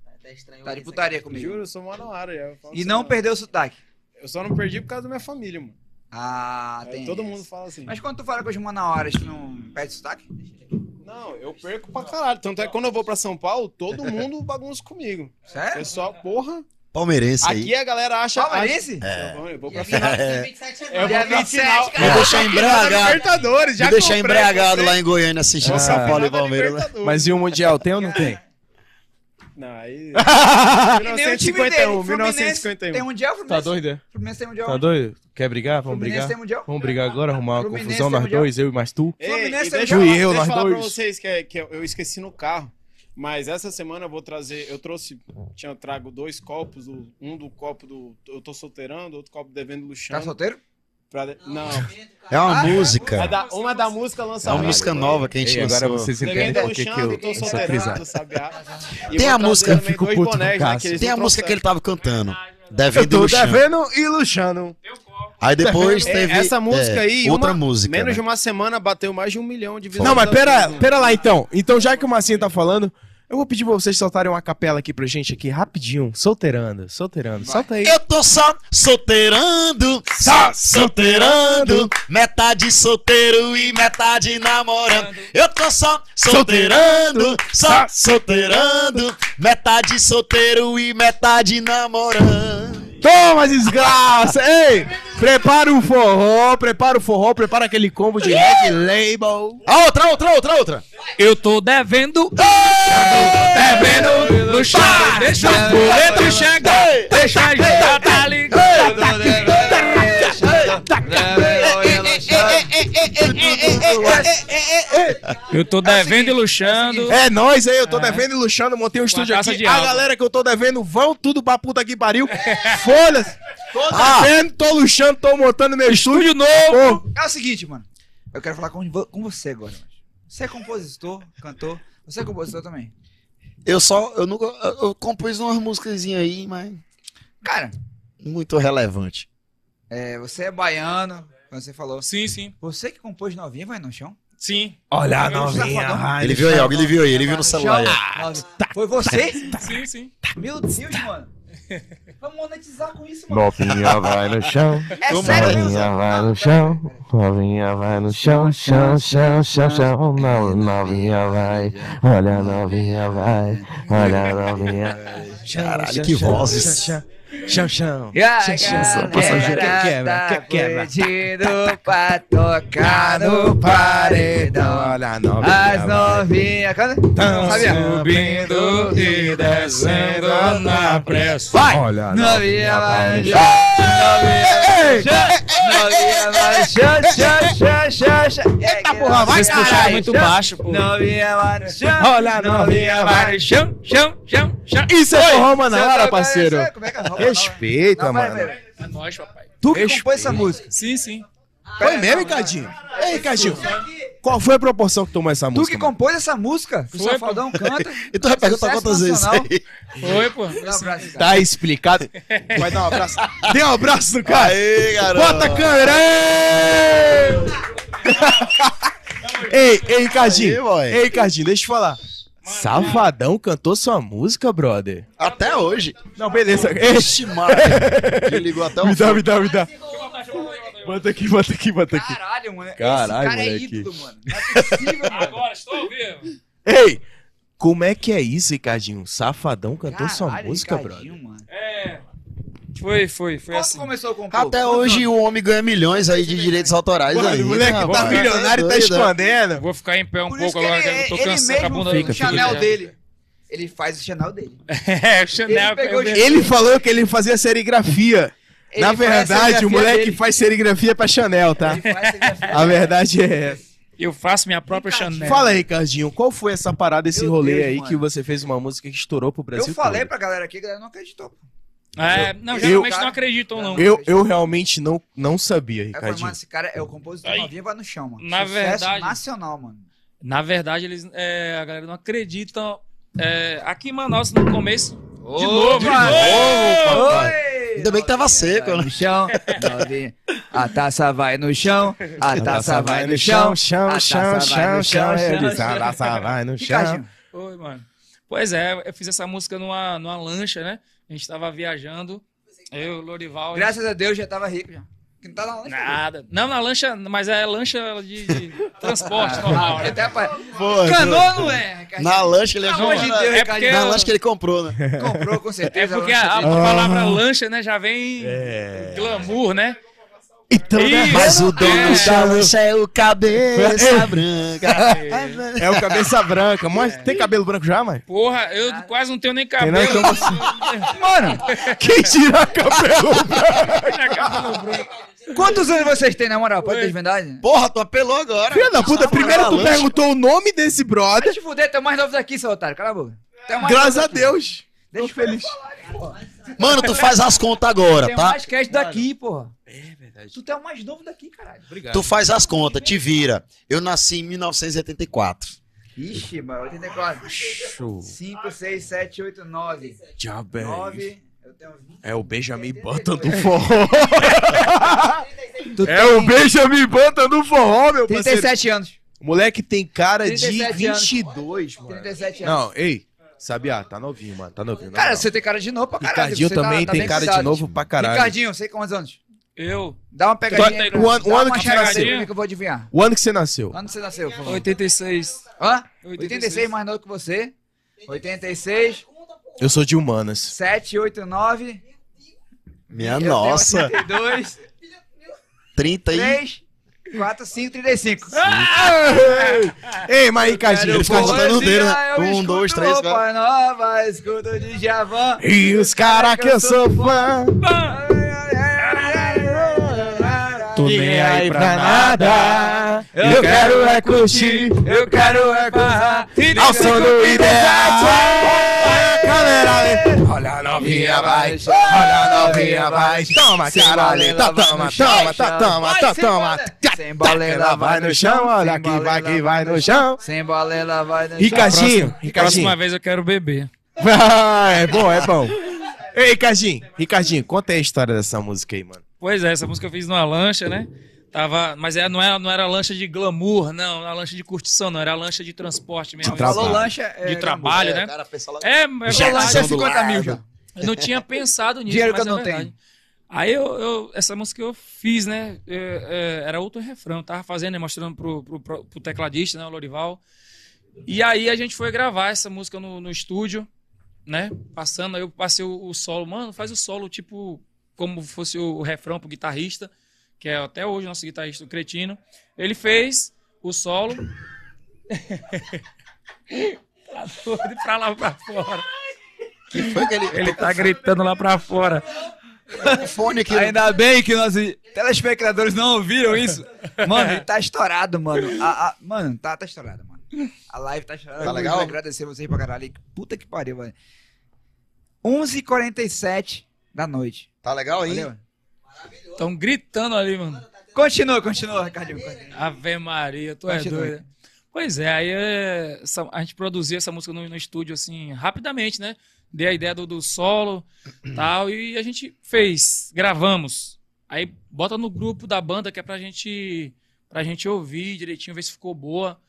C: Tá de putaria comigo.
F: Juro, eu sou manauara. já, eu falo
C: E não perdeu o sotaque.
F: Eu só não perdi por causa da minha família, mano.
C: Ah,
F: Aí
C: tem.
F: todo mundo fala assim.
C: Mas quando tu fala com os manauaras, tu não perde sotaque?
F: Não, eu perco pra caralho. Tanto é que quando eu vou pra São Paulo, todo mundo bagunça comigo.
C: Sério?
F: Pessoal, porra.
D: Palmeirense aí.
F: Aqui a galera acha.
C: Palmeirense?
F: acha- vou, eu vou pra final.
G: 27
F: Eu
G: é
F: vou
C: Dia
F: pra
C: 27,
F: final.
C: cara.
D: Me deixar embriagado.
F: Libertadores, já
D: Me deixar embriagado lá em Goiânia assistindo
B: Ah.
D: São Paulo e
F: Final
D: Palmeiras. né?
B: Mas e o Mundial, tem ou não tem?
F: Não, aí.
C: Que nem o time dele.
F: 1951,
C: Fluminense
F: 1951.
C: Tem mundial,
B: Tá
C: Fluminense?
B: doido? é?
C: Fluminense tem mundial.
B: Tá doido? Quer brigar? Vamos
C: Fluminense
B: brigar?
C: tem mundial.
B: Vamos brigar agora, arrumar uma confusão, nós dois, eu e mais tu?
F: Ei,
C: Fluminense
F: e
C: tem
B: mundial.
F: deixa eu falar pra vocês que, é- eu esqueci no carro. Mas essa semana eu vou trazer. Eu trouxe. Tinha trago dois copos. Um do copo do. Eu tô solteirando, outro copo devendo
C: Tá
F: luxando.
C: solteiro?
F: pra não.
D: É uma
C: Ah,
F: É
D: música.
F: da, uma da música
D: É
F: lançamento.
D: uma música nova que a gente
B: Ei, agora
D: lançou.
B: vocês
F: Devendo
B: entendem por que, eu,
F: tô solteirando, sabiá.
D: Tem a música-
B: fico
F: dois
B: puto com
F: bonés,
B: o
F: né,
D: Tem a música que ele tava cantando.
B: Eu
D: Devendo
B: tô
D: Luxão.
B: devendo e luxando.
D: Aí depois
F: É,
D: teve
F: Essa música
D: é,
F: aí,
D: outra
F: uma-
D: música.
F: menos
D: né?
F: de uma semana bateu mais de um milhão de
B: Não, mas pera,
F: visualizações.
B: pera lá então. Então, já que o Marcinho tá falando, eu vou pedir pra vocês soltarem uma capela aqui pra gente aqui, rapidinho. Solteirando, solteirando. Solta aí.
D: Eu tô só solteirando, só solteirando, metade solteiro e metade namorando. Eu tô só solteirando, só solteirando, metade solteiro e metade namorando.
B: Toma, desgraça! Ei! Prepara o forró, prepara o forró, prepara aquele combo de Red Label.
D: A outra, outra, outra, outra.
A: Eu tô devendo. Devendo no chão. Deixa os boletos chegar. Deixa a gente Eu tô devendo e luxando.
B: É nóis aí, eu tô devendo e luxando, montei um estúdio aqui.
A: de
B: A galera que eu tô devendo vão tudo pra puta que pariu. Folhas. Tô
D: Ah.
B: devendo, tô luxando, tô montando meu estúdio.
A: Estúdio novo.
C: É o seguinte, mano. Eu quero falar com, com você agora. mano. Você é compositor, cantor. Você é compositor também.
D: Eu só, eu nunca, eu eu compus umas músicas aí, mas
C: Cara,
D: muito relevante.
C: é, você é baiano, como você falou.
A: Sim, sim.
C: Você que compôs novinha, vai no chão?
A: Sim.
B: Olha a
C: novinha,
D: Ele viu aí, algo, ele viu aí, ele viu no celular.
C: Ah, Foi você?
A: Sim, sim.
C: Meu Deus, mano. Vamos monetizar com isso, mano.
I: Novinha vai no chão,
C: É
I: novinha vai no chão, novinha vai no chão, chão, chão, chão, chão, não, novinha vai, olha a novinha vai, olha a novinha.
D: Caralho, que vozes.
B: Chão, chão. Chão, chão, passageiro. Quebra,
C: tá
B: quebra.
C: pedindo pra tocar no paredão.
B: Olha a novinha.
C: As novinhas. Cadê?
B: Tão
C: Sabia?
A: Subindo e descendo na pressa.
C: Vai!
B: Olha a
C: Novinha no
B: novinha.
C: chão. Novinha vai no chão. Novinha vai no chão, chão, chão, chão, chão. Eita
B: porra, vai,
A: Vocês puxaram
B: caralho.
A: muito baixo, pô.
C: Novinha chão.
B: Olha a novinha, vai.
A: no chão, chão, chão, chão.
B: Isso é forró, mano, na
C: Você
B: hora,
C: tá-
B: parceiro.
C: Como é que é? Roupa
B: Respeita,
C: Não, vai,
B: mano.
C: vai.
A: É nóis, papai.
C: Tu que
B: Respeita.
C: compôs essa música.
A: Sim, sim.
B: Foi mesmo, Ricardinho? Ei, Ricardinho, qual foi a proporção que tomou essa
C: Tu
B: música?
C: que
B: mano?
C: compôs essa música. O
A: Foi,
C: Safadão canta.
D: E tu vai perguntar quantas vezes
C: nacional.
D: aí?
A: Foi, pô.
C: Dá um abraço.
B: Tá explicado. Vai dar um abraço. Dê um abraço no cara.
D: Aê, garoto.
B: Bota a câmera! Ei, ei, Ricardinho. Ei, Ricardinho, deixa eu te falar. Safadão cantou sua música, brother?
D: Até hoje.
B: Não, beleza.
D: Ixi, mano. Ele ligou até o
B: me dá, me dá, me dá. Bota aqui, bota aqui, bota aqui.
C: Caralho, mano.
B: Caralho,
C: Esse cara é
B: moleque.
C: ídolo, mano. Não é possível, mano.
A: Agora, estou ao vivo.
B: Ei, como é que é isso, Ricardinho? Safadão cantou sua
C: Caralho,
B: música,
C: Ricardinho,
B: brother?
C: mano.
A: É. Foi, foi, foi
C: Quando
A: assim.
C: começou?
D: Até
C: Quando-
D: hoje o homem ganha milhões aí de direitos autorais
B: Mano,
D: aí.
B: o moleque tá milionário e tá
D: É né?
B: escondendo.
A: Vou ficar em pé um
C: Por
A: pouco agora,
C: ele,
A: que eu tô
C: ele
A: cansado com a
C: mesmo
B: Fica,
C: o. Chanel dele. Ele faz o Chanel dele.
A: É, o Chanel.
C: Ele o
B: Ele falou que ele fazia serigrafia.
C: Ele
B: Na verdade, o moleque
C: dele.
B: faz serigrafia pra Chanel, tá?
C: Ele faz serigrafia
B: A verdade é essa.
A: Eu faço minha própria Chanel.
B: Fala aí, Ricardinho, qual foi essa parada, esse
C: Meu
B: rolê
C: Deus,
B: aí
C: mano.
B: que você fez uma música que estourou pro Brasil
C: Eu falei
B: todo?
C: pra galera aqui, a galera não acreditou.
A: É, não,
C: Eu-
A: geralmente
C: eu-
A: não acreditam, não.
B: Eu, eu realmente não, não sabia, Ricardinho.
C: mano, esse cara é o compositor
A: Aí.
C: novinho, vai no chão, mano.
A: Na
C: Sucesso
A: verdade-
C: nacional, mano.
A: Na verdade, eles, é, a galera não acredita. É, aqui em Manaus, no começo, de novo, de
C: mano.
A: novo.
C: Oi!
D: Ainda bem que tava seco, né?
C: no chão, novinha. A taça vai no chão, a taça vai no chão,
B: chão,
C: a
B: chão,
C: taça vai
B: chão,
C: no
B: chão, a taça vai no chão.
A: Oi, mano. Pois é, eu fiz essa música numa, numa lancha, né? A gente tava viajando, eu, Lorival.
C: graças a Deus já tava rico já. Que não tá na lancha.
A: Nada. Não, na lancha, mas é lancha de, de transporte normal, né?
C: Até pra...
D: Pô,
C: Canoa não é, Ricardinho.
D: Na lancha ele é
C: de Deus,
A: É porque-
D: Na lancha que ele comprou, né?
C: Comprou com
A: É
C: certeza.
A: porque
C: lancha
A: a, a
C: dele.
A: palavra lancha, né, já vem
B: É.
A: glamour, né?
B: Então, né?
A: Isso.
D: Mas o dono
A: É.
D: da lancha é o cabeça branca.
B: É o cabeça branca. Mas tem cabelo branco já, mãe?
A: Porra, eu quase não tenho nem
B: Tem
A: cabelo.
B: não? Então você-
C: Mano,
B: Quem tira cabelo
C: quantos anos vocês têm, na moral? Pode ter de verdade?
D: Porra, tu apelou agora.
B: Filha da puta, primeiro tu perguntou o nome desse brother.
C: Deixa eu fuder, é o mais novo daqui, seu otário. Cala a boca. É
B: Graças a. Deus.
C: Deixa eu feliz.
D: Mano, tu faz as contas agora,
C: Tem
D: tá?
C: mais cast daqui, porra. É verdade. Tu o mais novo daqui, caralho.
D: Tu faz as contas, te vira. Eu nasci em 1984.
C: Ixi, mano, 84.
B: Show.
C: 5, 6, 7, 8, 9.
B: Diabo é isso.
C: 9. Eu tenho 20.
B: É o Benjamin Button do forró.
C: Tu
B: É o Benjamin Button do forró, meu parceiro.
C: 37 anos.
B: O moleque tem cara de
C: 37 anos.
B: 22, mano.
C: 37 anos.
B: Não, ei. Sabiá, tá novinho, mano. Tá novinho.
C: Cara,
B: não,
C: você tem cara de novo pra caralho.
B: Ricardinho
C: você tá-
B: também
C: tá
B: tem cara de novo pra caralho.
C: Ricardinho, sei quantos anos?
A: Eu,
C: Dá uma pegadinha aí pra
B: O ano- o ano que você nasceu.
C: que eu vou adivinhar.
B: O ano que você nasceu.
C: Quando você nasceu, por favor?
A: 86.
C: Hã?
A: 86.
C: 86 mais novo que você. 86,
B: Eu sou de humanas.
C: 7, 8, 9.
D: Minha
C: eu
D: nossa.
C: 82,
D: 30 e...
C: 3, 4, 5, 35.
B: Ei, mas Ricardinho,
D: Ele ficou
B: Ricardinho.
D: contando o dedo, né? Um, dois, três, quatro.
C: Roupa nova, escuto o Djavan.
B: E os caras que eu sou fã. Tô nem aí pra nada. Eu quero é curtir.
C: Eu quero é gozar.
B: Ao som do ideal. Galera, olha a novinha, vai. Olha a novinha, vai. Toma, caralho. Tá, toma, toma, tá, toma, tá, toma.
C: Sem balela,
B: Ela vai no chão, olha que vai que vai no chão.
C: Sem balela, vai no chão.
B: Ricardinho,
A: próxima vez eu quero beber.
B: Ah, é bom, é bom. Ei, Ricardinho, Ricardinho, conta aí a história dessa música aí, mano.
A: Pois é, essa música eu fiz numa lancha, né? Tava, mas é, não, era, não era lancha de glamour, não, não era lancha de curtição, não, era lancha de transporte mesmo.
B: De trabalho.
C: Falou lancha. é,
A: De trabalho,
D: É,
A: né?
D: cara, pensa lá-
A: É, é
C: lancha é 50 mil já.
A: Eu não tinha pensado nisso,
C: Dinheiro que
A: mas
C: eu não
A: é
C: tenho.
A: Aí eu, eu- essa música eu fiz, né? é, é, era outro refrão, eu tava fazendo, né, mostrando pro, pro, pro- pro tecladista, né, o Lorival. E aí a gente foi gravar essa música no, no estúdio. né? Passando, aí eu passei o, o solo. Mano, faz o solo, tipo, como fosse o, refrão pro guitarrista, que é até hoje o nosso guitarrista, o Cretino. Ele fez o solo. tá doido pra lá pra fora.
D: Foi que ele,
A: Ele tá gritando lá pra fora.
D: o fone aqui.
C: Ainda bem que nossos telespectadores não ouviram isso. Mano, ele tá estourado, mano. A- a- mano, tá, tá estourado, mano. A live tá estourada.
D: Tá
C: Eu
D: legal?
C: vou agradecer vocês pra caralho. Puta que pariu, mano. 11h47 da noite.
D: Tá legal aí?
C: Valeu?
A: Tão gritando ali, mano.
C: Continua, continua, Ricardinho.
A: Ave Maria, tu é
C: Continue.
A: doida. Pois é, aí é, essa- a gente produzia essa música no, no estúdio, assim, rapidamente, né? Dei a ideia do, do solo tal, e a gente fez, gravamos. Aí bota no grupo da banda que é pra gente, pra gente ouvir direitinho, ver se ficou boa.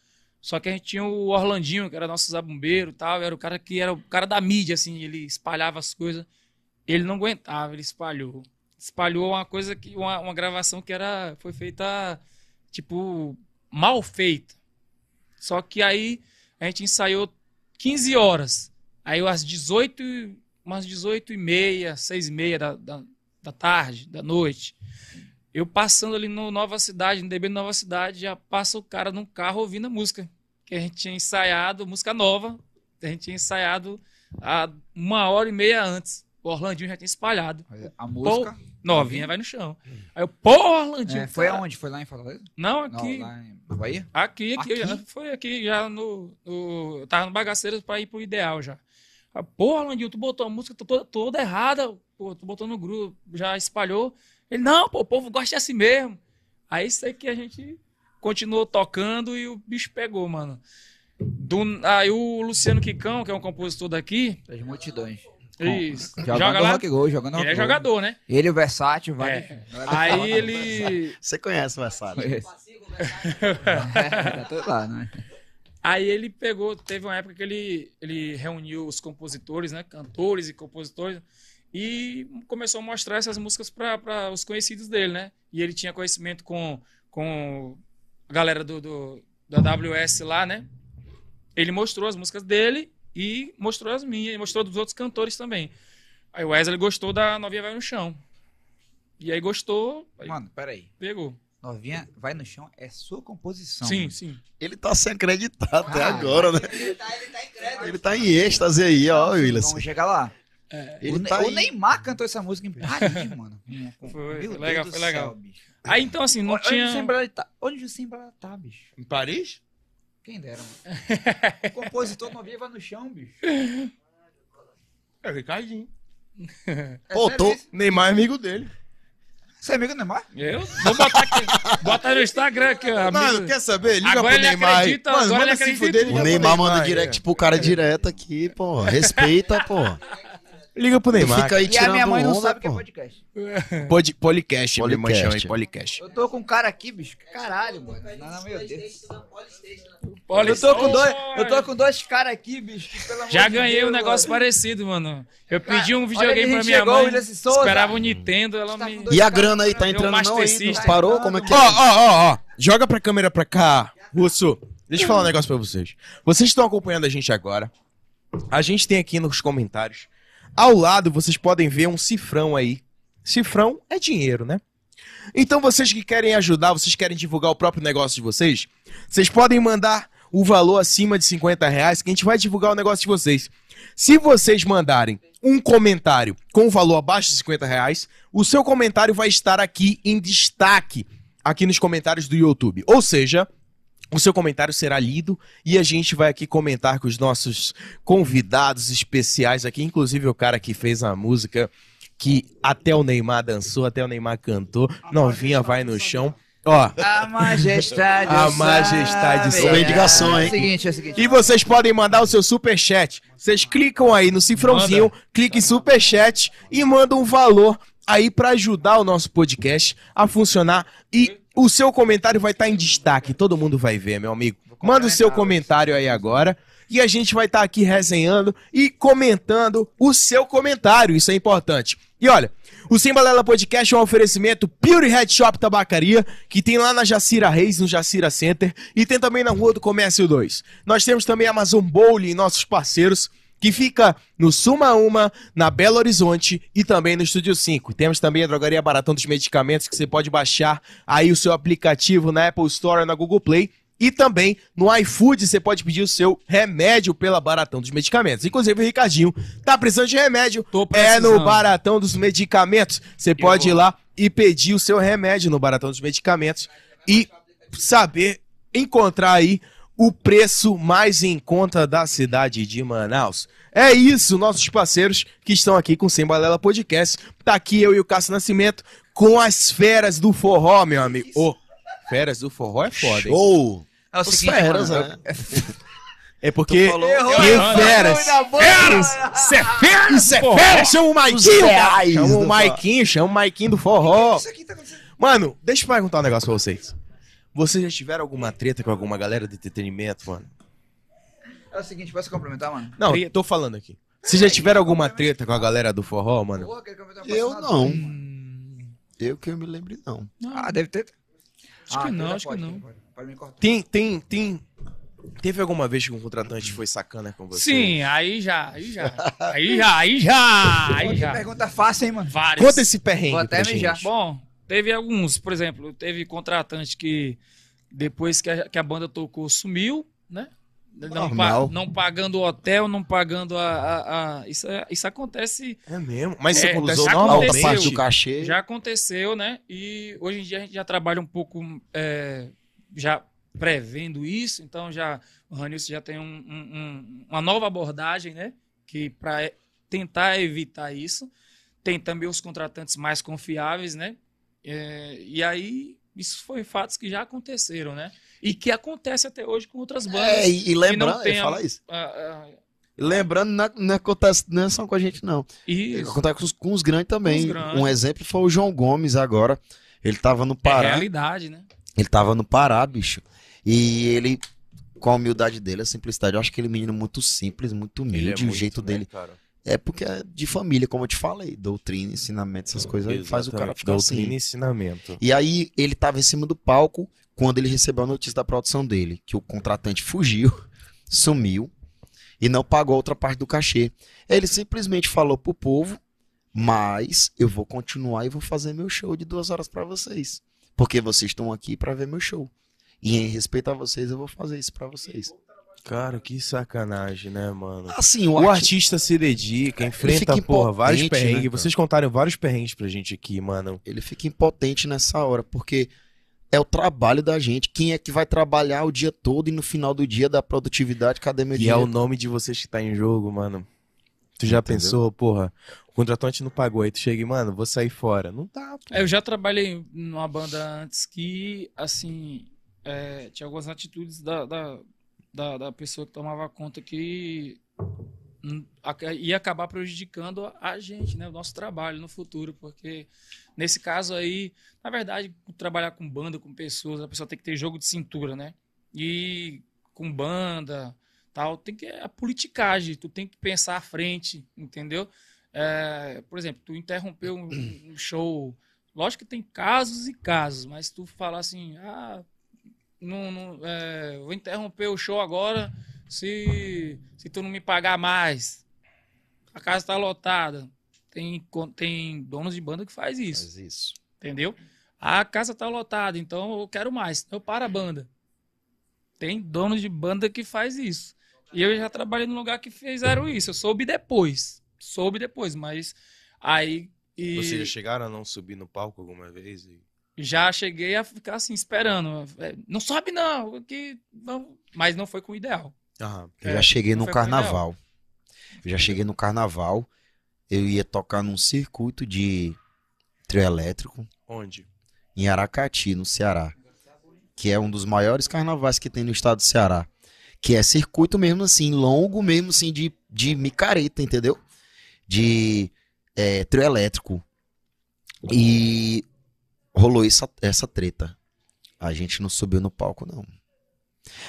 A: Só que a gente tinha o Orlandinho, que era nosso zabumbeiro e tal, era o cara que era o cara da mídia, assim, ele espalhava as coisas. Ele não aguentava, ele espalhou. Espalhou uma coisa que, uma, uma gravação que era, foi feita, tipo, mal feita. Só que aí a gente ensaiou 15 horas. Aí às 18, e- umas 18 e meia, 6 e meia da, da, da tarde, da noite. Eu passando ali no Nova Cidade, no DB Nova Cidade, já passa o cara num carro ouvindo a música. Que a gente tinha ensaiado, música nova. A gente tinha ensaiado há uma hora e meia antes. O Orlandinho já tinha espalhado.
C: A música.
A: Novinha vai no chão. Aí eu, pô, Orlandinho.
C: É, foi
A: cara.
C: aonde? Foi lá em Fortaleza?
A: Não,
C: Não,
A: aqui.
C: lá em Bahia?
A: Aqui, aqui,
C: Aqui?
A: já foi aqui, já no, no- Eu tava no Bagaceiras pra ir pro ideal já. Ah, Pô, Landinho, tu botou a música toda, toda errada, pô, tu botou no grupo, já espalhou. Ele, não, pô, o povo gosta assim mesmo. Aí isso aí que a gente continuou tocando e o bicho pegou, mano. Do, aí o Luciano Quicão, que é um compositor daqui,
C: Das multidões.
A: Isso,
C: Jogando
A: joga lá.
C: rock go, jogando
A: Ele é
C: rock go.
A: jogador, né?
C: Ele, o Versátil, vai.
A: É. Aí ele.
D: Você conhece o Versátil.
C: tá tudo lá, né?
A: Aí ele pegou, teve uma época que ele, ele reuniu os compositores, né, cantores e compositores, e começou a mostrar essas músicas para os conhecidos dele, né? E ele tinha conhecimento com, com a galera do, do- da WS lá, né? Ele mostrou as músicas dele e mostrou as minhas, e mostrou dos outros cantores também. Aí o Wesley gostou da Novinha Vai no Chão. E aí gostou, aí
C: Mano, peraí.
A: pegou.
C: Novinha, vai no chão, é sua composição.
A: Sim, sim.
D: Ele tá sem acreditar até
C: Ah,
D: agora, né?
G: Ele tá, ele tá incrédulo.
D: Ele tá em êxtase aí, ó, Willis.
C: Vamos chegar lá.
D: Ele
C: o,
D: tá
C: o
D: aí.
C: Neymar cantou essa música em Paris, mano.
A: Foi, foi legal, foi legal.
C: céu, bicho.
A: Aí então assim, não
C: Onde
A: tinha...
C: o Sembrala tá? Onde o Sembrala tá, bicho?
B: Em Paris?
C: Quem dera, mano. o compositor novinho vai no chão, bicho.
B: É o Ricardinho.
C: É
D: Pô,
C: sério
D: tô-
C: isso?
B: Neymar é amigo dele.
C: Você é amigo do Neymar?
A: Eu vou botar aqui. Bota no Instagram aqui, ó.
B: Mano,
A: amigo.
B: quer saber? Liga
A: Agora
B: pro
A: ele
B: Neymar aí.
A: acredita,
B: Mano,
A: agora
B: manda
A: ele
B: se
A: acredita
B: fuder, liga
D: O
B: pro
D: Neymar manda direct pro cara direto aqui, pô. Respeita, pô.
B: Liga pro Neymar.
D: Fica aí
C: E a minha mãe não
D: onda,
C: sabe o que é podcast.
B: Pod, podcast, minha mãe
D: Podcast.
C: Eu tô com um cara aqui, bicho. Caralho, mano. Não, meu Deus. Eu tô com dois, eu tô com dois caras aqui, bicho. que, pelo amor
A: Já ganhei
C: Deus,
A: um negócio
C: mano.
A: parecido, mano. Eu
C: Cara,
A: pedi um videogame pra minha
C: chegou
A: mãe. Esperava o Nintendo, ela
C: Tá
A: me...
D: E a grana aí tá entrando não aí? Parou? Como é que
B: Ó,
D: é?
B: ó, ó, ó. Joga pra câmera pra cá, Russo. Deixa eu falar um negócio pra vocês. Vocês estão acompanhando a gente agora. A gente tem aqui nos comentários. Ao lado, vocês podem ver um cifrão aí. Cifrão é dinheiro, né? Então, vocês que querem ajudar, vocês querem divulgar o próprio negócio de vocês, vocês podem mandar o valor acima de 50 reais que a gente vai divulgar o negócio de vocês. Se vocês mandarem um comentário com o valor abaixo de 50 reais, o seu comentário vai estar aqui em destaque, aqui nos comentários do YouTube. Ou seja, o seu comentário será lido e a gente vai aqui comentar com os nossos convidados especiais aqui, inclusive o cara que fez a música que até o Neymar dançou, até o Neymar cantou, novinha vai no chão. Ó,
C: A majestade.
B: A majestade
C: sabe.
D: Sou mendigação,
C: É
D: hein?
C: o seguinte, é o seguinte.
B: E vocês podem mandar o seu superchat. Vocês clicam aí no cifrãozinho, clique em superchat e mandam um valor aí pra ajudar o nosso podcast a funcionar. E o seu comentário vai estar em destaque. Todo mundo vai ver, meu amigo. Manda o seu comentário aí agora. E a gente vai estar aqui resenhando e comentando o seu comentário. Isso é importante. E olha, o Sem Balela Podcast é um oferecimento Pure Head Shop Tabacaria, que tem lá na Jacira Reis, no Jacira Center, e tem também na Rua do Comércio 2. Nós temos também a Amazon Bowl e nossos parceiros, que fica no Suma Uma, na Belo Horizonte e também no Estúdio 5. Temos também a Drogaria Baratão dos Medicamentos, que você pode baixar aí o seu aplicativo na Apple Store na Google Play. E também no iFood você pode pedir o seu remédio pela Baratão dos Medicamentos. Inclusive o Ricardinho tá precisando de remédio. É no Baratão dos Medicamentos. Você pode ir lá e pedir o seu remédio no Baratão dos Medicamentos e saber encontrar aí o preço mais em conta da cidade de Manaus. É isso, nossos parceiros que estão aqui com o Sem Balela Podcast. Tá aqui eu e o Cássio Nascimento com as feras do forró, meu amigo. Ô, feras do forró é foda, hein?
D: Show!
C: É o seguinte,
D: feras,
C: mano,
D: né?
B: É porque...
D: Tu falou-
B: Que
C: Errou,
B: feras!
C: errou,
B: Feras! Isso é fera! Isso é fera! Chama o Maiquinho! Chama o Maiquinho, chama o Maiquinho do forró.
C: Tá.
B: Mano, deixa eu perguntar um negócio pra vocês. Vocês já tiveram alguma treta com alguma galera de entretenimento, mano?
C: É o seguinte, posso complementar, mano?
B: Não, tô falando aqui. Vocês já tiveram alguma treta com a galera do forró, mano?
C: Porra?
D: Eu não. Eu que eu me lembre, não.
C: Ah, deve ter.
A: Acho que
C: Ah,
A: não,
C: então
A: acho
C: pode,
A: que não.
C: Pode, pode me cortar.
B: Tem, tem, tem. Teve alguma vez que um contratante foi sacana com você?
A: Sim, aí já, aí já. Aí já, aí já, aí
C: que
A: já.
C: pergunta fácil, hein, mano?
A: Vários.
B: Conta esse perrengue.
C: Vou até
B: pra
C: mijar.
B: gente.
A: Bom, teve alguns, por exemplo, teve contratante que depois que a, que a banda tocou sumiu, né? Não, pa- não pagando o hotel, não pagando a. a- a- isso, é- isso acontece,
B: É mesmo? Mas isso
A: É, aconteceu.
D: parte
B: normalmente?
D: do cachê.
A: já aconteceu, né? E hoje em dia a gente já trabalha um pouco é, já prevendo isso, então já o Ranilson já tem um- um- um- uma nova abordagem, né? Que para tentar evitar isso. Tem também os contratantes mais confiáveis, né? É, e aí, isso foi fatos que já aconteceram, né? E que acontece até hoje com outras bandas.
D: É, e, e lembrando,
A: tem
D: ele
A: a-
D: fala isso.
A: Ah, ah,
D: Lembrando, não, não acontece não é só com a gente, não.
A: isso.
D: Acontece com os, com os grandes também.
A: Os grandes.
D: Um exemplo foi o João Gomes agora. Ele tava no
A: É
D: Pará.
A: realidade, né?
D: Ele tava no Pará, bicho. E ele, com a humildade dele, a simplicidade, eu acho que ele é um menino muito simples, muito humilde,
B: é
D: o
B: muito,
D: jeito
B: né,
D: dele.
B: cara?
D: É porque é de família, como eu te falei. Doutrina, ensinamento, essas coisas aí faz o cara
B: Exatamente.
D: ficar
B: Doutrina
D: assim.
B: e ensinamento.
D: E aí ele tava em cima do palco quando ele recebeu a notícia da produção dele, que o contratante fugiu, sumiu e não pagou outra parte do cachê. Ele simplesmente falou pro povo, mas eu vou continuar e vou fazer meu show de duas horas pra vocês, porque vocês estão aqui pra ver meu show. E em respeito a vocês, eu vou fazer isso pra vocês.
B: Cara, que sacanagem, né, mano?
D: Assim,
B: O
D: o, arti-
B: artista se dedica, enfrenta, porra, vários
D: né,
B: perrengues.
D: cara?
B: Vocês contaram vários perrengues pra gente aqui, mano.
D: ele fica impotente nessa hora, porque é o trabalho da gente. Quem é que vai trabalhar o dia todo e no final do dia da produtividade, cadê meu
B: E é
D: dinheiro?
B: o nome de vocês que tá em jogo, mano. Tu já
D: Entendeu?
B: pensou, porra, o contratante não pagou, aí tu chega e, mano, vou sair fora. Não dá, pô.
A: É, Eu já trabalhei numa banda antes que, assim, é, tinha algumas atitudes da, da, da, da pessoa que tomava conta que ia acabar prejudicando a gente, né? O nosso trabalho no futuro, porque nesse caso aí, na verdade, trabalhar com banda, com pessoas, a pessoa tem que ter jogo de cintura, né? E com banda, tal, tem que a politicagem, tu tem que pensar à frente, entendeu? É, por exemplo, tu interrompeu um, um show, lógico que tem casos e casos, mas tu falar assim, ah, não, não, é, vou interromper o show agora se, se tu não me pagar mais. A casa tá lotada. Tem, tem donos de banda que faz isso,
D: Faz isso.
A: entendeu? A casa tá lotada, então eu quero mais. Eu paro a banda. Tem donos de banda que faz isso. E eu já trabalhei num lugar que fizeram isso. Eu soube depois. Soube depois, mas aí. E
B: Vocês já chegaram a não subir no palco alguma vez? E...
A: já cheguei a ficar assim, esperando. É, Não sobe, não, que não. Mas não foi com o ideal.
B: Aham.
D: Eu
A: É,
D: já cheguei no carnaval. Eu já cheguei no carnaval. Eu ia tocar num circuito de trio elétrico
B: Onde?
D: em Aracati, no Ceará. Que é um dos maiores carnavais que tem no estado do Ceará. Que é circuito mesmo assim, longo mesmo assim, de, de micareta, entendeu? De é, trio elétrico. E rolou essa, essa treta. A gente não subiu no palco, não.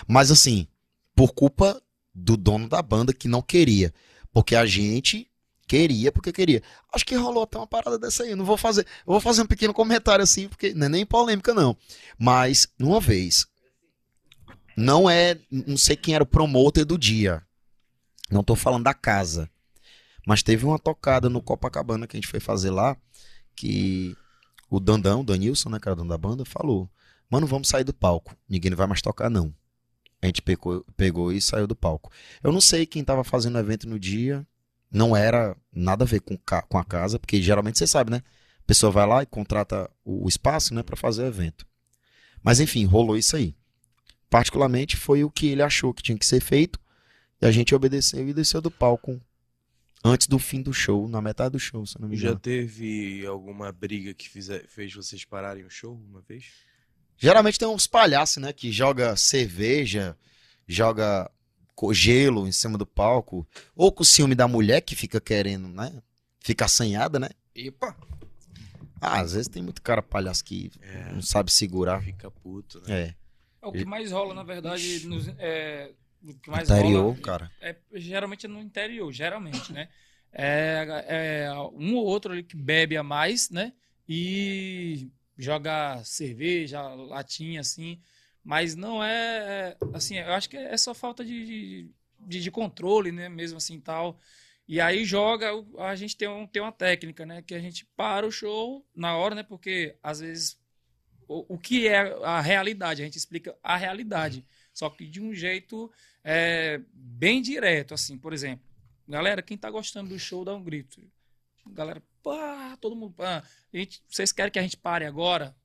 D: Mas assim, por culpa do dono da banda que não queria. Porque a gente queria, porque queria. Acho que rolou até uma parada dessa aí. Eu não vou fazer. Eu vou fazer um pequeno comentário assim, porque não é nem polêmica, não. Mas, uma vez, não é. Não sei quem era o promoter do dia. Não tô falando da casa. Mas teve uma tocada no Copacabana que a gente foi fazer lá, que o Dandão, Danilson, né, cara, dono da banda, falou: Mano, vamos sair do palco. Ninguém vai mais tocar, não. A gente pegou, pegou e saiu do palco. Eu não sei quem tava fazendo o evento no dia. Não era nada a ver com, com a casa, porque geralmente você sabe, né? A pessoa vai lá e contrata o, o espaço, né, para fazer o evento. Mas enfim, rolou isso aí. Particularmente foi o que ele achou que tinha que ser feito. E a gente obedeceu e desceu do palco antes do fim do show, na metade do show, se eu não me
J: Já
D: engano.
J: teve alguma briga que fize- fez vocês pararem o show uma vez?
D: Geralmente tem uns palhaços, né, que joga cerveja, joga gelo em cima do palco, ou com o ciúme da mulher que fica querendo, né, fica assanhada, né?
C: Epa.
D: Ah, às vezes tem muito cara palhaço que
J: É,
D: não sabe segurar.
J: fica puto, né?
D: É,
A: É o que mais rola, na verdade, nos, é, que mais
D: interior,
A: rola
D: cara.
A: é geralmente no interior, geralmente, né? É, é um ou outro ali que bebe a mais, né? E joga cerveja, latinha, assim. Mas não é, assim, eu acho que é só falta de, de, de controle, né? Mesmo assim, tal. E aí joga, a gente tem, um, tem uma técnica, né? Que a gente para o show na hora, né? Porque às vezes o, o que é a realidade, a gente explica a realidade. Só que de um jeito é, bem direto, assim, por exemplo. Galera, quem tá gostando do show, dá um grito. Galera, pá, todo mundo. Pá. A gente, vocês querem que a gente pare agora?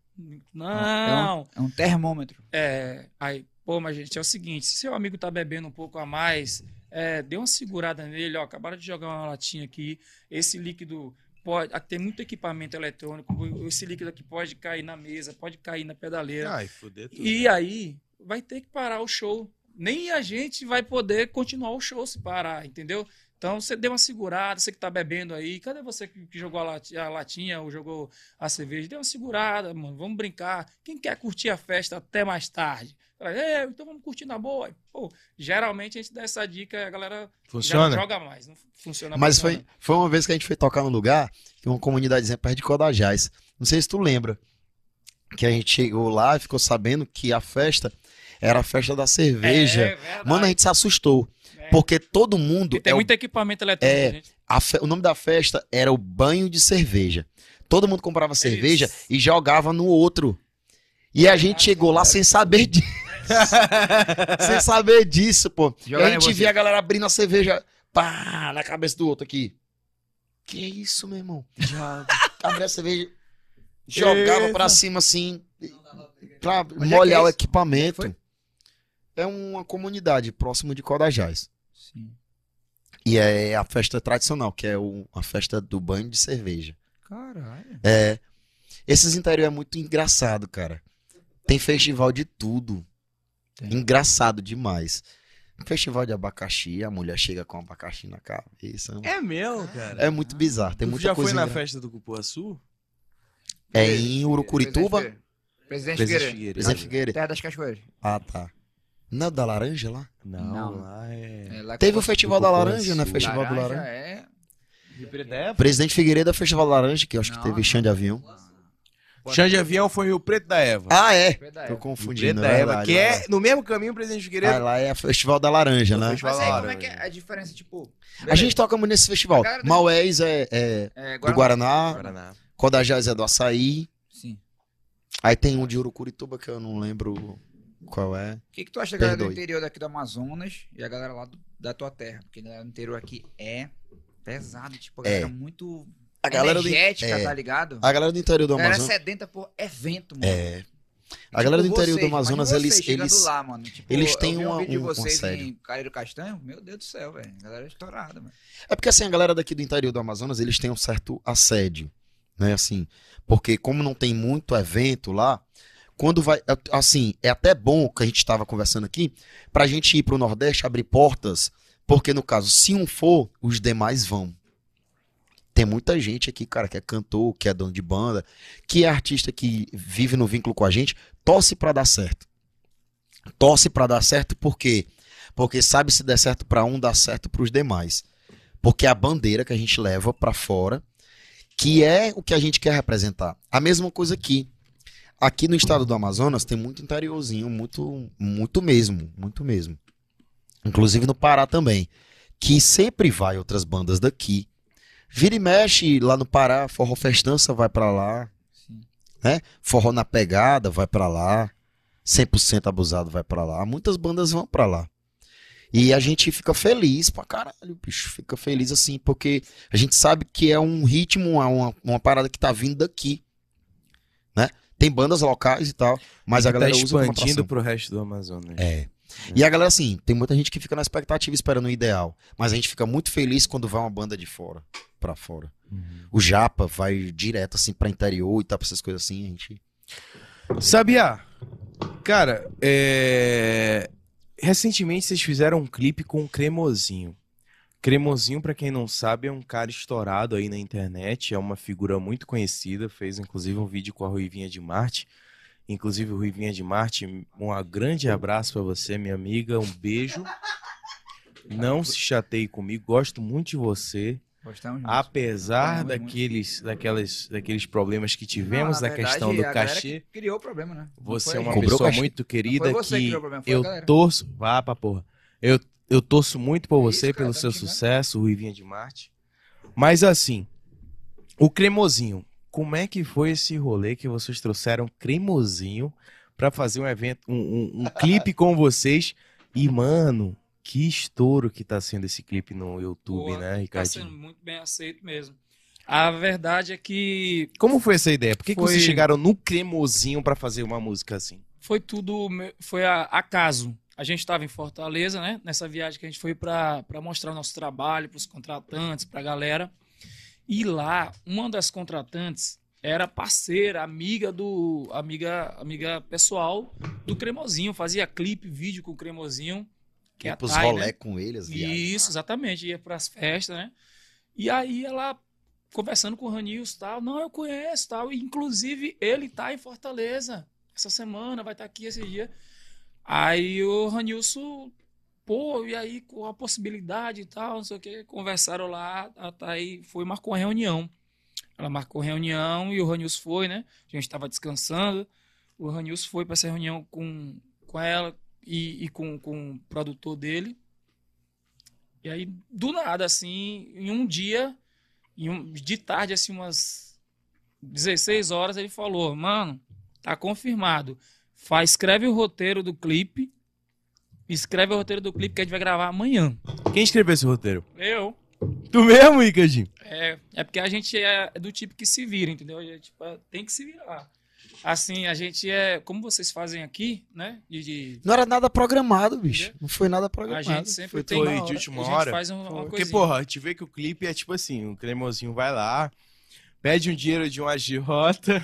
A: Não.
C: É um termômetro.
A: É, aí, pô, mas gente, é o seguinte, se seu amigo tá bebendo um pouco a mais, é, dê uma segurada nele, ó, acabaram de jogar uma latinha aqui, esse líquido pode, tem muito equipamento eletrônico, esse líquido aqui pode cair na mesa, pode cair na pedaleira,
J: Ai, fuder tudo.
A: e aí vai ter que parar o show. Nem a gente vai poder continuar o show se parar, entendeu? Então você deu uma segurada, você que tá bebendo aí, cadê você que, que jogou a lati- a latinha ou jogou a cerveja? Dê uma segurada, mano, vamos brincar. Quem quer curtir a festa até mais tarde? "É, então vamos curtir na boa. Pô, geralmente a gente dá essa dica a galera
B: Funciona?
A: joga mais. Não funciona
D: Mas
A: mais.
D: foi, foi uma vez que a gente foi tocar num lugar, uma comunidadezinha perto de Codajás. Não sei se tu lembra. Que a gente chegou lá e ficou sabendo que a festa era a festa da cerveja.
A: É, verdade.
D: Mano, a gente se assustou.
A: É.
D: Porque todo mundo.
A: E tem
D: é o-
A: muito equipamento eletrônico.
D: É. a O nome da festa era o banho de cerveja. Todo mundo comprava cerveja
A: Isso.
D: e jogava no outro. E a gente chegou lá sem saber disso. sem saber disso, pô. E a gente
C: você.
D: via a galera abrindo a cerveja, pá, na cabeça do outro aqui. Que isso, meu irmão? Já abria a cerveja, jogava pra cima assim, pra
C: é
D: molhar
C: é
D: o equipamento.
C: Foi?
D: É uma comunidade próximo de Codajás.
C: Sim.
D: E é a festa tradicional, que é o- a festa do banho de cerveja.
C: Caralho.
D: É. Esses interior é muito engraçado, cara. Tem festival de tudo.
C: Tem.
D: Engraçado demais. Festival de abacaxi, a mulher chega com abacaxi na cabeça.
J: É mesmo, cara?
D: É muito bizarro. Tem
J: tu
D: muita
J: já
D: coisa.
J: foi na
D: engra-
J: festa do Cupuaçu?
D: É em Urucurituba,
C: Presidente. Figueiredo.
D: Presidente Figueiredo.
C: Terra das Cachoeiras.
D: Ah, tá. Não é o da laranja lá?
J: Não,
C: Não.
J: lá é...
C: É, lá
D: Teve
C: que
D: o Festival da. Laranja, né? Festival do
C: Laranja é...
D: Presidente Figueiredo é o Festival da Laranja, que eu acho que
C: Não,
D: teve
C: não.
D: chão de avião.
F: Chão de avião foi Rio Preto da Eva.
D: Ah, é. Tô confundindo.
F: Preto da
D: é
F: Eva,
D: verdade,
F: que
D: verdade.
F: é no mesmo caminho, Presidente
D: Ah,
F: Figueiredo.
D: lá é o Festival da Laranja, né?
F: Festival
C: Mas
F: da
C: aí, como é que é a diferença, tipo...
D: A gente toca muito nesse festival.
C: Do-
D: Maués é, é
C: É,
D: do Guaraná,
J: Guaraná.
D: Codajás é do Açaí.
C: Sim.
D: Aí tem um de Urucurituba que eu não lembro qual é.
C: O que, que tu acha da galera do
D: Perdoe.
C: interior daqui do Amazonas e a galera lá do- da tua terra? Porque a galera do interior aqui é pesado, tipo, a
D: É.
C: galera muito
D: A galera do,
C: energética,
D: é.
C: tá ligado?
D: a galera do interior do
C: A galera
D: Amazonas.
C: sedenta por evento, mano.
D: É. A galera do interior do
C: vocês,
D: Amazonas,
C: imagina
D: eles, eles,
C: lá, mano. Tipo,
D: eles têm
C: um
D: um- um
C: vocês em Castanho, meu Deus do céu, velho. A galera é estourada, mano.
D: É porque assim, a galera daqui do interior do Amazonas, eles têm um certo assédio, né, assim, porque como não tem muito evento lá, quando vai, é, assim, é até bom que a gente estava conversando aqui, pra gente ir pro Nordeste, abrir portas, porque no caso, se um for, os demais vão. Tem muita gente aqui, cara, que é cantor, que é dono de banda, que é artista que vive no vínculo com a gente, torce pra dar certo. Torce pra dar certo por quê? Porque sabe se der certo pra um, dá certo pros demais. Porque é a bandeira que a gente leva pra fora, que é o que a gente quer representar. A mesma coisa aqui. Aqui no estado do Amazonas tem muito interiorzinho, muito, muito mesmo, muito mesmo. Inclusive no Pará também. que sempre vai outras bandas daqui. Vira e mexe lá no Pará, Forró Festança vai pra lá,
C: Sim.
D: né? Forró na Pegada vai pra lá, 100% Abusado vai pra lá. Muitas bandas vão pra lá. E a gente fica feliz pra caralho, bicho. Fica feliz assim, porque a gente sabe que é um ritmo, uma, uma, uma parada que tá vindo daqui. Tem bandas locais e tal, mas a
J: tá
D: galera usa como
J: expandindo
D: atração.
J: pro resto do Amazonas.
D: É. E a galera, assim, tem muita gente que fica na expectativa esperando o ideal. Mas a gente fica muito feliz quando vai uma banda de fora, pra fora. O Japa vai direto, assim, pra interior e tal, pra essas coisas assim. A gente.
B: Sabia? Cara, é... recentemente vocês fizeram um clipe com o Cremosinho. Cremosinho, pra quem não sabe, é um cara estourado aí na internet, é uma figura muito conhecida, fez inclusive um vídeo com a Ruivinha de Marte. Inclusive, Ruivinha de Marte, um grande abraço pra você, minha amiga, um beijo. Não se chateie comigo, gosto muito de você.
C: Gostamos muito.
B: Apesar
C: Gostamos muito.
B: daqueles, daquelas, daqueles problemas que tivemos
C: Não, na
B: da
C: verdade,
B: questão do cachê,
C: que Criou o problema, né?
B: Você é uma pessoa
D: cachê.
B: muito querida
C: que
B: que eu torço. Vá pra porra. Eu, eu torço muito por
C: Isso,
B: você,
C: cara,
B: pelo
C: tá
B: seu sucesso, Ruivinha de Marte. Mas assim, o Cremosinho, como é que foi esse rolê que vocês trouxeram Cremosinho pra fazer um evento, um, um, um clipe com vocês? E, mano, que estouro que tá sendo esse clipe no YouTube,
A: Pô,
B: né,
A: Tá
B: Ricardinho?
A: sendo muito bem aceito mesmo. A verdade é que
B: Como foi essa ideia? Por que, que
A: Foi-
B: vocês chegaram no Cremosinho pra fazer uma música assim?
A: foi tudo foi a, acaso. A gente estava em Fortaleza, né? Nessa viagem que a gente foi para mostrar o nosso trabalho para os contratantes, para a galera. E lá, uma das contratantes era parceira, amiga do amiga amiga pessoal do Cremosinho, fazia clipe, vídeo com o Cremosinho, que é a
D: Pros
A: Thay,
D: rolé
A: né?
D: com ele, as viagens.
A: Isso, exatamente. Ia pras festas, né? E aí ela conversando com o Ranils e tal. Não, eu conheço tal. E, inclusive, ele tá em Fortaleza essa semana, vai estar aqui esse dia. Aí o Ranilson, pô, e aí com a possibilidade e tal, não sei o que, conversaram lá, a Thay foi e marcou uma reunião. Ela marcou reunião e o Ranilson foi, né? A gente estava descansando. O Ranilson foi para essa reunião com, com ela e, e com, com o produtor dele. E aí, do nada, assim, em um dia, em um- de tarde, assim, umas 16 horas, ele falou: Mano, tá confirmado. Faz, escreve o roteiro do clipe. Escreve o roteiro do clipe que a gente vai gravar amanhã.
B: Quem escreveu esse roteiro?
A: Eu.
B: Tu mesmo, Ricardinho?
A: É, é porque a gente é do tipo que se vira, entendeu? A gente tipo, tem que se virar. Assim, a gente é. Como vocês fazem aqui, né? De, de-
D: Não era nada programado, bicho.
A: Entendeu?
D: Não foi nada
A: a
D: programado.
A: gente sempre
B: Foi-
A: tem.
B: foi
A: uma
B: de
A: hora,
B: última
A: a gente
B: hora?
A: faz um- uma
B: Porque, porra, a gente vê que o clipe é tipo assim, o cremosinho vai lá, pede um dinheiro de um agiota,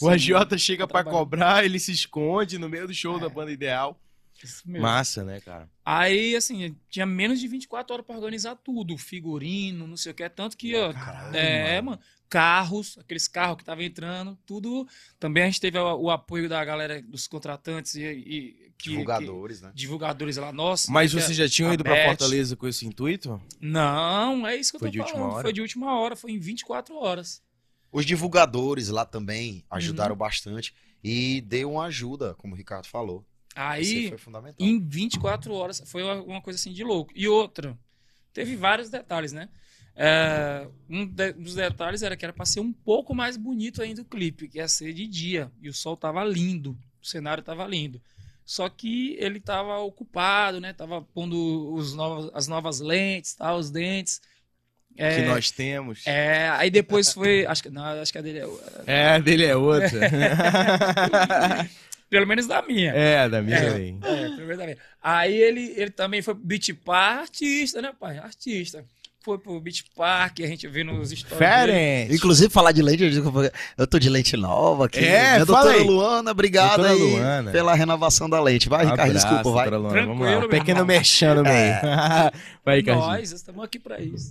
B: o
A: Sim,
B: agiota chega
A: tá
B: pra
A: trabalhando.
B: cobrar, ele se esconde no meio do show da banda ideal.
A: Isso mesmo.
B: Massa, né, cara?
A: Aí, assim, tinha menos de 24 horas pra organizar tudo. Figurino, não sei o que. É tanto que, ó. é, mano. Carros, aqueles carros que estavam entrando, tudo. Também a gente teve o, o apoio da galera, dos contratantes e. e que-
D: Divulgadores, né?
A: que- divulgadores lá, nossa.
B: Mas
A: que-
B: vocês já tinham
A: a
B: ido pra
A: Beth.
B: Fortaleza com esse intuito?
A: Não, é isso que eu
B: Foi
A: tô
B: de última
A: falando.
B: hora?
A: Foi de última hora, foi em 24 horas.
D: Os divulgadores lá também ajudaram
A: Uhum.
D: bastante e deu uma ajuda, como o Ricardo falou.
A: Aí,
D: foi fundamental.
A: em 24 horas, foi uma, coisa assim de louco. E outra, teve vários detalhes, né? É, um de- dos detalhes era que era para ser um pouco mais bonito ainda o clipe, que ia ser de dia. E o sol tava lindo, o cenário tava lindo. Só que ele tava ocupado, né? Tava pondo os novos, as novas lentes, tal, os dentes. É,
B: Que nós temos.
A: é, aí depois foi. Acho que, não, acho que a dele é.
B: É, a dele é outra.
A: Pelo menos da minha.
B: é, da minha
A: É.
B: também.
A: É, primeiro também. Aí ele, ele também foi Park, artista, né, pai? Artista. Foi pro Beach Park, a gente vê nos stories.
B: Diferente.
D: Inclusive, falar de lente, eu, digo, eu tô de lente nova aqui.
B: É,
D: Minha
B: fala
D: doutora
B: aí.
D: Luana, obrigado
B: Doutora
D: aí
B: Luana.
D: pela renovação da lente. Vai, Ricardo,
B: Abraço,
D: desculpa, vai.
B: Luana, Vamos lá.
A: Tranquilo,
B: Um
A: meu
B: pequeno
A: irmão.
B: merchan no meio. vai, Ricardinho.
A: Nós estamos aqui pra isso.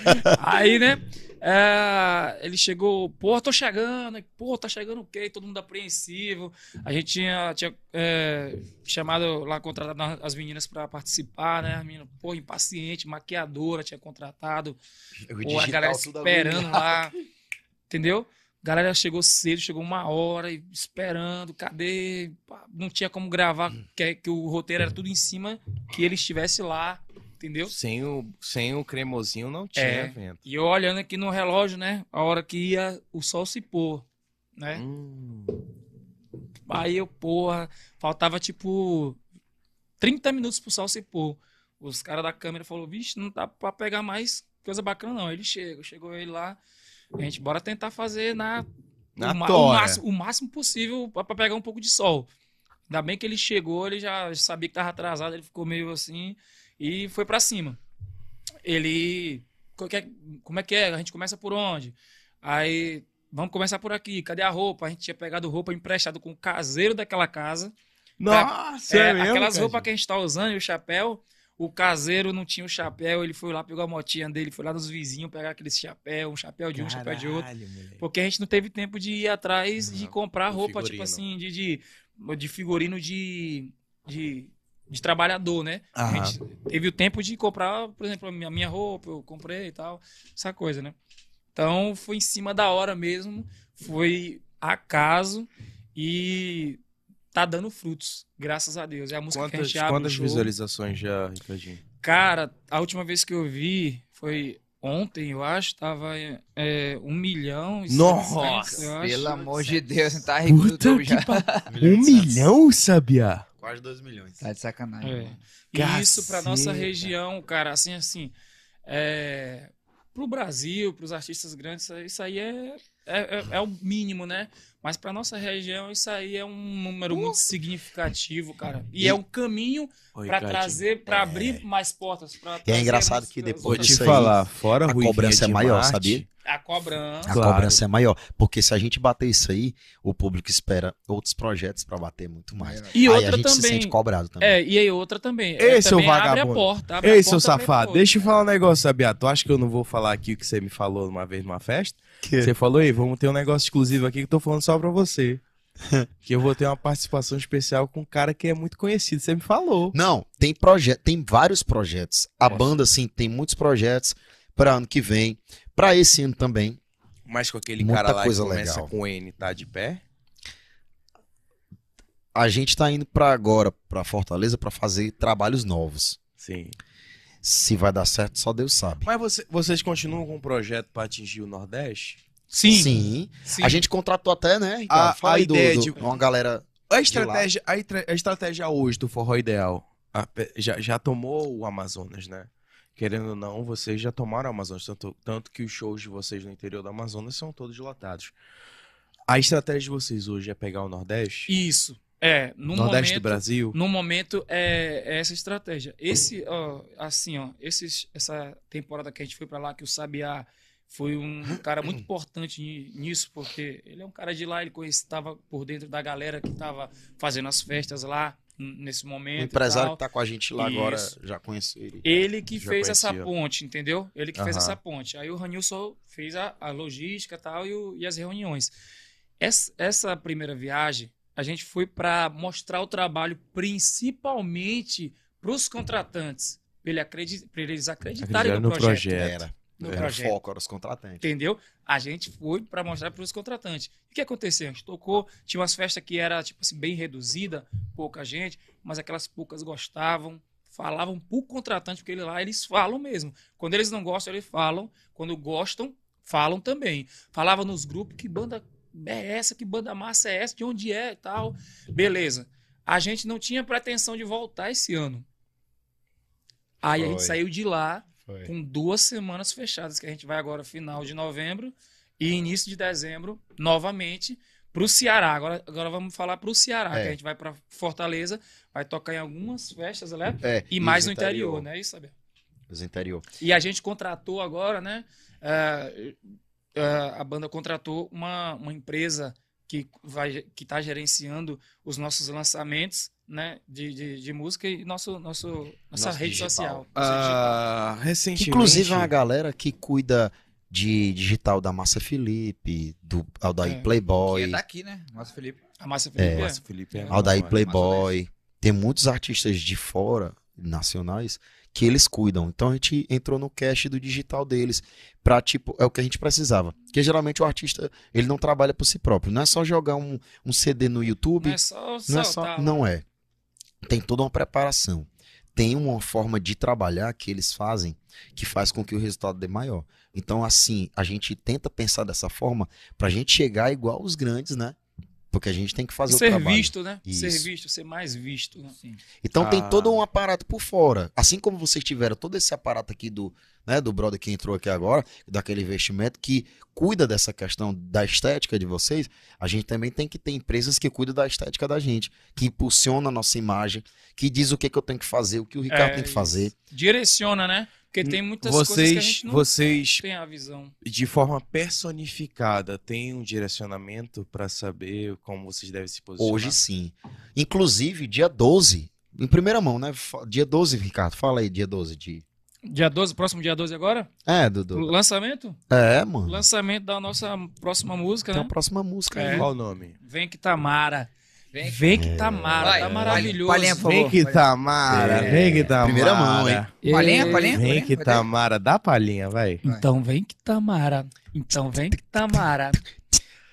A: Aí, né? É, ele chegou, pô, tô chegando, pô, tá chegando o quê? Todo mundo apreensivo. A gente tinha, tinha é, chamado lá, contratado as meninas pra participar, né? A menina, pô, impaciente, maquiadora, tinha contratado. Pô, a galera esperando lá. Entendeu? A galera chegou cedo, chegou uma hora e esperando. Cadê? Não tinha como gravar, que, que o roteiro era tudo em cima que ele estivesse lá. Entendeu?
J: Sem o, sem o cremosinho não tinha
A: É.
J: evento.
A: E eu olhando aqui no relógio, né? A hora que ia o sol se pôr, né?
J: Hum.
A: Aí eu, porra, faltava tipo 30 minutos pro sol se pôr. Os caras da câmera falaram, vixe, não dá pra pegar mais coisa bacana não. Ele chega, chegou ele lá, a gente bora tentar fazer na,
B: Na
A: o, o máximo, o máximo possível pra pegar um pouco de sol. Ainda bem que ele chegou, ele já sabia que tava atrasado, ele ficou meio assim e foi pra cima. Ele, "Co- que- como é que é? A gente começa por onde? Aí, vamos começar por aqui. Cadê a roupa? A gente tinha pegado roupa emprestada com o caseiro daquela casa.
B: Nossa,
A: É,
B: é, mesmo,
A: aquelas roupas que a gente tá usando e o chapéu. O caseiro não tinha o chapéu, ele foi lá, pegou a motinha dele, foi lá nos vizinhos pegar aquele chapéu, um chapéu de um, chapéu de outro.
B: Caralho, moleque.
A: Porque a gente não teve tempo de ir atrás de
J: Não,
A: comprar
J: do
A: roupa, tipo
J: figurino.
A: assim, de, de, de figurino de, de, de trabalhador, né? A gente teve o tempo de comprar, por exemplo, a minha, roupa, eu comprei e tal, essa coisa, né? Então foi em cima da hora mesmo, foi acaso e tá dando frutos, graças a Deus. É a música que a
J: Quantas,
A: gente abre
J: quantas
A: show.
J: visualizações já, Ricardinho?
A: Cara, a última vez que eu vi foi ontem, eu acho, tava é, um milhão e
B: Nossa,
A: 700, eu acho.
C: Pelo amor de Deus, você tá rico
B: Puta
C: já.
B: pa... Um milhão, sabia?
D: Quase 2 milhões.
C: Tá de sacanagem.
A: É.
C: mano.
A: E isso pra nossa
B: Caceta.
A: região, cara, assim, assim, é, pro Brasil, pros artistas grandes, isso aí- isso aí é, é, é- é o mínimo, né? Mas pra nossa região, isso aí é um número muito significativo, cara. E,
D: E-
A: é um caminho
J: Ricardinho.
A: trazer, pra abrir mais portas.
D: E é engraçado que depois disso
B: te
D: aí,
B: falar, fora
D: a cobrança é maior,
B: Marte,
D: sabia?
A: A cobrança.
D: A
B: Claro.
D: cobrança é maior. Porque se a gente bater isso aí, o público espera outros projetos pra bater muito mais.
A: E
D: aí
A: outra
D: a gente se
A: também.
D: sente cobrado também.
A: É, e aí outra também.
B: Ei,
A: é,
B: seu
A: também abre a
B: vagabundo.
A: porta. abre
B: Ei,
A: a
B: seu
A: porta pra
B: safado, deixa eu falar um negócio, sabia? Tu acha que eu não vou falar aqui o que você me falou uma vez numa festa? Você falou, ei, vamos ter um negócio exclusivo aqui que eu tô falando só pra você. que eu vou ter uma participação especial com um cara que é muito conhecido. Você me falou.
D: Não, tem projeto, tem vários projetos. A
B: Nossa.
D: banda, assim, tem muitos projetos para ano que vem, para esse ano também.
B: Mas com aquele
D: Muita
B: cara lá
D: coisa
B: que começa
D: legal.
B: com N, tá de pé?
D: A gente tá indo para agora, para Fortaleza, para fazer trabalhos novos.
B: Sim.
D: Se vai dar certo, só Deus sabe.
B: Mas você- vocês continuam com um projeto pra atingir o Nordeste?
A: Sim.
D: Sim.
A: sim.
D: A gente contratou até, né?
B: A- a
D: do-
B: ideia
D: do-
B: de-
D: uma galera.
B: A estratégia, a, a estratégia hoje do Forró Ideal a já, já tomou o Amazonas, né? Querendo ou não, vocês já tomaram o Amazonas. Tanto, tanto que os shows de vocês no interior do Amazonas são todos lotados. A estratégia de vocês hoje é pegar o Nordeste?
A: Isso. É, no
B: Nordeste
A: momento,
B: do Brasil?
A: No momento é, é essa estratégia. Esse, ó, assim, ó, esses, essa temporada que a gente foi pra lá, que o Sabiá foi um cara muito importante ni- nisso, porque ele é um cara de lá, ele estava por dentro da galera que estava fazendo as festas lá nesse
D: O
A: momento. e
D: empresário que tá com a gente lá agora
A: Isso.
D: já conheceu ele.
A: Ele que fez essa
B: conhecia.
A: ponte, entendeu? Ele que fez
B: Aham.
A: essa ponte. Aí o Ranilson fez a, a logística tal e, o- e as reuniões. Essa, essa primeira viagem, a gente foi para mostrar o trabalho principalmente para os contratantes, pra ele acredi- pra eles acreditarem
B: Acreditar
A: no,
B: no
A: projeto.
B: projeto.
D: Era.
A: No
D: era
A: projeto.
D: foco, era os contratantes.
A: Entendeu? A gente foi para mostrar para os contratantes. O que aconteceu? A gente tocou, tinha umas festas que era tipo assim bem reduzida, pouca gente, mas aquelas poucas gostavam, falavam pro contratante porque ele lá eles falam mesmo. Quando eles não gostam, eles falam. Quando gostam, falam também. Falava nos grupos que banda é essa, que banda massa é essa, de onde é e tal. Beleza. A gente não tinha pretensão de voltar esse ano. Aí a gente
B: Foi.
A: saiu de lá
B: Foi.
A: com duas semanas fechadas, que a gente vai agora final de novembro e início de dezembro, novamente, para o Ceará. Agora, agora vamos falar para o Ceará,
D: É.
A: que a gente vai para Fortaleza, vai tocar em algumas festas, né?
D: É,
A: E mais
D: os
A: no interior, né? Isso, Abel?
D: Os interior.
A: E a gente contratou agora, né? é, a banda contratou uma, uma empresa que vai que está gerenciando os nossos lançamentos, né? De, de, de música e nosso, nosso, nossa
D: Nosso
A: rede
D: digital.
A: social.
B: Ah, recentemente.
D: Inclusive é uma galera que cuida de digital da Massa Felipe, do Aldair
A: É.
D: Playboy,
C: Que tá aqui, né? Nosso Felipe.
A: A Márcia Felipe. é.
B: Nossa, Felipe, é
D: Aldair
B: é.
D: Playboy. Tem muitos artistas de fora, nacionais, que eles cuidam. Então a gente entrou no cache do digital deles pra, tipo, é o que a gente precisava. Porque geralmente o artista, ele não trabalha por si próprio. Não é só jogar um, um CD no YouTube.
A: Não é só
D: Não é só. Não é. Tem toda uma preparação. tem uma forma de trabalhar que eles fazem que faz com que o resultado dê maior. Então, assim, a gente tenta pensar dessa forma pra gente chegar igual os grandes, né? Porque a gente tem que fazer o
A: ser
D: trabalho.
A: visto, né? Ser visto, ser mais visto. Né?
D: Então tem
J: Ah.
D: todo um aparato por fora. Assim como vocês tiveram todo esse aparato aqui do, né, do brother que entrou aqui agora, daquele investimento que cuida dessa questão da estética de vocês, a gente também tem que ter empresas que cuidam da estética da gente, que impulsiona a nossa imagem, que diz o que, que eu tenho que fazer, o que o Ricardo
A: É,
D: tem que fazer.
A: Direciona, né? Porque tem muitas coisas que a
J: Vocês,
A: gente não
J: vocês
A: tem a visão.
J: de forma personificada, têm um direcionamento pra saber como vocês devem se posicionar?
D: Hoje sim. Inclusive, dia 12, em primeira mão, né? Dia 12, Ricardo, fala aí, dia 12 de...
A: Dia 12, próximo dia 12 agora?
D: É,
A: O
D: Dudu.
A: lançamento?
D: É, mano.
A: Lançamento da nossa próxima música,
D: Tem
A: né?
D: a próxima música
A: É.
D: aí.
J: Qual o nome?
A: Vem que Tamara.
C: Vem.
A: Vem que Tamara,
C: Vai,
A: tá maravilhoso.
C: Favor.
B: Vem que Tamara,
A: É.
B: vem que Tamara.
D: Primeira mão, hein?
C: Palhinha, palhinha.
B: Vem que
C: ter?
B: Tamara, dá palhinha, vai.
A: Então vem que Tamara. Então vem que Tamara.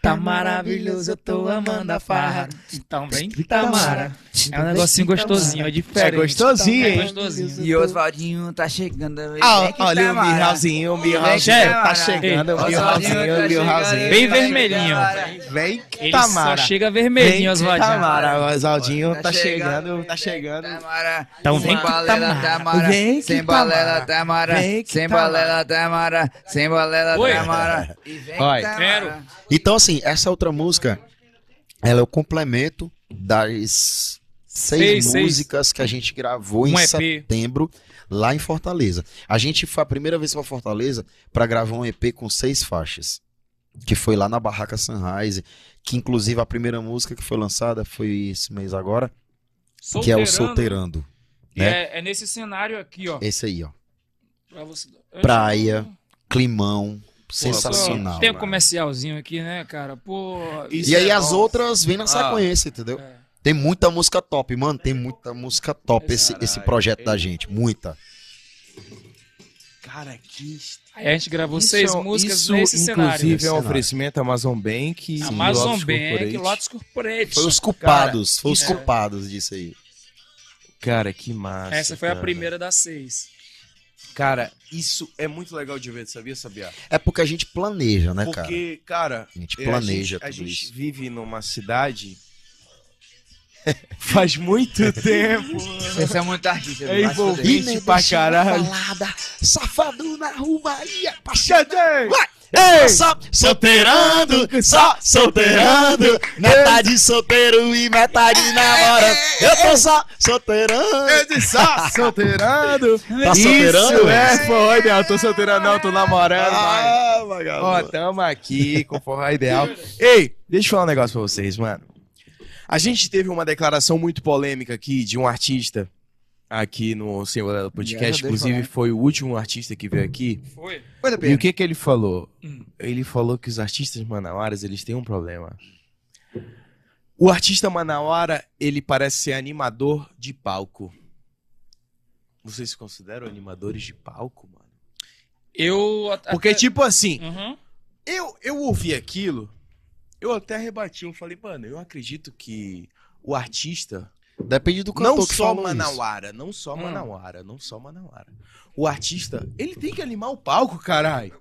A: Tá maravilhoso, eu tô amando a farra. Então vem que Tamara. É um negocinho gostosinho, é diferente.
B: É gostosinho,
A: É
B: hein?
A: gostosinho.
C: E Oswaldinho tá chegando.
B: Ah, olha o
C: Tamara.
B: Milhauzinho, o Milhauzinho tá chegando, o
C: tá
B: o
C: chegando,
A: Bem vermelhinho.
B: Vem Tamara.
A: só chega vermelhinho, Oswaldinho.
B: Tamara, o Oswaldinho
C: Tá
B: tá
C: chegando,
B: tá chegando.
C: Tamara.
A: Então
C: Sem
A: vem que
C: balela,
A: Tamara.
C: Tamara.
B: Vem que
C: Sem balela,
B: Tamara.
C: Tamara.
B: Vem que
C: Sem balela, Tamara. Sem balela. Tamara. E vem. Tamara.
D: Então, assim, essa outra música, ela é o complemento das seis,
A: Seis, seis.
D: músicas que a gente gravou em
A: Um EP.
D: setembro lá em Fortaleza. A gente foi a primeira vez para Fortaleza para gravar um EP com seis faixas, que foi lá na Barraca Sunrise, que inclusive a primeira música que foi lançada foi esse mês agora, que é o Solteirando. Né?
A: É, é nesse cenário aqui, ó.
D: Esse aí, ó. Praia, Climão, sensacional.
A: Tem um comercialzinho aqui, né, cara? Pô.
B: Isso
D: E aí
B: é
D: as
B: bom.
D: outras vêm na
B: Ah.
D: sequência, entendeu?
A: É.
D: Tem muita música top, mano. Tem muita música top esse,
B: Caralho.
D: esse projeto da gente. Muita.
B: Cara, que...
A: Aí a gente gravou
B: Isso
A: seis
B: é-
A: músicas
B: isso,
A: nesse cenário.
B: inclusive, é um oferecimento Amazon Bank. e
A: Amazon
B: Lotus
A: Bank,
B: Corporate.
A: Lotus Corporate.
D: Foi os culpados.
B: Cara,
D: foi os
A: é-
D: culpados disso aí.
B: Cara, que massa.
A: Essa foi a
B: cara.
A: primeira das seis.
B: Cara, isso é muito legal de ver, sabia, Sabia?
D: É porque a gente planeja, né, cara?
B: Porque, cara,
D: A gente
B: é,
D: planeja
B: a gente, a
D: tudo
B: gente
D: isso.
B: vive numa cidade faz muito tempo.
C: Você é muito artista.
B: É?
C: Vai
B: envolvido. pra caralho.
D: Safado na rumaria,
B: Cadê?
D: Ei! Só solteirando, só solteirando, metade solteiro e metade namorando. Eu tô só solteirando.
B: Eu disse só solteirando.
D: Tá solteirando?
B: Isso é, foi, ideal. Eu tô solteirando não, tô namorando.
D: Ah,
B: Ó, tamo aqui com forró ideal. Ei, deixa eu falar um negócio pra vocês, mano. A gente teve uma declaração muito polêmica aqui de um artista aqui no Senhor Podcast. Inclusive,
C: falando.
B: foi o último artista que veio aqui.
A: Foi?
B: E o que que ele falou?
A: Hum.
B: Ele falou que os artistas manauaras, eles têm um problema. O artista manauara, ele parece ser animador de palco. Vocês se consideram animadores de palco, mano?
A: Eu. até-
B: Porque, tipo assim,
A: Uhum.
B: eu, eu ouvi aquilo, eu até rebati, eu falei, mano, eu acredito que o artista,
D: Depende do cantor
B: não
D: que
B: só
D: isso.
B: manauara, não só
A: Hum.
B: manauara, não só manauara. O artista, ele tem que animar o palco, caralho.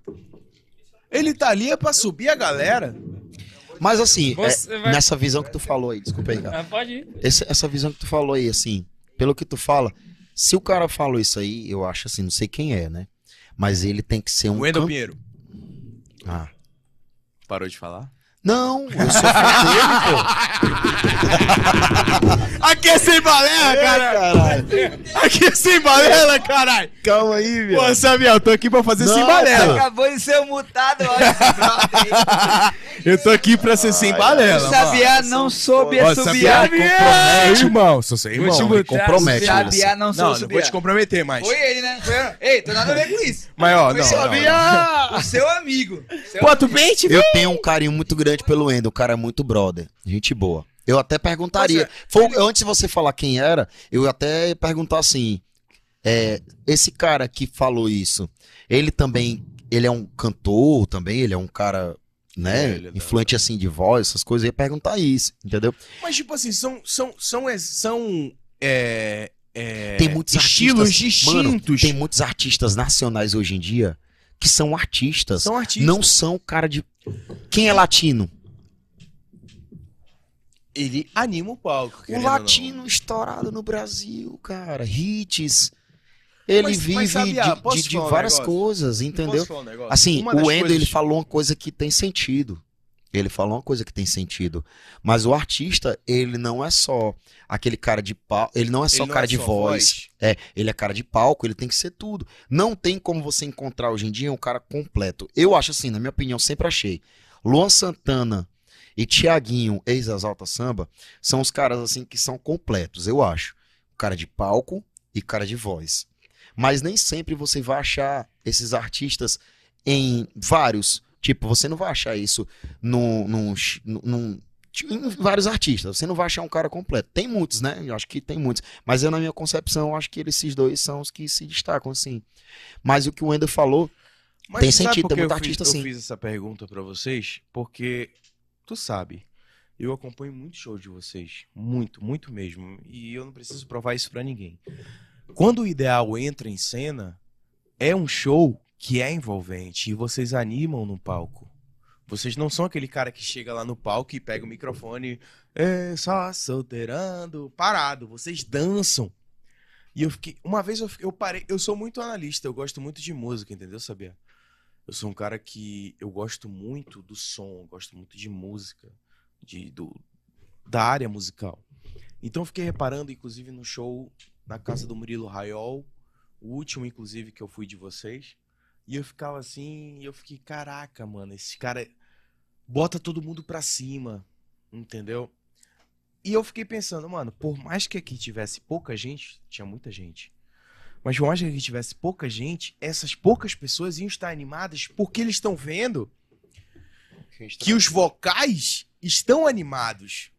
B: Ele tá ali é pra subir a galera.
D: Mas assim, é,
A: vai-
D: nessa visão que tu falou aí, desculpa aí, cara.
A: Ah, pode ir.
D: Esse- essa visão que tu falou aí, assim, pelo que tu fala, se o cara falou isso aí, eu acho assim, não sei quem é, né? Mas ele tem que ser um.
B: Wendel
D: can-
B: Pinheiro.
D: Ah.
B: Parou de falar?
D: Não, eu sou fã dele,
B: Aqui é sem balela, caralho. Aqui é sem balela, caralho.
D: pô. Calma aí, velho.
B: Pô, Samuel, eu tô aqui pra fazer sem
D: Não,
B: balela.
C: Acabou de ser mutado, olha
B: Eu tô aqui pra ser sem balela,
C: O. Sabiá não soube
B: Ó,
C: assobiar.
B: Sabiá compromete, irmão. Sou seu irmão.
A: te
B: me compromete.
C: Sabiá não
B: Não,
C: soube
B: não vou te comprometer, mas...
C: Foi ele, né? Foi eu. Ei, tô nada a ver com isso.
B: Mas, ó,
C: Foi
B: não, não, não.
C: O seu amigo. Seu
B: Pô, tu pente,
D: Eu tenho um carinho muito grande pelo Wendel, o cara é muito brother. Gente boa. Eu até perguntaria. Foi, antes de você falar quem era, eu até perguntar assim: é, esse cara que falou isso, ele também. Ele é um cantor também? Ele é um cara, né?
B: É, ele é
D: influente assim de voz, essas coisas. Eu ia perguntar isso, entendeu?
B: Mas, tipo assim, são, são, são, ex- são é, é,
D: Tem muitos
B: estilos
D: artistas, mano,
B: distintos.
D: tem muitos artistas nacionais hoje em dia que são artistas.
B: São artistas.
D: Não são cara de. Quem é latino?
B: Ele anima o palco.
D: O latino estourado no Brasil, cara. Hits. Ele
B: Mas-
D: vive
B: mas,
D: de-
B: posso
D: de, de
B: falar um
D: várias
B: negócio?
D: coisas, entendeu?
B: Um?
D: Assim,
B: Uma
D: o Endo ele falou uma coisa que tem sentido. Ele falou uma coisa que tem sentido. Mas o artista, ele não é só aquele cara de palco. Ele não é só
B: não
D: cara
B: é
D: de
B: só
D: voz. É, ele é cara de palco, ele tem que ser tudo. Não tem como você encontrar hoje em dia um cara completo. Eu acho assim, na minha opinião, sempre achei. Luan Santana e Tiaguinho, ex-Exalta Samba, são os caras assim que são completos, eu acho. Cara de palco e cara de voz. Mas nem sempre você vai achar esses artistas em vários. Tipo, você não vai achar isso num, num, num- em vários artistas. Você não vai achar um cara completo. Tem muitos, né? Eu acho que tem muitos. Mas eu, na minha concepção, acho que esses dois são os que se destacam, assim. Mas o que o Wender falou,
B: Mas
D: Tem sentido, tem muito artista
B: fiz,
D: assim.
B: Eu fiz essa pergunta pra vocês porque tu sabe, eu acompanho muito show de vocês, muito, muito mesmo, e eu não preciso provar isso pra ninguém. Quando o ideal entra em cena, é um show que é envolvente e vocês animam no palco. Vocês não são aquele cara que chega lá no palco e pega o microfone, é só solteirando, parado. Vocês dançam. E eu fiquei. Uma vez eu, fiquei- eu parei. Eu sou muito analista, eu gosto muito de música, entendeu, Sabia? Eu sou um cara que eu gosto muito do som, gosto muito de música, de, do, da área musical. Então eu fiquei reparando, inclusive, no show na casa do Murilo Raiol, o último, inclusive, que eu fui de vocês. E eu ficava assim, e eu fiquei, caraca, mano, esse cara bota todo mundo pra cima, entendeu? E eu fiquei pensando, mano, por mais que aqui tivesse pouca gente, tinha muita gente. Mas por mais que aqui tivesse pouca gente, essas poucas pessoas iam estar animadas porque eles estão vendo que os vocais estão animados.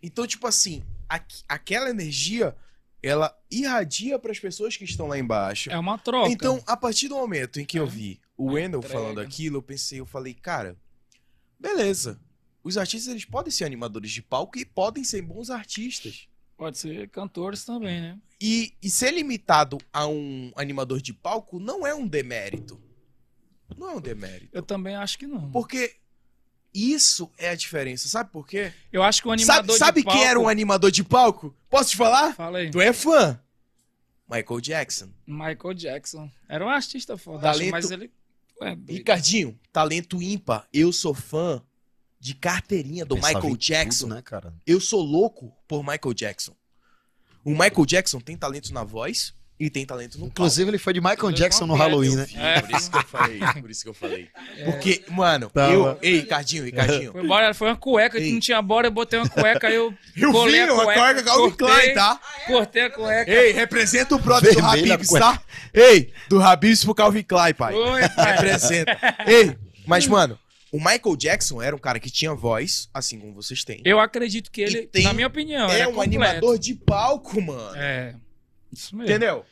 B: Então, tipo assim, aqu- aquela energia, ela irradia para as pessoas que estão lá embaixo.
A: É uma troca.
B: Então, a partir do momento em que eu vi o
A: Uma
B: Wendell
A: entrega.
B: falando aquilo, eu pensei, eu falei, cara, beleza. Os artistas eles podem ser animadores de palco e podem ser bons artistas.
A: Pode ser cantores também, né?
B: E, e ser limitado a um animador de palco não é um demérito. Não é um demérito.
A: Eu também acho que não.
B: Porque isso é a diferença. Sabe por quê?
A: Eu acho que o
B: Sabe,
A: animador
B: sabe
A: de palco...
B: quem era um animador de palco? Posso te falar?
A: Fala aí.
B: Tu é fã. Michael Jackson.
A: Michael Jackson. Era um artista foda,
B: Talento-
A: mas ele... Ué, doido.
B: Ricardinho, talento ímpar. Eu sou fã de carteirinha do
D: pensava
B: Michael
D: em tudo,
B: Jackson.
D: né, cara?
B: Eu sou louco por Michael Jackson. O Michael Jackson tem talento na voz e tem talento no palco.
D: Inclusive, ele foi de Michael
A: Ele
D: Jackson no Halloween, né?
A: É,
B: Por isso que eu falei, por isso que eu falei. Porque, mano,
D: Tava.
B: eu. Ei, Ricardinho, Ricardinho.
A: Foi, embora, foi uma cueca que não tinha bora, eu botei uma cueca, aí eu
B: Eu
A: colei
B: vi
A: a
B: uma
A: cueca,
B: cueca Calvin Klein, tá?
A: cortei a cueca.
B: Ei, representa o brother do Habibs,
D: cueca.
B: tá? Ei, do Habibs pro Calvin Klein, pai.
A: Oi, pai.
B: Representa. Ei, mas, mano, o Michael Jackson era um cara que tinha voz, assim como vocês têm.
A: Eu acredito que ele,
B: tem-
A: na minha opinião,
B: é
A: era
B: um
A: completo.
B: animador de palco, mano.
A: É, isso mesmo.
B: Entendeu?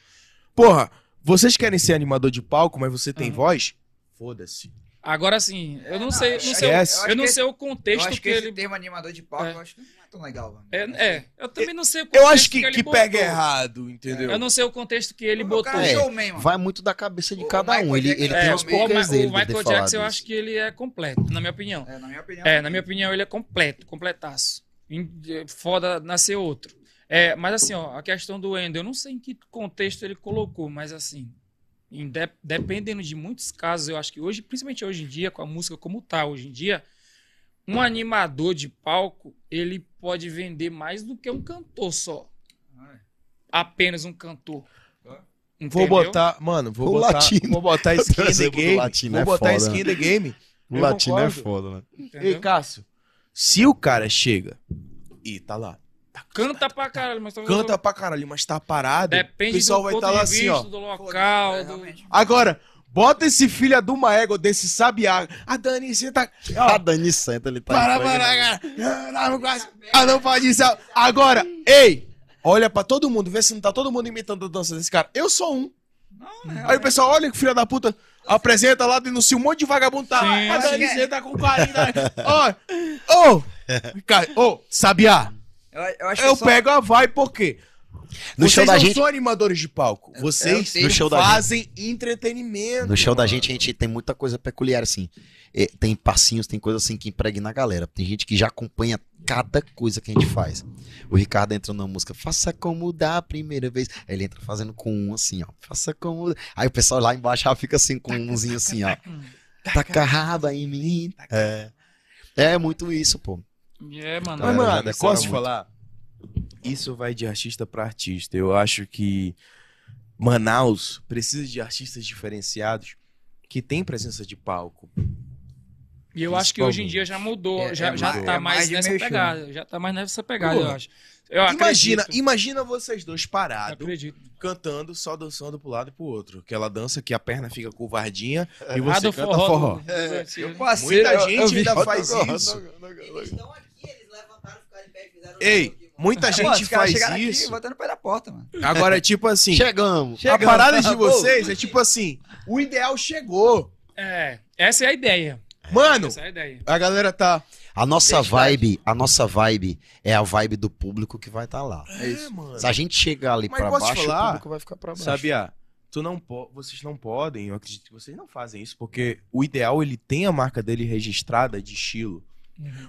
B: Porra, vocês querem ser animador de palco, mas você tem
A: Aham.
B: voz? Foda-se.
A: Agora, assim, eu não sei, não sei,
B: Esquece.
A: o- eu não sei o
C: Eu
A: contexto
C: acho
A: que,
C: que esse
A: ele...
C: termo animador de palco,
A: É.
C: eu acho que não é tão legal, mano.
A: É, é, eu também não sei o
B: Eu
A: contexto
B: acho que,
A: ele
B: que
A: botou.
B: pega errado, entendeu?
A: Eu não sei o contexto que ele
C: O
A: botou.
C: é
D: É. Vai muito da cabeça de
C: O
D: cada
C: Michael
D: um. Ele, ele
C: é
D: tem
A: É,
D: os
A: o,
D: porquês
A: Ma-
D: dele.
A: o Michael Jackson, eu acho que ele é completo, na minha opinião.
C: É, na minha opinião.
A: É, na minha opinião, ele é completo, completaço. É, Foda nascer outro. É, mas assim, ó, a questão do Ender, eu não sei em que contexto ele colocou, mas assim, em de- dependendo de muitos casos, eu acho que hoje, principalmente hoje em dia, com a música como tá hoje em dia, um animador de palco, ele pode vender mais do que um cantor só. Apenas um cantor.
B: Vou
A: Entendeu?
B: botar, mano, vou
D: O
B: botar,
D: latino.
B: vou botar skin in the
D: do
B: game.
D: latino
B: Vou
D: é
B: botar
D: foda,
B: skin in the game.
D: O
B: Eu
D: latino é
B: concordo.
D: foda, né?
A: Entendeu?
B: Ei, Cássio, se o cara chega e tá lá,
A: Canta pra caralho, mas talvez
B: canta pra caralho, mas tá parado,
A: Depende
B: o pessoal
A: do
B: vai
A: ponto
B: estar lá
A: de
B: assim,
A: vista,
B: ó.
A: do local,
C: É,
A: do...
B: Agora, bota esse filho de uma égua desse sabiá. A Dani, você tá.
D: A
B: Ó,
D: Dani senta, ele tá
B: para, para, cara. Ah, não, não pode isso. Agora, ei, olha pra todo mundo, vê se não tá todo mundo imitando a dança desse cara. Eu sou um. Aí o pessoal, olha que filho da puta, apresenta lá, denuncia um monte de vagabundo. Tá,
A: Sim,
B: a Dani, você tá com 40. Ó, ô, ô, sabiá.
C: Eu, eu
B: Eu
C: só-
B: pego a vai, por quê?
D: No
B: vocês
D: show da
B: não
D: gente,
B: são animadores de palco. Vocês.
D: No show da
B: fazem entretenimento.
D: no show da
B: mano.
D: gente, a gente tem muita coisa peculiar, assim. É, tem passinhos, tem coisa assim que impregna a galera. Tem gente que já acompanha cada coisa que a gente faz. O Ricardo entra na música, faça como da a primeira vez. Aí ele entra fazendo com um assim, ó. Faça como. Aí o pessoal lá embaixo já fica assim com umzinho assim, ó. Taca raba em mim. É. É muito isso, pô.
A: É, mano.
B: Mas,
D: É,
B: mano, posso te falar? Isso vai de artista pra artista. Eu acho que Manaus precisa de artistas diferenciados que têm presença de palco.
A: E eu acho que hoje em dia já mudou,
C: É,
A: já,
C: é
A: já
C: mais-
A: tá
C: é
A: mais,
C: mais
A: nessa
C: show.
A: pegada. Já tá mais nessa pegada,
B: Porra.
A: eu acho. Eu
B: Imagina,
A: acredito.
B: imagina vocês dois parados, cantando, só dançando pro lado e pro outro. Aquela dança que a perna fica curvardinha e
A: Ah,
B: você
A: do
B: canta
A: forró.
B: forró.
A: do- do-
C: Eu passei,
B: Muita
C: eu-
B: gente
C: eu
B: ainda faz isso.
G: Eles estão aqui, eles levantaram, ficaram em pé e fizeram.
B: Ei, muita gente
C: caras
B: faz
C: chegaram aqui
B: isso.
C: botando o pé da porta, mano.
B: Agora, tipo assim,
D: Chegamos.
B: a parada de vocês é tipo assim, o ideal chegou.
A: É, essa é a ideia.
B: Mano,
A: Essa é a ideia.
B: a galera tá...
D: A nossa
C: Deixa
D: vibe, a nossa vibe é a vibe do público que vai estar lá.
B: É isso, mano.
D: Se a gente chegar ali
B: Mas
D: pra
B: posso
D: baixo,
B: falar?
D: o público vai ficar pra baixo.
B: Sabia? Tu não po vocês não podem, eu acredito que vocês não fazem isso, porque o ideal ele tem a marca dele registrada de estilo.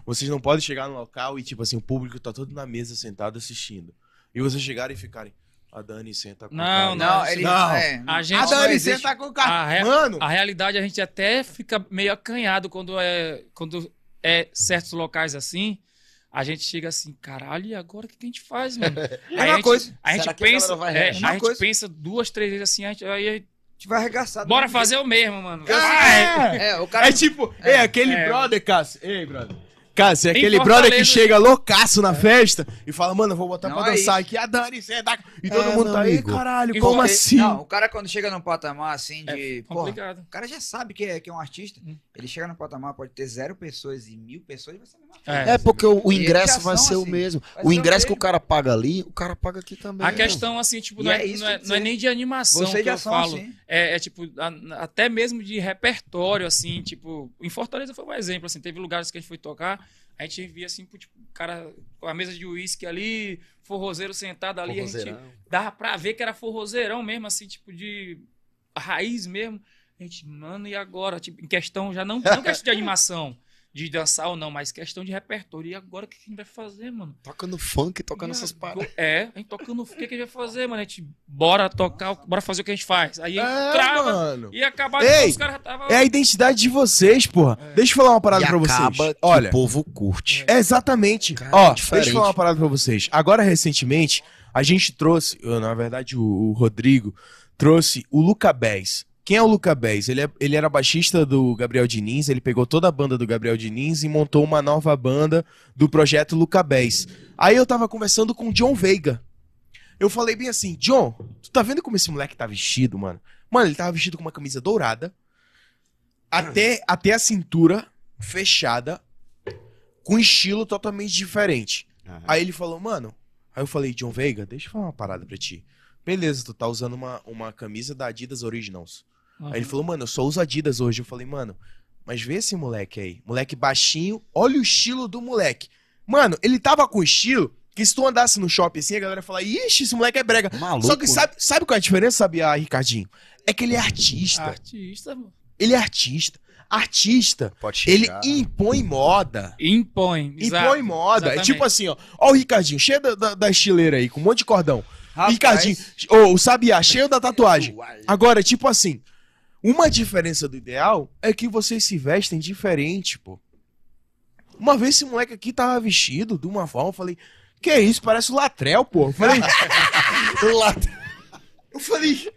B: Vocês não podem chegar no local e, tipo assim, o público tá todo na mesa sentado assistindo. E vocês chegarem e ficarem. A Dani senta com o
A: Não,
B: cara."
C: Não,
A: isso
C: ele
B: não.
C: é,
A: A
B: A
A: gente-
B: Dani
C: existe.
B: senta com o cara.
A: A re-
B: Mano,
A: A realidade a gente até fica meio acanhado quando é quando é certos locais assim. A gente chega assim, caralho, e agora o que que a gente faz, mano? Aí
C: uma
A: a gente,
C: coisa.
A: a gente
D: a
A: pensa, é, a gente pensa duas, três vezes assim, a gente, aí,
C: a gente vai arregaçar.
A: bora fazer o mesmo, mano.
B: é,
C: É, o cara.
B: é tipo, é, aquele
A: É.
B: brother, Cássio. Ei, brother. Cássio, é
A: Em
B: aquele
A: Fortaleza-
B: brother que chega loucaço na festa e fala, mano, eu vou botar
C: Não
B: pra
C: é
B: dançar aqui. A Dani senta. E todo
D: É,
B: mundo tá aí, caralho,
A: E
B: como
A: você-
B: assim?
C: Não, o cara quando chega num patamar assim de.
A: É
C: porra, o cara já sabe que é, que é um artista.
A: Hum.
C: Ele chega no patamar, pode ter zero pessoas e mil pessoas, vai ser a mesma
A: É.
C: coisa.
D: É porque o, o
C: E
D: ingresso
C: já
D: vai ser o
C: assim.
D: mesmo. O
C: ser o
D: ingresso que o
C: mesmo.
D: cara paga ali, o cara paga aqui também.
A: A questão, assim, tipo,
C: E
A: não
C: é
A: é,
C: isso
A: não, é, não é
C: você-
A: nem de animação
C: Vocês
A: que
C: já
A: eu falo.
C: assim.
A: É, é, tipo, a- até mesmo de repertório, assim, tipo, em Fortaleza foi um exemplo, assim, teve lugares que a gente foi tocar, a gente via, assim, tipo, cara com a mesa de uísque ali, forrozeiro sentado ali, a gente dava pra ver que era forrozeirão mesmo, assim, tipo, de raiz mesmo. A gente, mano, e agora? Tipo, em questão, já não, não questão de animação, de dançar ou não, mas questão de repertório. E agora o que a gente vai fazer, mano?
D: Toca no funk, toca
A: E agora-
D: paradas.
A: É, a gente tocando. O que, que a gente vai fazer, mano? A gente bora tocar, bora fazer o que a gente faz. Aí
B: É,
A: entrava
B: mano.
A: e acabava
B: Ei,
A: os caras já estavam.
B: É a identidade de vocês, porra. Deixa eu falar uma parada
D: E
B: pra vocês. Olha,
D: o povo curte.
B: é exatamente.
D: Cara,
B: Ó,
D: diferente.
B: deixa eu falar uma parada pra vocês. Agora, recentemente, a gente trouxe, eu, na verdade, o, o Rodrigo trouxe o Luca Bez. Quem é o Luca Bez? Ele, é- ele era baixista do Gabriel Diniz, ele pegou toda a banda do Gabriel Diniz e montou uma nova banda do projeto Luca Bez. Aí eu tava conversando com o John Veiga. Eu falei bem assim, John, tu tá vendo como esse moleque tá vestido, mano? Mano, ele tava vestido com uma camisa dourada, até, até a cintura fechada, com estilo totalmente diferente. Aí ele falou, mano. Aí eu falei, John Veiga, deixa eu falar uma parada pra ti. Beleza, tu tá usando uma, uma camisa da Adidas Originals. Aí ele falou, mano, eu só uso Adidas hoje. Eu falei, mano, mas vê esse moleque aí. Moleque baixinho, olha o estilo do moleque. Mano, ele tava com estilo que se tu andasse no shopping assim, a galera ia falar, ixi, esse moleque é brega.
D: Maluco.
B: Só que sabe, sabe qual é a diferença, sabia, Ricardinho? É que ele é artista.
A: Artista, mano.
B: Ele é artista. Artista,
D: Pode
B: ele impõe moda.
A: Impõe. exato.
B: Impõe moda. É
A: Exatamente.
B: tipo assim, ó. Ó o Ricardinho, cheio da, da, da estileira aí, com um monte de cordão.
C: Rapaz,
B: Ricardinho, ô, o Sabiá, cheio da tatuagem. Agora, tipo assim, uma diferença do ideal é que vocês se vestem diferente, pô. Uma vez esse moleque aqui tava vestido de uma forma, eu falei, que isso, parece o Latrel, pô. Eu falei, eu falei,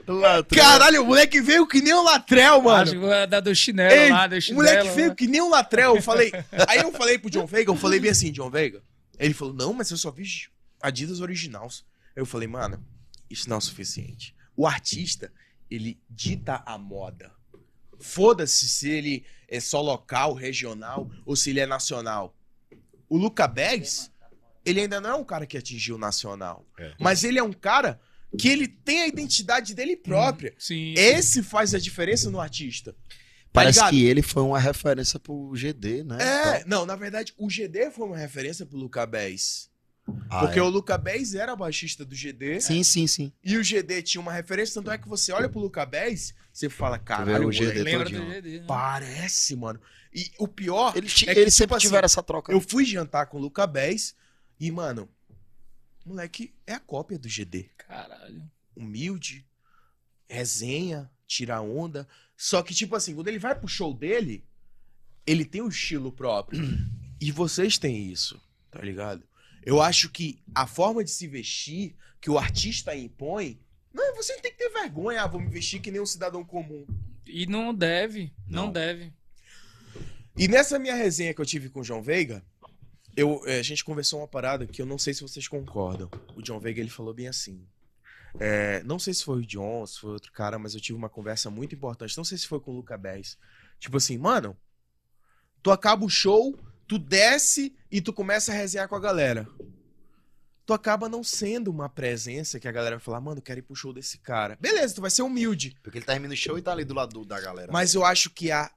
B: caralho, o moleque veio que nem o Latrel, mano.
A: Acho que vai dar do chinelo
B: Ei,
A: lá, do
B: o
A: chinelo.
B: moleque
A: lá.
B: veio que nem um latrel. Eu falei. Aí eu falei pro John Veiga, eu falei bem assim, John Veiga. Ele falou, não, mas eu só vi Adidas originais. Eu falei, mano, isso não é o suficiente. O artista, ele dita a moda. Foda-se se ele é só local, regional ou se ele é nacional. O Luca Bags, ele ainda não é um cara que atingiu o nacional. Mas ele é um cara que ele tem a identidade dele própria.
A: Sim.
B: Esse faz a diferença no artista.
D: Parece
B: ligado?
D: que ele foi uma referência pro GD, né?
B: É, não, na verdade, o GD foi uma referência pro Luca Bez.
D: Ah,
B: Porque
D: é.
B: o Luca Bez era baixista do GD.
D: Sim, sim, sim.
B: E o GD tinha uma referência, tanto é que você olha pro Luca Bez, você fala, caralho,
D: o
B: o
D: GD
A: Lembra
D: todinho.
A: do GD, né?
B: parece, mano. E o pior
D: Eles,
B: é que,
D: eles
B: tipo
D: sempre
B: assim,
D: tiveram essa troca.
B: Eu fui jantar com o Luca Bez e, mano, o moleque é a cópia do GD.
A: Caralho.
B: Humilde, resenha, tira onda. Só que, tipo assim, quando ele vai pro show dele, ele tem um estilo próprio. e vocês têm isso, tá ligado? Eu acho que a forma de se vestir que o artista impõe. Não, você tem que ter vergonha. Ah, vou me vestir que nem um cidadão comum.
A: E não deve, não,
B: Não.
A: deve.
B: E nessa minha resenha que eu tive com o João Veiga, eu, eh, a gente conversou uma parada que eu não sei se vocês concordam. O John Veiga ele falou bem assim. É, não sei se foi o John, se foi outro cara, mas eu tive uma conversa muito importante. Não sei se foi com o Luca 10. Tipo assim, mano, tu acaba o show, tu desce e tu começa a resenhar com a galera. Tu acaba não sendo uma presença que a galera vai falar, mano, quero ir pro show desse cara. Beleza, tu vai ser humilde.
D: Porque ele termina o show e tá ali do lado da galera.
B: Mas eu acho que a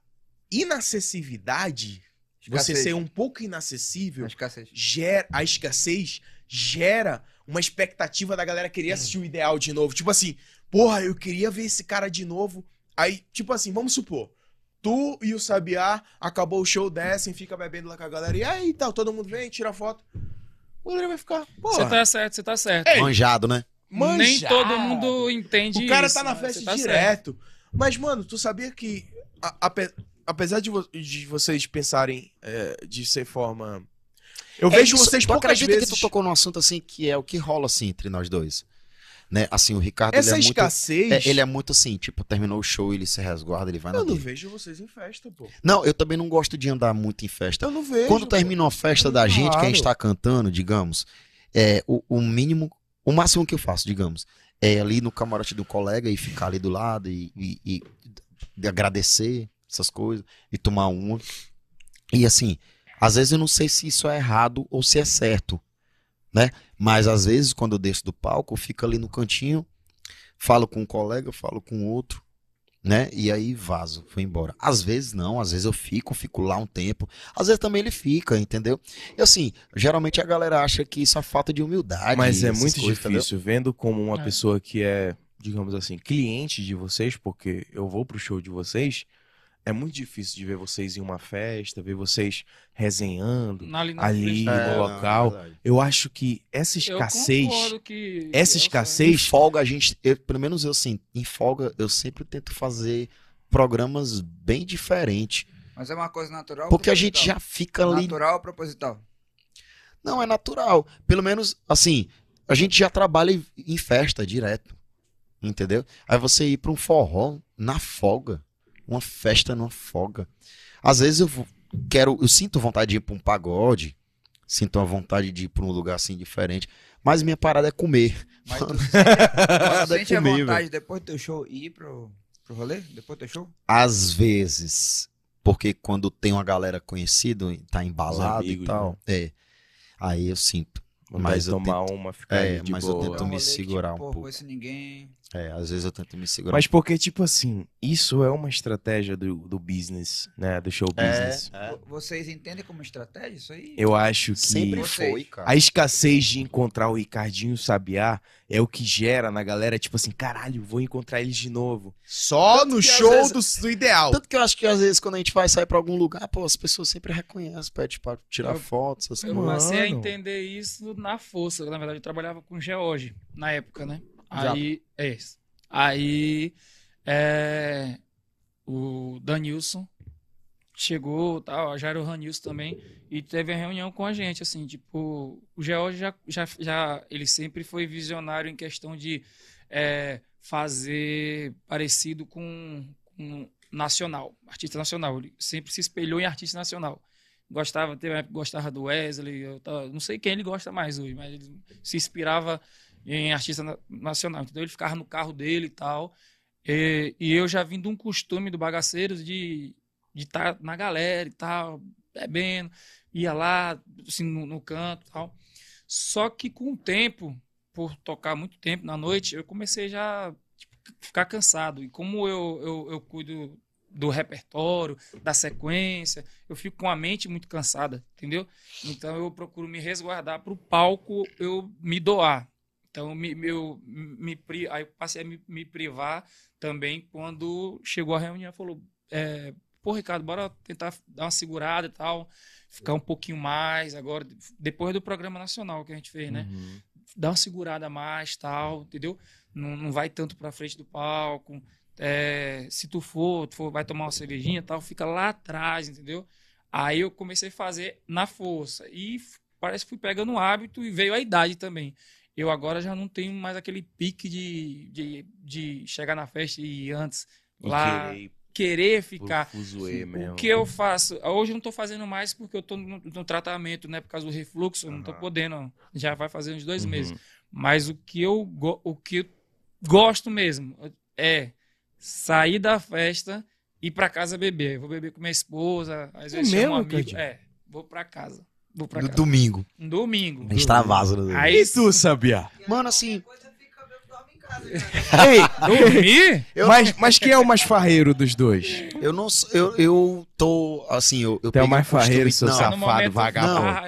B: inacessividade, você
C: Escassez.
B: ser um pouco inacessível,
C: que escassez.
B: gera, a escassez gera uma expectativa da galera querer assistir o ideal de novo. Tipo assim, porra, eu queria ver esse cara de novo. Aí, tipo assim, vamos supor, tu e o Sabiá, acabou o show, descem, fica bebendo lá com a galera. E aí, tal, todo mundo vem, tira foto. O galera vai ficar,
A: Você tá certo, você tá certo.
B: Ei,
D: Manjado, né?
A: Nem
B: manjado.
A: todo mundo entende
B: O cara
A: isso,
B: tá na
A: né?
B: festa
A: tá certo.
B: direto. Mas, mano, tu sabia que, a- ape- apesar de, vo- de vocês pensarem é, de ser forma. Eu
D: É
B: vejo
D: isso,
B: vocês
D: tu
B: poucas
D: acredita
B: vezes.
D: que tu tocou num assunto assim que é o que rola assim entre nós dois. Né? Assim, o Ricardo
B: Essa
D: ele é muito
B: escassez.
D: é, ele é muito assim, tipo, terminou o show, ele se resguarda, ele vai na
B: Eu não
D: dele.
B: vejo vocês em festa, pô.
D: Não, eu também não gosto de andar muito em festa.
B: Eu não vejo.
D: Quando termina uma festa da gente, que a gente
B: Claro.
D: tá cantando, digamos, é o, o mínimo, o máximo que eu faço, digamos, é ali no camarote do colega e ficar ali do lado e, e- e de agradecer essas coisas e tomar uma. E assim, às vezes eu não sei se isso é errado ou se é certo, né? Mas às vezes quando eu desço do palco, eu fico ali no cantinho, falo com um colega, falo com outro, né? E aí vazo, vou embora. Às vezes não, às vezes eu fico, fico lá um tempo. Às vezes também ele fica, entendeu? E assim, geralmente a galera acha que isso é falta de humildade.
B: Mas é muito
D: coisas,
B: difícil, vendo como uma
A: É.
B: pessoa que é, digamos assim, cliente de vocês, porque eu vou pro show de vocês, é muito difícil de ver vocês em uma festa, ver vocês resenhando.
A: Ali, na
B: Ali, no
D: É,
B: local.
D: não, é.
B: Eu acho que essa escassez,
A: que-
B: essa
A: eu-
D: Em
B: escassez,
D: folga, a gente, eu- pelo menos eu assim, em folga, eu sempre tento fazer programas bem diferentes.
C: Mas é uma coisa natural.
D: Porque a gente já fica ali.
C: Natural ou proposital?
D: Não, é natural. Pelo menos, assim, a gente já trabalha em- em festa direto. Entendeu? Aí você ir pra um forró na folga. Uma festa numa folga. Às vezes eu quero, eu sinto vontade de ir pra um pagode. Sinto a vontade de ir pra um lugar assim diferente. Mas minha parada é comer.
C: Mas tu sente, tu
D: é
C: sente a
D: comer,
C: vontade depois do teu show ir pro, pro rolê? Depois do teu show?
D: Às vezes. Porque quando tem uma galera conhecida, tá embalado e
B: amigos,
D: tal. É. Aí eu sinto.
B: mas
D: mas eu
B: tomar uma, ficar
D: É, mas eu
B: boa.
D: tento
C: É um
D: me
C: rolê que,
D: segurar
C: tipo,
D: um
C: pô,
D: pouco.
C: conheço ninguém.
D: É, às vezes eu tento me segurar.
B: Mas porque, tipo assim, isso é uma estratégia do, do business, né? Do show business.
D: é,
C: Vo- Vocês entendem como estratégia isso aí?
B: Eu acho que
D: sempre foi, cara.
B: a escassez de encontrar o Ricardinho Sabiá é o que gera na galera, tipo assim, caralho, vou encontrar eles de novo. Só
D: Tanto
B: no show
D: vezes-
B: do, do ideal.
D: Tanto que eu acho que às vezes quando a gente vai sair pra algum lugar, pô, as pessoas sempre reconhecem, pede pra tirar
A: Eu-
D: fotos, essas
A: Eu
D: coisas.
A: comecei a entender isso na força. Na verdade, eu trabalhava com George na época, né? Aí, é isso. Aí, é, o Danilson chegou, tal, já era o Ranilson também, e teve a reunião com a gente, assim, tipo, o George já, já, já ele sempre foi visionário em questão de é, fazer parecido com, com nacional, artista nacional. Ele sempre se espelhou em artista nacional gostava, teve gostava do Wesley, tava- não sei quem ele gosta mais hoje, mas ele se inspirava em artista na- nacional. Então ele ficava no carro dele e tal. E, e eu já vim de um costume do Bagaceiros de estar na galera e tal, bebendo, ia lá, assim, no, no canto e tal. Só que com o tempo, por tocar muito tempo na noite, eu comecei já tipo, ficar cansado. E como eu, eu, eu cuido do repertório, da sequência. Eu fico com a mente muito cansada, entendeu? Então eu procuro me resguardar para o palco eu me doar. Então me, eu, me, aí eu passei a me, me privar também quando chegou a reunião. Falou, é, pô, Ricardo, bora tentar dar uma segurada e tal, ficar um pouquinho mais agora, depois do programa nacional que a gente fez, né?
J: Uhum.
A: Dá uma segurada a mais, tal, entendeu? Não, não vai tanto pra frente do palco. É, se tu for, tu for, vai tomar uma cervejinha tal, fica lá atrás, entendeu? Aí eu comecei a fazer na força. E parece que fui pegando um hábito e veio a idade também. Eu agora já não tenho mais aquele pique de, de, de chegar na festa e ir antes
J: E
A: lá
J: querer
A: querer ficar.
J: fuzuê mesmo.
A: O que eu faço? Hoje eu não tô fazendo mais porque eu tô no, no tratamento, né? Por causa do refluxo, eu não
J: Aham.
A: podendo. Já vai fazer uns dois
J: Uhum.
A: meses. Mas o que eu, o que eu gosto mesmo é sair da festa e ir pra casa beber. Eu vou beber com minha esposa, às vezes chamo
B: mesmo,
A: um amigo. É, vou pra casa. Vou pra
D: No
A: casa.
D: domingo.
A: Domingo.
D: A gente no domingo.
A: Aí
B: E tu, Sabia?
D: Mano, assim.
B: Ei,
A: dormir?
B: mas, mas quem é o mais farreiro dos dois?
D: Eu não sou- eu, eu tô assim, eu, eu
B: é o mais farreiro, seu
D: não,
B: safado,
A: momento,
B: vagabundo.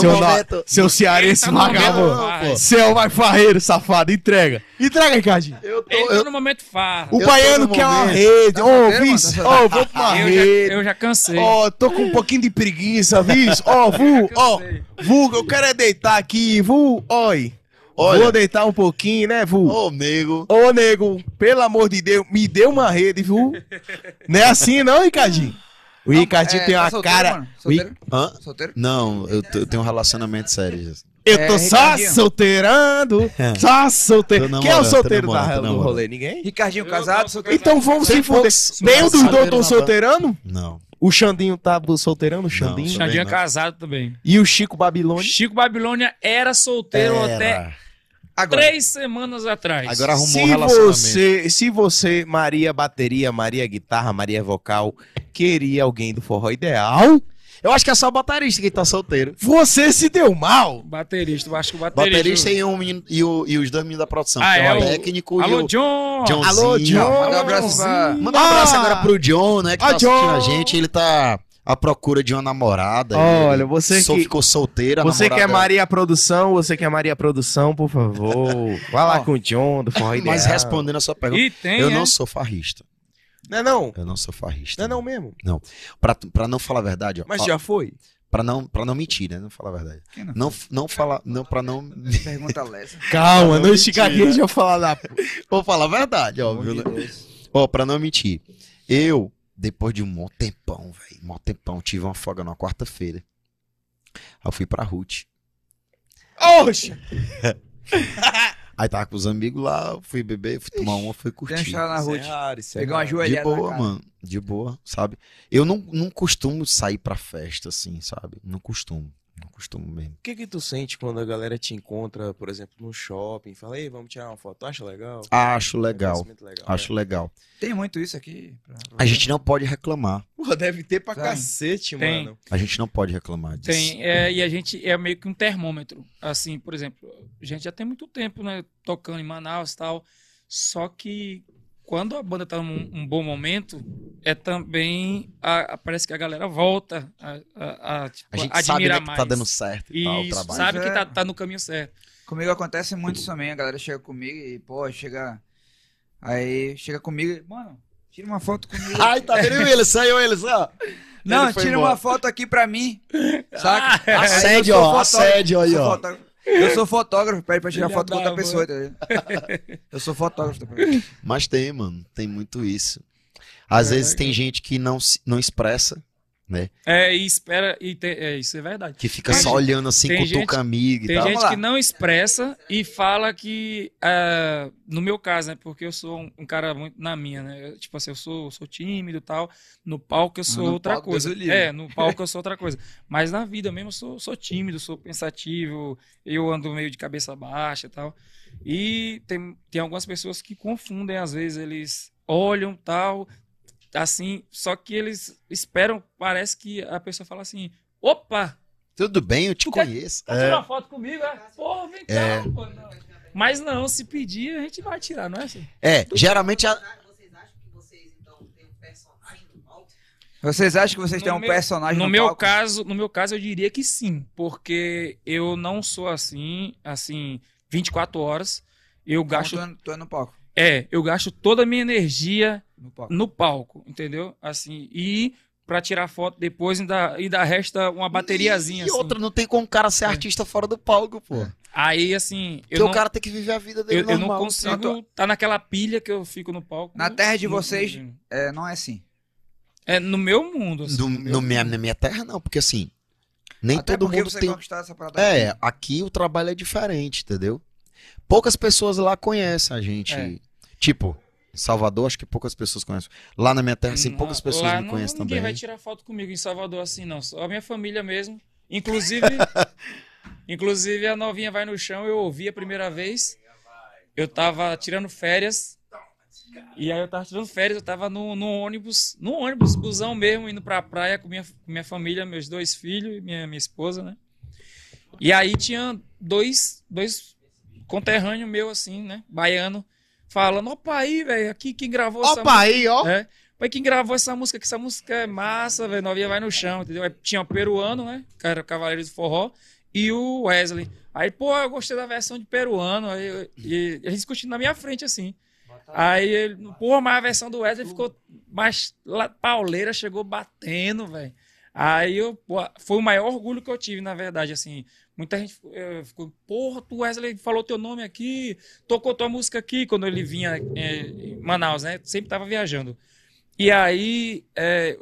B: Seu,
D: momento-
B: seu cearense
A: tá momento,
B: vagabundo.
A: vai.
B: Você é o mais farreiro, safado. Entrega. Entrega, Ricardinho.
D: eu tô,
A: tá
D: eu,
A: no momento farra.
B: O baiano
D: tô no
B: quer uma
D: momento.
B: rede. Ô,
C: solteiro,
B: Vice.
C: mano?
B: Ô, vou pra uma
A: Eu
B: rede.
A: já, eu já cansei.
B: Ó, tô com um pouquinho de preguiça, Vice. Ó, Vu, ó. Vu, eu quero é deitar aqui. Vu, oi.
D: Olha.
B: Vou deitar um pouquinho, né, Vu?
D: ô, nego.
B: Ô, nego, pelo amor de Deus, me dê uma rede, viu? Não é assim, não, Ricardinho? O Ricardinho
C: É,
B: tem
C: tá
B: uma
C: solteiro,
B: cara.
C: mano? Solteiro?
D: Hã?
C: Solteiro?
D: Não, eu, t- eu tenho um relacionamento sério.
B: Eu
C: É,
B: tô só
C: Ricardinho.
B: solteirando. Só solteiro. Quem é o solteiro da,
D: namorando, tô
B: do rolê? Ninguém?
C: Ricardinho, casado, solteiro?
B: Então vamos se fuder. Nenhum dos dois estão solteirando?
D: Não.
B: O Xandinho tá solteirando, o Xandinho.
D: Não,
A: Xandinho é casado também.
B: E o Chico Babilônia.
A: Chico Babilônia era solteiro até
D: Era.
C: Agora.
A: três semanas atrás.
D: Agora arrumou um
B: Se
D: relacionamento.
B: você, se você, Maria bateria, Maria guitarra, Maria vocal, queria alguém do forró ideal,
D: Eu acho que é só o baterista que tá solteiro.
B: você se deu mal.
A: Baterista, eu acho que o baterista.
D: Baterista e, um menino- e, o- e os dois meninos da produção.
A: Ah,
D: é,
A: é
D: o técnico e
A: Alô,
D: o
A: John!
D: Johnzinho.
B: Alô, John.
C: Manda um abraço pra...
D: Manda um abraço
B: Ah.
D: agora pro John, né? Que
B: Ah,
D: tá assistindo
B: John.
D: a gente. Ele tá à procura de uma namorada.
B: Olha, você
D: só
B: que-
D: ficou solteiro. a
B: Você que é
D: namorada-
B: Maria Produção, você que é Maria Produção, por favor. Vá lá com o John do forró ideal.
D: Mas respondendo a sua pergunta,
A: E tem,
D: eu
A: é?
D: não sou farrista.
B: Não é não?
D: Eu não sou farrista.
B: Não é não mesmo.
D: Pra, pra não falar a verdade, ó.
B: Mas
D: ó,
B: já foi.
D: Pra não, pra não mentir, né? Não falar a verdade.
C: Quem não?
D: Não, não falar. Não, pra não.
C: Pergunta lesa.
B: Calma,
D: não
B: não esticar aqui,
D: mentira.
B: já falar da...
D: Vou falar a verdade, óbvio, né? Ó, pra não mentir. Eu, depois de um mó tempão, velho, mó tempão, tive uma folga numa quarta-feira. Aí eu fui pra Ruth.
B: Oxa!
D: Aí tava com os amigos lá, fui beber, fui tomar uma, fui curtir.
C: história na Ruth.
B: raro, isso é
C: Pegar uma.
D: De
C: joelhada na
D: boa, mano. De boa, sabe? Eu não, não costumo sair pra festa, assim, sabe? Não costumo. Não costumo mesmo.
J: O que que tu sente quando a galera te encontra, por exemplo, no shopping, fala, ei, vamos tirar uma foto, Tu acha legal?
D: Acho legal.
J: Legal.
D: Acho legal.
C: Tem muito isso aqui. pra-
D: A gente não pode reclamar.
B: Porra, deve ter pra
C: Tem.
B: cacete,
A: Tem.
B: mano.
D: A gente não pode reclamar disso.
A: Tem, é, e a gente é meio que um termômetro. Assim, por exemplo, a gente já tem muito tempo, né, tocando em Manaus e tal. Só que quando a banda tá num um bom momento, é também. a- a- parece que a galera volta a, a, a, tipo,
D: A gente sabe né, que
A: mais.
D: tá dando certo e tal, o
A: Isso,
D: trabalho.
A: sabe que
C: É.
A: tá, tá no caminho certo.
C: Comigo acontece muito isso também. A galera chega comigo e, pô, chega. Aí chega comigo e, mano, tira uma foto comigo.
D: Ai, tá vendo ele? Saiu ele, só.
C: Não,
D: Ele
C: tira
D: embora.
C: uma foto aqui pra mim. Saca? Eu
D: Assédio, ó. Assédio aí, ó.
C: fotógrafo. Eu sou fotógrafo, pede pra tirar
A: Filha
C: foto com outra pessoa, tá? Eu sou fotógrafo também.
D: Mas tem, mano. Tem muito isso. Às
A: É,
D: vezes
A: é.
D: tem gente que não, se- não expressa,
A: É, e espera. E tem- é, isso é verdade.
D: que fica
A: Tem
D: só
A: gente-
D: olhando assim,
A: tem
D: cutuca
A: gente-
D: amigo e
A: Tem
D: tal.
A: gente
C: Vamos lá.
A: que não expressa e fala que, ah, no meu caso, né, porque eu sou um, um cara muito na minha, né, eu, tipo assim, eu sou, sou tímido e tal, no palco eu sou
C: no
A: outra
C: palco,
A: coisa. É, no palco eu sou outra coisa. Mas na vida mesmo eu sou, sou tímido, sou pensativo, eu ando meio de cabeça baixa e tal. E tem, tem algumas pessoas que confundem, às vezes eles olham tal, assim, só que eles esperam, parece que a pessoa fala assim, opa,
D: Tudo bem, eu te
A: Tu quer-
D: conheço.
A: Quer tirar uma foto comigo? É? Porra, vem cá,
D: É.
A: pô, não. Mas não, se pedir, a gente vai tirar, não é assim?
D: É, geralmente a...
G: Vocês acham que vocês, então, têm um personagem
C: Vocês acham que vocês têm
A: No
C: um
A: meu-
C: personagem
A: no
C: no
A: meu
C: palco?
A: caso, no meu caso eu diria que sim, porque eu não sou assim, assim, 24 horas. Eu
C: Então,
A: gasto
C: tu é- tu é no palco.
A: é, eu gasto toda a minha energia
C: No palco.
A: no palco, entendeu? Assim, e pra tirar foto depois ainda, ainda resta uma bateriazinha
D: E
A: assim.
D: outra, não tem como o cara ser artista fora do palco, pô.
A: Aí assim,
D: Porque
A: eu não,
D: o cara tem que viver a vida dele
A: eu, eu não
D: normal.
A: consigo tá naquela pilha que eu fico no palco.
C: Na terra de
A: Não-
C: vocês-
A: não-
C: É, não é assim.
A: É no meu mundo, assim,
D: Do-
A: no meu
D: no minha, na minha terra, não, porque assim, nem
C: Até
D: todo mundo
C: você
D: tem.
C: essa parada
D: É,
C: aqui.
D: aqui o trabalho é diferente, entendeu? Poucas pessoas lá conhecem a gente.
A: É.
D: Tipo, Salvador, acho que poucas pessoas conhecem. Lá na minha terra, assim,
A: Não,
D: poucas pessoas me
A: não-
D: conhecem
A: ninguém
D: também.
A: vai tirar foto comigo em Salvador assim, não. Só a minha família mesmo. Inclusive, inclusive a novinha vai no chão, eu ouvi a primeira vez. Eu tava tirando férias. E aí eu tava tirando férias, eu tava no, no ônibus, no ônibus, busão mesmo, indo pra praia com minha, com minha família, meus dois filhos e minha, minha esposa, né? E aí tinha dois, dois conterrâneos meu, assim, né? Baiano, falando, opa aí, velho, aqui quem gravou essa
B: Opa aí, ó.
A: é. Mas quem gravou essa música, que essa música é massa, velho. Novinha vai no chão, entendeu? Aí tinha o peruano, né? Que era o Cavaleiro do Forró. E o Wesley. Aí, pô, eu gostei da versão de peruano. Aí, eu- e a gente discutindo na minha frente, assim. Aí ele, pô, mas a versão do Wesley ficou mais pauleira, chegou batendo, velho. Aí eu, pô, foi o maior orgulho que eu tive, na verdade, assim. Muita gente eh, ficou, porra, tu Wesley falou teu nome aqui, tocou tua música aqui, quando ele vinha eh, em Manaus, né? Sempre tava viajando. E aí, é,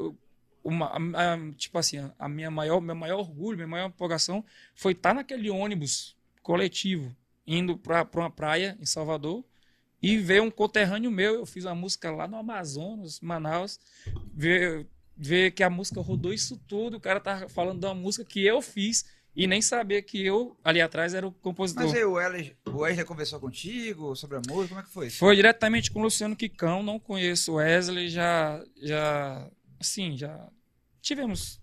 A: uma, a- a- tipo assim, a- minha maior, meu maior orgulho, minha maior empolgação foi estar naquele ônibus coletivo, indo para uma praia em Salvador e ver um conterrâneo meu. Eu fiz uma música lá no Amazonas, Manaus, ver, ver que a música rodou isso tudo. O cara tava falando de uma música que eu fiz e nem sabia que eu, ali atrás, era o compositor.
C: Mas aí o Wesley, o Wesley conversou contigo sobre a música? Como é que foi?
A: Foi diretamente com o Luciano Quicão, não conheço o Wesley, já, já, assim, já tivemos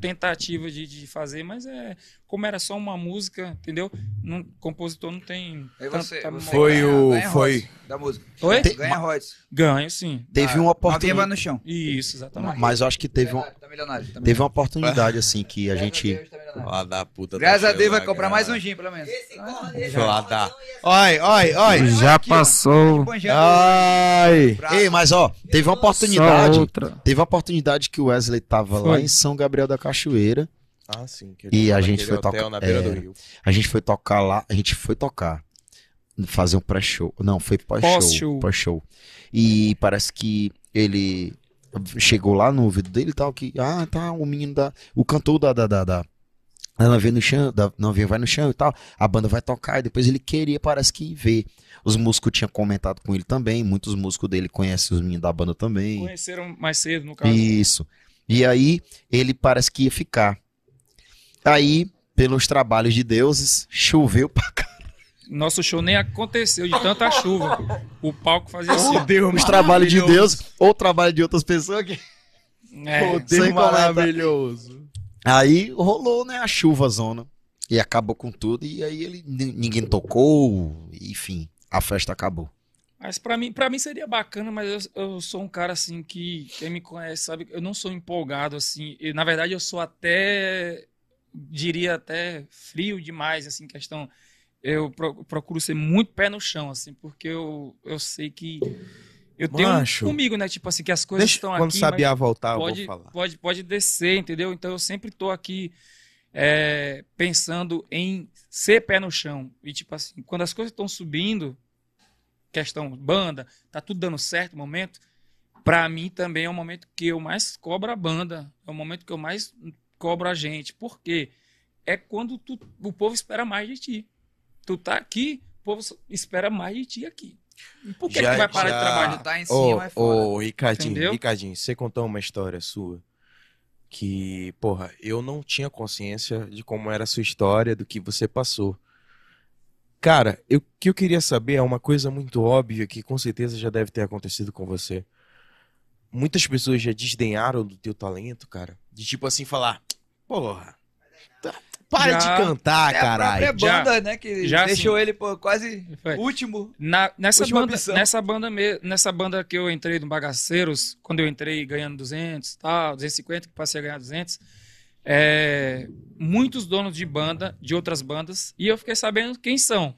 A: tentativa de, de fazer, mas é, como era só uma música, entendeu? Não, compositor não tem
C: Aí você,
A: tanta
C: você
B: Foi
C: ganha-
B: o-
C: ganha
B: foi-
C: da música.
A: Oi?
D: Te-
C: Ganha royalties.
A: Ganho, sim.
D: Teve
C: Ah,
D: uma oportunidade.
C: no chão.
A: Isso, exatamente.
D: Mas eu acho que teve, um,
C: Tá milionário. Tá
D: teve uma oportunidade, assim, que a
C: Graças
D: gente.
C: Deus, tá.
J: Lá da puta. tá
C: Graças a Deus vai comprar
J: cara.
C: mais um gin, pelo menos.
J: Lá
G: corre,
J: dá.
B: Oi, oi, oi.
I: Já
C: Aqui,
I: passou.
B: Ai.
D: Ei, mas ó, teve uma oportunidade.
I: outra.
D: Teve uma oportunidade que o Wesley tava lá em São Gabriel da Cachoeira.
J: Ah, sim. que
D: E
J: ele
D: a gente foi
J: hotel
D: tocar-
J: na beira
D: é.
J: do rio.
D: A gente foi tocar lá, a gente foi tocar. Fazer um pré-show. Não, foi pós-show.
A: Pós-show.
D: Pós-show. E parece que ele chegou lá no ouvido dele e tal, que, ah, tá, o menino da. O cantor da. da, da, da ela vem no chão, da, não vem, vai no chão e tal. A banda vai tocar e depois ele queria, parece que ver. Os músicos tinham comentado com ele também. Muitos músicos dele conhecem os meninos da banda também.
A: Conheceram mais cedo, no caso.
D: Isso. E aí ele parece que ia ficar. Aí, pelos trabalhos de deuses, choveu pra cá.
A: Nosso show nem aconteceu de tanta chuva. O palco fazia assim.
B: Deus
D: Os trabalhos de Deus ou trabalho de outras pessoas que
A: É,
D: Sem
B: Deus maravilhoso.
D: Aí rolou, né, a chuva zona. E acabou com tudo. E aí ele ninguém tocou. Enfim, a festa acabou.
A: Mas pra mim, pra mim seria bacana, mas eu, eu sou um cara assim que quem me conhece sabe, eu não sou empolgado assim. E, na verdade, eu sou até diria até frio demais assim, questão eu pro- procuro ser muito pé no chão assim, porque eu, eu sei que eu tenho
B: Macho.
A: comigo, né, tipo assim, que as coisas estão
B: quando
A: aqui,
B: Sabiá
A: mas
B: voltar, eu
A: pode,
B: vou falar.
A: pode pode descer, entendeu? Então eu sempre tô aqui é, pensando em ser pé no chão. E tipo assim, quando as coisas estão subindo, questão banda, tá tudo dando certo no momento, pra mim também é o momento que eu mais cobro a banda, é o momento que eu mais cobro a gente. Por quê? É quando tu- o povo espera mais de ti. Tu tá aqui, o povo espera mais de ti aqui. E por que,
J: Já-
A: que vai parar
J: já-
A: de trabalhar?
C: Tá em
J: Ô,
C: cima, é foda.
J: ô, Ricardinho,
A: Entendeu?
J: Ricardinho, você contou uma história sua que, porra, eu não tinha consciência de como era a sua história, do que você passou. Cara, eu- o que eu queria saber é uma coisa muito óbvia que com certeza já deve ter acontecido com você. Muitas pessoas já desdenharam do teu talento, cara. De tipo assim falar, porra, tá-
K: Para
A: Já.
K: de cantar,
C: É a
K: caralho.
C: própria
A: Já.
C: banda, né? Que
A: Já,
C: deixou ele pô, quase
A: Foi.
C: último.
A: Na- nessa, banda,
C: opção.
A: nessa, banda me- nessa banda que eu entrei no Bagaceiros, quando eu entrei ganhando 200, tal, 250, que passei a ganhar 200, é, muitos donos de banda, de outras bandas, e eu fiquei sabendo quem são.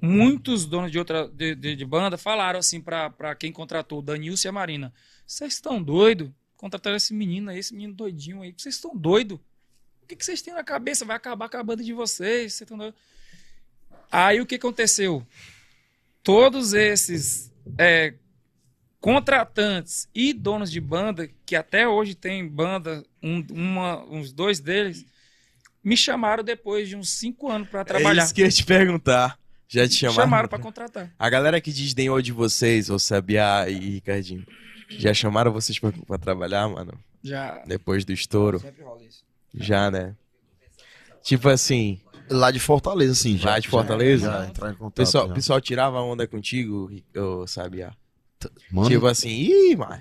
A: Muitos donos de outra de, de- de banda falaram assim pra quem contratou, o Danilson e a Marina: Vocês estão doidos? Contrataram esse menino aí, esse menino doidinho aí. Vocês estão doidos? O que, que vocês têm na cabeça? Vai acabar com a banda de vocês. Vocês estão doidos? Aí o que aconteceu? Todos esses é, contratantes e donos de banda, que até hoje tem banda, um- uma- uns dois deles, me chamaram depois de uns cinco anos para
K: É
A: trabalhar.
K: isso que eu ia te perguntar. Já te chamaram?
A: chamaram para contratar.
B: A galera que desdenhou de vocês, ô Sabiá e Ricardinho, já chamaram vocês pra, pra trabalhar, mano?
A: Já.
B: Depois do estouro?
C: Sempre rola isso.
B: Já, né? Tipo assim,
D: Lá de Fortaleza, sim. Já,
B: Lá de Fortaleza?
D: Já, já entrar em
B: o
D: contato.
B: pessoal,
D: já.
B: pessoal tirava onda contigo, ô Sabiá?
D: Mano,
B: Tipo assim, ih, mano,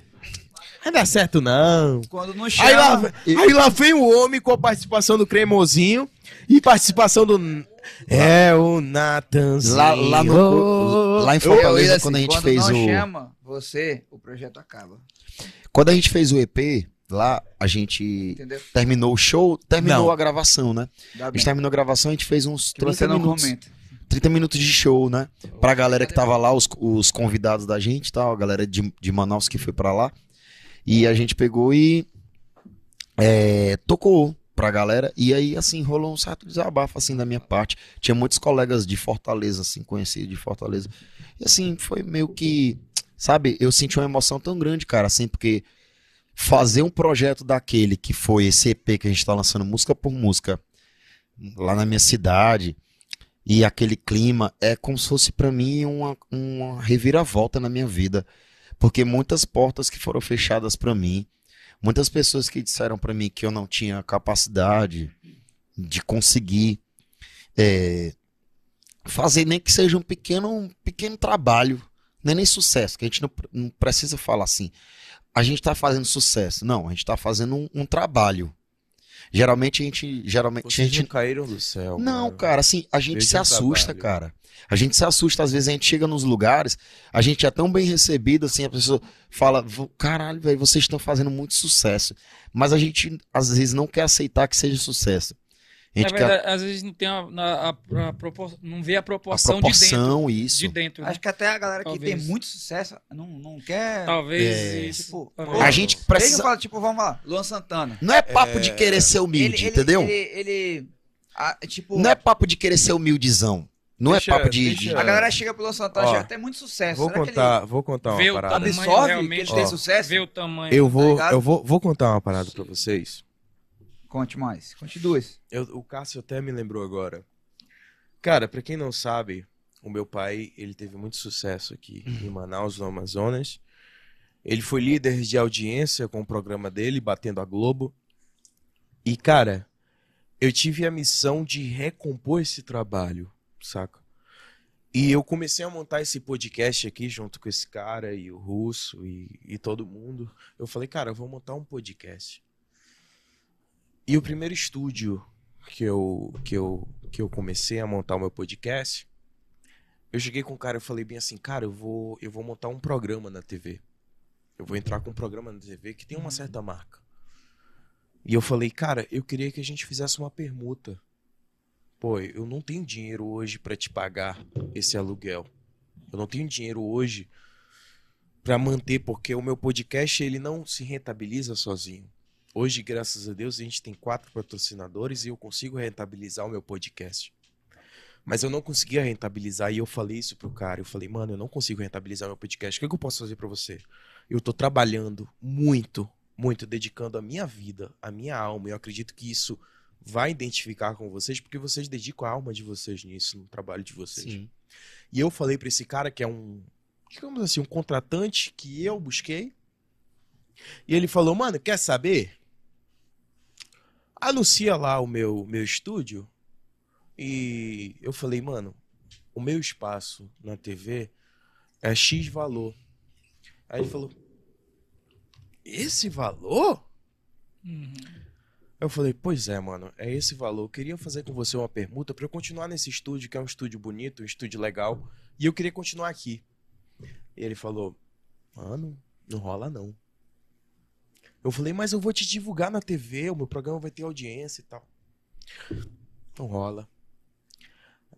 B: não dá certo não.
C: Quando não
K: Aí
C: chama...
K: lá, aí lá vem o homem com a participação do Cremosinho e participação do. É o Natanzinho.
D: lá, lá, no, lá em Fortaleza,
C: assim,
D: quando a gente
C: quando
D: fez
C: não
D: o.
C: chama você, o projeto acaba.
D: Quando a gente fez o EP, lá, a gente
C: Entendeu?
D: terminou o show, terminou
K: Não.
D: a gravação, né? A gente terminou a gravação, a gente fez uns
C: Que
D: 30
C: você não
D: minutos.
C: comenta.
D: 30 minutos de show, né? Pra galera que tava lá, os, os convidados da gente e tal, a galera de, de Manaus que foi pra lá. E a gente pegou e é, tocou pra galera. E aí, assim, rolou um certo desabafo, assim, da minha parte. Tinha muitos colegas de Fortaleza, assim, conhecidos de Fortaleza. E assim, foi meio que, sabe, eu senti uma emoção tão grande, cara, assim, porque fazer um projeto daquele que foi esse EP que a gente tá lançando música por música lá na minha cidade e aquele clima é como se fosse pra mim uma, uma reviravolta na minha vida, porque muitas portas que foram fechadas pra mim, muitas pessoas que disseram pra mim que eu não tinha capacidade de conseguir é, fazer nem que seja um pequeno, um pequeno trabalho, não é nem sucesso, que a gente não, não precisa falar assim. A gente tá fazendo sucesso, não, a gente tá fazendo um, um trabalho. Geralmente a gente, geralmente a
B: Vocês
D: gente
B: não caíram do céu.
D: não,
B: mano.
D: cara, assim, a gente se assusta,
B: trabalho.
D: cara. A gente se assusta, às vezes a gente chega nos lugares, a gente é tão bem recebido, assim, a pessoa fala, "Vo- caralho, velho, vocês estão fazendo muito sucesso. Mas a gente, às vezes, não quer aceitar que seja sucesso. Gente quer
A: verdade, às vezes não tem a, a- a- a propor- não vê a
D: a
A: proporção,
D: proporção,
A: de
D: isso.
A: dentro. De dentro, né?
C: Acho que até a galera que
A: Talvez.
C: tem muito sucesso não, não quer.
A: Talvez
D: É.
C: Tipo,
A: talvez.
D: A gente
C: Precisa... Fala, tipo, vamos lá, Luan Santana.
D: Não é papo de querer ser humilde,
C: Ele- ele-
D: entendeu?
C: Ele, ele, tipo,
D: Não é papo de querer ser humildezão. Não
B: Deixa-
D: é papo de...
B: deixa-
D: de-
C: a galera chega pro Luan Santana, já tem muito sucesso.
B: Vou
C: Será
B: contar, vou contar uma parada.
C: que ele
A: tamanho
C: absorve que
A: realmente,
C: ele tem sucesso?
A: Vê o tamanho.
B: Eu vou,
C: ligado?
B: eu vou, vou contar uma parada pra vocês.
C: Conte mais, conte duas.
B: Eu- o Cássio até me lembrou agora. Cara, pra quem não sabe, o meu pai, ele teve muito sucesso aqui em Manaus, no Amazonas. Ele foi líder de audiência com o programa dele, Batendo a Globo. E, cara, eu tive a missão de recompor esse trabalho, saca? E eu comecei a montar esse podcast aqui junto com esse cara e o Russo e, e todo mundo. Eu falei, cara, eu vou montar um podcast. E o primeiro estúdio que eu, que eu, que eu comecei a montar o meu podcast, eu cheguei com o cara e falei bem assim, cara, eu vou, eu vou montar um programa na TV. Eu vou entrar com um programa na TV que tem uma certa marca. E eu falei, cara, eu queria que a gente fizesse uma permuta. Pô, eu não tenho dinheiro hoje pra te pagar esse aluguel. Eu não tenho dinheiro hoje pra manter, porque o meu podcast ele não se rentabiliza sozinho. Hoje, graças a Deus, a gente tem quatro patrocinadores e eu consigo rentabilizar o meu podcast. Mas eu não conseguia rentabilizar e eu falei isso pro cara. Eu falei, mano, eu não consigo rentabilizar meu podcast. O que, que eu posso fazer pra você? Eu tô trabalhando muito, muito, dedicando a minha vida, a minha alma. E eu acredito que isso vai identificar com vocês, porque vocês dedicam a alma de vocês nisso, no trabalho de vocês.
D: Sim.
B: E eu falei pra esse cara que é um, digamos assim, um contratante que eu busquei. E ele falou, mano, quer saber? Anuncia lá o meu, meu estúdio. E eu falei, mano, o meu espaço na TV é X valor. Aí ele falou, esse valor?
A: Uhum.
B: Eu falei, pois é, mano, é esse valor. Eu queria fazer com você uma permuta pra eu continuar nesse estúdio, que é um estúdio bonito, um estúdio legal, e eu queria continuar aqui. E ele falou, mano, não rola não. Eu falei, mas eu vou te divulgar na TV, o meu programa vai ter audiência e tal. Não rola.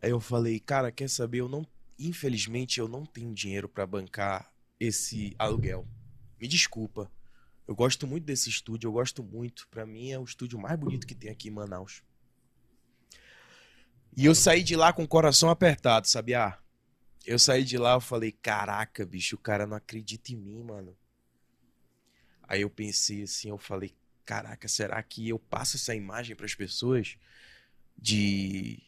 B: Aí eu falei, cara, quer saber? Eu não, infelizmente, eu não tenho dinheiro pra bancar esse aluguel. Me desculpa. Eu gosto muito desse estúdio, eu gosto muito. Pra mim é o estúdio mais bonito que tem aqui em Manaus. E eu saí de lá com o coração apertado, sabia? Eu saí de lá, eu falei, caraca, bicho, o cara não acredita em mim, mano. Aí eu pensei assim, eu falei, caraca, será que eu passo essa imagem para as pessoas de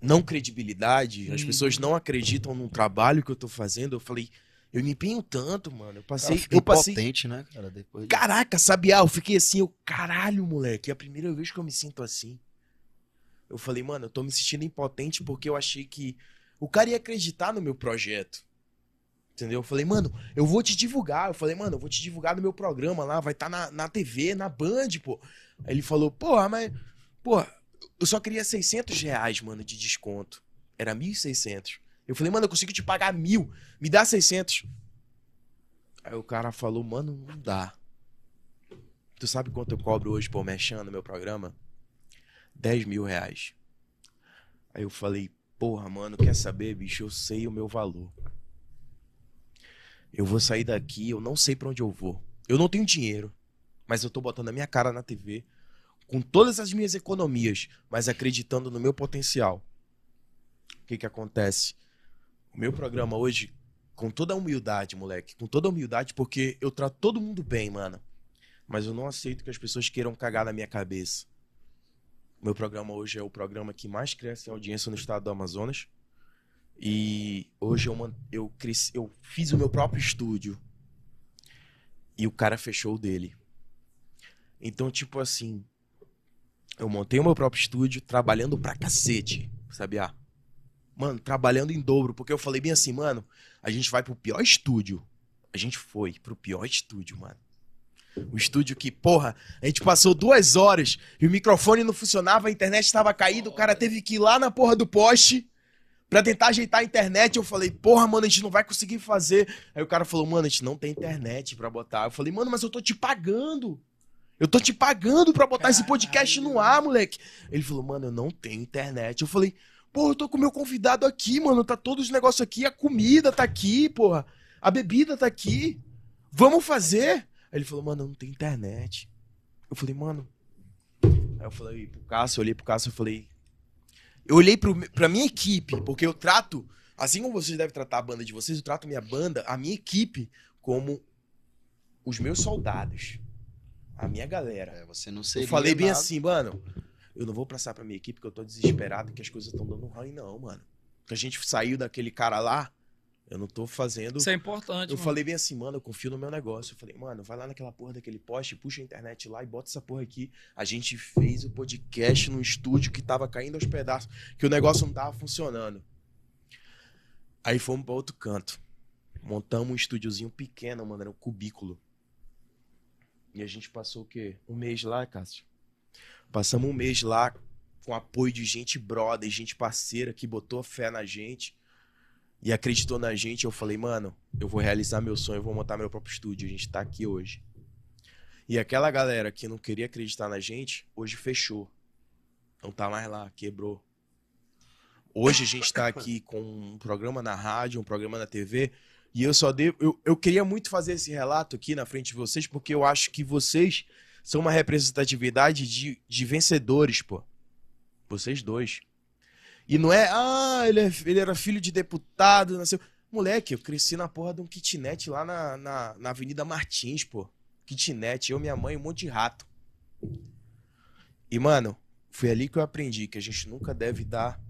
B: não credibilidade? As pessoas não acreditam no trabalho que eu tô fazendo. Eu falei, eu me empenho tanto, mano. Eu passei,
D: Cara, fica
B: eu passei
D: impotente, né, cara? Depois de-
B: Caraca, sabiá, eu fiquei assim, eu, caralho, moleque, é a primeira vez que eu me sinto assim. Eu falei, mano, eu tô me sentindo impotente porque eu achei que o cara ia acreditar no meu projeto. Entendeu? Eu falei, mano, eu vou te divulgar. Eu falei, mano, eu vou te divulgar no meu programa lá, vai estar na, na TV, na Band, pô. Aí ele falou, porra, mas, porra, eu só queria 600 reais, mano, de desconto. Era 1.600. Eu falei, mano, eu consigo te pagar mil, me dá 600. Aí o cara falou, mano, não dá. Tu sabe quanto eu cobro hoje por mexendo no meu programa? 10 mil reais. Aí eu falei, porra, mano, quer saber, bicho? Eu sei o meu valor. Eu vou sair daqui, eu não sei pra onde eu vou. Eu não tenho dinheiro, mas eu tô botando a minha cara na TV, com todas as minhas economias, mas acreditando no meu potencial. O que que acontece? O meu programa hoje, com toda a humildade, moleque, com toda a humildade, porque eu trato todo mundo bem, mano. Mas eu não aceito que as pessoas queiram cagar na minha cabeça. O meu programa hoje é o programa que mais cresce audiência no estado do Amazonas. E hoje eu, eu, cresci, eu fiz o meu próprio estúdio. E o cara fechou o dele. Então, tipo assim, eu montei o meu próprio estúdio trabalhando pra cacete, sabia? Mano, trabalhando em dobro, porque eu falei bem assim, mano, a gente vai pro pior estúdio. A gente foi pro pior estúdio, mano. O estúdio que, porra, a gente passou duas horas e o microfone não funcionava, a internet estava caída, o cara teve que ir lá na porra do poste pra tentar ajeitar a internet. Eu falei, porra, mano, a gente não vai conseguir fazer. Aí o cara falou, mano, a gente não tem internet pra botar. Eu falei, mano, mas eu tô te pagando. Eu tô te pagando pra botar esse podcast no ar, moleque. Ele falou, mano, eu não tenho internet. Eu falei, porra, eu tô com o meu convidado aqui, mano. Tá todos os negócios aqui, a comida tá aqui, porra. A bebida tá aqui. Vamos fazer? Aí ele falou, mano, eu não tenho internet. Eu falei, mano. Aí eu falei pro Cássio, eu olhei pro Cássio e falei. Eu olhei pro, pra minha equipe, porque eu trato, assim como vocês devem tratar a banda de vocês, eu trato minha banda, a minha equipe, como os meus soldados. A minha galera.
D: É, você não
B: Eu
D: seria
B: falei bem
D: nada.
B: assim, mano. Eu não vou passar pra minha equipe porque eu tô desesperado que as coisas estão dando ruim, não, mano. Que a gente saiu daquele cara lá, eu não tô fazendo.
A: Isso é importante.
B: Eu
A: mano.
B: falei bem assim, mano, eu confio no meu negócio. Eu falei, mano, vai lá naquela porra daquele poste, puxa a internet lá e bota essa porra aqui. A gente fez o podcast num estúdio que tava caindo aos pedaços, que o negócio não tava funcionando. Aí fomos pra outro canto. Montamos um estúdiozinho pequeno, mano, era um cubículo. E a gente passou o quê? Um mês lá, Cássio? Passamos um mês lá com apoio de gente brother, gente parceira que botou fé na gente e acreditou na gente. Eu falei, mano, eu vou realizar meu sonho, eu vou montar meu próprio estúdio. A gente tá aqui hoje. E aquela galera que não queria acreditar na gente, hoje fechou. Não tá mais lá, quebrou. Hoje a gente tá aqui com um programa na rádio, um programa na TV. E eu só devo. Eu, eu queria muito fazer esse relato aqui na frente de vocês, porque eu acho que vocês são uma representatividade de, de vencedores, pô. Vocês dois. E não é, ah, ele, é- ele era filho de deputado, nasceu. Moleque, eu cresci na porra de um kitnet lá na, na, na Avenida Martins, pô. Kitnet, eu, minha mãe, um monte de rato. E, mano, foi ali que eu aprendi que a gente nunca deve dar.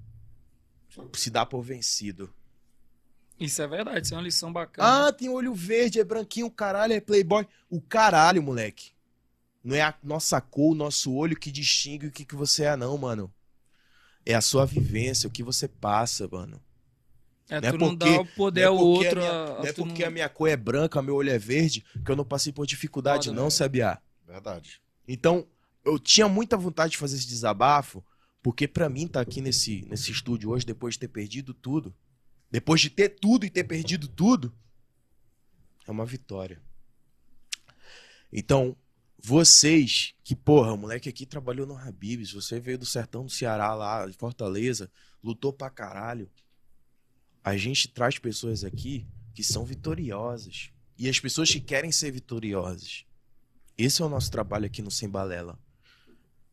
B: se dar por vencido.
A: Isso é verdade, isso é uma lição bacana.
B: Ah, tem olho verde, é branquinho, caralho, é playboy. O caralho, moleque. Não é a nossa cor, o nosso olho que distingue o que, que você é, não, mano. É a sua vivência, o que você passa, mano.
A: é,
B: não é
A: tu não
B: porque-
A: dá o poder
B: não é
A: ao
B: porque
A: outro.
B: a minha-
A: a-
B: não é porque a minha cor é branca, meu olho é verde, que eu não passei por dificuldade,
A: Foda,
B: não,
A: né?
B: sabiá.
D: Verdade.
B: Então, eu tinha muita vontade de fazer esse desabafo, porque pra mim tá aqui nesse, nesse estúdio hoje, depois de ter perdido tudo, depois de ter tudo e ter perdido tudo, é uma vitória. Então, vocês, que porra, o moleque aqui trabalhou no Habibs, você veio do sertão do Ceará lá, de Fortaleza, lutou pra caralho. A gente traz pessoas aqui que são vitoriosas. E as pessoas que querem ser vitoriosas. Esse é o nosso trabalho aqui no Sem Balela.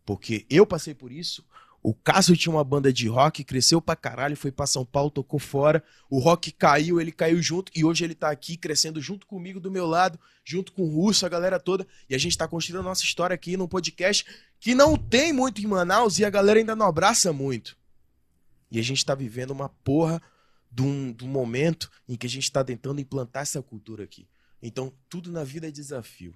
B: Porque eu passei por isso. O Cássio tinha uma banda de rock, cresceu pra caralho, foi pra São Paulo, tocou fora. O rock caiu, ele caiu junto. E hoje ele tá aqui crescendo junto comigo, do meu lado, junto com o Russo, a galera toda. E a gente tá construindo a nossa história aqui num podcast que não tem muito em Manaus e a galera ainda não abraça muito. E a gente tá vivendo uma porra de um, de um momento em que a gente tá tentando implantar essa cultura aqui. Então, tudo na vida é desafio.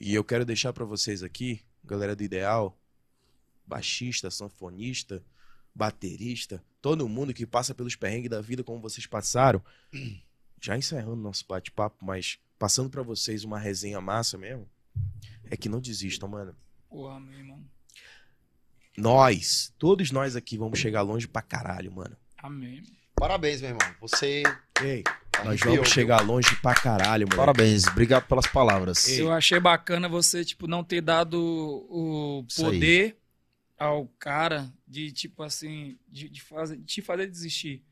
B: E eu quero deixar pra vocês aqui, galera do Ideal, baixista, sanfonista, baterista, todo mundo que passa pelos perrengues da vida como vocês passaram. Já encerrando nosso bate-papo, mas passando pra vocês uma resenha massa mesmo, é que não desistam, mano.
A: Pô, amém, mano.
B: Nós, todos nós aqui vamos chegar longe pra caralho, mano.
A: Amém.
D: Parabéns, meu irmão. Você.
B: Ei, nós vamos
D: viu?
B: chegar longe pra caralho, mano.
D: Parabéns. Obrigado pelas palavras.
A: Eu achei bacana você, tipo, não ter dado o
D: Isso aí.
A: poder ao cara de, tipo assim, de, de fazer, de te fazer desistir.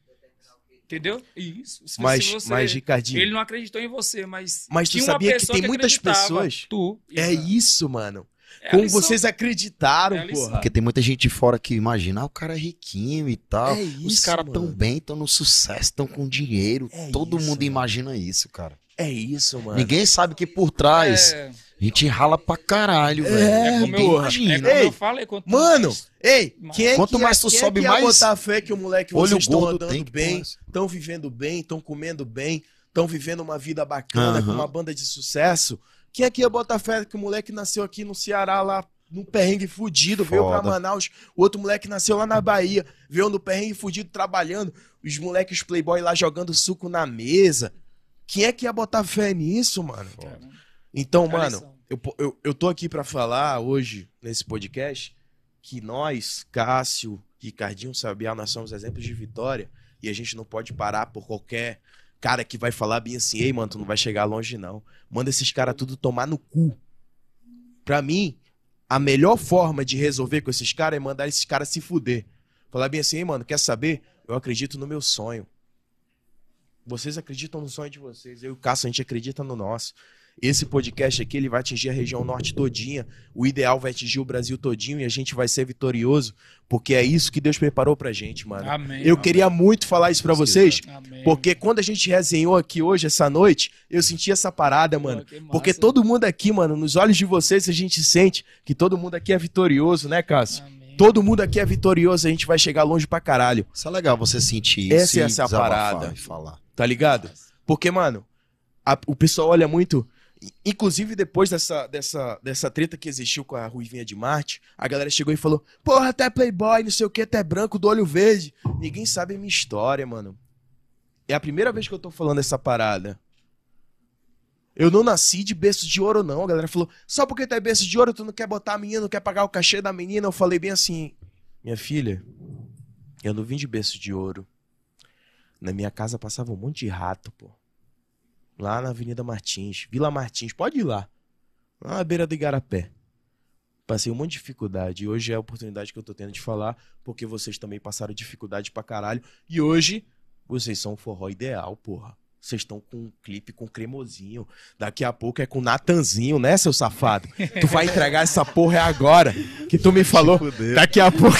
A: Entendeu? Isso. Se-
B: Mas,
A: se você-
B: mas Ricardinho,
A: Ele não acreditou em você, mas.
B: Mas tu
A: tinha uma
B: sabia que tem muitas
A: acreditava.
B: pessoas-
A: Tu.
B: é isso, mano.
A: É
B: Como
A: lição.
B: vocês acreditaram,
A: É
B: porra.
D: Porque tem muita gente de fora que imagina, ah, o cara é riquinho e tal.
B: É
D: Os
B: isso,
D: caras tão bem, tão no sucesso, tão com dinheiro.
B: É
D: Todo
B: isso,
D: mundo
B: mano.
D: imagina isso, cara.
B: É isso, mano.
D: Ninguém sabe que por trás
A: É,
D: a gente rala pra caralho, velho.
B: É,
A: como eu- é como
B: Ei,
A: eu falei. quanto
B: Mano,
A: mais-
B: ei, quem é
D: Quanto
B: que
D: mais
B: é,
D: tu
B: quem
D: sobe,
B: é que
D: mais
B: ia botar fé que o moleque
D: olho
B: vocês estão
D: gordo
B: andando bem,
D: é
B: estão vivendo bem, estão comendo bem, estão vivendo uma vida bacana
D: Aham.
B: com uma banda de sucesso. Quem é que ia botar fé que o moleque nasceu aqui no Ceará lá num perrengue fudido, veio pra
D: Foda.
B: Manaus, o outro moleque nasceu lá na Bahia, veio no perrengue fudido trabalhando, os moleques playboy lá jogando suco na mesa. Quem é que ia botar fé nisso, mano? Então,
A: É a
B: mano. Eu, eu, eu tô aqui pra falar hoje, nesse podcast, que nós, Cássio, Ricardinho, Sabiá, nós somos exemplos de vitória e a gente não pode parar por qualquer cara que vai falar bem assim, ei, mano, tu não vai chegar longe, não. Manda esses caras tudo tomar no cu. Pra mim, a melhor forma de resolver com esses caras é mandar esses caras se fuder. Falar bem assim, ei, mano, quer saber? Eu acredito no meu sonho. Vocês acreditam no sonho de vocês, eu e o Cássio, a gente acredita no nosso. Esse podcast aqui, ele vai atingir a região norte todinha. O ideal vai atingir o Brasil todinho e a gente vai ser vitorioso, porque é isso que Deus preparou pra gente, mano.
A: Amém.
B: Eu
A: mano.
B: queria muito falar isso pra
D: Se
B: vocês,
A: Amém.
B: porque quando a gente resenhou aqui hoje, essa noite, eu senti essa parada,
A: Pô,
B: mano.
A: massa.
B: Porque todo mundo aqui, mano, nos olhos de vocês, a gente sente que todo mundo aqui é vitorioso, né, Cássio?
A: Amém.
B: Todo mundo aqui é vitorioso, a gente vai chegar longe pra caralho,
D: Isso é legal você sentir isso.
B: Essa é essa parada.
D: E falar.
B: tá ligado? Porque, mano, a- o pessoal olha muito. Inclusive, depois dessa, dessa, dessa treta que existiu com a Ruivinha de Marte, a galera chegou e falou: Porra, até playboy, não sei o que, até branco, do olho verde. Ninguém sabe a minha história, mano. É a primeira vez que eu tô falando essa parada. Eu não nasci de berço de ouro, não. A galera falou: Só porque tu é berço de ouro, tu não quer botar a menina, não quer pagar o cachê da menina. Eu falei bem assim: Minha filha, eu não vim de berço de ouro. Na minha casa passava um monte de rato, pô. Lá na Avenida Martins, Vila Martins, pode ir lá. Lá na beira do Igarapé. Passei um monte de dificuldade. E hoje é a oportunidade que eu tô tendo de falar, porque vocês também passaram dificuldade pra caralho. E hoje, vocês são o forró ideal, porra. Vocês estão com um clipe com cremosinho. Daqui a pouco é com Natanzinho, né, seu safado? tu vai entregar essa porra é agora. Que tu me falou. Daqui a pouco.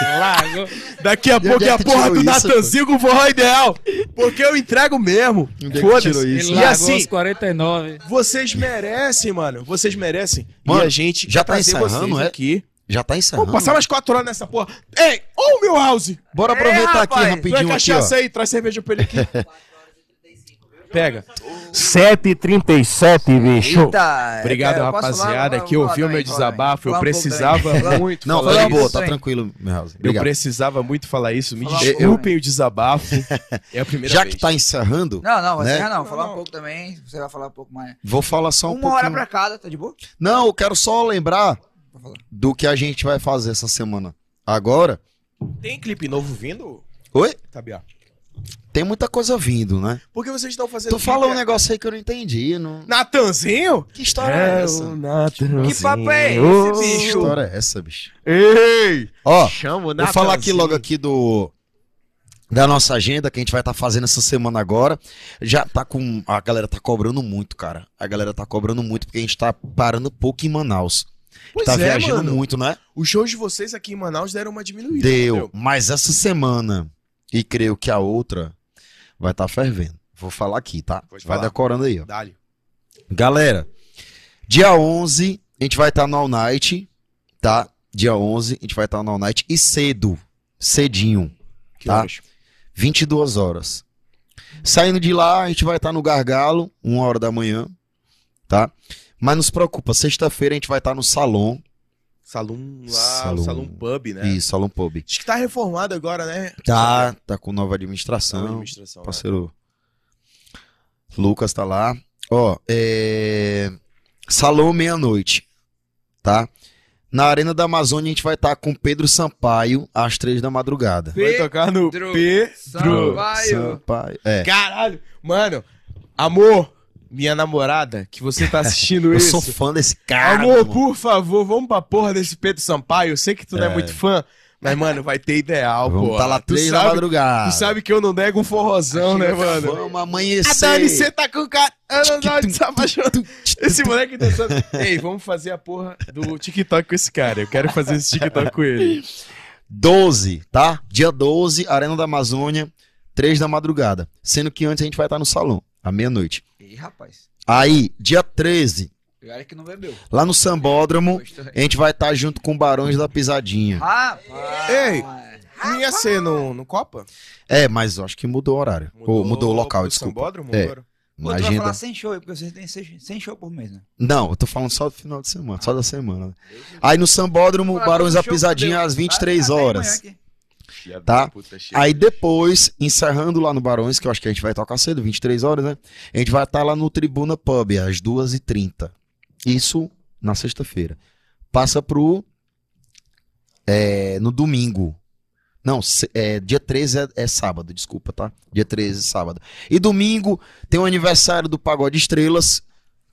A: Largou.
B: Daqui a pouco é
D: é
B: a porra do Natanzinho com forró ideal. Porque eu entrego mesmo.
D: É
B: Foda-se. E assim,
A: os 49.
B: vocês merecem, mano. Vocês merecem.
D: Mano,
B: e a gente
D: já tá encerrando,
B: vocês
D: é?
B: aqui.
D: Já tá encerrando.
B: Vamos passar umas quatro horas nessa porra. Ei, ô meu house.
D: Bora aproveitar
B: É,
D: aqui rapidinho
B: Traz
D: aqui,
B: cachaça
D: ó.
B: aí, traz cerveja pra ele aqui.
J: Pega.
I: 7h37, bicho.
C: Eita,
B: Obrigado,
C: eu posso
B: rapaziada, que ouviu meu desabafo. Eu
C: pouco
B: precisava muito
D: Não,
B: falar
D: tá boa, tá tranquilo, meu house.
B: Eu
D: Obrigado.
B: precisava muito falar isso. Me
C: Falar
B: desculpem
C: pouco,
B: o desabafo. É a primeira
D: Já
B: vez.
D: que tá encerrando,
C: Não, não, você
D: Né?
C: não. Falar um pouco também. Você vai falar um pouco mais.
D: vou falar só um
C: Uma
D: pouquinho.
C: hora pra cada, tá de boa?
D: Não, eu quero só lembrar do que a gente vai fazer essa semana. Agora,
B: Tem clipe novo vindo,
D: oi?
B: Tabiá?
D: Tem muita coisa vindo, né?
B: Porque vocês estão fazendo.
D: Tu fala um
B: clipe-
D: negócio aí que eu não entendi. Não...
B: Natanzinho?
D: Que história é,
I: É
D: essa?
I: Natanzinho.
C: Que papo é esse,
I: Ô,
D: Que
C: bicho?
D: história é essa, bicho?
B: Ei!
D: Ó,
B: Chama o
D: vou falar aqui logo aqui do da nossa agenda que a gente vai estar fazendo essa semana agora. Já tá com a galera tá cobrando muito, cara. A galera tá cobrando muito porque a gente tá parando pouco em Manaus.
B: Pois
D: tá
B: é,
D: viajando
B: mano.
D: muito, né?
B: Os shows de vocês aqui em Manaus deram uma diminuída.
D: Deu,
B: entendeu?
D: mas essa semana e creio que a outra vai estar fervendo. Vou falar aqui, tá? Vai decorando aí, ó.
B: Dali.
D: Galera, dia 11 a gente vai estar no All Night, tá? Dia 11 a gente vai estar no All Night e cedo, cedinho,
B: Que
D: Tá.
B: horas?
D: 22 horas. Saindo de lá, a gente vai estar no Gargalo, uma hora da manhã, tá? Mas não se preocupa, sexta-feira a gente vai estar no Salão.
B: Salão lá,
D: Salão.
B: salão, pub, né?
D: Isso, Salão Pub.
B: Acho que tá reformado agora, né?
D: Tá, tá com nova administração.
B: administração. né?
D: Parceiro Lucas tá lá. Ó, é... Salão meia-noite, tá? Na Arena da Amazônia a gente vai estar com Pedro Sampaio às três da madrugada.
B: Vai tocar no
C: Pedro
B: Pedro.
C: Sampaio.
D: Sampaio. É.
B: Caralho, mano, amor, minha namorada, que você tá assistindo
D: Eu
B: isso.
D: sou fã desse cara.
B: amor,
D: mano.
B: por favor, vamos pra porra desse Pedro Sampaio. Eu sei que tu não é muito fã, mas, mano, vai ter ideal,
D: Vamos
B: pô.
D: tá lá três da madrugada.
B: tu sabe que eu não nego um forrozão, né, mano?
D: Vamos
B: A
D: amanhecer.
B: Dani, você tá com cara. Se apaixonando. Esse moleque dançando. Ei, vamos fazer a porra do TikTok com esse cara. Eu quero fazer esse TikTok com ele.
D: 12, tá? Dia 12, Arena da Amazônia, 3 da madrugada. Sendo que antes a gente vai estar no salão, à meia-noite.
C: Ih, rapaz.
D: Aí, dia 13,
C: Olha que não bebeu.
D: lá no Sambódromo, a gente vai estar junto com Barões da Pisadinha.
C: Rapaz.
B: Ei. Não ia ser no, no Copa?
D: É, mas eu acho que mudou o horário. Ou mudou o local,
B: pro
D: desculpa.
B: Sambódromo
D: É.
B: agora?
C: Pô, tu vai falar sem show aí, porque vocês têm 100 show por mês, né?
D: Não, eu tô falando só do final de semana, só da semana. né? Aí no Sambódromo, Barões da Pisadinha
C: fudeu.
D: às 23
C: Vai até amanhã
D: horas. Tá.
B: puta.
D: Aí depois, encerrando lá no Barões, que eu acho que a gente vai tocar cedo, 23 horas, né? A gente vai estar lá no Tribuna Pub, às 2h30. Isso na sexta-feira. Passa pro. é, no domingo. Não, é, dia 13 é, é sábado, desculpa, tá? Dia 13 é sábado. E domingo tem o aniversário do Pagode Estrelas,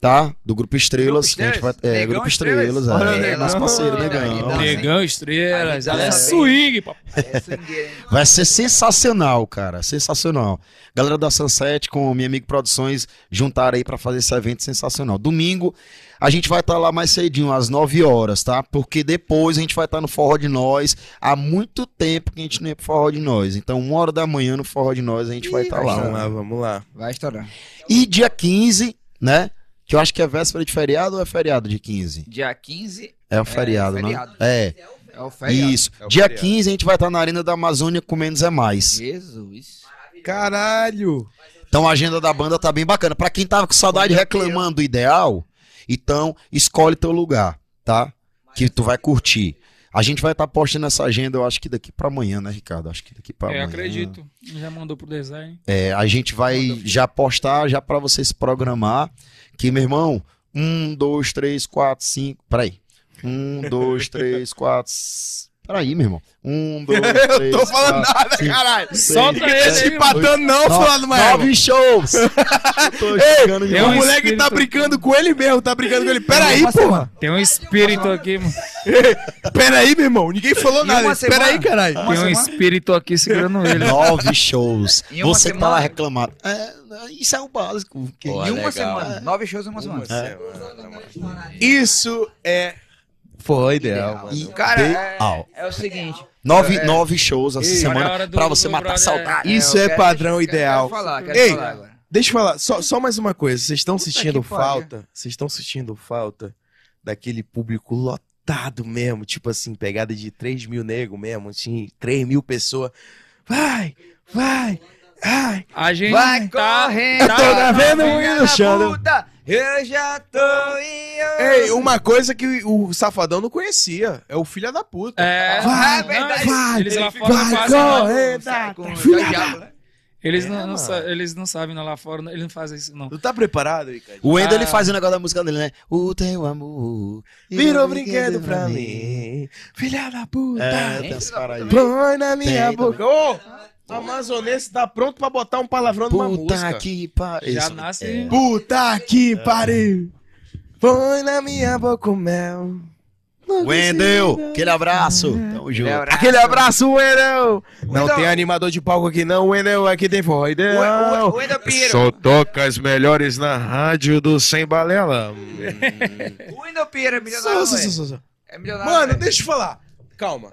D: tá? Do Grupo Estrelas.
C: Grupo
D: que a gente vai,
C: Estrelas?
D: é, Grupo
C: Estrelas?
D: Estrelas, é,
B: Negão.
D: nosso parceiro,
C: Negão.
D: Negão.
A: Negão, estrelas, ela é swing, papai.
C: É?
D: Vai ser sensacional, cara. Sensacional. Galera da Sunset com minha amiga Produções juntaram aí pra fazer esse evento sensacional. Domingo a gente vai estar lá mais cedinho, às 9 horas, tá? Porque depois a gente vai estar no Forró de Nós. Há muito tempo que a gente não ia pro Forró de Nós. Então, uma hora da manhã no Forró de Nós a gente vai estar
B: Vamos
D: lá.
B: lá, vamos lá.
C: Vai estourar.
D: E dia 15, né? Que eu acho que é véspera de feriado ou é feriado de 15?
C: Dia 15
D: É o feriado,
C: feriado.
D: né? É.
C: é o feriado.
D: Isso.
B: É o
D: Dia
B: feriado.
D: 15 a gente vai estar na Arena da Amazônia com menos é mais.
C: Jesus.
B: Caralho!
D: Então a agenda da banda tá bem bacana. Pra quem tava com saudade reclamando do ideal, então escolhe teu lugar, tá? Que tu vai curtir. A gente vai estar postando essa agenda, eu acho que daqui pra amanhã, né, Ricardo? Acho que daqui pra
A: É,
D: amanhã.
A: acredito. Já mandou pro design.
D: É, a gente vai já postar, já pra você se programar. Que, meu irmão, um, dois, três, quatro, cinco. Peraí. Um, dois, três, quatro. Peraí, meu irmão. Um, dois, três.
B: Eu tô falando
D: quatro,
B: nada,
D: cinco,
B: caralho!
A: Solta
B: Ninguém
A: ele mano.
B: empatando, não, falando do Maema.
D: Nove shows! Eu
A: tem
B: O
A: um
B: moleque tá brincando com ele mesmo, tá brincando com ele. Peraí, porra!
A: Tem um espírito aqui, mano.
B: Peraí, meu irmão. Ninguém falou
C: E
B: nada. Peraí, caralho.
C: Uma
A: Tem um
C: semana?
A: espírito aqui segurando ele.
D: Nove shows.
C: Uma
D: Você que tá lá reclamando. É, isso é o básico. Que-
C: em uma
B: legal.
C: semana. Nove shows em uma semana.
B: Isso é. Foi ideal.
D: E-
C: Cara, é,
D: Ideal.
C: é o seguinte.
D: Nove,
C: É.
D: nove shows essa semana
A: hora do-
D: pra
A: do
D: você matar
A: brother.
D: saudade.
B: Isso
C: eu
B: é padrão
C: quero-
B: ideal.
C: Quero falar, quero
B: Ei,
C: falar agora.
B: Deixa eu falar, só, só mais uma coisa. Vocês estão sentindo falta? Vocês estão sentindo falta daquele público lotado mesmo? Tipo assim, pegada de 3 mil negros mesmo, assim, 3 mil pessoas. Vai, vai, Ai,
A: A gente
C: Vai
A: tá...
C: correndo.
B: Eu tô
A: tá-
B: vendo o
C: puta, Eu já tô em
B: Ei, uma coisa que o Safadão não conhecia. É o filho da puta.
A: É,
C: Vai,
A: não,
C: verdade.
A: eles- Eles lá fora
B: vai,
A: não.
B: corre,
C: com
B: filha
C: diabo, né?
A: Eles
B: É,
A: não, não eles não sabem lá fora, não, eles não fazem isso, não.
B: Tu tá preparado, Ricardo?
D: O Wendel, ele
A: Ah.
D: faz o negócio da música dele, né? O teu amor.
B: Virou brinquedo pra mim. Filha da puta.
D: É, tem essa parada aí.
B: Põe na minha
D: Tem
B: boca. Ô, amazonense tá pronto pra botar um palavrão numa
D: Puta
B: música.
D: que pariu.
A: Já
D: Isso,
A: nasce...
D: é.
B: Puta que pariu. Põe na minha boca o mel.
D: Wendel, aquele abraço. Tamo junto.
B: Aquele abraço, Wendel. Não
C: Wendel.
B: tem animador de palco aqui não, Wendel. Aqui tem forró.
C: O Wendel Pinheiro.
J: Só toca as melhores na rádio do Sem Balela.
C: Wendel Pinheiro é milionário,
B: Só, só,
C: é?
B: só, só.
C: É milionário.
B: Mano, deixa eu falar. Calma.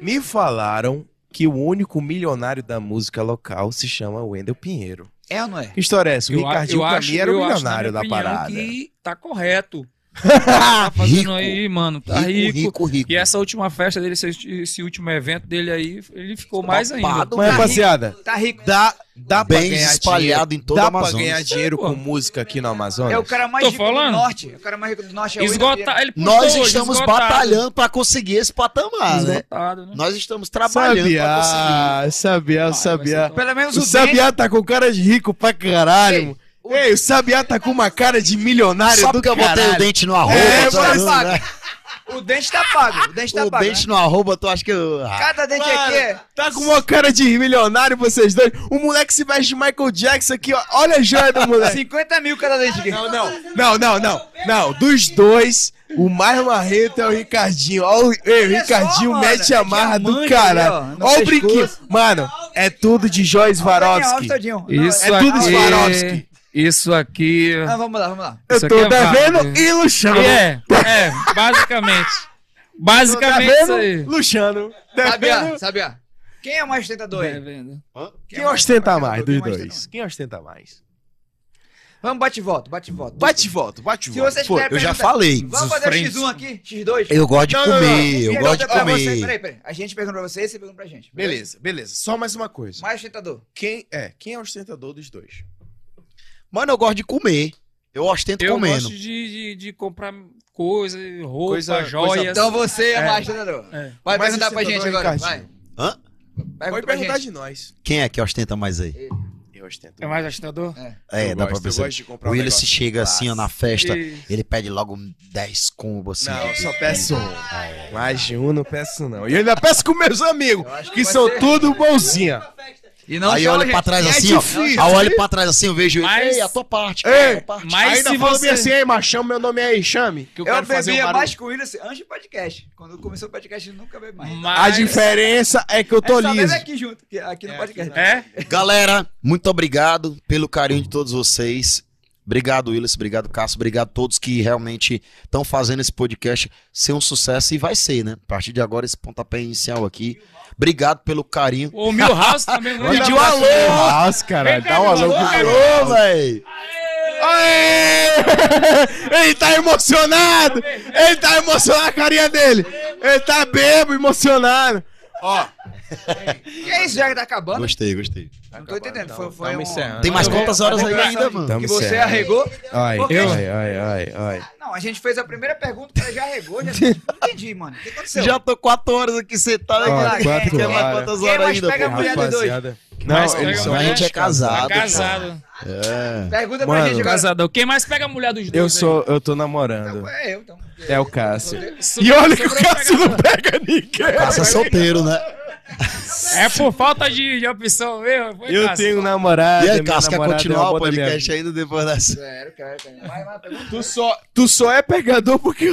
B: Me falaram que o único milionário da música local se chama Wendel Pinheiro.
C: É ou não é?
B: Que história é essa? O
A: Eu,
B: Ricardinho
A: eu acho,
B: mim era o
A: eu acho, na
B: milionário da parada.
A: que tá correto. Tá fazendo
D: Rico.
A: aí, mano. Tá
D: Rico,
A: rico.
D: rico, rico.
A: E essa última festa dele, esse, esse último evento dele aí, ele ficou mais ainda.
B: Mas,
D: cara.
B: rapaziada,
C: Tá rico.
B: dá, dá pra
D: Bens
B: ganhar
D: espalhado
B: dinheiro,
D: em toda
B: dá
D: a
B: pra
D: Amazônia.
B: ganhar dinheiro
A: Pô.
B: com música aqui no Amazonas?
C: É o cara mais
A: Tô
C: rico
A: falando.
C: do norte. É o cara mais rico do norte é
A: Esgota, ele
D: Nós
A: hoje,
D: estamos
A: esgotado.
D: batalhando pra conseguir esse patamar, né?
A: Esgotado, né?
D: Nós estamos trabalhando pra conseguir.
B: Sabiá, Sabiá,
A: vai
B: Sabiá.
C: Pelo menos
B: O. Sabiá tá com cara de rico pra caralho.
C: Ei,
B: mano. Ei, o Sabiá tá com uma cara de milionário
D: Só
B: do
D: porque eu botei o dente no arroba,
B: É,
D: tu
B: mas-
D: acha, né?
C: O dente tá pago. O dente tá
D: O
C: pago.
D: dente
C: né?
D: no arroba, tu acha que eu... Ah,
C: Cada dente
B: Mano,
C: aqui é.
B: Tá com uma cara de milionário vocês dois. O moleque se veste de Michael Jackson aqui, ó. Olha a joia do moleque.
C: 50 mil cada dente aqui.
B: Não, não, não, não, não. Não, dos dois, o mais marrento é o Ricardinho. Ó, o, ei, o
C: Olha
B: Ricardinho
C: só,
B: mete a marra
C: é
B: do caralho.
C: ali, ó,
B: o brinquinho. Mano, é tudo de Joyce Varovski.
A: Isso
B: É tudo Swarovski.
A: Isso aqui.
C: Ah, vamos lá, vamos lá.
B: Eu
A: isso
B: tô
A: aqui é
B: devendo
A: válido.
B: e luxando.
A: É, é, basicamente.
B: Tô
A: Basicamente isso aí.
B: devendo, luxando.
C: Sabiá,
B: Devendo.
C: Sabiá. Quem é o mais ostentador aí?
A: Devendo.
B: Quem ostenta mais dos
C: Quem mais
B: dois? Quem ostenta mais?
C: Vamos, bate e volta, bate e volta.
B: Bate e volta, bate e
C: Se vocês
D: Pô, eu já falei.
C: Vamos fazer o
A: Friends.
C: X1 aqui? X2?
D: Eu gosto de
B: Não, não, não.
D: comer, eu gosto de
C: pra Você,
D: comer.
C: peraí, peraí. A gente pergunta pra você e você pergunta pra gente.
B: Beleza, beleza. Só mais uma coisa.
C: Mais ostentador.
B: Quem é? Quem é o ostentador dos dois?
D: Mano, eu gosto de comer. Eu ostento
A: Eu
D: comendo.
A: gosto de, de, de comprar coisa, roupa,
B: Coisa-
A: joias.
C: Então você é,
A: É.
C: mais ostentador.
A: É.
C: Vai
B: Mais
C: perguntar pra gente
B: ostentador,
C: agora. Vai.
D: Hã?
C: Pergunta
B: Pode perguntar
C: gente.
B: de nós.
D: Quem é que ostenta mais aí?
B: Eu ostento.
A: É mais ostentador?
D: É,
B: Eu
D: dá
B: gosto,
D: pra
B: eu
D: perceber.
B: gosto de comprar
D: O
B: um
D: Willis
B: negócio
D: chega assim, ó, na festa,
A: E-
D: ele pede logo 10 combos assim.
B: Não, eu só peço um. Mais de um não peço não. E eu ainda peço com meus amigos,
C: que
B: são
C: ser-
B: tudo bonzinho.
C: E não
D: aí olha
C: gente.
D: pra trás
B: é
D: assim, ó.
B: difícil,
D: Aí eu olho pra trás assim, eu vejo ele.
A: Mas-
D: Ei, a tua parte,
B: Ei,
D: a tua parte.
A: Mas
B: ainda
A: se
B: fala
A: você...
B: bem assim, ei, machão, meu nome é aí, chame. Que eu,
C: Eu
B: quero fazer um
C: bebia
B: barulho.
C: mais com o Willis antes do podcast. Quando começou o podcast, ele nunca bebe mais.
A: Mas...
B: A diferença é que eu tô
C: É bebe
B: liso.
C: aqui junto, que- aqui no podcast.
A: É?
D: Galera, muito obrigado pelo carinho de todos vocês. Obrigado, Willis. Obrigado, Cássio. Obrigado a todos que realmente estão fazendo esse podcast ser um sucesso e vai ser, né? A partir de agora, esse pontapé inicial aqui. Obrigado pelo carinho.
A: O Milhouse também. um grande
D: Pediu alô!
B: Caralho,
A: Vem cá,
B: dá um alô
A: meu
B: pro
A: amor.
B: cara.
D: Alô, véi!
B: Aê! Ele tá emocionado! Ele tá emocionado, a carinha dele! Ele tá bebo, emocionado! Ó,
C: Que é isso, já que tá acabando?
D: Gostei, gostei.
C: Não tô entendendo. Foi, foi um...
B: encerrando.
D: Tem mais
C: Eu-
D: quantas horas aí
C: eu-
D: ainda, mano?
B: Tamo
C: Que você
B: encerrando.
C: arregou?
B: ai,
C: Porque-
B: ai, ai, ai, ai.
C: Não, a gente fez a primeira pergunta, o cara já arregou, já... Não entendi, mano. O que aconteceu?
D: Já tô quatro horas aqui sentado. Aqui.
B: quatro
C: quem-
B: horas.
D: quantas
C: Quem
D: horas
C: mais
D: ainda,
C: pega a mulher dos dois?
B: Não, eles
A: a
B: são
D: A gente é
A: Tá
D: casado.
A: casado.
D: É.
C: Pergunta
B: Mano,
C: pra gente agora.
A: Casadão. Quem mais pega a mulher dos dois?
B: Eu
A: aí?
B: sou, eu tô namorando.
C: É eu, então.
B: É o Cássio. E olha que o Cássio não pega ninguém.
D: Passa solteiro, né?
A: É por falta de, de opção mesmo. Foi,
B: Eu tenho namorada.
D: E aí, Cássio, quer
B: é
D: continuar o
B: da minha
D: podcast ainda depois dessa?
C: Sério, cara. cara. Vai, pergunta.
B: Tu só, tu só é pegador porque.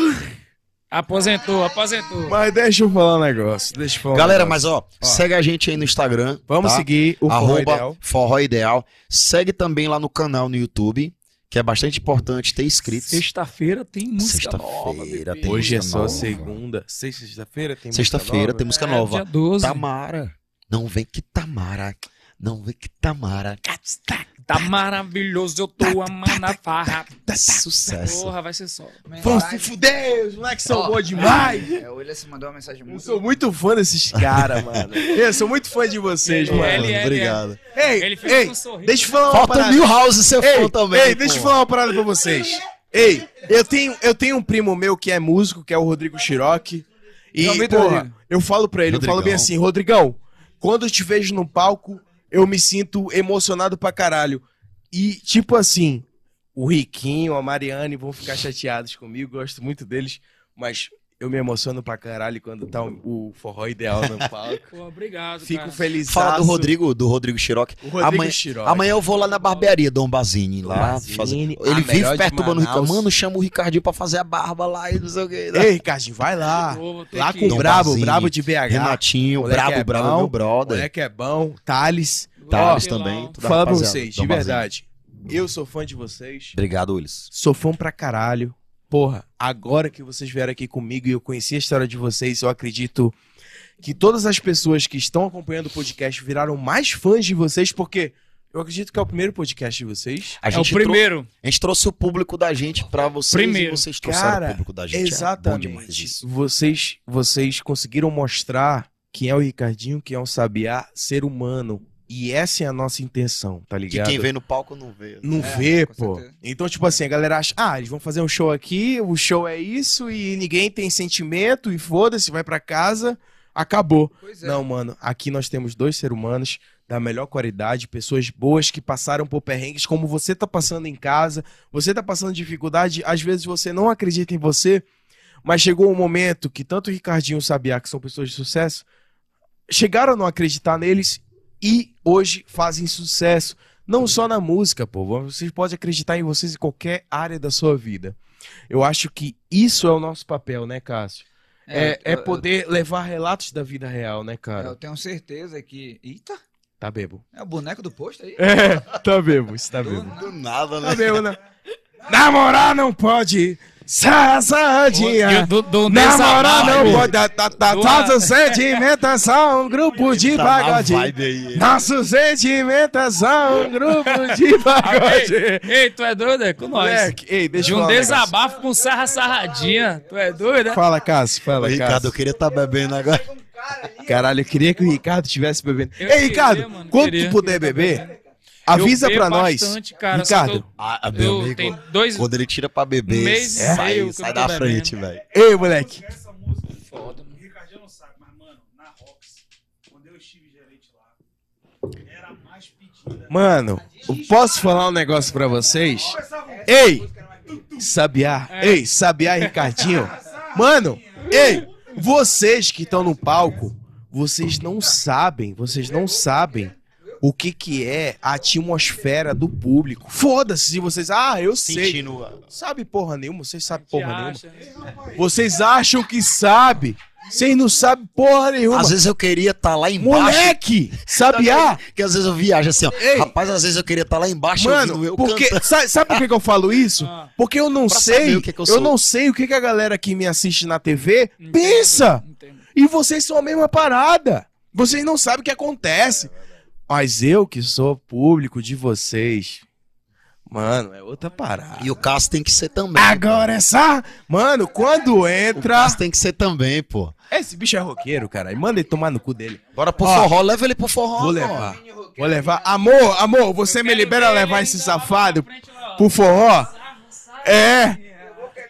A: Aposentou, aposentou.
B: Mas deixa eu falar um negócio. Deixa eu falar um
D: Galera,
B: negócio.
D: mas ó, segue a gente aí no Instagram.
B: Vamos
D: tá?
B: seguir o Forró
D: Arroba
B: Ideal.
D: Forró Ideal. Segue também lá no canal no YouTube, que é bastante importante ter inscritos.
A: Sexta-feira tem música nova.
D: Sexta-feira tem
B: Hoje é
D: música
B: só
D: nova.
B: segunda. Sexta-feira tem música
D: Sexta-feira
B: nova.
D: tem música
A: É,
D: nova.
A: Dia 12.
D: Tamara. Não vem que Tamara. Não vem que Tamara.
A: Tá maravilhoso, eu tô amando a farra.
D: Sucesso.
A: Porra, vai ser só.
B: Vamos se fuder, os moleques são bons demais.
C: É, o William se mandou uma mensagem
B: Eu
C: muito.
B: sou muito fã desses caras, mano. Eu sou muito fã de vocês, mano.
A: é, é,
D: Obrigado.
B: Ei,
A: Ele fez
B: ei,
A: um
B: deixa eu falar uma
D: Falta o
B: parada.
D: Milhouse ser
B: Ei,
D: fã também.
B: ei, deixa eu falar uma parada pra vocês. Ei, eu tenho, eu tenho um primo meu que é músico, que é o Rodrigo Chiroque. E, porra, eu falo pra ele, eu falo bem
D: Rodrigão.
B: assim, Rodrigão, quando eu te vejo no palco, eu me sinto emocionado pra caralho. E, tipo assim, o Riquinho, a Mariane vão ficar chateados comigo, gosto muito deles, mas eu me emociono pra caralho quando tá o, o forró ideal no palco.
A: Pô, obrigado,
B: Fico
A: cara.
B: feliz.
D: Fala do Rodrigo, do Rodrigo Chiroque.
B: O Rodrigo
D: amanhã,
B: Chiroque.
D: amanhã eu vou lá na barbearia, Dom Bazini, lá
B: Bazini,
D: fazer.
B: a
D: Ele vive
B: de
D: perturbando o Ricardo. Mano, chama o Ricardinho pra fazer a barba lá e não sei o que.
B: Ei, Ricardinho, vai lá. Lá com o Brabo,
D: Bazini,
B: Brabo de BH.
D: Renatinho, brabo,
B: é
D: brabo, meu brother.
B: Moleque é bom. Thales.
D: Thales também.
A: Pilão.
D: toda a
B: Falar pra vocês, de
D: Dom Bazini.
B: verdade. Eu sou fã de vocês.
D: Obrigado, Willis.
B: Sou fã pra caralho. Porra, agora que vocês vieram aqui comigo e eu conheci a história de vocês, eu acredito que todas as pessoas que estão acompanhando o podcast viraram mais fãs de vocês, porque eu acredito que é o primeiro podcast de vocês.
D: A
A: É o primeiro.
D: a gente trouxe o público da gente pra vocês
A: Primeiro.
D: e vocês trouxeram
B: Cara,
D: o público da gente. É bom
B: Exatamente.
D: demais isso.
B: vocês, vocês conseguiram mostrar quem é o Ricardinho, quem é o Sabiá, ser humano. E essa é a nossa intenção, tá
D: Que
B: ligado?
D: quem vê no palco não vê.
B: Não
C: É,
B: vê, pô.
C: certeza.
B: Então, tipo assim, a galera acha, ah, eles vão fazer um show aqui, o show é isso e ninguém tem sentimento e foda-se, vai pra casa, acabou.
C: Pois é.
B: Não, mano, aqui nós temos dois seres humanos da melhor qualidade, pessoas boas que passaram por perrengues, como você tá passando em casa, você tá passando dificuldade, às vezes você não acredita em você, mas chegou um momento que tanto o Ricardinho e o Sabiá, que são pessoas de sucesso, chegaram a não acreditar neles e hoje fazem sucesso. Não só na música, pô. Vocês podem acreditar em vocês em qualquer área da sua vida. Eu acho que isso é o nosso papel, né, Cássio? É, é
C: eu-
B: poder levar relatos da vida real, né,
C: Eu,
B: cara?
C: eu tenho certeza que. Eita!
B: Tá bebo.
C: É o boneco do posto aí?
B: É, tá bebo, isso tá bebo.
D: Do nada,
B: Tá bebo, né? Namorar não pode. Sassadinha.
A: Do, do
B: Namorar não pode. Tá, tá, tá, nosso sentimento é só um grupo de
D: Tá
B: pagode. Nosso sentimento é só um grupo de pagode.
A: Ei, ei, tu é doido? É com nós.
B: Moleque, ei, deixa
A: De um
B: falar
A: desabafo com sarra sarradinha. Tu é doido? é?
B: Fala, Cássio, fala,
D: Ricardo, eu
B: Cássio.
D: queria estar bebendo agora.
B: Caralho, eu queria que o Ricardo estivesse bebendo.
A: Eu
B: Ei,
A: queria,
B: Ricardo,
A: mano,
B: quando
A: queria.
B: tu puder beber, avisa pra nós.
A: bastante, cara,
B: Ricardo,
D: Ah,
A: Eu,
D: meu
A: eu
D: amigo,
A: tenho dois.
D: quando ele tira pra beber,
A: Um mês e
D: sai,
A: meio
D: sai da frente, velho.
B: ei, moleque.
A: Foda,
L: O Ricardinho não sabe, mas, mano, na Rox, quando eu estive gerente lá, era a mais pedida.
B: Mano, eu posso falar um negócio pra vocês? Ei, Sabiá, ei, Sabiá e Ricardinho. Mano, ei, vocês que estão no palco, vocês não sabem, vocês não sabem o que que é a atmosfera do público. Foda-se se vocês, ah, eu sei.
D: Sentindo.
B: Sabe porra nenhuma, vocês sabem porra nenhuma.
A: acha, né?
B: Vocês acham que sabe? Vocês não sabem porra nenhuma.
D: Às vezes eu queria estar lá embaixo.
B: Moleque, Sabiá,
D: Que às vezes eu viajo assim, ó.
B: Ei.
D: Rapaz, às vezes eu queria estar lá embaixo
B: Mano,
D: eu
B: porque sabe, sabe por que, que eu falo isso?
A: Ah.
B: Porque eu não
D: Pra
B: sei,
D: que que eu
B: eu, não sei o que, que a galera que me assiste na TV
A: Entendo,
B: pensa.
A: entendo.
B: E vocês são a mesma parada. Vocês não sabem o que acontece. Mas eu que sou público de vocês, mano, é outra parada.
D: E o Cássio tem que ser também.
B: Agora essa, mano, quando
D: O
B: entra,
D: Cássio tem que ser também, pô.
B: esse bicho é roqueiro, cara. E manda ele tomar no cu dele.
D: Bora pro
B: Ó,
D: forró, leva ele pro forró.
B: Vou
D: pô.
B: levar. Vou levar. Amor, amor, você me libera levar esse safado pro forró? É.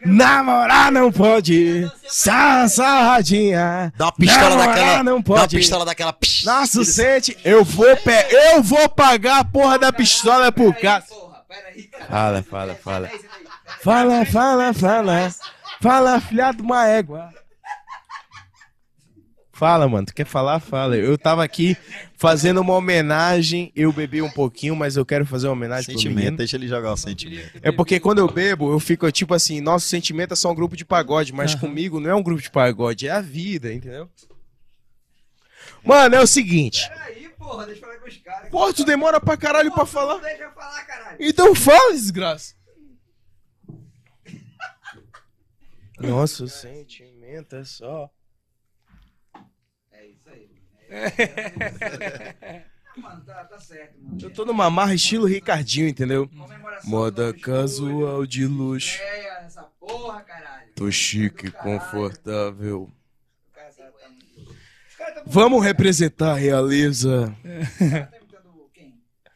B: Namorar não pode. Sassadinha.
D: Dá uma pistola
B: Namorar
D: daquela.
B: não
D: Dá uma
B: pode.
D: pistola daquela.
B: Nossa, sente. Eu vou, pe... eu vou pagar a porra da pistola
G: peraí, cara.
B: Fala, fala, fala. Fala, fala, fala. Fala, filha de uma égua. Fala, mano. Tu quer falar? Fala. Eu tava aqui fazendo uma homenagem. Eu bebi um pouquinho, mas eu quero fazer uma homenagem pro
D: Sentimento,
B: menino.
D: deixa ele jogar o sentimento.
B: É porque quando eu bebo, eu fico tipo assim, nosso sentimento é só um grupo de pagode, mas comigo não é um grupo de pagode, é a vida, entendeu? Mano, é o seguinte.
C: Peraí, porra, deixa eu falar com os caras.
B: Pô, tu demora pra caralho pra
C: Não
B: falar.
C: deixa eu falar, caralho.
B: Então fala, desgraça. Nosso sentimento é só.
C: É. Mano, tá, tá certo, mano.
B: Eu tô numa marra estilo Ricardinho, entendeu?
C: Comemoração
B: Moda casual de luxo.
C: Estreia, essa porra, caralho.
B: Tô chique, confortável.
C: O tá- tá
B: Vamos representar a realeza.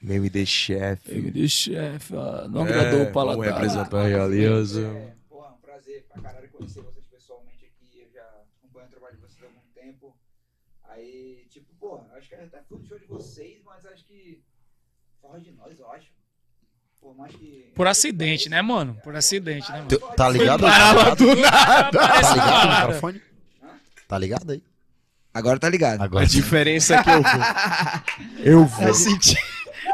B: de chefe.
A: MD chefe, ó, não
B: É,
A: agradou o
B: vamos
A: paladar.
B: representar a realeza.
C: É, porra, um prazer pra caralho conhecer vocês pessoalmente aqui. Eu já acompanho o trabalho de vocês há algum tempo. Aí, porra, acho que até fui no show de vocês, mas acho que. Fora de nós, eu acho. Por mais que.
A: Por acidente, né, mano? Por acidente, né, mano?
D: Tá ligado?
B: Parava do
D: Tá
B: nada.
A: Parece
D: ligado no microfone? Tá ligado aí?
C: Agora tá ligado.
D: Agora
B: A diferença é que eu vou. Eu vou.
D: Eu senti,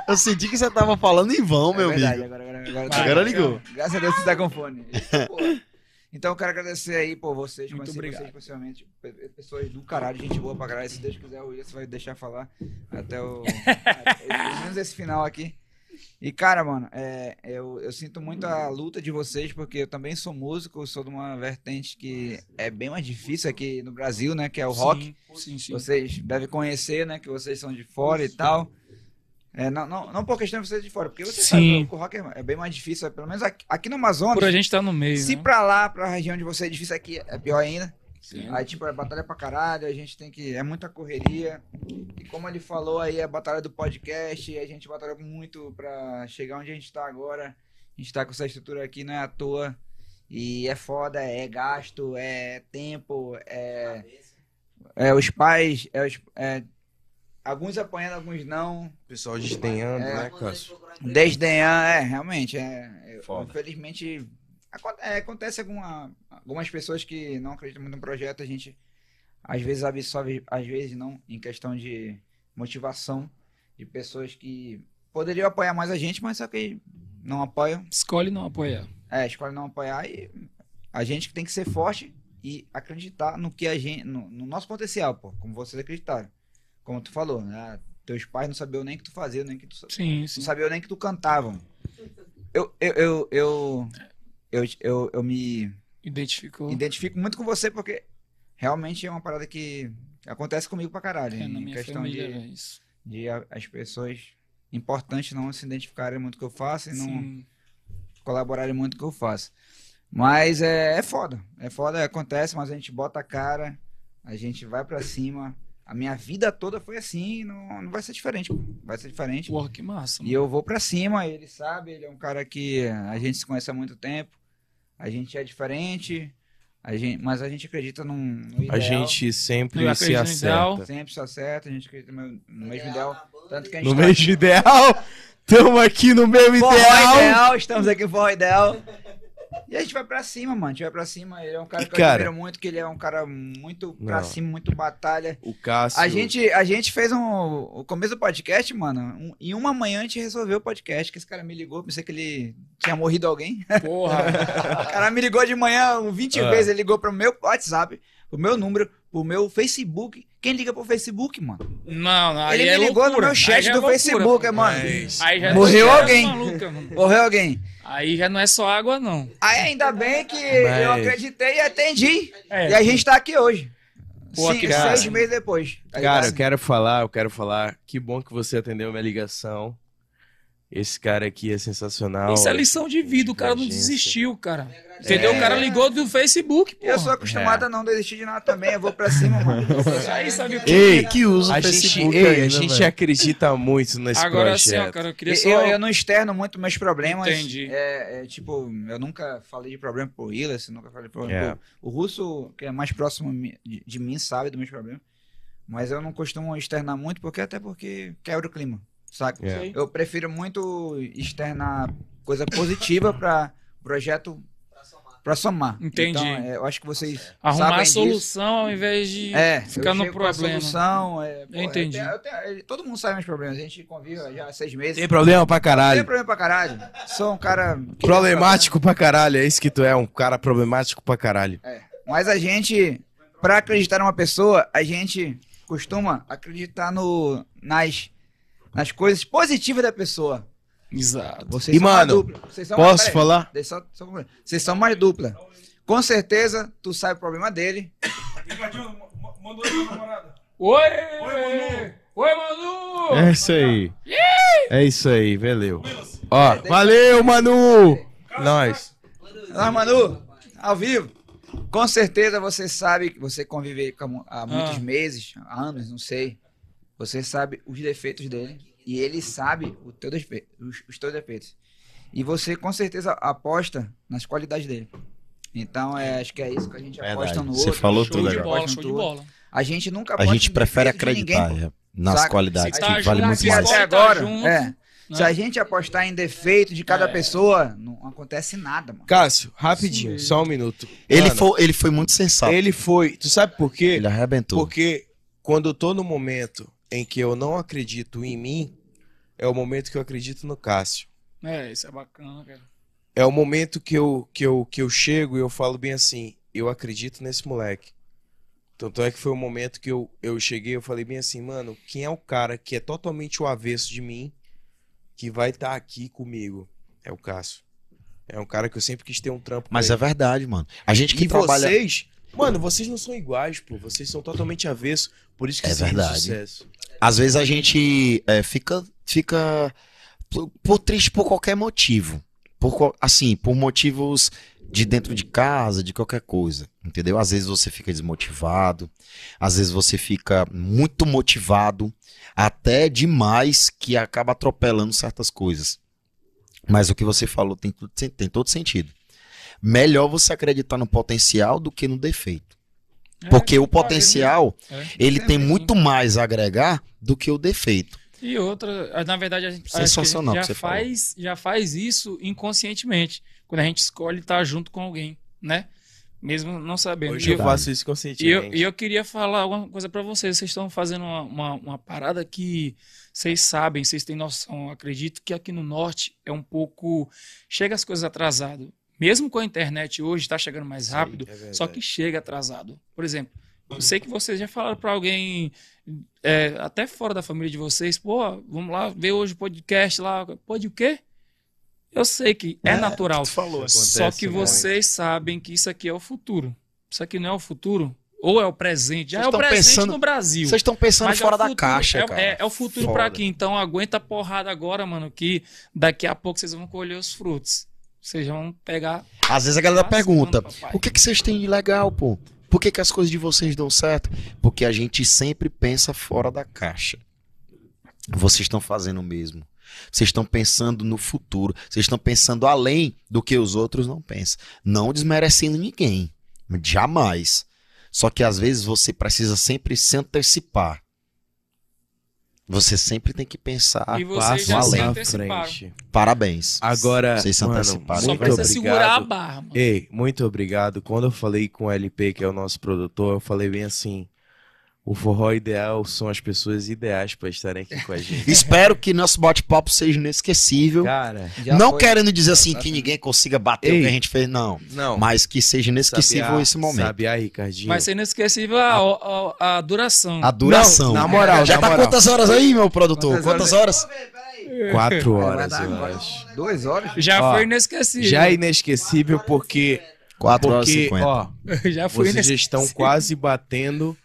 D: eu senti que você tava falando em vão, meu
C: é verdade,
D: amigo.
C: Agora, agora, agora,
A: Vai,
D: Agora ligou.
C: Graças a Deus você tá com fone. Pô, Então eu quero agradecer aí por vocês,
A: Muito obrigado.
C: vocês pessoalmente. pe- Pessoas do caralho, gente boa pra caralho. Se Deus quiser, o William vai deixar falar até o. pelo menos esse final aqui. E, cara, mano, é, eu, eu sinto muito a luta de vocês, porque eu também sou músico, sou de uma vertente que é bem mais difícil aqui no Brasil, né? Que é o rock.
A: Sim, sim.
C: Vocês devem conhecer, né? Que vocês são de fora e tal. É, não, não, não por questão de vocês de fora, porque você
A: Sim.
C: sabe que o rock é, é bem mais difícil, pelo menos aqui, aqui no Amazonas.
A: Por a gente tá no meio,
C: Se
A: né?
C: pra lá, pra região de você é difícil aqui, é pior ainda.
A: Sim.
C: Aí, tipo, é batalha pra caralho, a gente tem que. É muita correria. E como ele falou aí, é a batalha do podcast, a gente batalha muito pra chegar onde a gente tá agora. A gente tá com essa estrutura aqui, não é à toa. E é foda, é gasto, é tempo, é. É os pais, é os. é, alguns apanhando, alguns não.
B: Pessoal desdenhando,
C: É.
B: né, Cássio?
C: Desdenhar, é, realmente. É,
B: Foda.
C: infelizmente, é, acontece alguma, algumas pessoas que não acreditam muito no projeto, a gente às vezes absorve, às vezes não, em questão de motivação de pessoas que poderiam apoiar mais a gente, mas só que não apoiam.
A: Escolhe não apoiar.
C: É, escolhe não apoiar e a gente que tem que ser forte e acreditar no que a gente, no, no nosso potencial, pô, como vocês acreditaram. Como tu falou, né? Teus pais não sabiam nem o que tu fazia, nem o que tu
A: Sim, sim.
C: não sabiam nem que tu cantava. Eu, eu, eu, eu, eu, eu, eu me
A: Identificou.
C: identifico muito com você porque realmente é uma parada que acontece comigo pra caralho.
A: É,
C: em questão de,
A: é
C: de as pessoas importantes não se identificarem muito com o que eu faço e não
A: Sim.
C: colaborarem muito com o que eu faço. Mas é, é foda. É foda, acontece, mas a gente bota a cara, a gente vai pra cima. A minha vida toda foi assim, não, não vai ser diferente. Vai ser diferente.
A: Porra, que massa.
C: E eu vou pra cima, ele sabe, ele é um cara que a gente se conhece há muito tempo. A gente é diferente, a gente, mas a gente acredita num, no ideal.
B: A gente sempre se acerta.
C: sempre se acerta, a gente acredita no, no mesmo ideal. Tanto que a gente
B: No
C: tá-
B: mesmo ideal. Tamo aqui no mesmo ideal.
C: ideal, estamos aqui no Forró Ideal. E a gente vai pra cima, mano. A gente vai pra cima. Ele é um cara
B: E,
C: que eu
B: cara-
C: admiro muito, que ele é um cara muito pra
B: Não.
C: cima, muito batalha.
B: O Cássio.
C: A gente, a gente fez um, o começo do podcast, mano. Um, em uma manhã a gente resolveu o podcast. Que esse cara me ligou, pensei que ele tinha morrido alguém.
A: Porra.
C: O cara me ligou de manhã um 20
B: Ah.
C: vezes. Ele ligou pro meu WhatsApp, pro meu número, pro meu Facebook. Quem liga pro Facebook, mano?
A: Não, não. Aí
C: ele
A: é
C: me ligou
A: loucura.
C: no meu chat
A: já é
C: do
A: loucura,
C: Facebook, mano.
B: Mas-
A: Aí já é
C: Morreu
A: doideira
C: alguém.
A: maluca, mano.
C: Morreu alguém.
A: Aí já não é só água, não.
C: Aí ainda bem que eu
B: Mas-
C: acreditei e atendi.
A: É.
C: E a gente tá aqui hoje.
A: Pô,
C: Sim,
A: que
C: seis meses depois. tá
B: Cara,
C: ligado?
B: eu quero falar, eu quero falar. Que bom que você atendeu minha ligação. Esse cara aqui é sensacional.
A: Isso é lição de vida, o cara não desistiu, cara. Entendeu? O cara ligou do Facebook, pô.
C: Eu sou acostumado a não desistir de nada também. Eu vou pra cima, mano.
A: Aí sabe o que?
B: Ei,
D: que usa
B: a
D: o
B: gente,
D: Facebook
B: ei, a
D: ainda,
B: gente
D: velho.
B: acredita muito nesse
A: Agora sim,
B: projeto.
A: ó, cara, eu queria
C: Eu,
A: só.
C: eu não externo muito meus problemas.
A: Entendi.
C: É, é, tipo, eu nunca falei de problema pro Willis, nunca falei de problema
B: É.
C: pro... O Russo, que é mais próximo de, de mim, sabe dos meus problemas. Mas eu não costumo externar muito, porque até porque quebra o clima, saca?
B: É.
C: Eu prefiro muito externar coisa positiva para projeto para somar.
A: Entendi.
C: Então, é, eu acho que vocês
A: Arrumar
C: sabem
A: a
C: disso.
A: solução ao invés de
C: É,
A: ficar
C: eu
A: no
C: chego com a
A: problema.
C: solução, é, pô,
A: Eu entendi.
C: eu tenho- eu tenho- todo mundo sabe meus problemas. A gente convive já há seis meses.
B: Tem problema pra
C: Não tem
B: caralho.
C: problema pra caralho. Sou um cara.
B: Problemático pra caralho. É isso que tu é, um cara problemático pra caralho.
C: É. Mas a gente, pra acreditar numa pessoa, a gente costuma acreditar no, nas, nas coisas positivas da pessoa.
A: Exato.
C: Vocês
B: E, mano,
C: dupla. Vocês são
B: Posso
C: peraí,
B: falar?
C: deixa só- só. Vocês são mais dupla. Com certeza, tu sabe o problema dele.
L: Ma- mandou aí namorada.
A: Oi!
L: Oi, Manu.
A: Oi, Manu!
B: É isso aí. É isso aí, valeu. Ó, valeu, Manu! Nós.
C: Ah, Manu, ao vivo. Com certeza você sabe, que você convive com, há muitos
A: Ah.
C: meses, há anos, não sei. Você sabe os defeitos dele e ele sabe o teu despe- os, os teus defeitos. E você com certeza aposta nas qualidades dele. Então, é, acho que é isso que a gente
D: Verdade.
C: aposta no
D: Você
C: outro.
D: falou
A: Show
D: tudo
A: de
D: agora.
A: bola, show de bola.
C: A gente nunca
D: A
C: aposta
D: gente prefere acreditar
C: ninguém,
D: é, nas
C: Saca?
D: qualidades,
A: tá
D: que vale muito
A: se
D: mais.
A: tá
C: até agora,
A: junto,
C: é,
A: né?
C: se a gente apostar em defeito de cada
A: É.
C: pessoa, não acontece nada, mano.
B: Cássio, rapidinho, só um minuto.
D: Ele
B: Mano,
D: foi, ele foi muito sensato. Ele,
B: Ele foi. Tu sabe por quê?
D: arrebentou.
B: Porque quando eu tô no momento em que eu não acredito em mim, é o momento que eu acredito no Cássio.
A: É, isso é bacana, cara.
B: É o momento que eu, que eu, que eu chego e eu falo bem assim, eu acredito nesse moleque. Tanto é que foi o momento que eu, eu cheguei, eu falei bem assim, mano, quem é o cara que é totalmente o avesso de mim, que vai estar aqui comigo? É o Cássio. É um cara que eu sempre quis ter um trampo com
D: Mas
B: ele.
D: é verdade, mano. A gente que
B: E
D: trabalha.
B: vocês, mano, vocês não são iguais, pô. Vocês são totalmente avesso. Por isso que
D: É verdade.
B: sucesso.
D: Às vezes a gente é, fica, fica por, por triste por qualquer motivo. Por, assim, por motivos de dentro de casa, de qualquer coisa. Entendeu? Às vezes você fica desmotivado, às vezes você fica muito motivado, até demais, que acaba atropelando certas coisas. Mas o que você falou tem, tudo- tem todo sentido. Melhor você acreditar no potencial do que no defeito.
A: É,
D: Porque o
A: tá
D: potencial,
A: É.
D: ele
C: Sempre
D: tem
C: assim.
D: muito mais a agregar do que o defeito.
A: E outra, na verdade, a gente, acho que a gente
D: Sensacional
A: já
D: falou.
A: faz, já faz isso inconscientemente, quando a gente escolhe estar junto com alguém, né? Mesmo não sabendo.
B: Hoje eu
A: eu,
B: faço isso
A: eu,
B: conscientemente.
A: e eu queria falar uma coisa pra vocês. Vocês estão fazendo uma, uma, uma parada que vocês sabem, vocês têm noção. Eu acredito que aqui no norte é um pouco. Chega as coisas atrasado. Mesmo com a internet hoje, está chegando mais rápido,
B: é verdade.
A: só que chega atrasado. Por exemplo, eu sei que vocês já falaram pra alguém, é, até fora da família de vocês, pô, vamos lá ver hoje o podcast lá. Pode o quê? Eu sei que é, natural.
B: tu falou.
A: Só que
B: muito.
A: vocês sabem que isso aqui é o futuro. Isso aqui não é o futuro. Ou é o presente. Já é o
D: estão
A: presente
D: pensando-
A: no Brasil.
D: Vocês estão pensando
A: é
D: fora
A: o
D: da
A: futuro,
D: caixa,
A: é,
D: cara.
A: É, é o futuro pra aqui. Então aguenta a porrada agora, mano, que daqui a pouco vocês vão colher os frutos. Vocês vão pegar.
D: Às vezes a galera pergunta:
A: papai.
D: o que, que vocês têm de legal, pô? Por que, que as coisas de vocês dão certo? Porque a gente sempre pensa fora da caixa. Vocês estão fazendo o mesmo. Vocês estão pensando no futuro. Vocês estão pensando além do que os outros não pensam. Não desmerecendo ninguém. Jamais. Só que às vezes você precisa sempre se antecipar. Você sempre tem que pensar.
A: E vocês
D: passo
A: já se
D: além.
A: anteciparam.
D: Parabéns.
B: Agora,
D: Vocês se
B: mano, muito
A: precisa
B: obrigado.
A: segurar a barra, mano.
B: Ei, muito obrigado. Quando eu falei com o LP, que é o nosso produtor, eu falei bem assim: o forró ideal são as pessoas ideais pra estarem aqui com a gente.
D: Espero que nosso bate-papo seja inesquecível.
B: Cara,
D: não
C: foi.
D: querendo dizer assim que ninguém consiga bater o
B: Ei.
D: que a gente fez, não.
B: não.
D: Mas que seja inesquecível
B: Sabiá,
D: esse momento.
B: Sabiá, Ricardinho.
A: Vai ser inesquecível a, a, a duração.
D: A duração.
B: Não, na moral,
D: Já
B: na
D: tá
B: moral.
D: quantas horas aí, meu produtor?
C: Quantas
D: horas?
B: Quatro horas, eu acho.
C: Duas horas?
A: Já
B: Ó,
A: foi inesquecível.
B: Já é inesquecível porque,
D: 4 horas e
B: porque
D: 50.
B: ó,
A: já foi
B: vocês estão quase batendo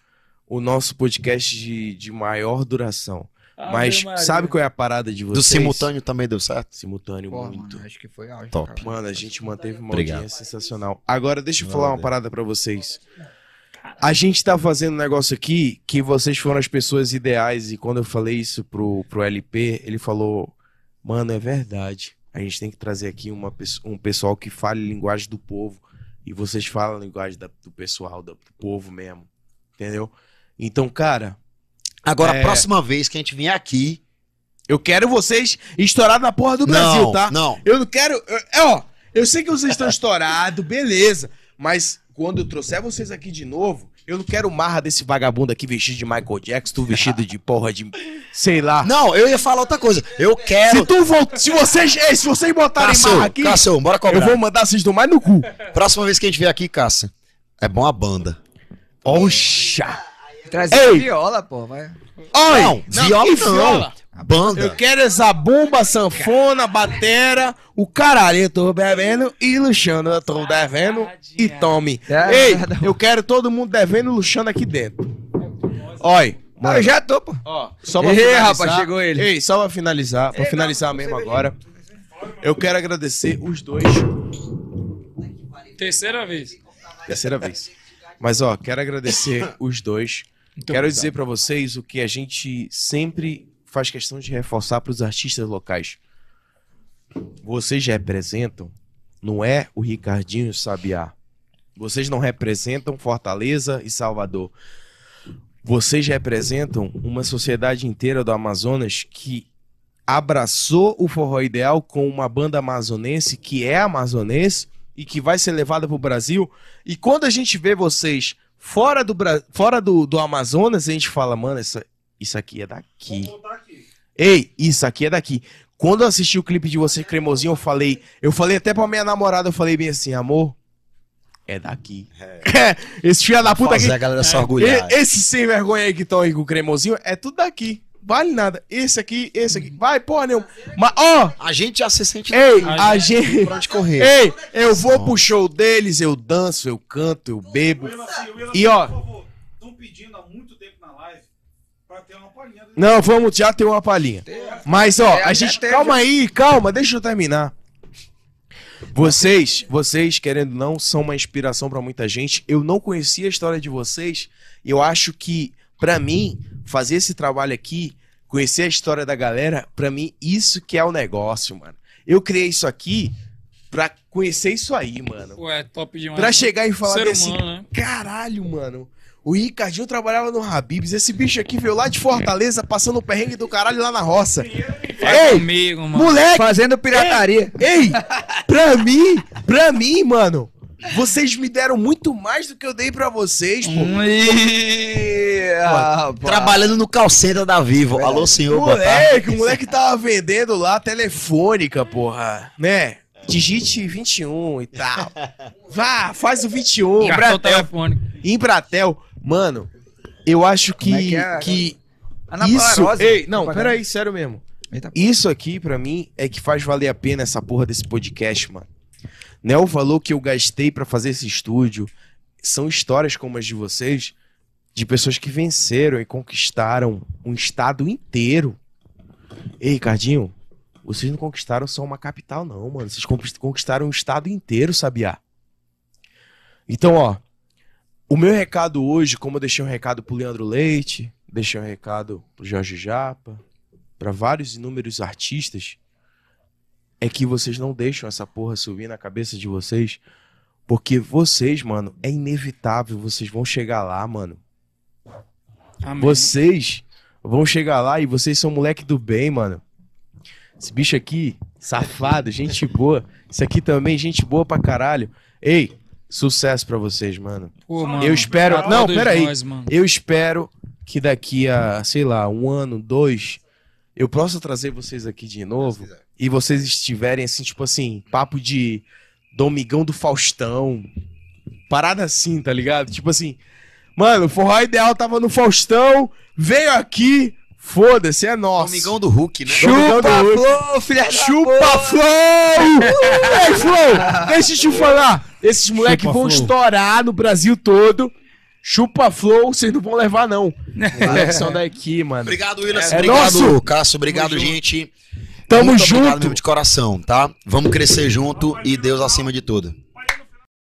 B: o nosso podcast de, de maior duração.
A: Ave
B: Mas
A: Maria.
B: sabe qual é a parada de
D: Do
B: vocês?
D: simultâneo também deu certo?
B: Simultâneo,
C: Pô,
B: muito.
C: mano, acho que foi auge.
D: Top.
C: cara.
B: Mano, a gente manteve uma
D: Obrigado.
B: audiência sensacional. Agora, deixa eu falar uma parada pra vocês. A gente tá fazendo um negócio aqui que vocês foram as pessoas ideais. E quando eu falei isso pro, pro LP, ele falou: Mano, é verdade. A gente tem que trazer aqui uma, um pessoal que fale linguagem do povo. E vocês falam a linguagem da- do pessoal, do, do povo mesmo. Entendeu? Então, cara,
D: Agora,
B: É.
D: a próxima vez que a gente vier aqui.
B: eu quero vocês estourados na porra do
D: não,
B: Brasil, tá?
D: não.
B: Eu não quero. eu- É, ó, eu sei que vocês estão estourados, beleza. Mas quando eu trouxer vocês aqui de novo, eu não quero marra desse vagabundo aqui vestido de Michael Jackson, tu vestido de porra de. Sei lá.
D: Não, eu ia falar outra coisa. Eu quero.
B: Se tu volta. Se vocês. Ei, se vocês botarem marra
D: Cássio,
B: aqui,
D: Cássio, bora
B: eu
D: cobrar.
B: vou mandar vocês tomar no cu.
D: Próxima vez que a gente vier aqui, Cássio, é bom a banda.
B: Oxa!
C: Trazer
B: Ei!
C: viola, pô. Vai.
B: Oi!
D: Não, viola não.
B: viola?
D: Banda.
B: Eu quero essa bomba, sanfona, batera, o caralho, eu tô bebendo e luxando, eu tô devendo e tome.
C: É,
B: Ei,
C: verdade.
B: eu quero todo mundo devendo e luxando aqui dentro. Oi,
C: Ah, eu já tô, pô.
B: Ó, só pra
C: Ei,
B: finalizar.
C: rapaz, chegou ele.
B: Ei, só pra finalizar, pra finalizar mesmo agora. Eu quero agradecer os dois.
A: Terceira vez.
B: Terceira vez. Mas ó, quero agradecer os dois. Quero dizer pra vocês o que a gente sempre faz questão de reforçar pros artistas locais. Vocês representam, não é o Ricardinho Sabiá. Vocês não representam Fortaleza e Salvador. Vocês representam uma sociedade inteira do Amazonas que abraçou o forró ideal com uma banda amazonense que é amazonense e que vai ser levada para o Brasil. E quando a gente vê vocês fora do, Bra- fora do, do Amazonas, a gente fala, mano, isso, isso aqui é daqui. Ei, isso aqui é daqui. Quando eu assisti o clipe de você cremosinho, eu falei, eu falei até pra minha namorada, eu falei bem assim, amor, é daqui. Esse filho da puta
D: Fazer
B: aqui.
D: a galera se orgulhar.
B: E- Esse sem vergonha aí que estão aí com o cremosinho, é tudo daqui. Vale nada. Esse aqui, esse aqui. Vai, porra nenhuma. Mas, ó.
D: A gente já se sente.
B: Ei, a gente.
D: Pra onde correr.
B: Ei, eu vou pro show deles, eu danço, eu canto, eu bebo. E ó.
L: Estão pedindo há muito tempo na live pra ter uma palhinha. do-
B: Não, vamos já ter uma palhinha. Mas, ó,
L: É,
B: a gente. Calma aí, calma, deixa eu terminar. Vocês, vocês, querendo ou não, são uma inspiração pra muita gente. Eu não conhecia a história de vocês. Eu acho que, pra mim, fazer esse trabalho aqui, conhecer a história da galera, pra mim, isso que é o negócio, mano. Eu criei isso aqui pra conhecer isso aí, mano.
A: Pô, é top demais.
B: Pra chegar e falar bem assim,
A: humano, né?
B: caralho, mano. O Ricardinho trabalhava no Habibs. Esse bicho aqui veio lá de Fortaleza, passando o perrengue do caralho lá na roça.
A: Vai comigo, mano.
B: Moleque!
C: Fazendo pirataria.
B: Ei, ei, pra mim, pra mim, mano, vocês me deram muito mais do que eu dei pra vocês, pô.
D: Trabalhando no call center da Vivo. Alô, senhor.
B: Moleque, o moleque tava vendendo lá telefônica, porra, né? Digite 21 e tal. Vá, faz o 21.
A: Cartão
B: Embratel.
A: telefônico.
B: Embratel. Mano, eu acho que.
C: É que é?
B: que
C: Ana
B: isso.
C: Rosa.
B: Ei, não, peraí, sério mesmo. Isso aqui, pra mim, é que faz valer a pena essa porra desse podcast, mano. Não é o valor que eu gastei pra fazer esse estúdio. São histórias como as de vocês, de pessoas que venceram e conquistaram um estado inteiro. Ei, Ricardinho, vocês não conquistaram só uma capital, não, mano. Vocês conquist- conquistaram um estado inteiro, sabiá? Então, ó, o meu recado hoje, como eu deixei um recado pro Leandro Leite, deixei um recado pro Jorge Japa, pra vários inúmeros artistas, é que vocês não deixam essa porra subir na cabeça de vocês, porque vocês, mano, é inevitável, vocês vão chegar lá, mano.
A: Amém.
B: Vocês vão chegar lá e vocês são moleque do bem, mano. Esse bicho aqui, safado, gente boa. Isso aqui também, gente boa pra caralho. Ei, sucesso pra vocês, mano.
A: Pô, mano,
B: Eu espero. Não,
A: todos
B: peraí.
A: nós, mano.
B: Eu espero que daqui a, sei lá, um ano, dois, eu possa trazer vocês aqui de novo e vocês estiverem assim, tipo assim, papo de Domingão do Faustão. Parada assim, tá ligado? Tipo assim, mano, o Forró Ideal tava no Faustão, veio aqui, foda-se, é nosso.
D: Domingão do Hulk, né?
B: Domingão do
C: Chupa,
B: Hulk.
C: Flow, filha da
B: Chupa
C: porra.
B: Flow! Ei, Flow, deixa eu te falar. Esses moleques
J: Chupa
B: vão
J: Flow.
B: estourar no Brasil todo. Chupa Flow, vocês não vão levar, não. Moleques são daqui, mano.
D: Obrigado, Willis.
B: É
D: obrigado,
B: nosso.
D: Cássio. Obrigado, gente.
B: Tamo
D: Muito obrigado
B: junto.
D: de coração, tá? Vamos crescer junto e Deus acima de tudo.